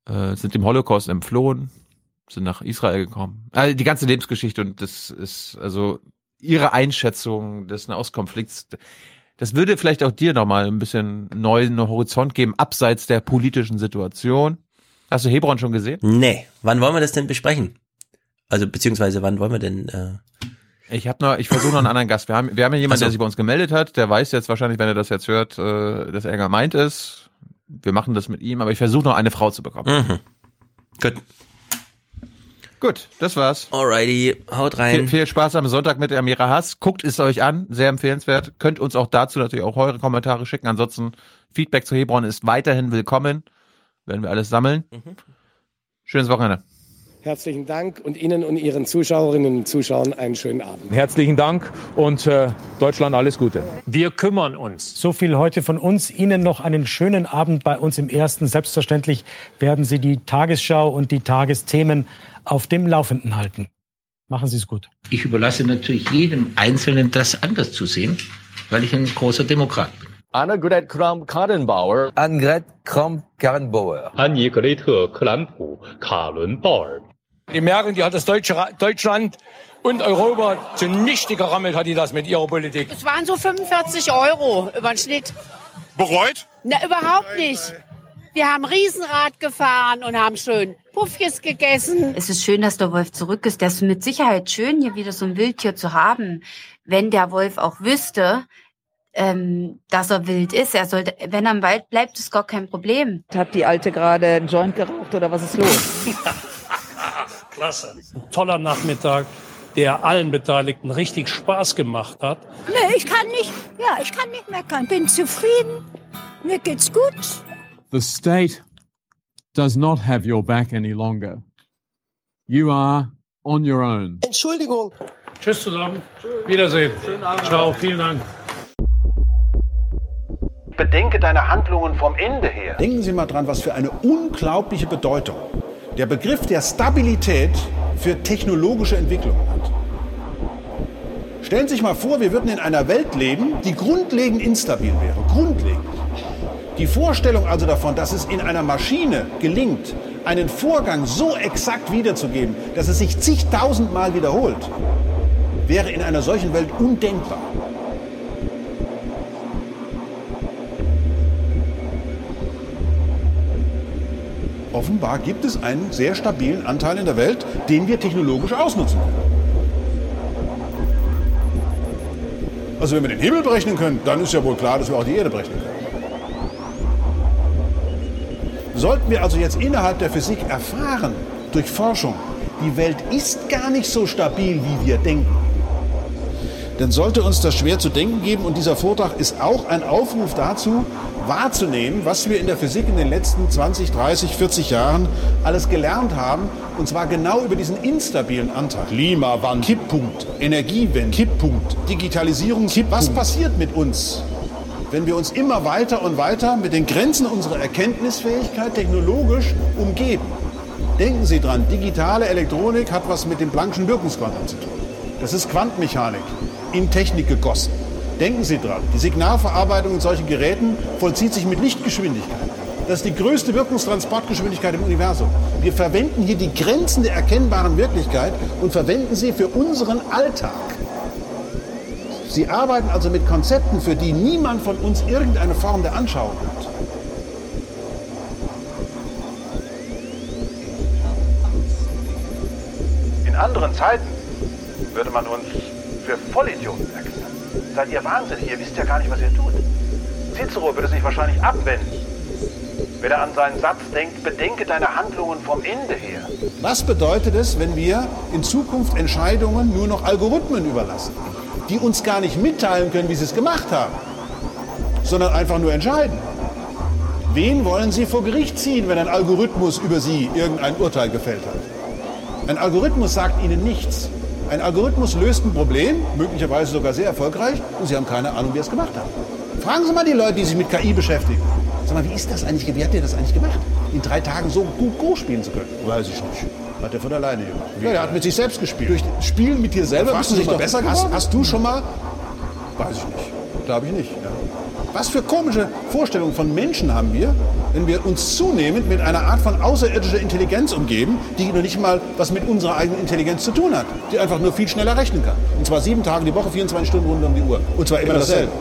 äh, sind dem Holocaust entflohen, sind nach Israel gekommen. Also die ganze Lebensgeschichte und das ist, also ihre Einschätzung des Nahostkonflikts, das würde vielleicht auch dir nochmal ein bisschen neuen Horizont geben, abseits der politischen Situation. Hast du Hebron schon gesehen? Nee. Wann wollen wir das denn besprechen? Also, beziehungsweise, wann wollen wir denn, äh, Ich habe noch, ich versuche noch einen anderen Gast. Wir haben, wir haben ja jemanden, Ach so. der sich bei uns gemeldet hat. Der weiß jetzt wahrscheinlich, wenn er das jetzt hört, äh, dass er gemeint ist. Wir machen das mit ihm, aber ich versuche noch eine Frau zu bekommen. Mhm. Gut. Gut, das war's. Alrighty, haut rein. Viel, viel Spaß am Sonntag mit Amira Hass. Guckt es euch an, sehr empfehlenswert. Könnt uns auch dazu natürlich auch eure Kommentare schicken. Ansonsten Feedback zu Hebron ist weiterhin willkommen. Werden wir alles sammeln. Mhm. Schönes Wochenende. Herzlichen Dank und Ihnen und Ihren Zuschauerinnen und Zuschauern einen schönen Abend. Herzlichen Dank und äh, Deutschland alles Gute. Wir kümmern uns. So viel heute von uns. Ihnen noch einen schönen Abend bei uns im Ersten. Selbstverständlich werden Sie die Tagesschau und die Tagesthemen auf dem Laufenden halten. Machen Sie es gut. Ich überlasse natürlich jedem Einzelnen, das anders zu sehen, weil ich ein großer Demokrat bin. Annegret Kramp-Karrenbauer. Annegret Kramp-Karrenbauer. Annegret Kramp-Karrenbauer. Die Merkel, die hat das Deutsche, Deutschland und Europa zunichte gerammelt, hat die das mit ihrer Politik. Es waren so 45 Euro über den Schnitt. Bereut? Na, überhaupt nicht. Wir haben Riesenrad gefahren und haben schön Puffjes gegessen. Es ist schön, dass der Wolf zurück ist. Das ist mit Sicherheit schön, hier wieder so ein Wildtier zu haben. Wenn der Wolf auch wüsste, ähm, dass er wild ist, er sollte, wenn er im Wald bleibt, ist gar kein Problem. Hat die Alte gerade einen Joint geraucht oder was ist los? Klasse. Ein toller Nachmittag, der allen Beteiligten richtig Spaß gemacht hat. Nee, ich kann nicht, ja, ich kann nicht meckern. Bin zufrieden. Mir geht's gut. The state does not have your back any longer. You are on your own. Entschuldigung. Tschüss zusammen. Wiedersehen. Ciao, vielen Dank. Bedenke deine Handlungen vom Ende her. Denken Sie mal dran, was für eine unglaubliche Bedeutung der Begriff der Stabilität für technologische Entwicklung hat. Stellen Sie sich mal vor, wir würden in einer Welt leben, die grundlegend instabil wäre. Grundlegend. Die Vorstellung also davon, dass es in einer Maschine gelingt, einen Vorgang so exakt wiederzugeben, dass es sich zigtausendmal wiederholt, wäre in einer solchen Welt undenkbar. Offenbar gibt es einen sehr stabilen Anteil in der Welt, den wir technologisch ausnutzen können. Also wenn wir den Himmel berechnen können, dann ist ja wohl klar, dass wir auch die Erde berechnen können. Sollten wir also jetzt innerhalb der Physik erfahren, durch Forschung, die Welt ist gar nicht so stabil, wie wir denken, dann sollte uns das schwer zu denken geben. Und dieser Vortrag ist auch ein Aufruf dazu, wahrzunehmen, was wir in der Physik in den letzten 20, 30, 40 Jahren alles gelernt haben. Und zwar genau über diesen instabilen Anteil. Klimawandel, Kipppunkt, Energiewende, Kipppunkt, Digitalisierung, Kipppunkt. Was passiert mit uns, wenn wir uns immer weiter und weiter mit den Grenzen unserer Erkenntnisfähigkeit technologisch umgeben? Denken Sie dran, digitale Elektronik hat was mit dem Planck'schen Wirkungsquantum zu tun. Das ist Quantenmechanik in Technik gegossen. Denken Sie dran, die Signalverarbeitung in solchen Geräten vollzieht sich mit Lichtgeschwindigkeit. Das ist die größte Wirkungstransportgeschwindigkeit im Universum. Wir verwenden hier die Grenzen der erkennbaren Wirklichkeit und verwenden sie für unseren Alltag. Sie arbeiten also mit Konzepten, für die niemand von uns irgendeine Form der Anschauung hat. In anderen Zeiten würde man uns für Vollidioten erklären. Seid ihr wahnsinnig? Ihr wisst ja gar nicht, was ihr tut. Cicero würde sich wahrscheinlich abwenden. Wenn er an seinen Satz denkt, bedenke deine Handlungen vom Ende her. Was bedeutet es, wenn wir in Zukunft Entscheidungen nur noch Algorithmen überlassen, die uns gar nicht mitteilen können, wie sie es gemacht haben, sondern einfach nur entscheiden? Wen wollen Sie vor Gericht ziehen, wenn ein Algorithmus über Sie irgendein Urteil gefällt hat? Ein Algorithmus sagt Ihnen nichts. Ein Algorithmus löst ein Problem, möglicherweise sogar sehr erfolgreich, und Sie haben keine Ahnung, wie er es gemacht hat. Fragen Sie mal die Leute, die sich mit KI beschäftigen. Sag mal, wie ist das eigentlich, wie hat der das eigentlich gemacht? In drei Tagen so gut Go spielen zu können? Weiß ich nicht. Hat er von alleine gemacht. Ja, der hat mit sich selbst gespielt. Durch Spielen mit dir selber bist du dich doch besser hast, hast du schon mal? Weiß ich nicht. Glaube ich nicht. Was für komische Vorstellungen von Menschen haben wir, wenn wir uns zunehmend mit einer Art von außerirdischer Intelligenz umgeben, die noch nicht mal was mit unserer eigenen Intelligenz zu tun hat, die einfach nur viel schneller rechnen kann. Und zwar sieben Tage die Woche, 24 Stunden rund um die Uhr. Und zwar immer dasselbe.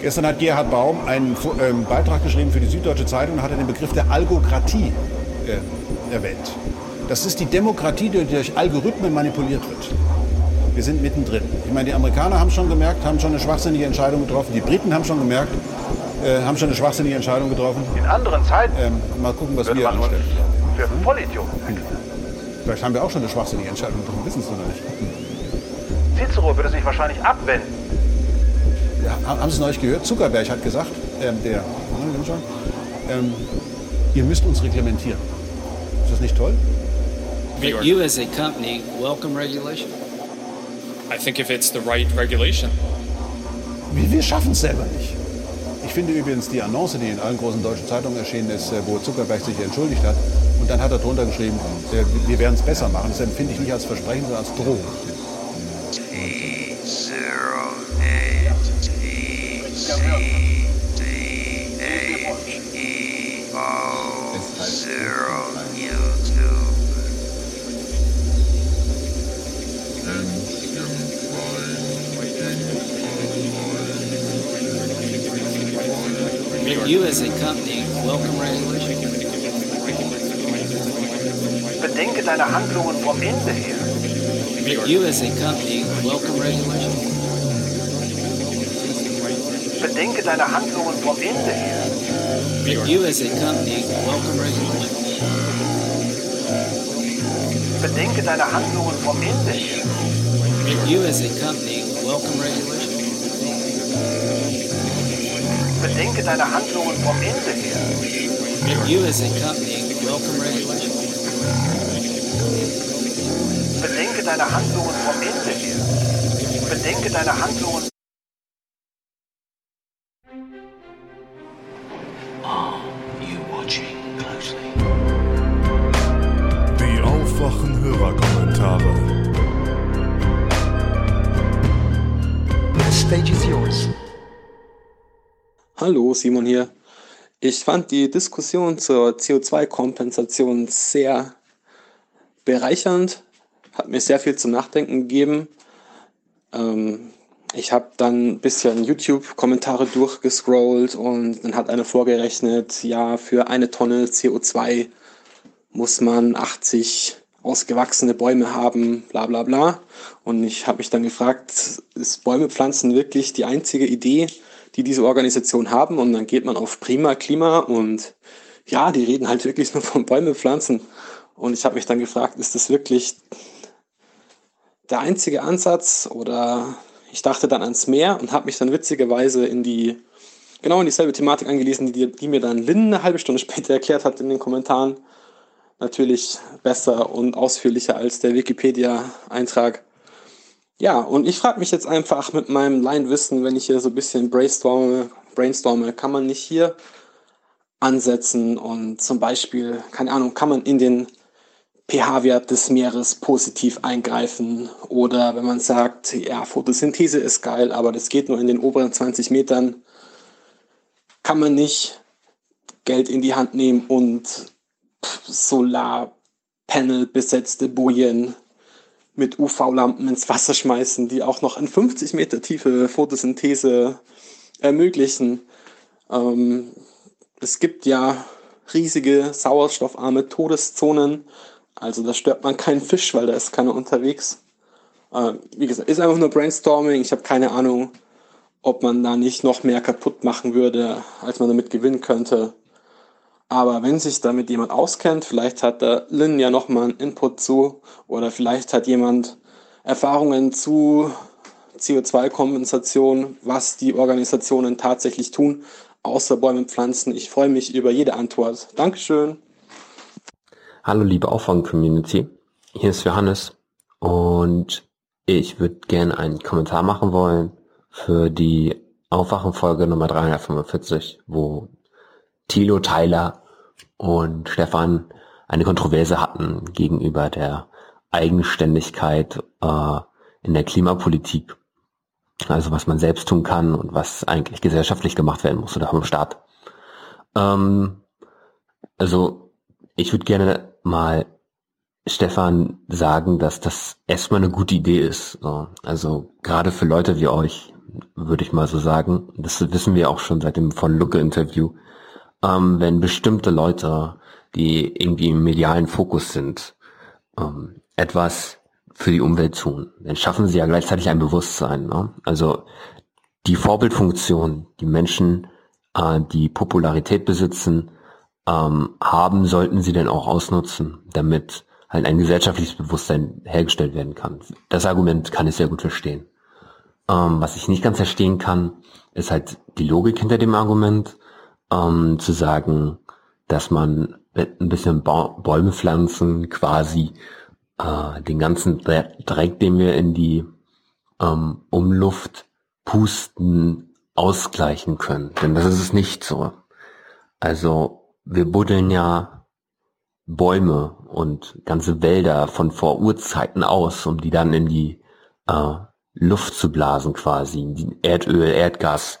Gestern hat Gerhard Baum einen ähm, Beitrag geschrieben für die Süddeutsche Zeitung und hat den Begriff der Algokratie äh, erwähnt. Das ist die Demokratie, die durch Algorithmen manipuliert wird. Wir sind mittendrin. Ich meine, die Amerikaner haben schon gemerkt, haben schon eine schwachsinnige Entscheidung getroffen. Die Briten haben schon gemerkt, äh, haben schon eine schwachsinnige Entscheidung getroffen. In anderen Zeiten. Ähm, mal gucken, was wir anstellen. Für Vollidioten. Vielleicht haben wir auch schon eine schwachsinnige Entscheidung getroffen, wissen es noch nicht. Cicero würde sich wahrscheinlich abwenden. Ja, haben Sie es neulich gehört? Zuckerberg hat gesagt, ähm, der, ähm, ihr müsst uns reglementieren. Ist das nicht toll? But you as a company welcome regulation? I think if it's the right regulation. Wir, schaffen es selber nicht. Ich finde übrigens die Annonce, die in allen großen deutschen Zeitungen erschienen ist, äh, wo Zuckerberg sich entschuldigt hat. Und dann hat er drunter geschrieben, äh, wir werden es besser machen. Das empfinde ich nicht als Versprechen, sondern als Drohung. A company welcome regulation? Bedenke deine Handlungen vom Ende her. You as a company welcome regulation? Bedenke deine Handlungen vom Ende her. You as a company welcome regulation? Bedenke deine Handlungen vom Ende her. You as a company welcome regulation? Bedenke deine Handlungen vom Ende her. You as a company welcome regulation? Bedenke deine Handlungen vom Ende her. Bedenke deine Handlungen. Simon hier. Ich fand die Diskussion zur CO2-Kompensation sehr bereichernd, hat mir sehr viel zum Nachdenken gegeben. Ähm, ich habe dann ein bisschen YouTube-Kommentare durchgescrollt und dann hat einer vorgerechnet, ja, für eine Tonne CO2 muss man 80 ausgewachsene Bäume haben, bla bla bla. Und ich habe mich dann gefragt, ist Bäume pflanzen wirklich die einzige Idee, die diese Organisation haben? Und dann geht man auf Prima Klima und ja, die reden halt wirklich nur von Bäume pflanzen. Und ich habe mich dann gefragt, ist das wirklich der einzige Ansatz oder ich dachte dann ans Meer und habe mich dann witzigerweise in die genau in dieselbe Thematik angelesen, die, die mir dann Lynn eine halbe Stunde später erklärt hat in den Kommentaren natürlich besser und ausführlicher als der Wikipedia-Eintrag. Ja, und ich frage mich jetzt einfach mit meinem Laienwissen, wenn ich hier so ein bisschen brainstorme, brainstorme, kann man nicht hier ansetzen und zum Beispiel, keine Ahnung, kann man in den pH-Wert des Meeres positiv eingreifen? Oder wenn man sagt, ja, Photosynthese ist geil, aber das geht nur in den oberen 20 Metern, kann man nicht Geld in die Hand nehmen und Solarpanel besetzte Bojen mit UV-Lampen ins Wasser schmeißen, die auch noch in 50 Meter tiefe Photosynthese ermöglichen. Ähm, es gibt ja riesige sauerstoffarme Todeszonen, also da stört man keinen Fisch, weil da ist keiner unterwegs. Äh, wie gesagt, ist einfach nur Brainstorming. Ich habe keine Ahnung, ob man da nicht noch mehr kaputt machen würde, als man damit gewinnen könnte. Aber wenn sich damit jemand auskennt, vielleicht hat der Lin ja nochmal einen Input zu oder vielleicht hat jemand Erfahrungen zu CO2-Kompensation, was die Organisationen tatsächlich tun, außer Bäume pflanzen. Ich freue mich über jede Antwort. Dankeschön. Hallo liebe Auffang-Community, hier ist Johannes und ich würde gerne einen Kommentar machen wollen für die Aufwachenfolge Nummer 345, wo Thilo Tyler und Stefan eine Kontroverse hatten gegenüber der Eigenständigkeit äh, in der Klimapolitik. Also was man selbst tun kann und was eigentlich gesellschaftlich gemacht werden muss oder vom Staat. Ähm, also ich würde gerne mal Stefan sagen, dass das erstmal eine gute Idee ist. So. Also gerade für Leute wie euch, würde ich mal so sagen. Das wissen wir auch schon seit dem von Lucke Interview, ähm, wenn bestimmte Leute, die irgendwie im medialen Fokus sind, ähm, etwas für die Umwelt tun, dann schaffen sie ja gleichzeitig ein Bewusstsein. Ne? Also die Vorbildfunktion, die Menschen, äh, die Popularität besitzen, ähm, haben, sollten sie denn auch ausnutzen, damit halt ein gesellschaftliches Bewusstsein hergestellt werden kann. Das Argument kann ich sehr gut verstehen. Ähm, was ich nicht ganz verstehen kann, ist halt die Logik hinter dem Argument ähm, zu sagen, dass man mit ein bisschen ba Bäume pflanzen quasi äh, den ganzen Dreck, den wir in die ähm, Umluft pusten, ausgleichen können. Denn das ist es nicht so. Also wir buddeln ja Bäume und ganze Wälder von vor Urzeiten aus, um die dann in die äh, Luft zu blasen quasi, Erdöl, Erdgas,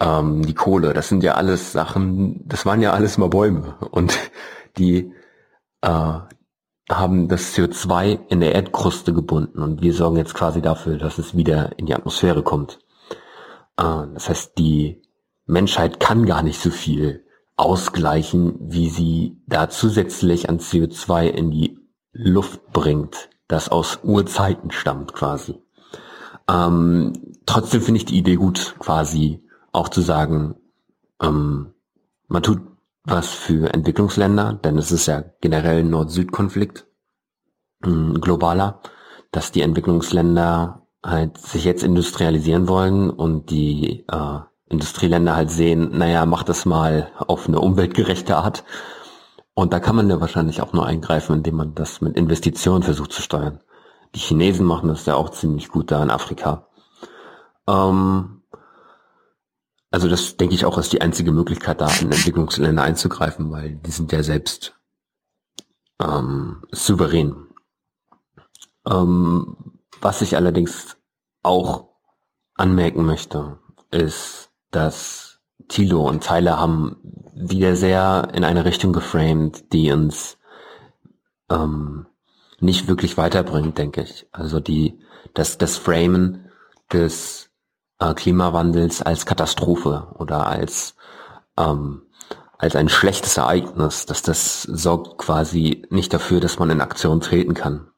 ähm, die Kohle, das sind ja alles Sachen, das waren ja alles mal Bäume und die äh, haben das CO2 in der Erdkruste gebunden und wir sorgen jetzt quasi dafür, dass es wieder in die Atmosphäre kommt. Äh, das heißt, die Menschheit kann gar nicht so viel ausgleichen, wie sie da zusätzlich an CO2 in die Luft bringt, das aus Urzeiten stammt quasi. Ähm, trotzdem finde ich die Idee gut, quasi auch zu sagen, ähm, man tut was für Entwicklungsländer, denn es ist ja generell ein Nord-Süd-Konflikt, ein globaler, dass die Entwicklungsländer halt sich jetzt industrialisieren wollen und die äh, Industrieländer halt sehen, naja, mach das mal auf eine umweltgerechte Art. Und da kann man ja wahrscheinlich auch nur eingreifen, indem man das mit Investitionen versucht zu steuern. Die Chinesen machen das ja auch ziemlich gut da in Afrika. Ähm, also das denke ich auch ist die einzige Möglichkeit, da in Entwicklungsländer einzugreifen, weil die sind ja selbst ähm, souverän. Ähm, was ich allerdings auch anmerken möchte, ist, dass Thilo und Tyler haben wieder sehr in eine Richtung geframed, die uns ähm, nicht wirklich weiterbringt, denke ich. Also die, das, das Framen des äh, Klimawandels als Katastrophe oder als ähm, als ein schlechtes Ereignis, dass das sorgt quasi nicht dafür, dass man in Aktion treten kann.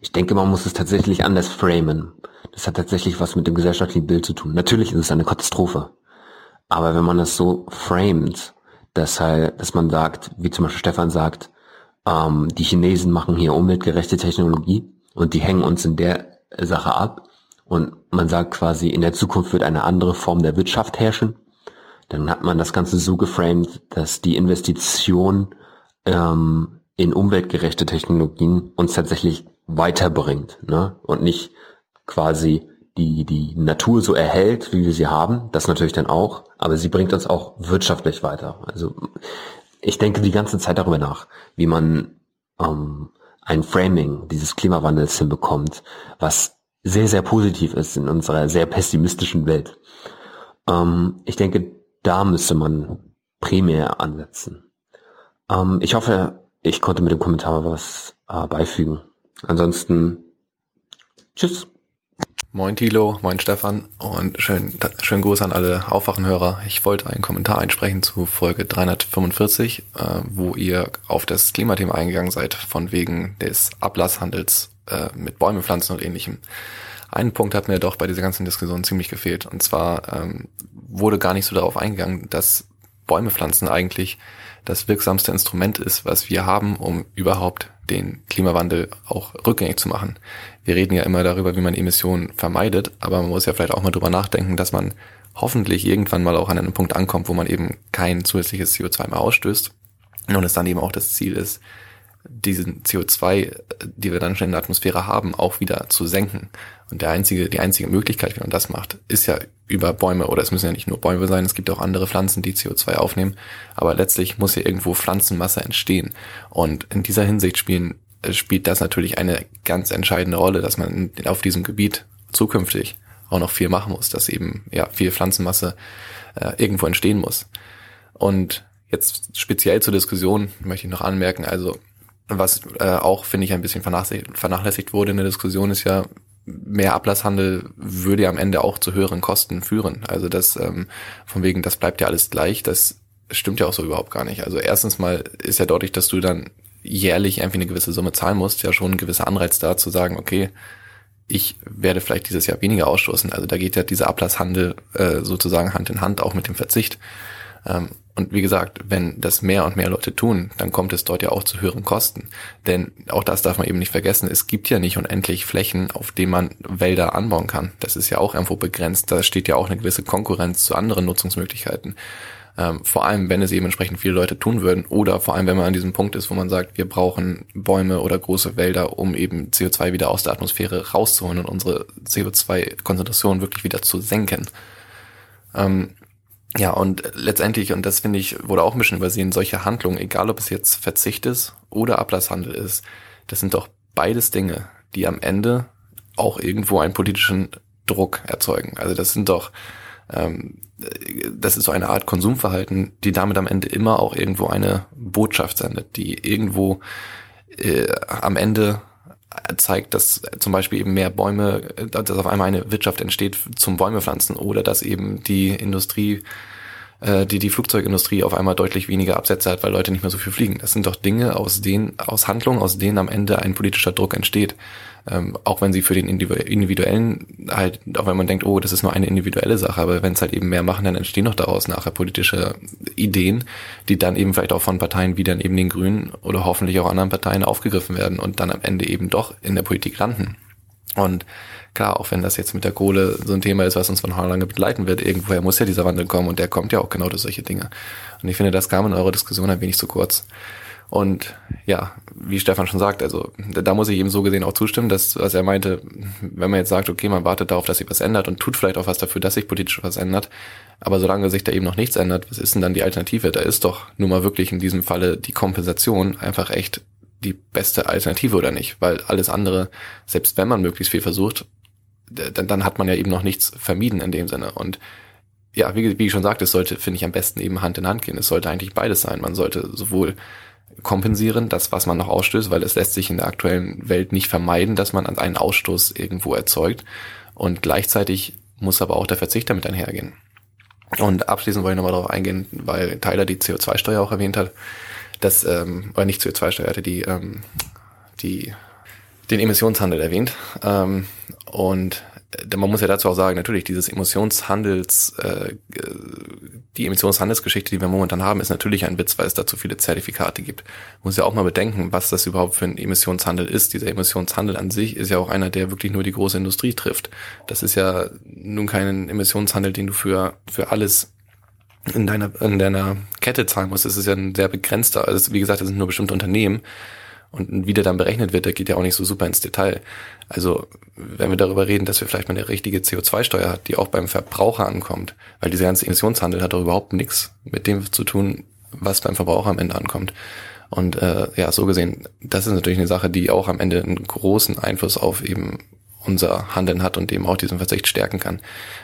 Ich denke, man muss es tatsächlich anders framen. Das hat tatsächlich was mit dem gesellschaftlichen Bild zu tun. Natürlich ist es eine Katastrophe. Aber wenn man es so framet, dass halt, dass man sagt, wie zum Beispiel Stefan sagt, ähm, die Chinesen machen hier umweltgerechte Technologie und die hängen uns in der Sache ab und man sagt quasi, in der Zukunft wird eine andere Form der Wirtschaft herrschen, dann hat man das Ganze so geframed, dass die Investition ähm, in umweltgerechte Technologien uns tatsächlich weiterbringt ne? und nicht quasi die, die Natur so erhält, wie wir sie haben, das natürlich dann auch, aber sie bringt uns auch wirtschaftlich weiter. Also ich denke die ganze Zeit darüber nach, wie man ähm, ein Framing dieses Klimawandels hinbekommt, was sehr, sehr positiv ist in unserer sehr pessimistischen Welt. Ähm, ich denke, da müsste man primär ansetzen. Ähm, ich hoffe, ich konnte mit dem Kommentar was äh, beifügen. Ansonsten, tschüss. Moin Tilo, moin Stefan und schön, schönen Gruß an alle Aufwachenhörer. Ich wollte einen Kommentar einsprechen zu Folge 345, äh, wo ihr auf das Klimathema eingegangen seid, von wegen des Ablasshandels äh, mit Bäume, Pflanzen und ähnlichem. Ein Punkt hat mir doch bei dieser ganzen Diskussion ziemlich gefehlt. Und zwar ähm, wurde gar nicht so darauf eingegangen, dass Bäume pflanzen eigentlich das wirksamste Instrument ist, was wir haben, um überhaupt den Klimawandel auch rückgängig zu machen. Wir reden ja immer darüber, wie man Emissionen vermeidet, aber man muss ja vielleicht auch mal drüber nachdenken, dass man hoffentlich irgendwann mal auch an einen Punkt ankommt, wo man eben kein zusätzliches CO2 mehr ausstößt und es dann eben auch das Ziel ist, diesen CO2, die wir dann schon in der Atmosphäre haben, auch wieder zu senken. Und der einzige, die einzige Möglichkeit, wie man das macht, ist ja über Bäume, oder es müssen ja nicht nur Bäume sein, es gibt auch andere Pflanzen, die CO2 aufnehmen. Aber letztlich muss ja irgendwo Pflanzenmasse entstehen. Und in dieser Hinsicht spielen, äh, spielt das natürlich eine ganz entscheidende Rolle, dass man auf diesem Gebiet zukünftig auch noch viel machen muss, dass eben ja viel Pflanzenmasse äh, irgendwo entstehen muss. Und jetzt speziell zur Diskussion möchte ich noch anmerken, also was äh, auch, finde ich, ein bisschen vernachlässigt wurde in der Diskussion, ist ja, mehr Ablasshandel würde ja am Ende auch zu höheren Kosten führen. Also das ähm, von wegen, das bleibt ja alles gleich, das stimmt ja auch so überhaupt gar nicht. Also erstens mal ist ja deutlich, dass du dann jährlich irgendwie eine gewisse Summe zahlen musst, ja schon ein gewisser Anreiz da zu sagen, okay, ich werde vielleicht dieses Jahr weniger ausstoßen. Also da geht ja dieser Ablasshandel äh, sozusagen Hand in Hand auch mit dem Verzicht. Ähm, und wie gesagt, wenn das mehr und mehr Leute tun, dann kommt es dort ja auch zu höheren Kosten. Denn auch das darf man eben nicht vergessen, es gibt ja nicht unendlich Flächen, auf denen man Wälder anbauen kann. Das ist ja auch irgendwo begrenzt. Da steht ja auch eine gewisse Konkurrenz zu anderen Nutzungsmöglichkeiten. Ähm, vor allem, wenn es eben entsprechend viele Leute tun würden oder vor allem, wenn man an diesem Punkt ist, wo man sagt, wir brauchen Bäume oder große Wälder, um eben CO2 wieder aus der Atmosphäre rauszuholen und unsere CO2-Konzentration wirklich wieder zu senken. Ähm, ja, und letztendlich, und das finde ich, wurde auch ein bisschen übersehen, solche Handlungen, egal ob es jetzt Verzicht ist oder Ablasshandel ist, das sind doch beides Dinge, die am Ende auch irgendwo einen politischen Druck erzeugen. Also das sind doch, ähm, das ist so eine Art Konsumverhalten, die damit am Ende immer auch irgendwo eine Botschaft sendet, die irgendwo äh, am Ende zeigt, dass zum Beispiel eben mehr Bäume, dass auf einmal eine Wirtschaft entsteht zum Bäume pflanzen oder dass eben die Industrie, äh, die die Flugzeugindustrie auf einmal deutlich weniger Absätze hat, weil Leute nicht mehr so viel fliegen. Das sind doch Dinge aus denen, aus Handlungen, aus denen am Ende ein politischer Druck entsteht ähm, auch wenn sie für den individuellen halt, auch wenn man denkt, oh, das ist nur eine individuelle Sache, aber wenn es halt eben mehr machen, dann entstehen doch daraus nachher politische Ideen, die dann eben vielleicht auch von Parteien wie dann eben den Grünen oder hoffentlich auch anderen Parteien aufgegriffen werden und dann am Ende eben doch in der Politik landen. Und klar, auch wenn das jetzt mit der Kohle so ein Thema ist, was uns von lange begleiten wird, irgendwoher muss ja dieser Wandel kommen und der kommt ja auch genau durch solche Dinge. Und ich finde, das kam in eurer Diskussion ein wenig zu kurz. Und ja, wie Stefan schon sagt, also da muss ich ihm so gesehen auch zustimmen, dass, was er meinte, wenn man jetzt sagt, okay, man wartet darauf, dass sich was ändert und tut vielleicht auch was dafür, dass sich politisch was ändert, aber solange sich da eben noch nichts ändert, was ist denn dann die Alternative? Da ist doch nun mal wirklich in diesem Falle die Kompensation einfach echt die beste Alternative oder nicht, weil alles andere, selbst wenn man möglichst viel versucht, dann, dann hat man ja eben noch nichts vermieden in dem Sinne. Und ja, wie, wie ich schon sagte, es sollte, finde ich, am besten eben Hand in Hand gehen. Es sollte eigentlich beides sein. Man sollte sowohl kompensieren, das, was man noch ausstößt, weil es lässt sich in der aktuellen Welt nicht vermeiden, dass man einen Ausstoß irgendwo erzeugt. Und gleichzeitig muss aber auch der Verzicht damit einhergehen. Und abschließend wollte ich nochmal darauf eingehen, weil Tyler die CO2-Steuer auch erwähnt hat, dass, ähm, oder nicht CO2-Steuer, hatte die, ähm, die, den Emissionshandel erwähnt. Ähm, und man muss ja dazu auch sagen, natürlich, dieses Emissionshandels, äh, die Emissionshandelsgeschichte, die wir momentan haben, ist natürlich ein Witz, weil es dazu viele Zertifikate gibt. Man muss ja auch mal bedenken, was das überhaupt für ein Emissionshandel ist. Dieser Emissionshandel an sich ist ja auch einer, der wirklich nur die große Industrie trifft. Das ist ja nun kein Emissionshandel, den du für, für alles in deiner, in deiner Kette zahlen musst. Das ist ja ein sehr begrenzter, also wie gesagt, das sind nur bestimmte Unternehmen. Und wie der dann berechnet wird, der geht ja auch nicht so super ins Detail. Also wenn wir darüber reden, dass wir vielleicht mal eine richtige CO2-Steuer hat, die auch beim Verbraucher ankommt, weil dieser ganze Emissionshandel hat doch überhaupt nichts mit dem zu tun, was beim Verbraucher am Ende ankommt. Und äh, ja, so gesehen, das ist natürlich eine Sache, die auch am Ende einen großen Einfluss auf eben unser Handeln hat und eben auch diesen Verzicht stärken kann.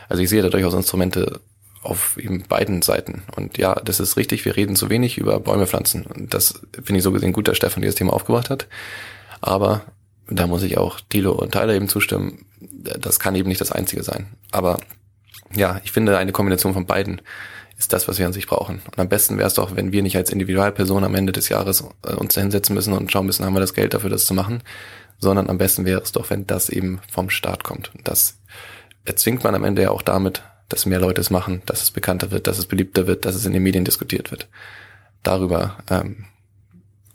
Also ich sehe da durchaus Instrumente auf eben beiden Seiten. Und ja, das ist richtig, wir reden zu wenig über Bäume pflanzen. Und das finde ich so gesehen gut, dass Stefan dieses Thema aufgebracht hat. Aber da muss ich auch Thilo und Tyler eben zustimmen. Das kann eben nicht das Einzige sein. Aber ja, ich finde, eine Kombination von beiden ist das, was wir an sich brauchen. Und am besten wäre es doch, wenn wir nicht als Individualperson am Ende des Jahres äh, uns hinsetzen müssen und schauen müssen, haben wir das Geld dafür, das zu machen, sondern am besten wäre es doch, wenn das eben vom Staat kommt. Das erzwingt man am Ende ja auch damit, dass mehr Leute es machen, dass es bekannter wird, dass es beliebter wird, dass es in den Medien diskutiert wird. Darüber ähm,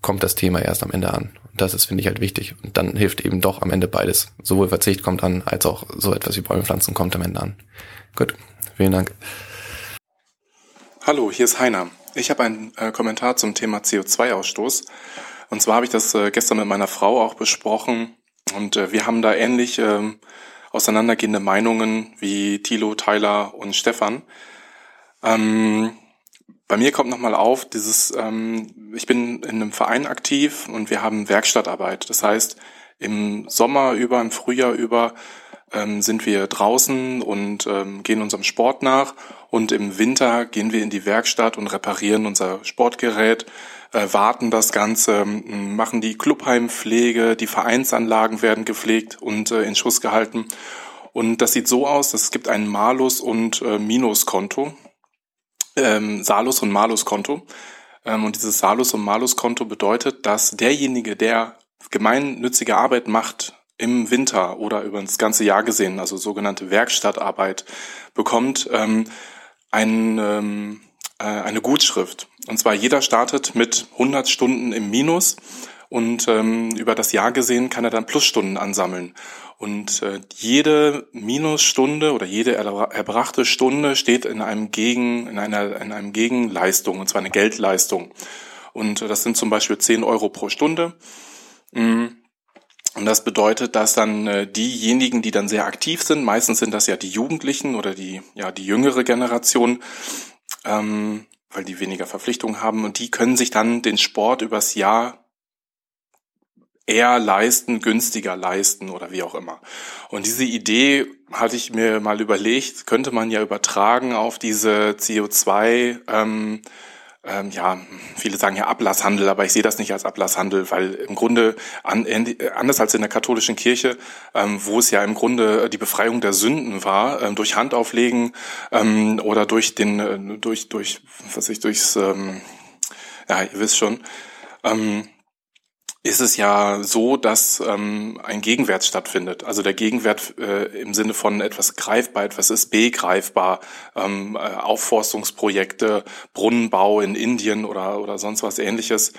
kommt das Thema erst am Ende an. Und das ist, finde ich, halt wichtig. Und dann hilft eben doch am Ende beides. Sowohl Verzicht kommt an, als auch so etwas wie Bäume pflanzen kommt am Ende an. Gut, vielen Dank. Hallo, hier ist Heiner. Ich habe einen äh, Kommentar zum Thema CO2-Ausstoß. Und zwar habe ich das äh, gestern mit meiner Frau auch besprochen. Und äh, wir haben da ähnlich ähm, auseinandergehende Meinungen wie Thilo, Tyler und Stefan. Ähm, bei mir kommt nochmal auf, dieses, ähm, ich bin in einem Verein aktiv und wir haben Werkstattarbeit. Das heißt, im Sommer über, im Frühjahr über ähm, sind wir draußen und ähm, gehen unserem Sport nach und im Winter gehen wir in die Werkstatt und reparieren unser Sportgerät, warten das Ganze, machen die Clubheimpflege, die Vereinsanlagen werden gepflegt und äh, in Schuss gehalten. Und das sieht so aus, es gibt ein Malus- und äh, Minuskonto, ähm, Salus- und Malus-Konto. Ähm, und dieses Salus- und Malus-Konto bedeutet, dass derjenige, der gemeinnützige Arbeit macht im Winter oder über das ganze Jahr gesehen, also sogenannte Werkstattarbeit, bekommt ähm, ein, ähm, äh, eine Gutschrift. Und zwar jeder startet mit 100 Stunden im Minus und ähm, über das Jahr gesehen kann er dann Plusstunden ansammeln. Und äh, jede Minusstunde oder jede erbrachte Stunde steht in einem Gegen, in einer, in einem Gegenleistung, und zwar eine Geldleistung. Und äh, das sind zum Beispiel 10 Euro pro Stunde. Mm. Und das bedeutet, dass dann äh, diejenigen, die dann sehr aktiv sind, meistens sind das ja die Jugendlichen oder die, ja, die jüngere Generation, ähm, weil die weniger Verpflichtungen haben und die können sich dann den Sport übers Jahr eher leisten, günstiger leisten oder wie auch immer. Und diese Idee hatte ich mir mal überlegt, könnte man ja übertragen auf diese CO2 ähm, ähm, ja, viele sagen ja Ablasshandel, aber ich sehe das nicht als Ablasshandel, weil im Grunde an, anders als in der katholischen Kirche, ähm, wo es ja im Grunde die Befreiung der Sünden war, ähm, durch Handauflegen ähm, oder durch den, äh, durch, durch, was ich, durchs, ähm, ja, ihr wisst schon, ähm, ist es ja so, dass ähm, ein Gegenwert stattfindet. Also der Gegenwert äh, im Sinne von etwas greifbar, etwas ist begreifbar. Ähm, äh, Aufforstungsprojekte, Brunnenbau in Indien oder, oder sonst was ähnliches.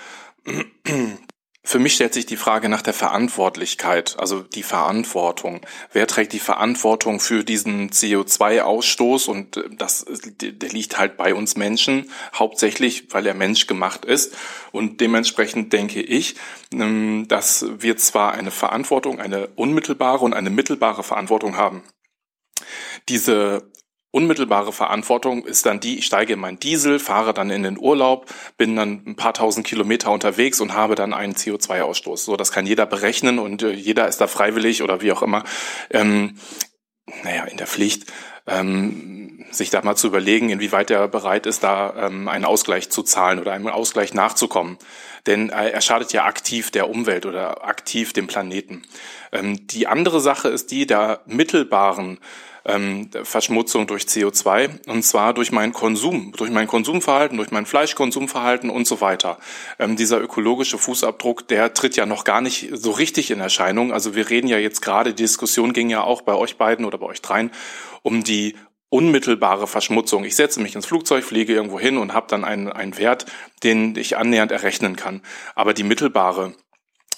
Für mich stellt sich die Frage nach der Verantwortlichkeit, also die Verantwortung. Wer trägt die Verantwortung für diesen CO2-Ausstoß? Und äh, das, der liegt halt bei uns Menschen, hauptsächlich, weil er menschgemacht ist. Und dementsprechend denke ich, ähm, dass wir zwar eine Verantwortung, eine unmittelbare und eine mittelbare Verantwortung haben. Diese Unmittelbare Verantwortung ist dann die, ich steige in meinen Diesel, fahre dann in den Urlaub, bin dann ein paar tausend Kilometer unterwegs und habe dann einen CO2-Ausstoß. So, das kann jeder berechnen und äh, jeder ist da freiwillig oder wie auch immer. Ähm, naja, in der Pflicht, ähm, sich da mal zu überlegen, inwieweit er bereit ist, da ähm, einen Ausgleich zu zahlen oder einem Ausgleich nachzukommen. Denn äh, er schadet ja aktiv der Umwelt oder aktiv dem Planeten. Ähm, die andere Sache ist die der mittelbaren ähm, Verschmutzung durch CO2 und zwar durch meinen Konsum, durch mein Konsumverhalten, durch mein Fleischkonsumverhalten und so weiter. Ähm, dieser ökologische Fußabdruck, der tritt ja noch gar nicht so richtig in Erscheinung. Also wir reden ja jetzt gerade, die Diskussion ging ja auch bei euch beiden oder bei euch dreien um die unmittelbare Verschmutzung. Ich setze mich ins Flugzeug, fliege irgendwo hin und habe dann einen, einen Wert, den ich annähernd errechnen kann. Aber die mittelbare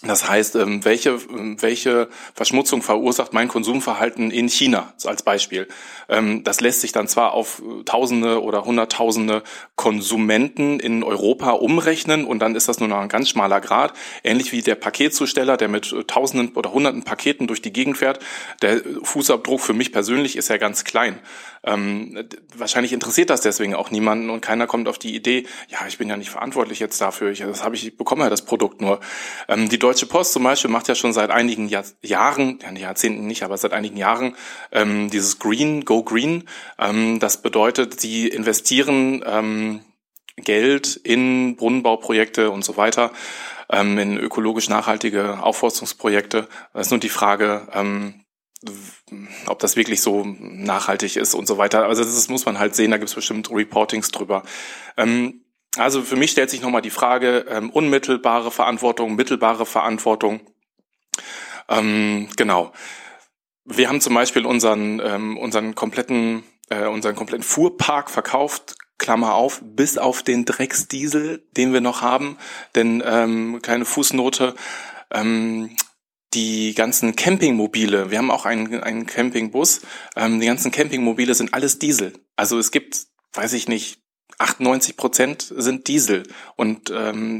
das heißt, ähm, welche, ähm, welche Verschmutzung verursacht mein Konsumverhalten in China als Beispiel? Ähm, das lässt sich dann zwar auf Tausende oder Hunderttausende Konsumenten in Europa umrechnen und dann ist das nur noch ein ganz schmaler Grad, ähnlich wie der Paketzusteller, der mit Tausenden oder Hunderten Paketen durch die Gegend fährt. Der Fußabdruck für mich persönlich ist ja ganz klein. Ähm, wahrscheinlich interessiert das deswegen auch niemanden und keiner kommt auf die Idee, ja, ich bin ja nicht verantwortlich jetzt dafür, ich, das habe ich, ich bekomme ja das Produkt nur. Ähm, die Deutsche Post zum Beispiel macht ja schon seit einigen Jahr, Jahren, ja, Jahrzehnten nicht, aber seit einigen Jahren ähm, dieses Green, Go Green. Ähm, das bedeutet, sie investieren ähm, Geld in Brunnenbauprojekte und so weiter, ähm, in ökologisch nachhaltige Aufforstungsprojekte. Das ist nur die Frage, ob das wirklich so nachhaltig ist und so weiter. Also das muss man halt sehen, da gibt es bestimmt Reportings drüber. Ähm, also für mich stellt sich nochmal die Frage, ähm, unmittelbare Verantwortung, mittelbare Verantwortung. Ähm, genau. Wir haben zum Beispiel unseren, ähm, unseren kompletten, äh, unseren kompletten Fuhrpark verkauft, Klammer auf, bis auf den Drecksdiesel, den wir noch haben. Denn ähm, kleine Fußnote, ähm, die ganzen Campingmobile, wir haben auch einen, einen Campingbus, ähm, die ganzen Campingmobile sind alles Diesel. Also es gibt, weiß ich nicht, 98 Prozent sind Diesel. Und ähm,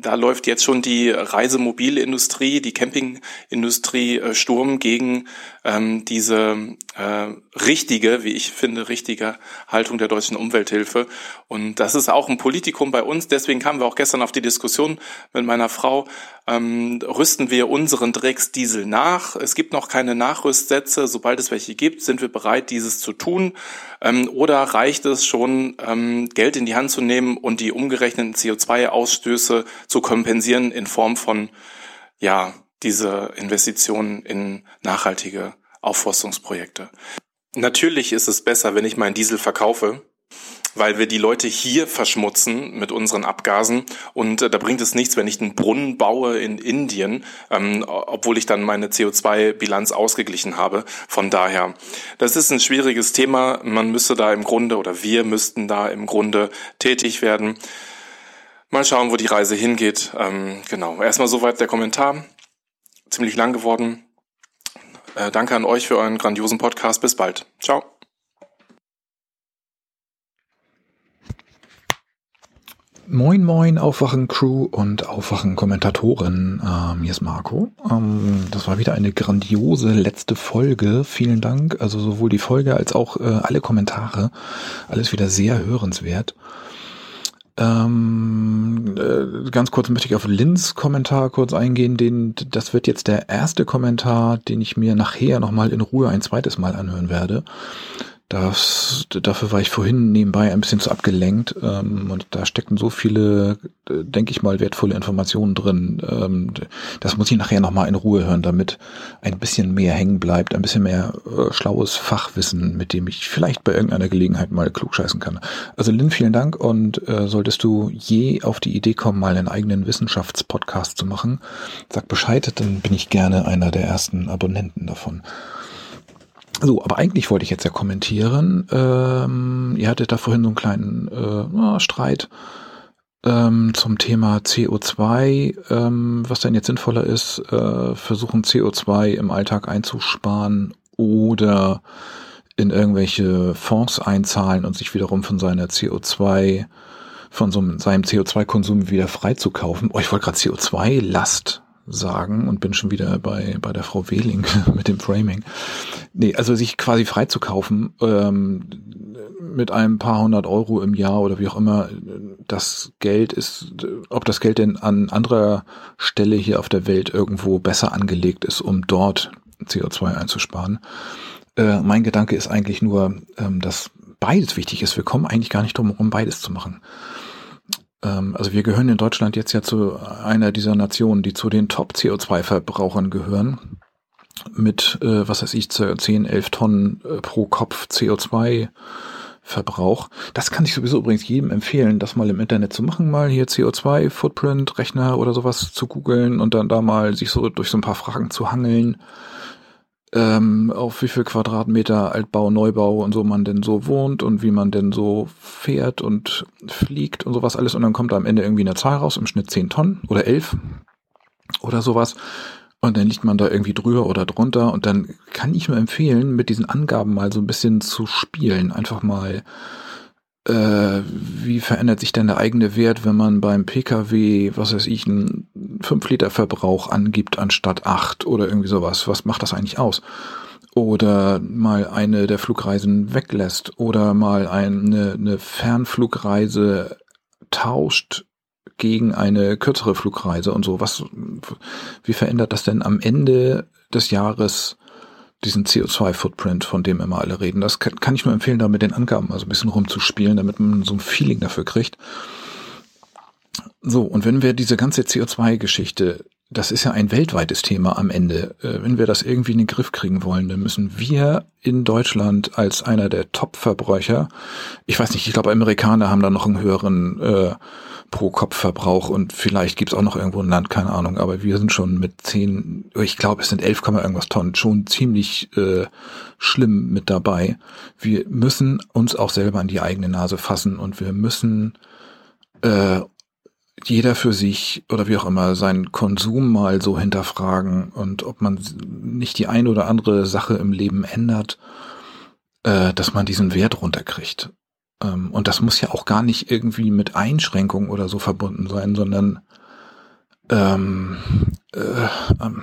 da läuft jetzt schon die Reisemobilindustrie, die Campingindustrie äh, Sturm gegen ähm, diese äh, richtige, wie ich finde, richtige Haltung der deutschen Umwelthilfe. Und das ist auch ein Politikum bei uns. Deswegen kamen wir auch gestern auf die Diskussion mit meiner Frau, ähm, rüsten wir unseren Drecksdiesel nach. Es gibt noch keine Nachrüstsätze. Sobald es welche gibt, sind wir bereit, dieses zu tun. Ähm, oder reicht es schon, ähm, Geld in die Hand zu nehmen und die umgerechneten CO2-Ausstöße zu kompensieren in Form von, ja, diese Investitionen in nachhaltige Aufforstungsprojekte. Natürlich ist es besser, wenn ich meinen Diesel verkaufe, weil wir die Leute hier verschmutzen mit unseren Abgasen und äh, da bringt es nichts, wenn ich einen Brunnen baue in Indien, ähm, obwohl ich dann meine CO2-Bilanz ausgeglichen habe. Von daher, das ist ein schwieriges Thema. Man müsste da im Grunde oder wir müssten da im Grunde tätig werden. Mal schauen, wo die Reise hingeht. Ähm, genau. Erstmal soweit der Kommentar. Ziemlich lang geworden. Äh, danke an euch für euren grandiosen Podcast. Bis bald. Ciao. Moin Moin Aufwachen Crew und Aufwachen Kommentatoren. Ähm, hier ist Marco. Ähm, das war wieder eine grandiose letzte Folge. Vielen Dank. Also sowohl die Folge als auch äh, alle Kommentare. Alles wieder sehr hörenswert. Ähm, äh, ganz kurz möchte ich auf Lins Kommentar kurz eingehen. Den, das wird jetzt der erste Kommentar, den ich mir nachher nochmal in Ruhe ein zweites Mal anhören werde. Das, dafür war ich vorhin nebenbei ein bisschen zu abgelenkt ähm, und da steckten so viele, äh, denke ich mal, wertvolle Informationen drin. Ähm, das muss ich nachher nochmal in Ruhe hören, damit ein bisschen mehr hängen bleibt, ein bisschen mehr äh, schlaues Fachwissen, mit dem ich vielleicht bei irgendeiner Gelegenheit mal klugscheißen kann. Also Lynn, vielen Dank und äh, solltest du je auf die Idee kommen, mal einen eigenen Wissenschaftspodcast zu machen, sag Bescheid, dann bin ich gerne einer der ersten Abonnenten davon. So, aber eigentlich wollte ich jetzt ja kommentieren. Ähm, ihr hattet da vorhin so einen kleinen äh, Streit ähm, zum Thema CO2, ähm, was denn jetzt sinnvoller ist, äh, versuchen CO2 im Alltag einzusparen oder in irgendwelche Fonds einzahlen und sich wiederum von seiner CO2 von so seinem CO2-Konsum wieder freizukaufen. Oh, ich wollte gerade CO2-Last sagen und bin schon wieder bei, bei der Frau Wehling mit dem Framing. Nee, also sich quasi freizukaufen ähm, mit einem paar hundert Euro im Jahr oder wie auch immer, das Geld ist, ob das Geld denn an anderer Stelle hier auf der Welt irgendwo besser angelegt ist, um dort CO2 einzusparen. Äh, mein Gedanke ist eigentlich nur, ähm, dass beides wichtig ist. Wir kommen eigentlich gar nicht drum herum, beides zu machen. Ähm, also wir gehören in Deutschland jetzt ja zu einer dieser Nationen, die zu den Top-CO2-Verbrauchern gehören. Mit, äh, was weiß ich, 10, 11 Tonnen äh, pro Kopf CO2 Verbrauch. Das kann ich sowieso übrigens jedem empfehlen, das mal im Internet zu machen, mal hier CO2 Footprint Rechner oder sowas zu googeln und dann da mal sich so durch so ein paar Fragen zu hangeln ähm, auf wie viel Quadratmeter Altbau, Neubau und so man denn so wohnt und wie man denn so fährt und fliegt und sowas alles. Und dann kommt da am Ende irgendwie eine Zahl raus, im Schnitt 10 Tonnen oder 11 oder sowas. Und dann liegt man da irgendwie drüber oder drunter. Und dann kann ich nur empfehlen, mit diesen Angaben mal so ein bisschen zu spielen. Einfach mal äh, wie verändert sich denn der eigene Wert, wenn man beim Pkw, was weiß ich, einen 5 Liter Verbrauch angibt anstatt 8 oder irgendwie sowas? Was macht das eigentlich aus? Oder mal eine der Flugreisen weglässt oder mal eine, eine Fernflugreise tauscht gegen eine kürzere Flugreise und so. Was, wie verändert das denn am Ende des Jahres diesen CO2-Footprint, von dem immer alle reden. Das kann, kann ich nur empfehlen, da mit den Angaben also ein bisschen rumzuspielen, damit man so ein Feeling dafür kriegt. So, und wenn wir diese ganze CO2-Geschichte, das ist ja ein weltweites Thema am Ende, äh, wenn wir das irgendwie in den Griff kriegen wollen, dann müssen wir in Deutschland als einer der Top-Verbräucher, ich weiß nicht, ich glaube, Amerikaner haben da noch einen höheren äh, Pro-Kopf-Verbrauch und vielleicht gibt's auch noch irgendwo ein Land, keine Ahnung, aber wir sind schon mit zehn, ich glaube, es sind 11, irgendwas Tonnen, schon ziemlich äh, schlimm mit dabei. Wir müssen uns auch selber an die eigene Nase fassen und wir müssen äh, jeder für sich oder wie auch immer seinen Konsum mal so hinterfragen und ob man nicht die eine oder andere Sache im Leben ändert, äh, dass man diesen Wert runterkriegt. Ähm, und das muss ja auch gar nicht irgendwie mit Einschränkungen oder so verbunden sein, sondern ähm, äh, ähm,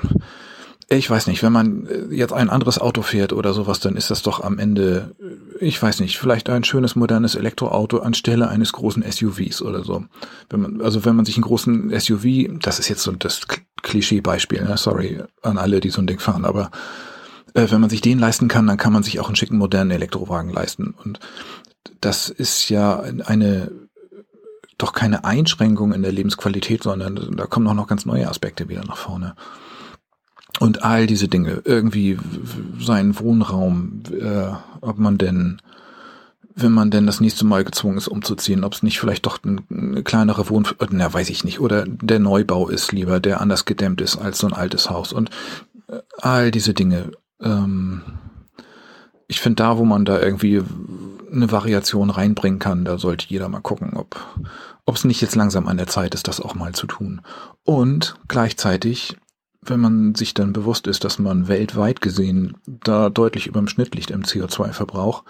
ich weiß nicht, wenn man äh, jetzt ein anderes Auto fährt oder sowas, dann ist das doch am Ende, äh, ich weiß nicht, vielleicht ein schönes modernes Elektroauto anstelle eines großen SUVs oder so. Wenn man, also wenn man sich einen großen SUV, das ist jetzt so das Klischee-Beispiel, ne? sorry an alle, die so ein Ding fahren, aber äh, wenn man sich den leisten kann, dann kann man sich auch einen schicken modernen Elektrowagen leisten. Und das ist ja eine doch keine Einschränkung in der Lebensqualität, sondern da kommen auch noch ganz neue Aspekte wieder nach vorne. Und all diese Dinge, irgendwie seinen Wohnraum, äh, ob man denn, wenn man denn das nächste Mal gezwungen ist, umzuziehen, ob es nicht vielleicht doch ein, eine kleinere Wohn, na weiß ich nicht, oder der Neubau ist lieber, der anders gedämmt ist als so ein altes Haus und äh, all diese Dinge. Ähm, ich finde da, wo man da irgendwie eine Variation reinbringen kann, da sollte jeder mal gucken, ob ob es nicht jetzt langsam an der Zeit ist, das auch mal zu tun. Und gleichzeitig, wenn man sich dann bewusst ist, dass man weltweit gesehen da deutlich über dem Schnitt liegt im CO2-Verbrauch,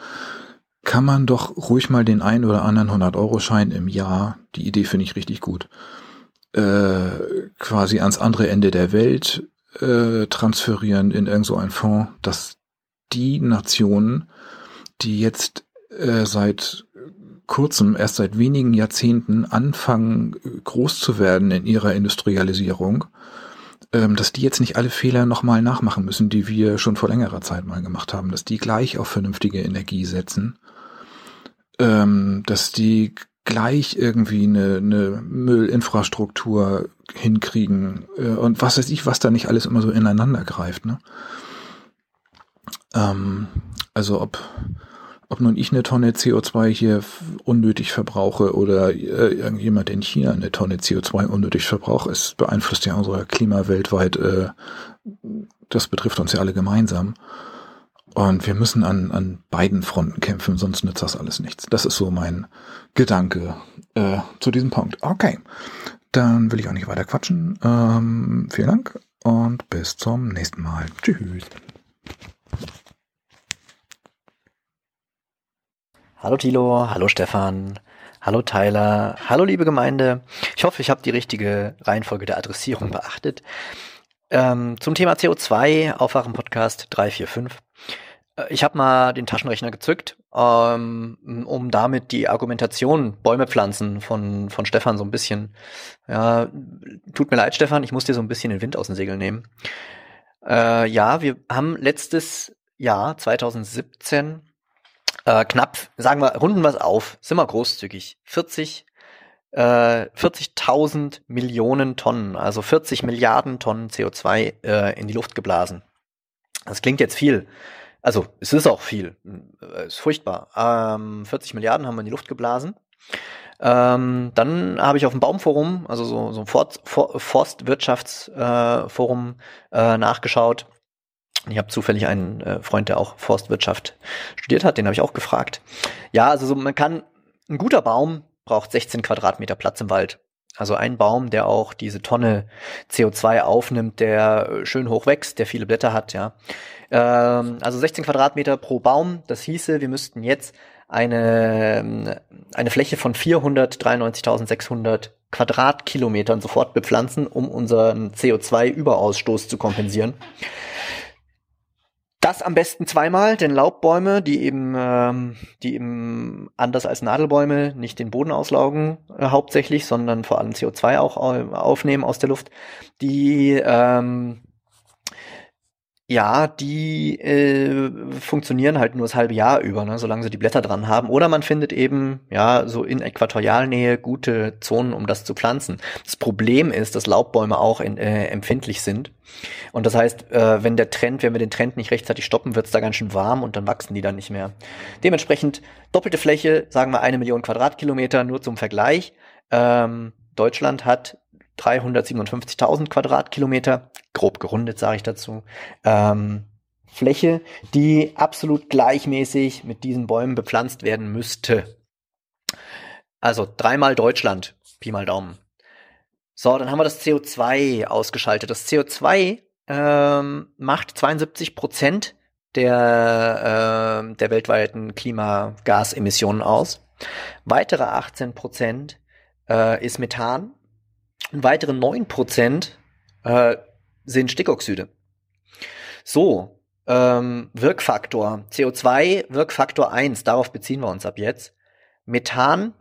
kann man doch ruhig mal den ein oder anderen 100-Euro-Schein im Jahr, die Idee finde ich richtig gut, äh, quasi ans andere Ende der Welt äh, transferieren in irgend so einen Fonds, dass die Nationen, die jetzt äh, seit kurzem, erst seit wenigen Jahrzehnten anfangen, groß zu werden in ihrer Industrialisierung, ähm, dass die jetzt nicht alle Fehler nochmal nachmachen müssen, die wir schon vor längerer Zeit mal gemacht haben, dass die gleich auf vernünftige Energie setzen, ähm, dass die gleich irgendwie eine, eine Müllinfrastruktur hinkriegen äh, und was weiß ich, was da nicht alles immer so ineinander greift. Ne? Ähm, also ob, ob nun ich eine Tonne CO2 hier unnötig verbrauche oder äh, irgendjemand in China eine Tonne CO2 unnötig verbraucht, es beeinflusst ja unser Klima weltweit. Äh, das betrifft uns ja alle gemeinsam. Und wir müssen an, an beiden Fronten kämpfen, sonst nützt das alles nichts. Das ist so mein Gedanke äh, zu diesem Punkt. Okay, dann will ich auch nicht weiter quatschen. Ähm, vielen Dank und bis zum nächsten Mal. Tschüss. Hallo Thilo, hallo Stefan, hallo Tyler, hallo liebe Gemeinde. Ich hoffe, ich habe die richtige Reihenfolge der Adressierung beachtet. Ähm, zum Thema CO2, Aufwachen Podcast 345. Äh, ich habe mal den Taschenrechner gezückt, ähm, um damit die Argumentation Bäume pflanzen von, von Stefan so ein bisschen. Ja, tut mir leid, Stefan, ich muss dir so ein bisschen den Wind aus den Segeln nehmen. Äh, ja, wir haben letztes Jahr 2017 äh, knapp, sagen wir, runden wir es auf, sind wir großzügig, 40 äh, 40.000 Millionen Tonnen, also 40 Milliarden Tonnen CO2 äh, in die Luft geblasen. Das klingt jetzt viel. Also es ist auch viel, äh, ist furchtbar. Ähm, 40 Milliarden haben wir in die Luft geblasen. Ähm, dann habe ich auf dem Baumforum, also so, so ein Forst, Forstwirtschaftsforum äh, nachgeschaut. Ich habe zufällig einen äh, Freund, der auch Forstwirtschaft studiert hat, den habe ich auch gefragt. Ja, also so, man kann, ein guter Baum braucht 16 Quadratmeter Platz im Wald. Also ein Baum, der auch diese Tonne CO2 aufnimmt, der schön hoch wächst, der viele Blätter hat, ja. Ähm, also 16 Quadratmeter pro Baum. Das hieße, wir müssten jetzt eine, eine Fläche von 493.600 Quadratkilometern sofort bepflanzen, um unseren CO2-Überausstoß zu kompensieren. Das am besten zweimal, denn Laubbäume, die eben, ähm, die eben anders als Nadelbäume nicht den Boden auslaugen äh, hauptsächlich, sondern vor allem CO2 auch aufnehmen aus der Luft, die ähm, ja, die äh, funktionieren halt nur das halbe Jahr über, ne, solange sie die Blätter dran haben. Oder man findet eben, ja, so in Äquatorialnähe gute Zonen, um das zu pflanzen. Das Problem ist, dass Laubbäume auch in, äh, empfindlich sind. Und das heißt, äh, wenn der Trend, wenn wir den Trend nicht rechtzeitig stoppen, wird's da ganz schön warm und dann wachsen die dann nicht mehr. Dementsprechend doppelte Fläche, sagen wir eine Million Quadratkilometer, nur zum Vergleich. Ähm, Deutschland hat 357.000 Quadratkilometer, grob gerundet sage ich dazu, ähm, Fläche, die absolut gleichmäßig mit diesen Bäumen bepflanzt werden müsste. Also dreimal Deutschland, Pi mal Daumen. So, dann haben wir das CO2 ausgeschaltet. Das CO2 ähm, macht 72 Prozent der, äh, der weltweiten Klimagasemissionen aus. Weitere 18 Prozent äh, ist Methan und weitere 9% äh, sind Stickoxide. So, ähm, Wirkfaktor. CO2, Wirkfaktor 1, darauf beziehen wir uns ab jetzt. Methan,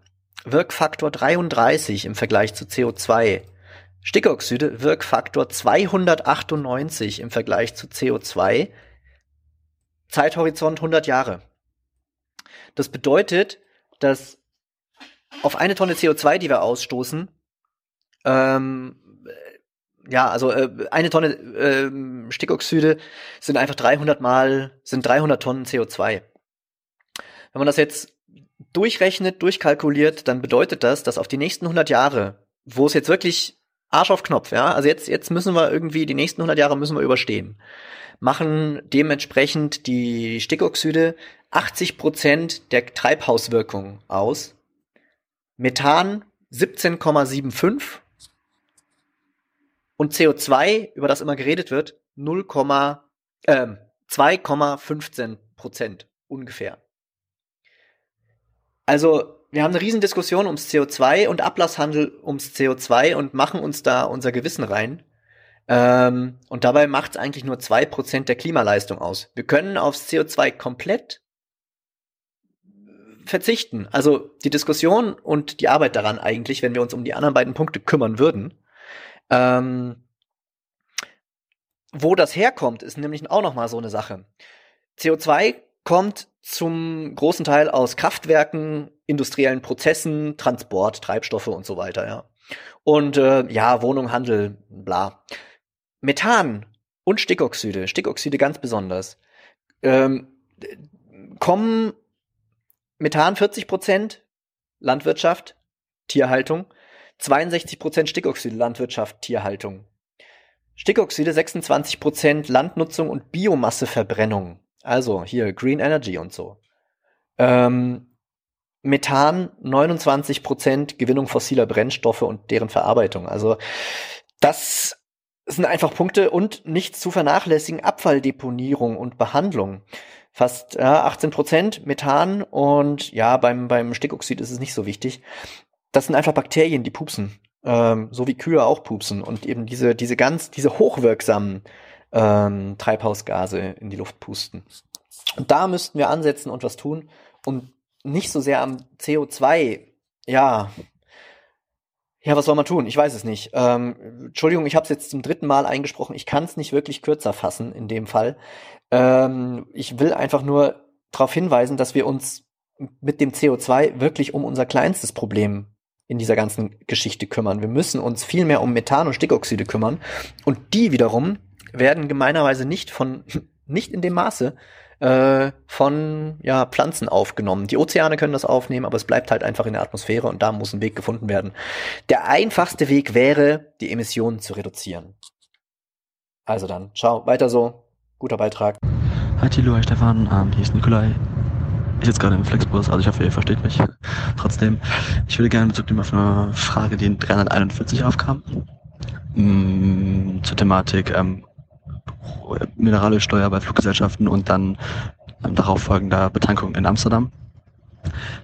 Wirkfaktor 33 im Vergleich zu CO2. Stickoxide, Wirkfaktor 298 im Vergleich zu CO2. Zeithorizont 100 Jahre. Das bedeutet, dass auf eine Tonne CO2, die wir ausstoßen, ähm, ja, also äh, eine Tonne äh, Stickoxide sind einfach 300 mal, sind 300 Tonnen CO2. Wenn man das jetzt durchrechnet, durchkalkuliert, dann bedeutet das, dass auf die nächsten 100 Jahre, wo es jetzt wirklich Arsch auf Knopf, ja, also jetzt, jetzt müssen wir irgendwie, die nächsten 100 Jahre müssen wir überstehen, machen dementsprechend die Stickoxide 80 Prozent der Treibhauswirkung aus, Methan 17,75 und CO2, über das immer geredet wird, 0, äh, 2,15 Prozent ungefähr. Also wir haben eine Riesendiskussion ums CO2 und Ablasshandel ums CO2 und machen uns da unser Gewissen rein. Ähm, und dabei macht es eigentlich nur zwei Prozent der Klimaleistung aus. Wir können aufs CO2 komplett verzichten. Also die Diskussion und die Arbeit daran eigentlich, wenn wir uns um die anderen beiden Punkte kümmern würden, ähm, wo das herkommt, ist nämlich auch noch mal so eine Sache. CO2 kommt zum großen Teil aus Kraftwerken, industriellen Prozessen, Transport, Treibstoffe und so weiter, ja. Und äh, ja, Wohnung, Handel, bla. Methan und Stickoxide, Stickoxide ganz besonders, ähm, kommen Methan 40 Prozent, Landwirtschaft, Tierhaltung, 62 Prozent Stickoxide, Landwirtschaft, Tierhaltung. Stickoxide 26 Prozent Landnutzung und Biomasseverbrennung. Also hier Green Energy und so. Ähm, Methan 29 Prozent Gewinnung fossiler Brennstoffe und deren Verarbeitung. Also das sind einfach Punkte und nicht zu vernachlässigen Abfalldeponierung und Behandlung. Fast ja, 18 Prozent Methan und ja, beim, beim Stickoxid ist es nicht so wichtig das sind einfach Bakterien, die pupsen. Ähm, so wie Kühe auch pupsen und eben diese, diese ganz, diese hochwirksamen ähm, Treibhausgase in die Luft pusten. Und da müssten wir ansetzen und was tun und nicht so sehr am CO2. Ja, ja, was soll man tun? Ich weiß es nicht. Ähm, Entschuldigung, ich habe es jetzt zum dritten Mal eingesprochen. Ich kann es nicht wirklich kürzer fassen in dem Fall. Ähm, ich will einfach nur darauf hinweisen, dass wir uns mit dem CO2 wirklich um unser kleinstes Problem in dieser ganzen Geschichte kümmern. Wir müssen uns viel mehr um Methan und Stickoxide kümmern. Und die wiederum werden gemeinerweise nicht von, nicht in dem Maße äh, von ja, Pflanzen aufgenommen. Die Ozeane können das aufnehmen, aber es bleibt halt einfach in der Atmosphäre und da muss ein Weg gefunden werden. Der einfachste Weg wäre, die Emissionen zu reduzieren. Also dann, ciao, weiter so. Guter Beitrag. Hi Tilo, hi Stefan, ähm, hier ist Nikolai. Ich sitze gerade im Flexbus, also ich hoffe, ihr versteht mich. Trotzdem, ich würde gerne Bezug nehmen auf eine Frage, die in 341 aufkam. Mm, zur Thematik ähm, Mineralölsteuer bei Fluggesellschaften und dann ähm, darauf folgender Betankung in Amsterdam.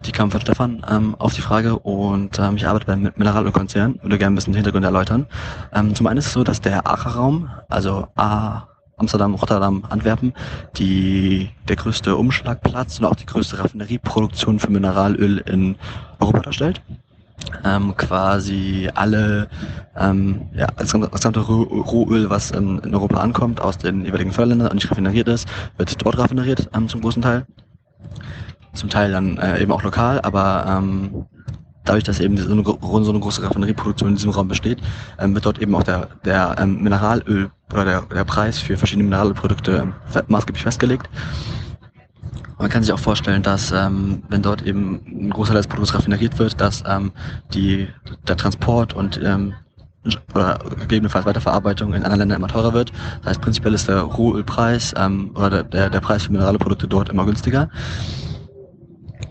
Die kam von Stefan ähm, auf die Frage und ähm, ich arbeite beim Mineralölkonzern, würde gerne ein bisschen den Hintergrund erläutern. Ähm, zum einen ist es so, dass der ACHA-Raum, also A, Amsterdam, Rotterdam, Antwerpen, die, der größte Umschlagplatz und auch die größte Raffinerieproduktion für Mineralöl in Europa darstellt ähm, quasi alle, ähm, ja, das gesamte Rohöl, was in, in, Europa ankommt, aus den jeweiligen Förderländern und nicht raffineriert ist, wird dort raffineriert ähm, zum großen Teil. Zum Teil dann äh, eben auch lokal, aber ähm, dadurch, dass eben so eine, so eine große Raffinerieproduktion in diesem Raum besteht, ähm, wird dort eben auch der, der ähm, Mineralöl oder der, der Preis für verschiedene Mineralölprodukte ähm, maßgeblich festgelegt. Man kann sich auch vorstellen, dass ähm, wenn dort eben ein großer Teil des Produkts raffineriert wird, dass ähm, die, der Transport und ähm, oder gegebenenfalls Weiterverarbeitung in anderen Ländern immer teurer wird. Das heißt, prinzipiell ist der Rohölpreis ähm, oder der, der Preis für Mineralprodukte dort immer günstiger.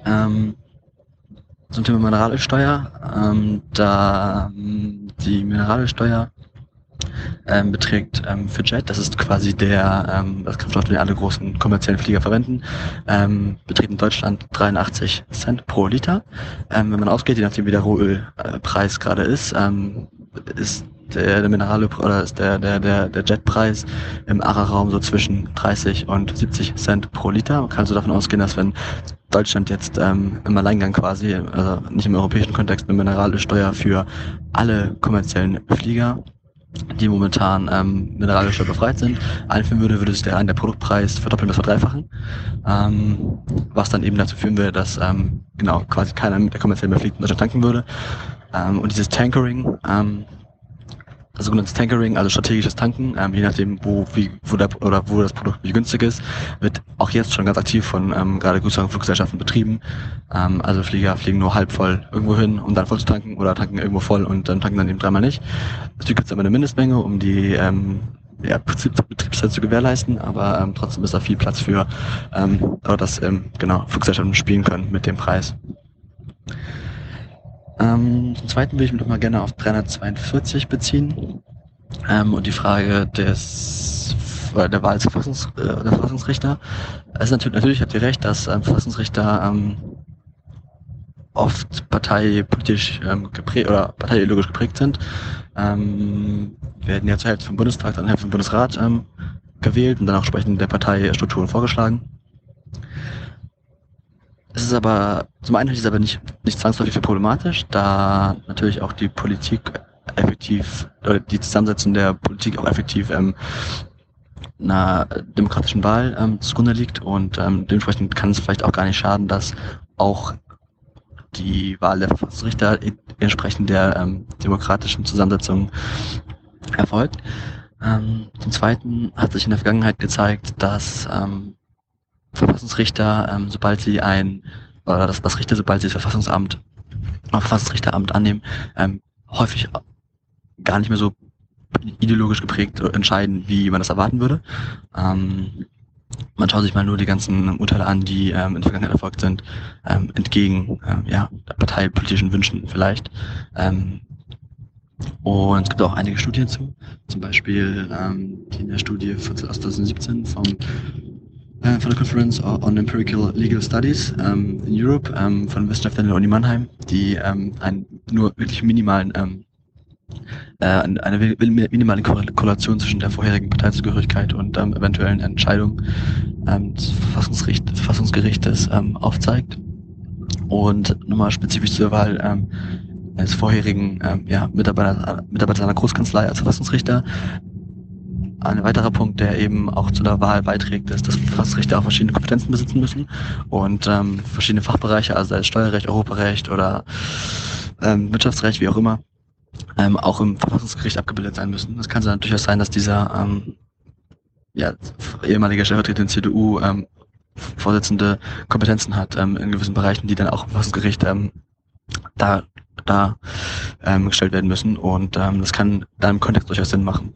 Ähm, zum Thema Mineralölsteuer. Ähm, da die Mineralölsteuer ähm, beträgt ähm, für Jet, das ist quasi der, ähm, das Kraftstoff, den alle großen kommerziellen Flieger verwenden, ähm, beträgt in Deutschland 83 Cent pro Liter. Ähm, wenn man ausgeht, je nachdem wie der Rohölpreis gerade ist, ähm, ist der, der Minerale oder ist der, der, der, der Jetpreis im ARA-Raum so zwischen 30 und 70 Cent pro Liter. Man kann also davon ausgehen, dass wenn Deutschland jetzt ähm, im Alleingang quasi, also nicht im europäischen Kontext, eine Mineralsteuer für alle kommerziellen Flieger die momentan ähm, mineralischer befreit sind, einführen würde, würde sich der, der Produktpreis verdoppeln bis verdreifachen, ähm, was dann eben dazu führen würde, dass ähm, genau quasi keiner mit der kommerziellen fliegt in Deutschland tanken würde. Ähm, und dieses Tankering, ähm, sogenanntes Tankering, also strategisches Tanken, ähm, je nachdem, wo, wie, wo, der, oder wo das Produkt wie günstig ist, wird auch jetzt schon ganz aktiv von ähm, gerade größeren Fluggesellschaften betrieben. Ähm, also Flieger fliegen nur halb voll irgendwo hin, um dann voll zu tanken oder tanken irgendwo voll und dann tanken dann eben dreimal nicht. Natürlich gibt es immer eine Mindestmenge, um die ähm, ja, Betriebszeit zu gewährleisten, aber ähm, trotzdem ist da viel Platz für, ähm, dass ähm, genau Fluggesellschaften spielen können mit dem Preis. Ähm, zum Zweiten will ich mich noch mal gerne auf 342 beziehen ähm, und die Frage des der Wahl des Verfassungs, äh, Verfassungsrichter. Ist natürlich, natürlich habt ihr recht, dass ähm, Verfassungsrichter ähm, oft parteipolitisch ähm, geprägt oder parteiideologisch geprägt sind. Ähm, werden ja zur Hälfte vom Bundestag, dann Hälfte vom Bundesrat ähm, gewählt und dann auch entsprechend der Parteistrukturen vorgeschlagen. Es ist aber, zum einen ist es aber nicht, nicht zwangsläufig für problematisch, da natürlich auch die Politik effektiv, oder die Zusammensetzung der Politik auch effektiv ähm, einer demokratischen Wahl ähm, zugrunde liegt und ähm, dementsprechend kann es vielleicht auch gar nicht schaden, dass auch die Wahl der Verfassungsrichter entsprechend der ähm, demokratischen Zusammensetzung erfolgt. Ähm, zum Zweiten hat sich in der Vergangenheit gezeigt, dass ähm, Verfassungsrichter, ähm, sobald sie ein, oder das, das Richter, sobald sie das Verfassungsamt, oder Verfassungsrichteramt annehmen, ähm, häufig gar nicht mehr so ideologisch geprägt entscheiden, wie man das erwarten würde. Ähm, man schaut sich mal nur die ganzen Urteile an, die ähm, in der Vergangenheit erfolgt sind, ähm, entgegen ähm, ja, parteipolitischen Wünschen vielleicht. Ähm, und es gibt auch einige Studien zu, zum Beispiel ähm, die in der Studie von 2017 vom äh, von der Conference on Empirical Legal Studies ähm, in Europe ähm, von Wissenschaftlern der Uni Mannheim, die ähm, einen nur wirklich minimalen äh, eine minimale Korrelation zwischen der vorherigen Parteizugehörigkeit und eventuellen Entscheidungen ähm, des Verfassungsgericht, Verfassungsgerichtes aufzeigt. Und nochmal spezifisch zur Wahl eines vorherigen ähm, ja, Mitarbeiter, Mitarbeiter einer Großkanzlei als Verfassungsrichter ein weiterer Punkt, der eben auch zu der Wahl beiträgt, ist, dass Verfassungsrichter auch verschiedene Kompetenzen besitzen müssen und ähm, verschiedene Fachbereiche, also sei es Steuerrecht, Europarecht oder ähm, Wirtschaftsrecht, wie auch immer, ähm, auch im Verfassungsgericht abgebildet sein müssen. Es kann dann durchaus sein, dass dieser ähm, ja, ehemaliger Stellvertreter der CDU ähm, Vorsitzende Kompetenzen hat ähm, in gewissen Bereichen, die dann auch im Verfassungsgericht ähm, da da ähm, gestellt werden müssen und ähm, das kann dann im Kontext durchaus Sinn machen.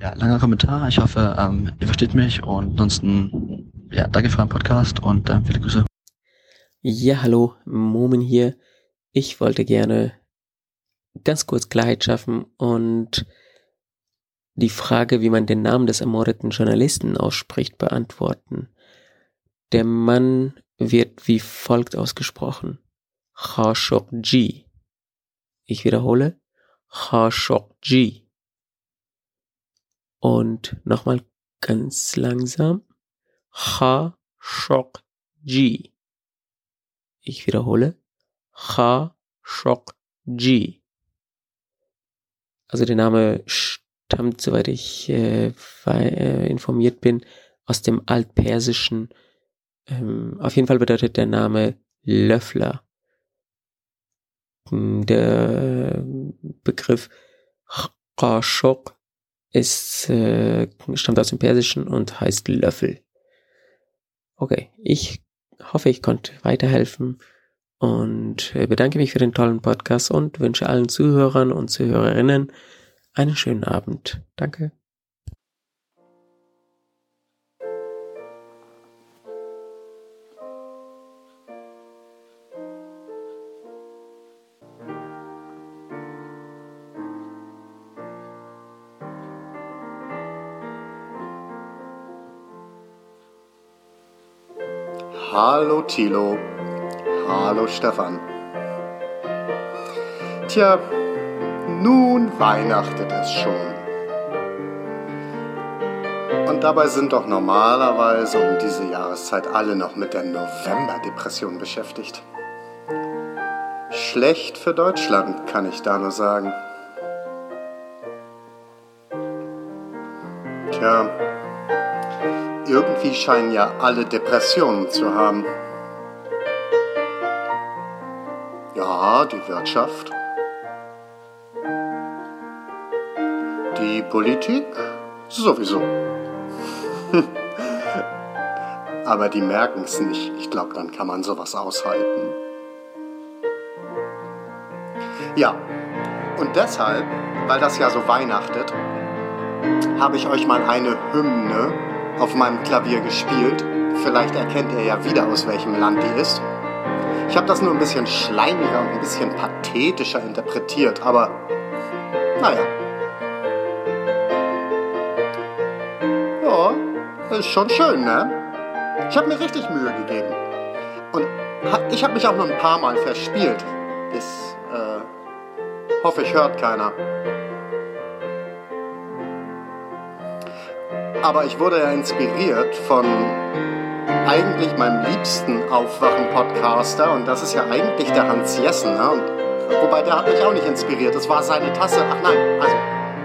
Ja, langer Kommentar. Ich hoffe, ähm, ihr versteht mich und ansonsten ja, danke für euren Podcast und ähm, viele Grüße. Ja, hallo, Momen hier. Ich wollte gerne ganz kurz Klarheit schaffen und die Frage, wie man den Namen des ermordeten Journalisten ausspricht, beantworten. Der Mann wird wie folgt ausgesprochen. Khashoggi. Ich wiederhole. Khashoggi. Und nochmal ganz langsam. Khashoggi. Ich wiederhole. Khashoggi. Also der Name stammt, soweit ich äh, äh, informiert bin, aus dem Altpersischen. Ähm, auf jeden Fall bedeutet der Name Löffler. Der Begriff Khashogg ist, äh, stammt aus dem Persischen und heißt Löffel. Okay, ich hoffe, ich konnte weiterhelfen und äh, bedanke mich für den tollen Podcast und wünsche allen Zuhörern und Zuhörerinnen einen schönen Abend. Danke. Hallo Thilo. Hallo Stefan. Tja, nun weihnachtet es schon. Und dabei sind doch normalerweise um diese Jahreszeit alle noch mit der Novemberdepression beschäftigt. Schlecht für Deutschland, kann ich da nur sagen. Tja, irgendwie scheinen ja alle Depressionen zu haben. Ja, die Wirtschaft. Die Politik sowieso. Aber die merken es nicht. Ich glaube, dann kann man sowas aushalten. Ja, und deshalb, weil das ja so weihnachtet, habe ich euch mal eine Hymne auf meinem Klavier gespielt. Vielleicht erkennt ihr ja wieder, aus welchem Land die ist. Ich habe das nur ein bisschen schleimiger und ein bisschen pathetischer interpretiert, aber naja. Ja, ist schon schön, ne? Ich habe mir richtig Mühe gegeben. Und ich habe mich auch nur ein paar Mal verspielt. Das äh, hoffe ich hört keiner. Aber ich wurde ja inspiriert von eigentlich meinem liebsten Aufwachen-Podcaster und das ist ja eigentlich der Hans Jessen. Ne? Wobei der hat mich auch nicht inspiriert. Es war seine Tasse. Ach nein, also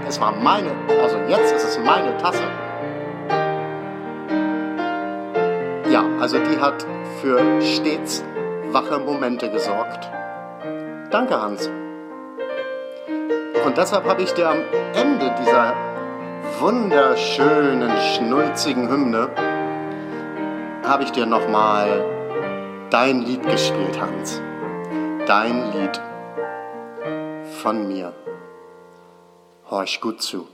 es war meine. Also jetzt ist es meine Tasse. Ja, also die hat für stets wache Momente gesorgt. Danke, Hans. Und deshalb habe ich dir am Ende dieser wunderschönen, schnulzigen Hymne habe ich dir nochmal dein Lied gespielt, Hans. Dein Lied von mir. Horch gut zu.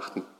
Weihnachten.